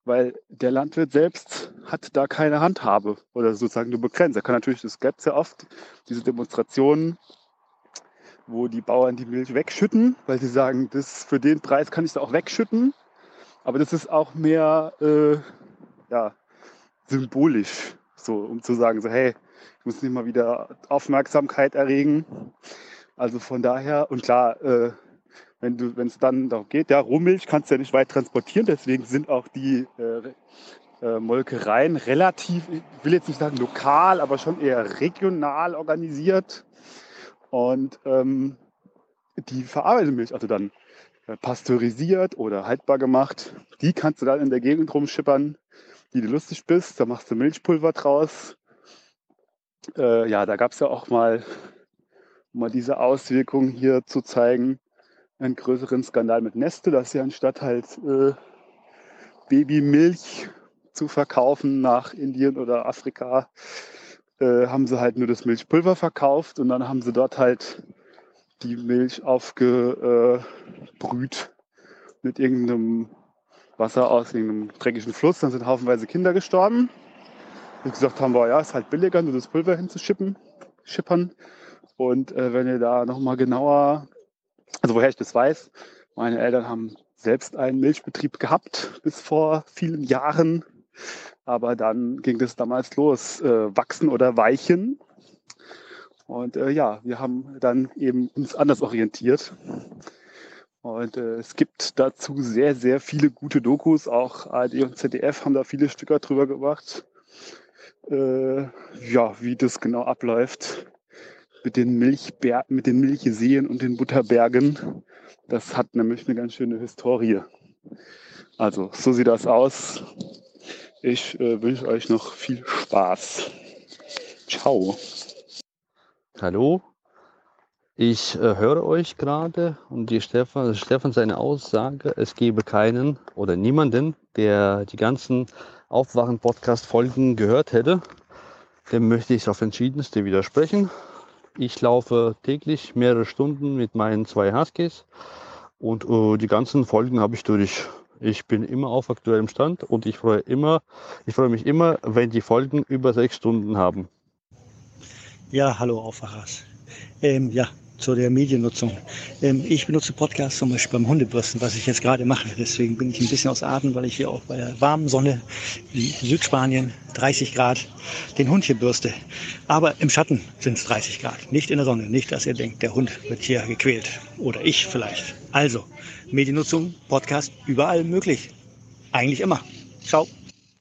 weil der Landwirt selbst hat da keine Handhabe oder sozusagen nur begrenzt. Er kann natürlich, das gibt sehr oft, diese Demonstrationen, wo die Bauern die Milch wegschütten, weil sie sagen, das für den Preis kann ich da auch wegschütten. Aber das ist auch mehr äh, ja, symbolisch, so um zu sagen, so hey, ich muss nicht mal wieder Aufmerksamkeit erregen. Also von daher, und klar, äh, wenn du, wenn es dann darum geht, ja, Rohmilch kannst du ja nicht weit transportieren, deswegen sind auch die äh, äh, Molkereien relativ, ich will jetzt nicht sagen lokal, aber schon eher regional organisiert. Und ähm, die verarbeitete Milch, also dann äh, pasteurisiert oder haltbar gemacht, die kannst du dann in der Gegend rumschippern, wie du lustig bist. Da machst du Milchpulver draus. Äh, ja, da gab es ja auch mal, um mal diese Auswirkungen hier zu zeigen, einen größeren Skandal mit Neste, dass sie anstatt halt äh, Babymilch zu verkaufen nach Indien oder Afrika, äh, haben sie halt nur das Milchpulver verkauft und dann haben sie dort halt die Milch aufgebrüht mit irgendeinem Wasser aus irgendeinem dreckigen Fluss. Dann sind haufenweise Kinder gestorben. Und gesagt haben, wir, ja, ist halt billiger, nur das Pulver hinzuschippen, schippern. Und äh, wenn ihr da nochmal genauer also woher ich das weiß, meine Eltern haben selbst einen Milchbetrieb gehabt bis vor vielen Jahren. Aber dann ging das damals los, äh, wachsen oder weichen. Und äh, ja, wir haben dann eben uns anders orientiert. Und äh, es gibt dazu sehr, sehr viele gute Dokus. Auch ARD und ZDF haben da viele Stücke drüber gemacht. Äh, ja, wie das genau abläuft mit den Milchber mit den Milchseen und den Butterbergen. Das hat nämlich eine ganz schöne Historie. Also, so sieht das aus. Ich äh, wünsche euch noch viel Spaß. Ciao. Hallo. Ich äh, höre euch gerade und die Stefan, Stefan seine Aussage, es gebe keinen oder niemanden, der die ganzen Aufwachen-Podcast-Folgen gehört hätte. Dem möchte ich auf entschiedenste widersprechen. Ich laufe täglich mehrere Stunden mit meinen zwei Huskies und äh, die ganzen Folgen habe ich durch. Ich bin immer auf aktuellem Stand und ich freue immer, ich freue mich immer, wenn die Folgen über sechs Stunden haben. Ja, hallo Aufwachers. Ähm, ja, zu der Mediennutzung. Ähm, ich benutze Podcasts zum Beispiel beim Hundebürsten, was ich jetzt gerade mache. Deswegen bin ich ein bisschen aus Atem, weil ich hier auch bei der warmen Sonne in Südspanien 30 Grad den Hund hier bürste. Aber im Schatten sind es 30 Grad, nicht in der Sonne. Nicht, dass ihr denkt, der Hund wird hier gequält. Oder ich vielleicht. Also, Mediennutzung, Podcast, überall möglich. Eigentlich immer. Ciao.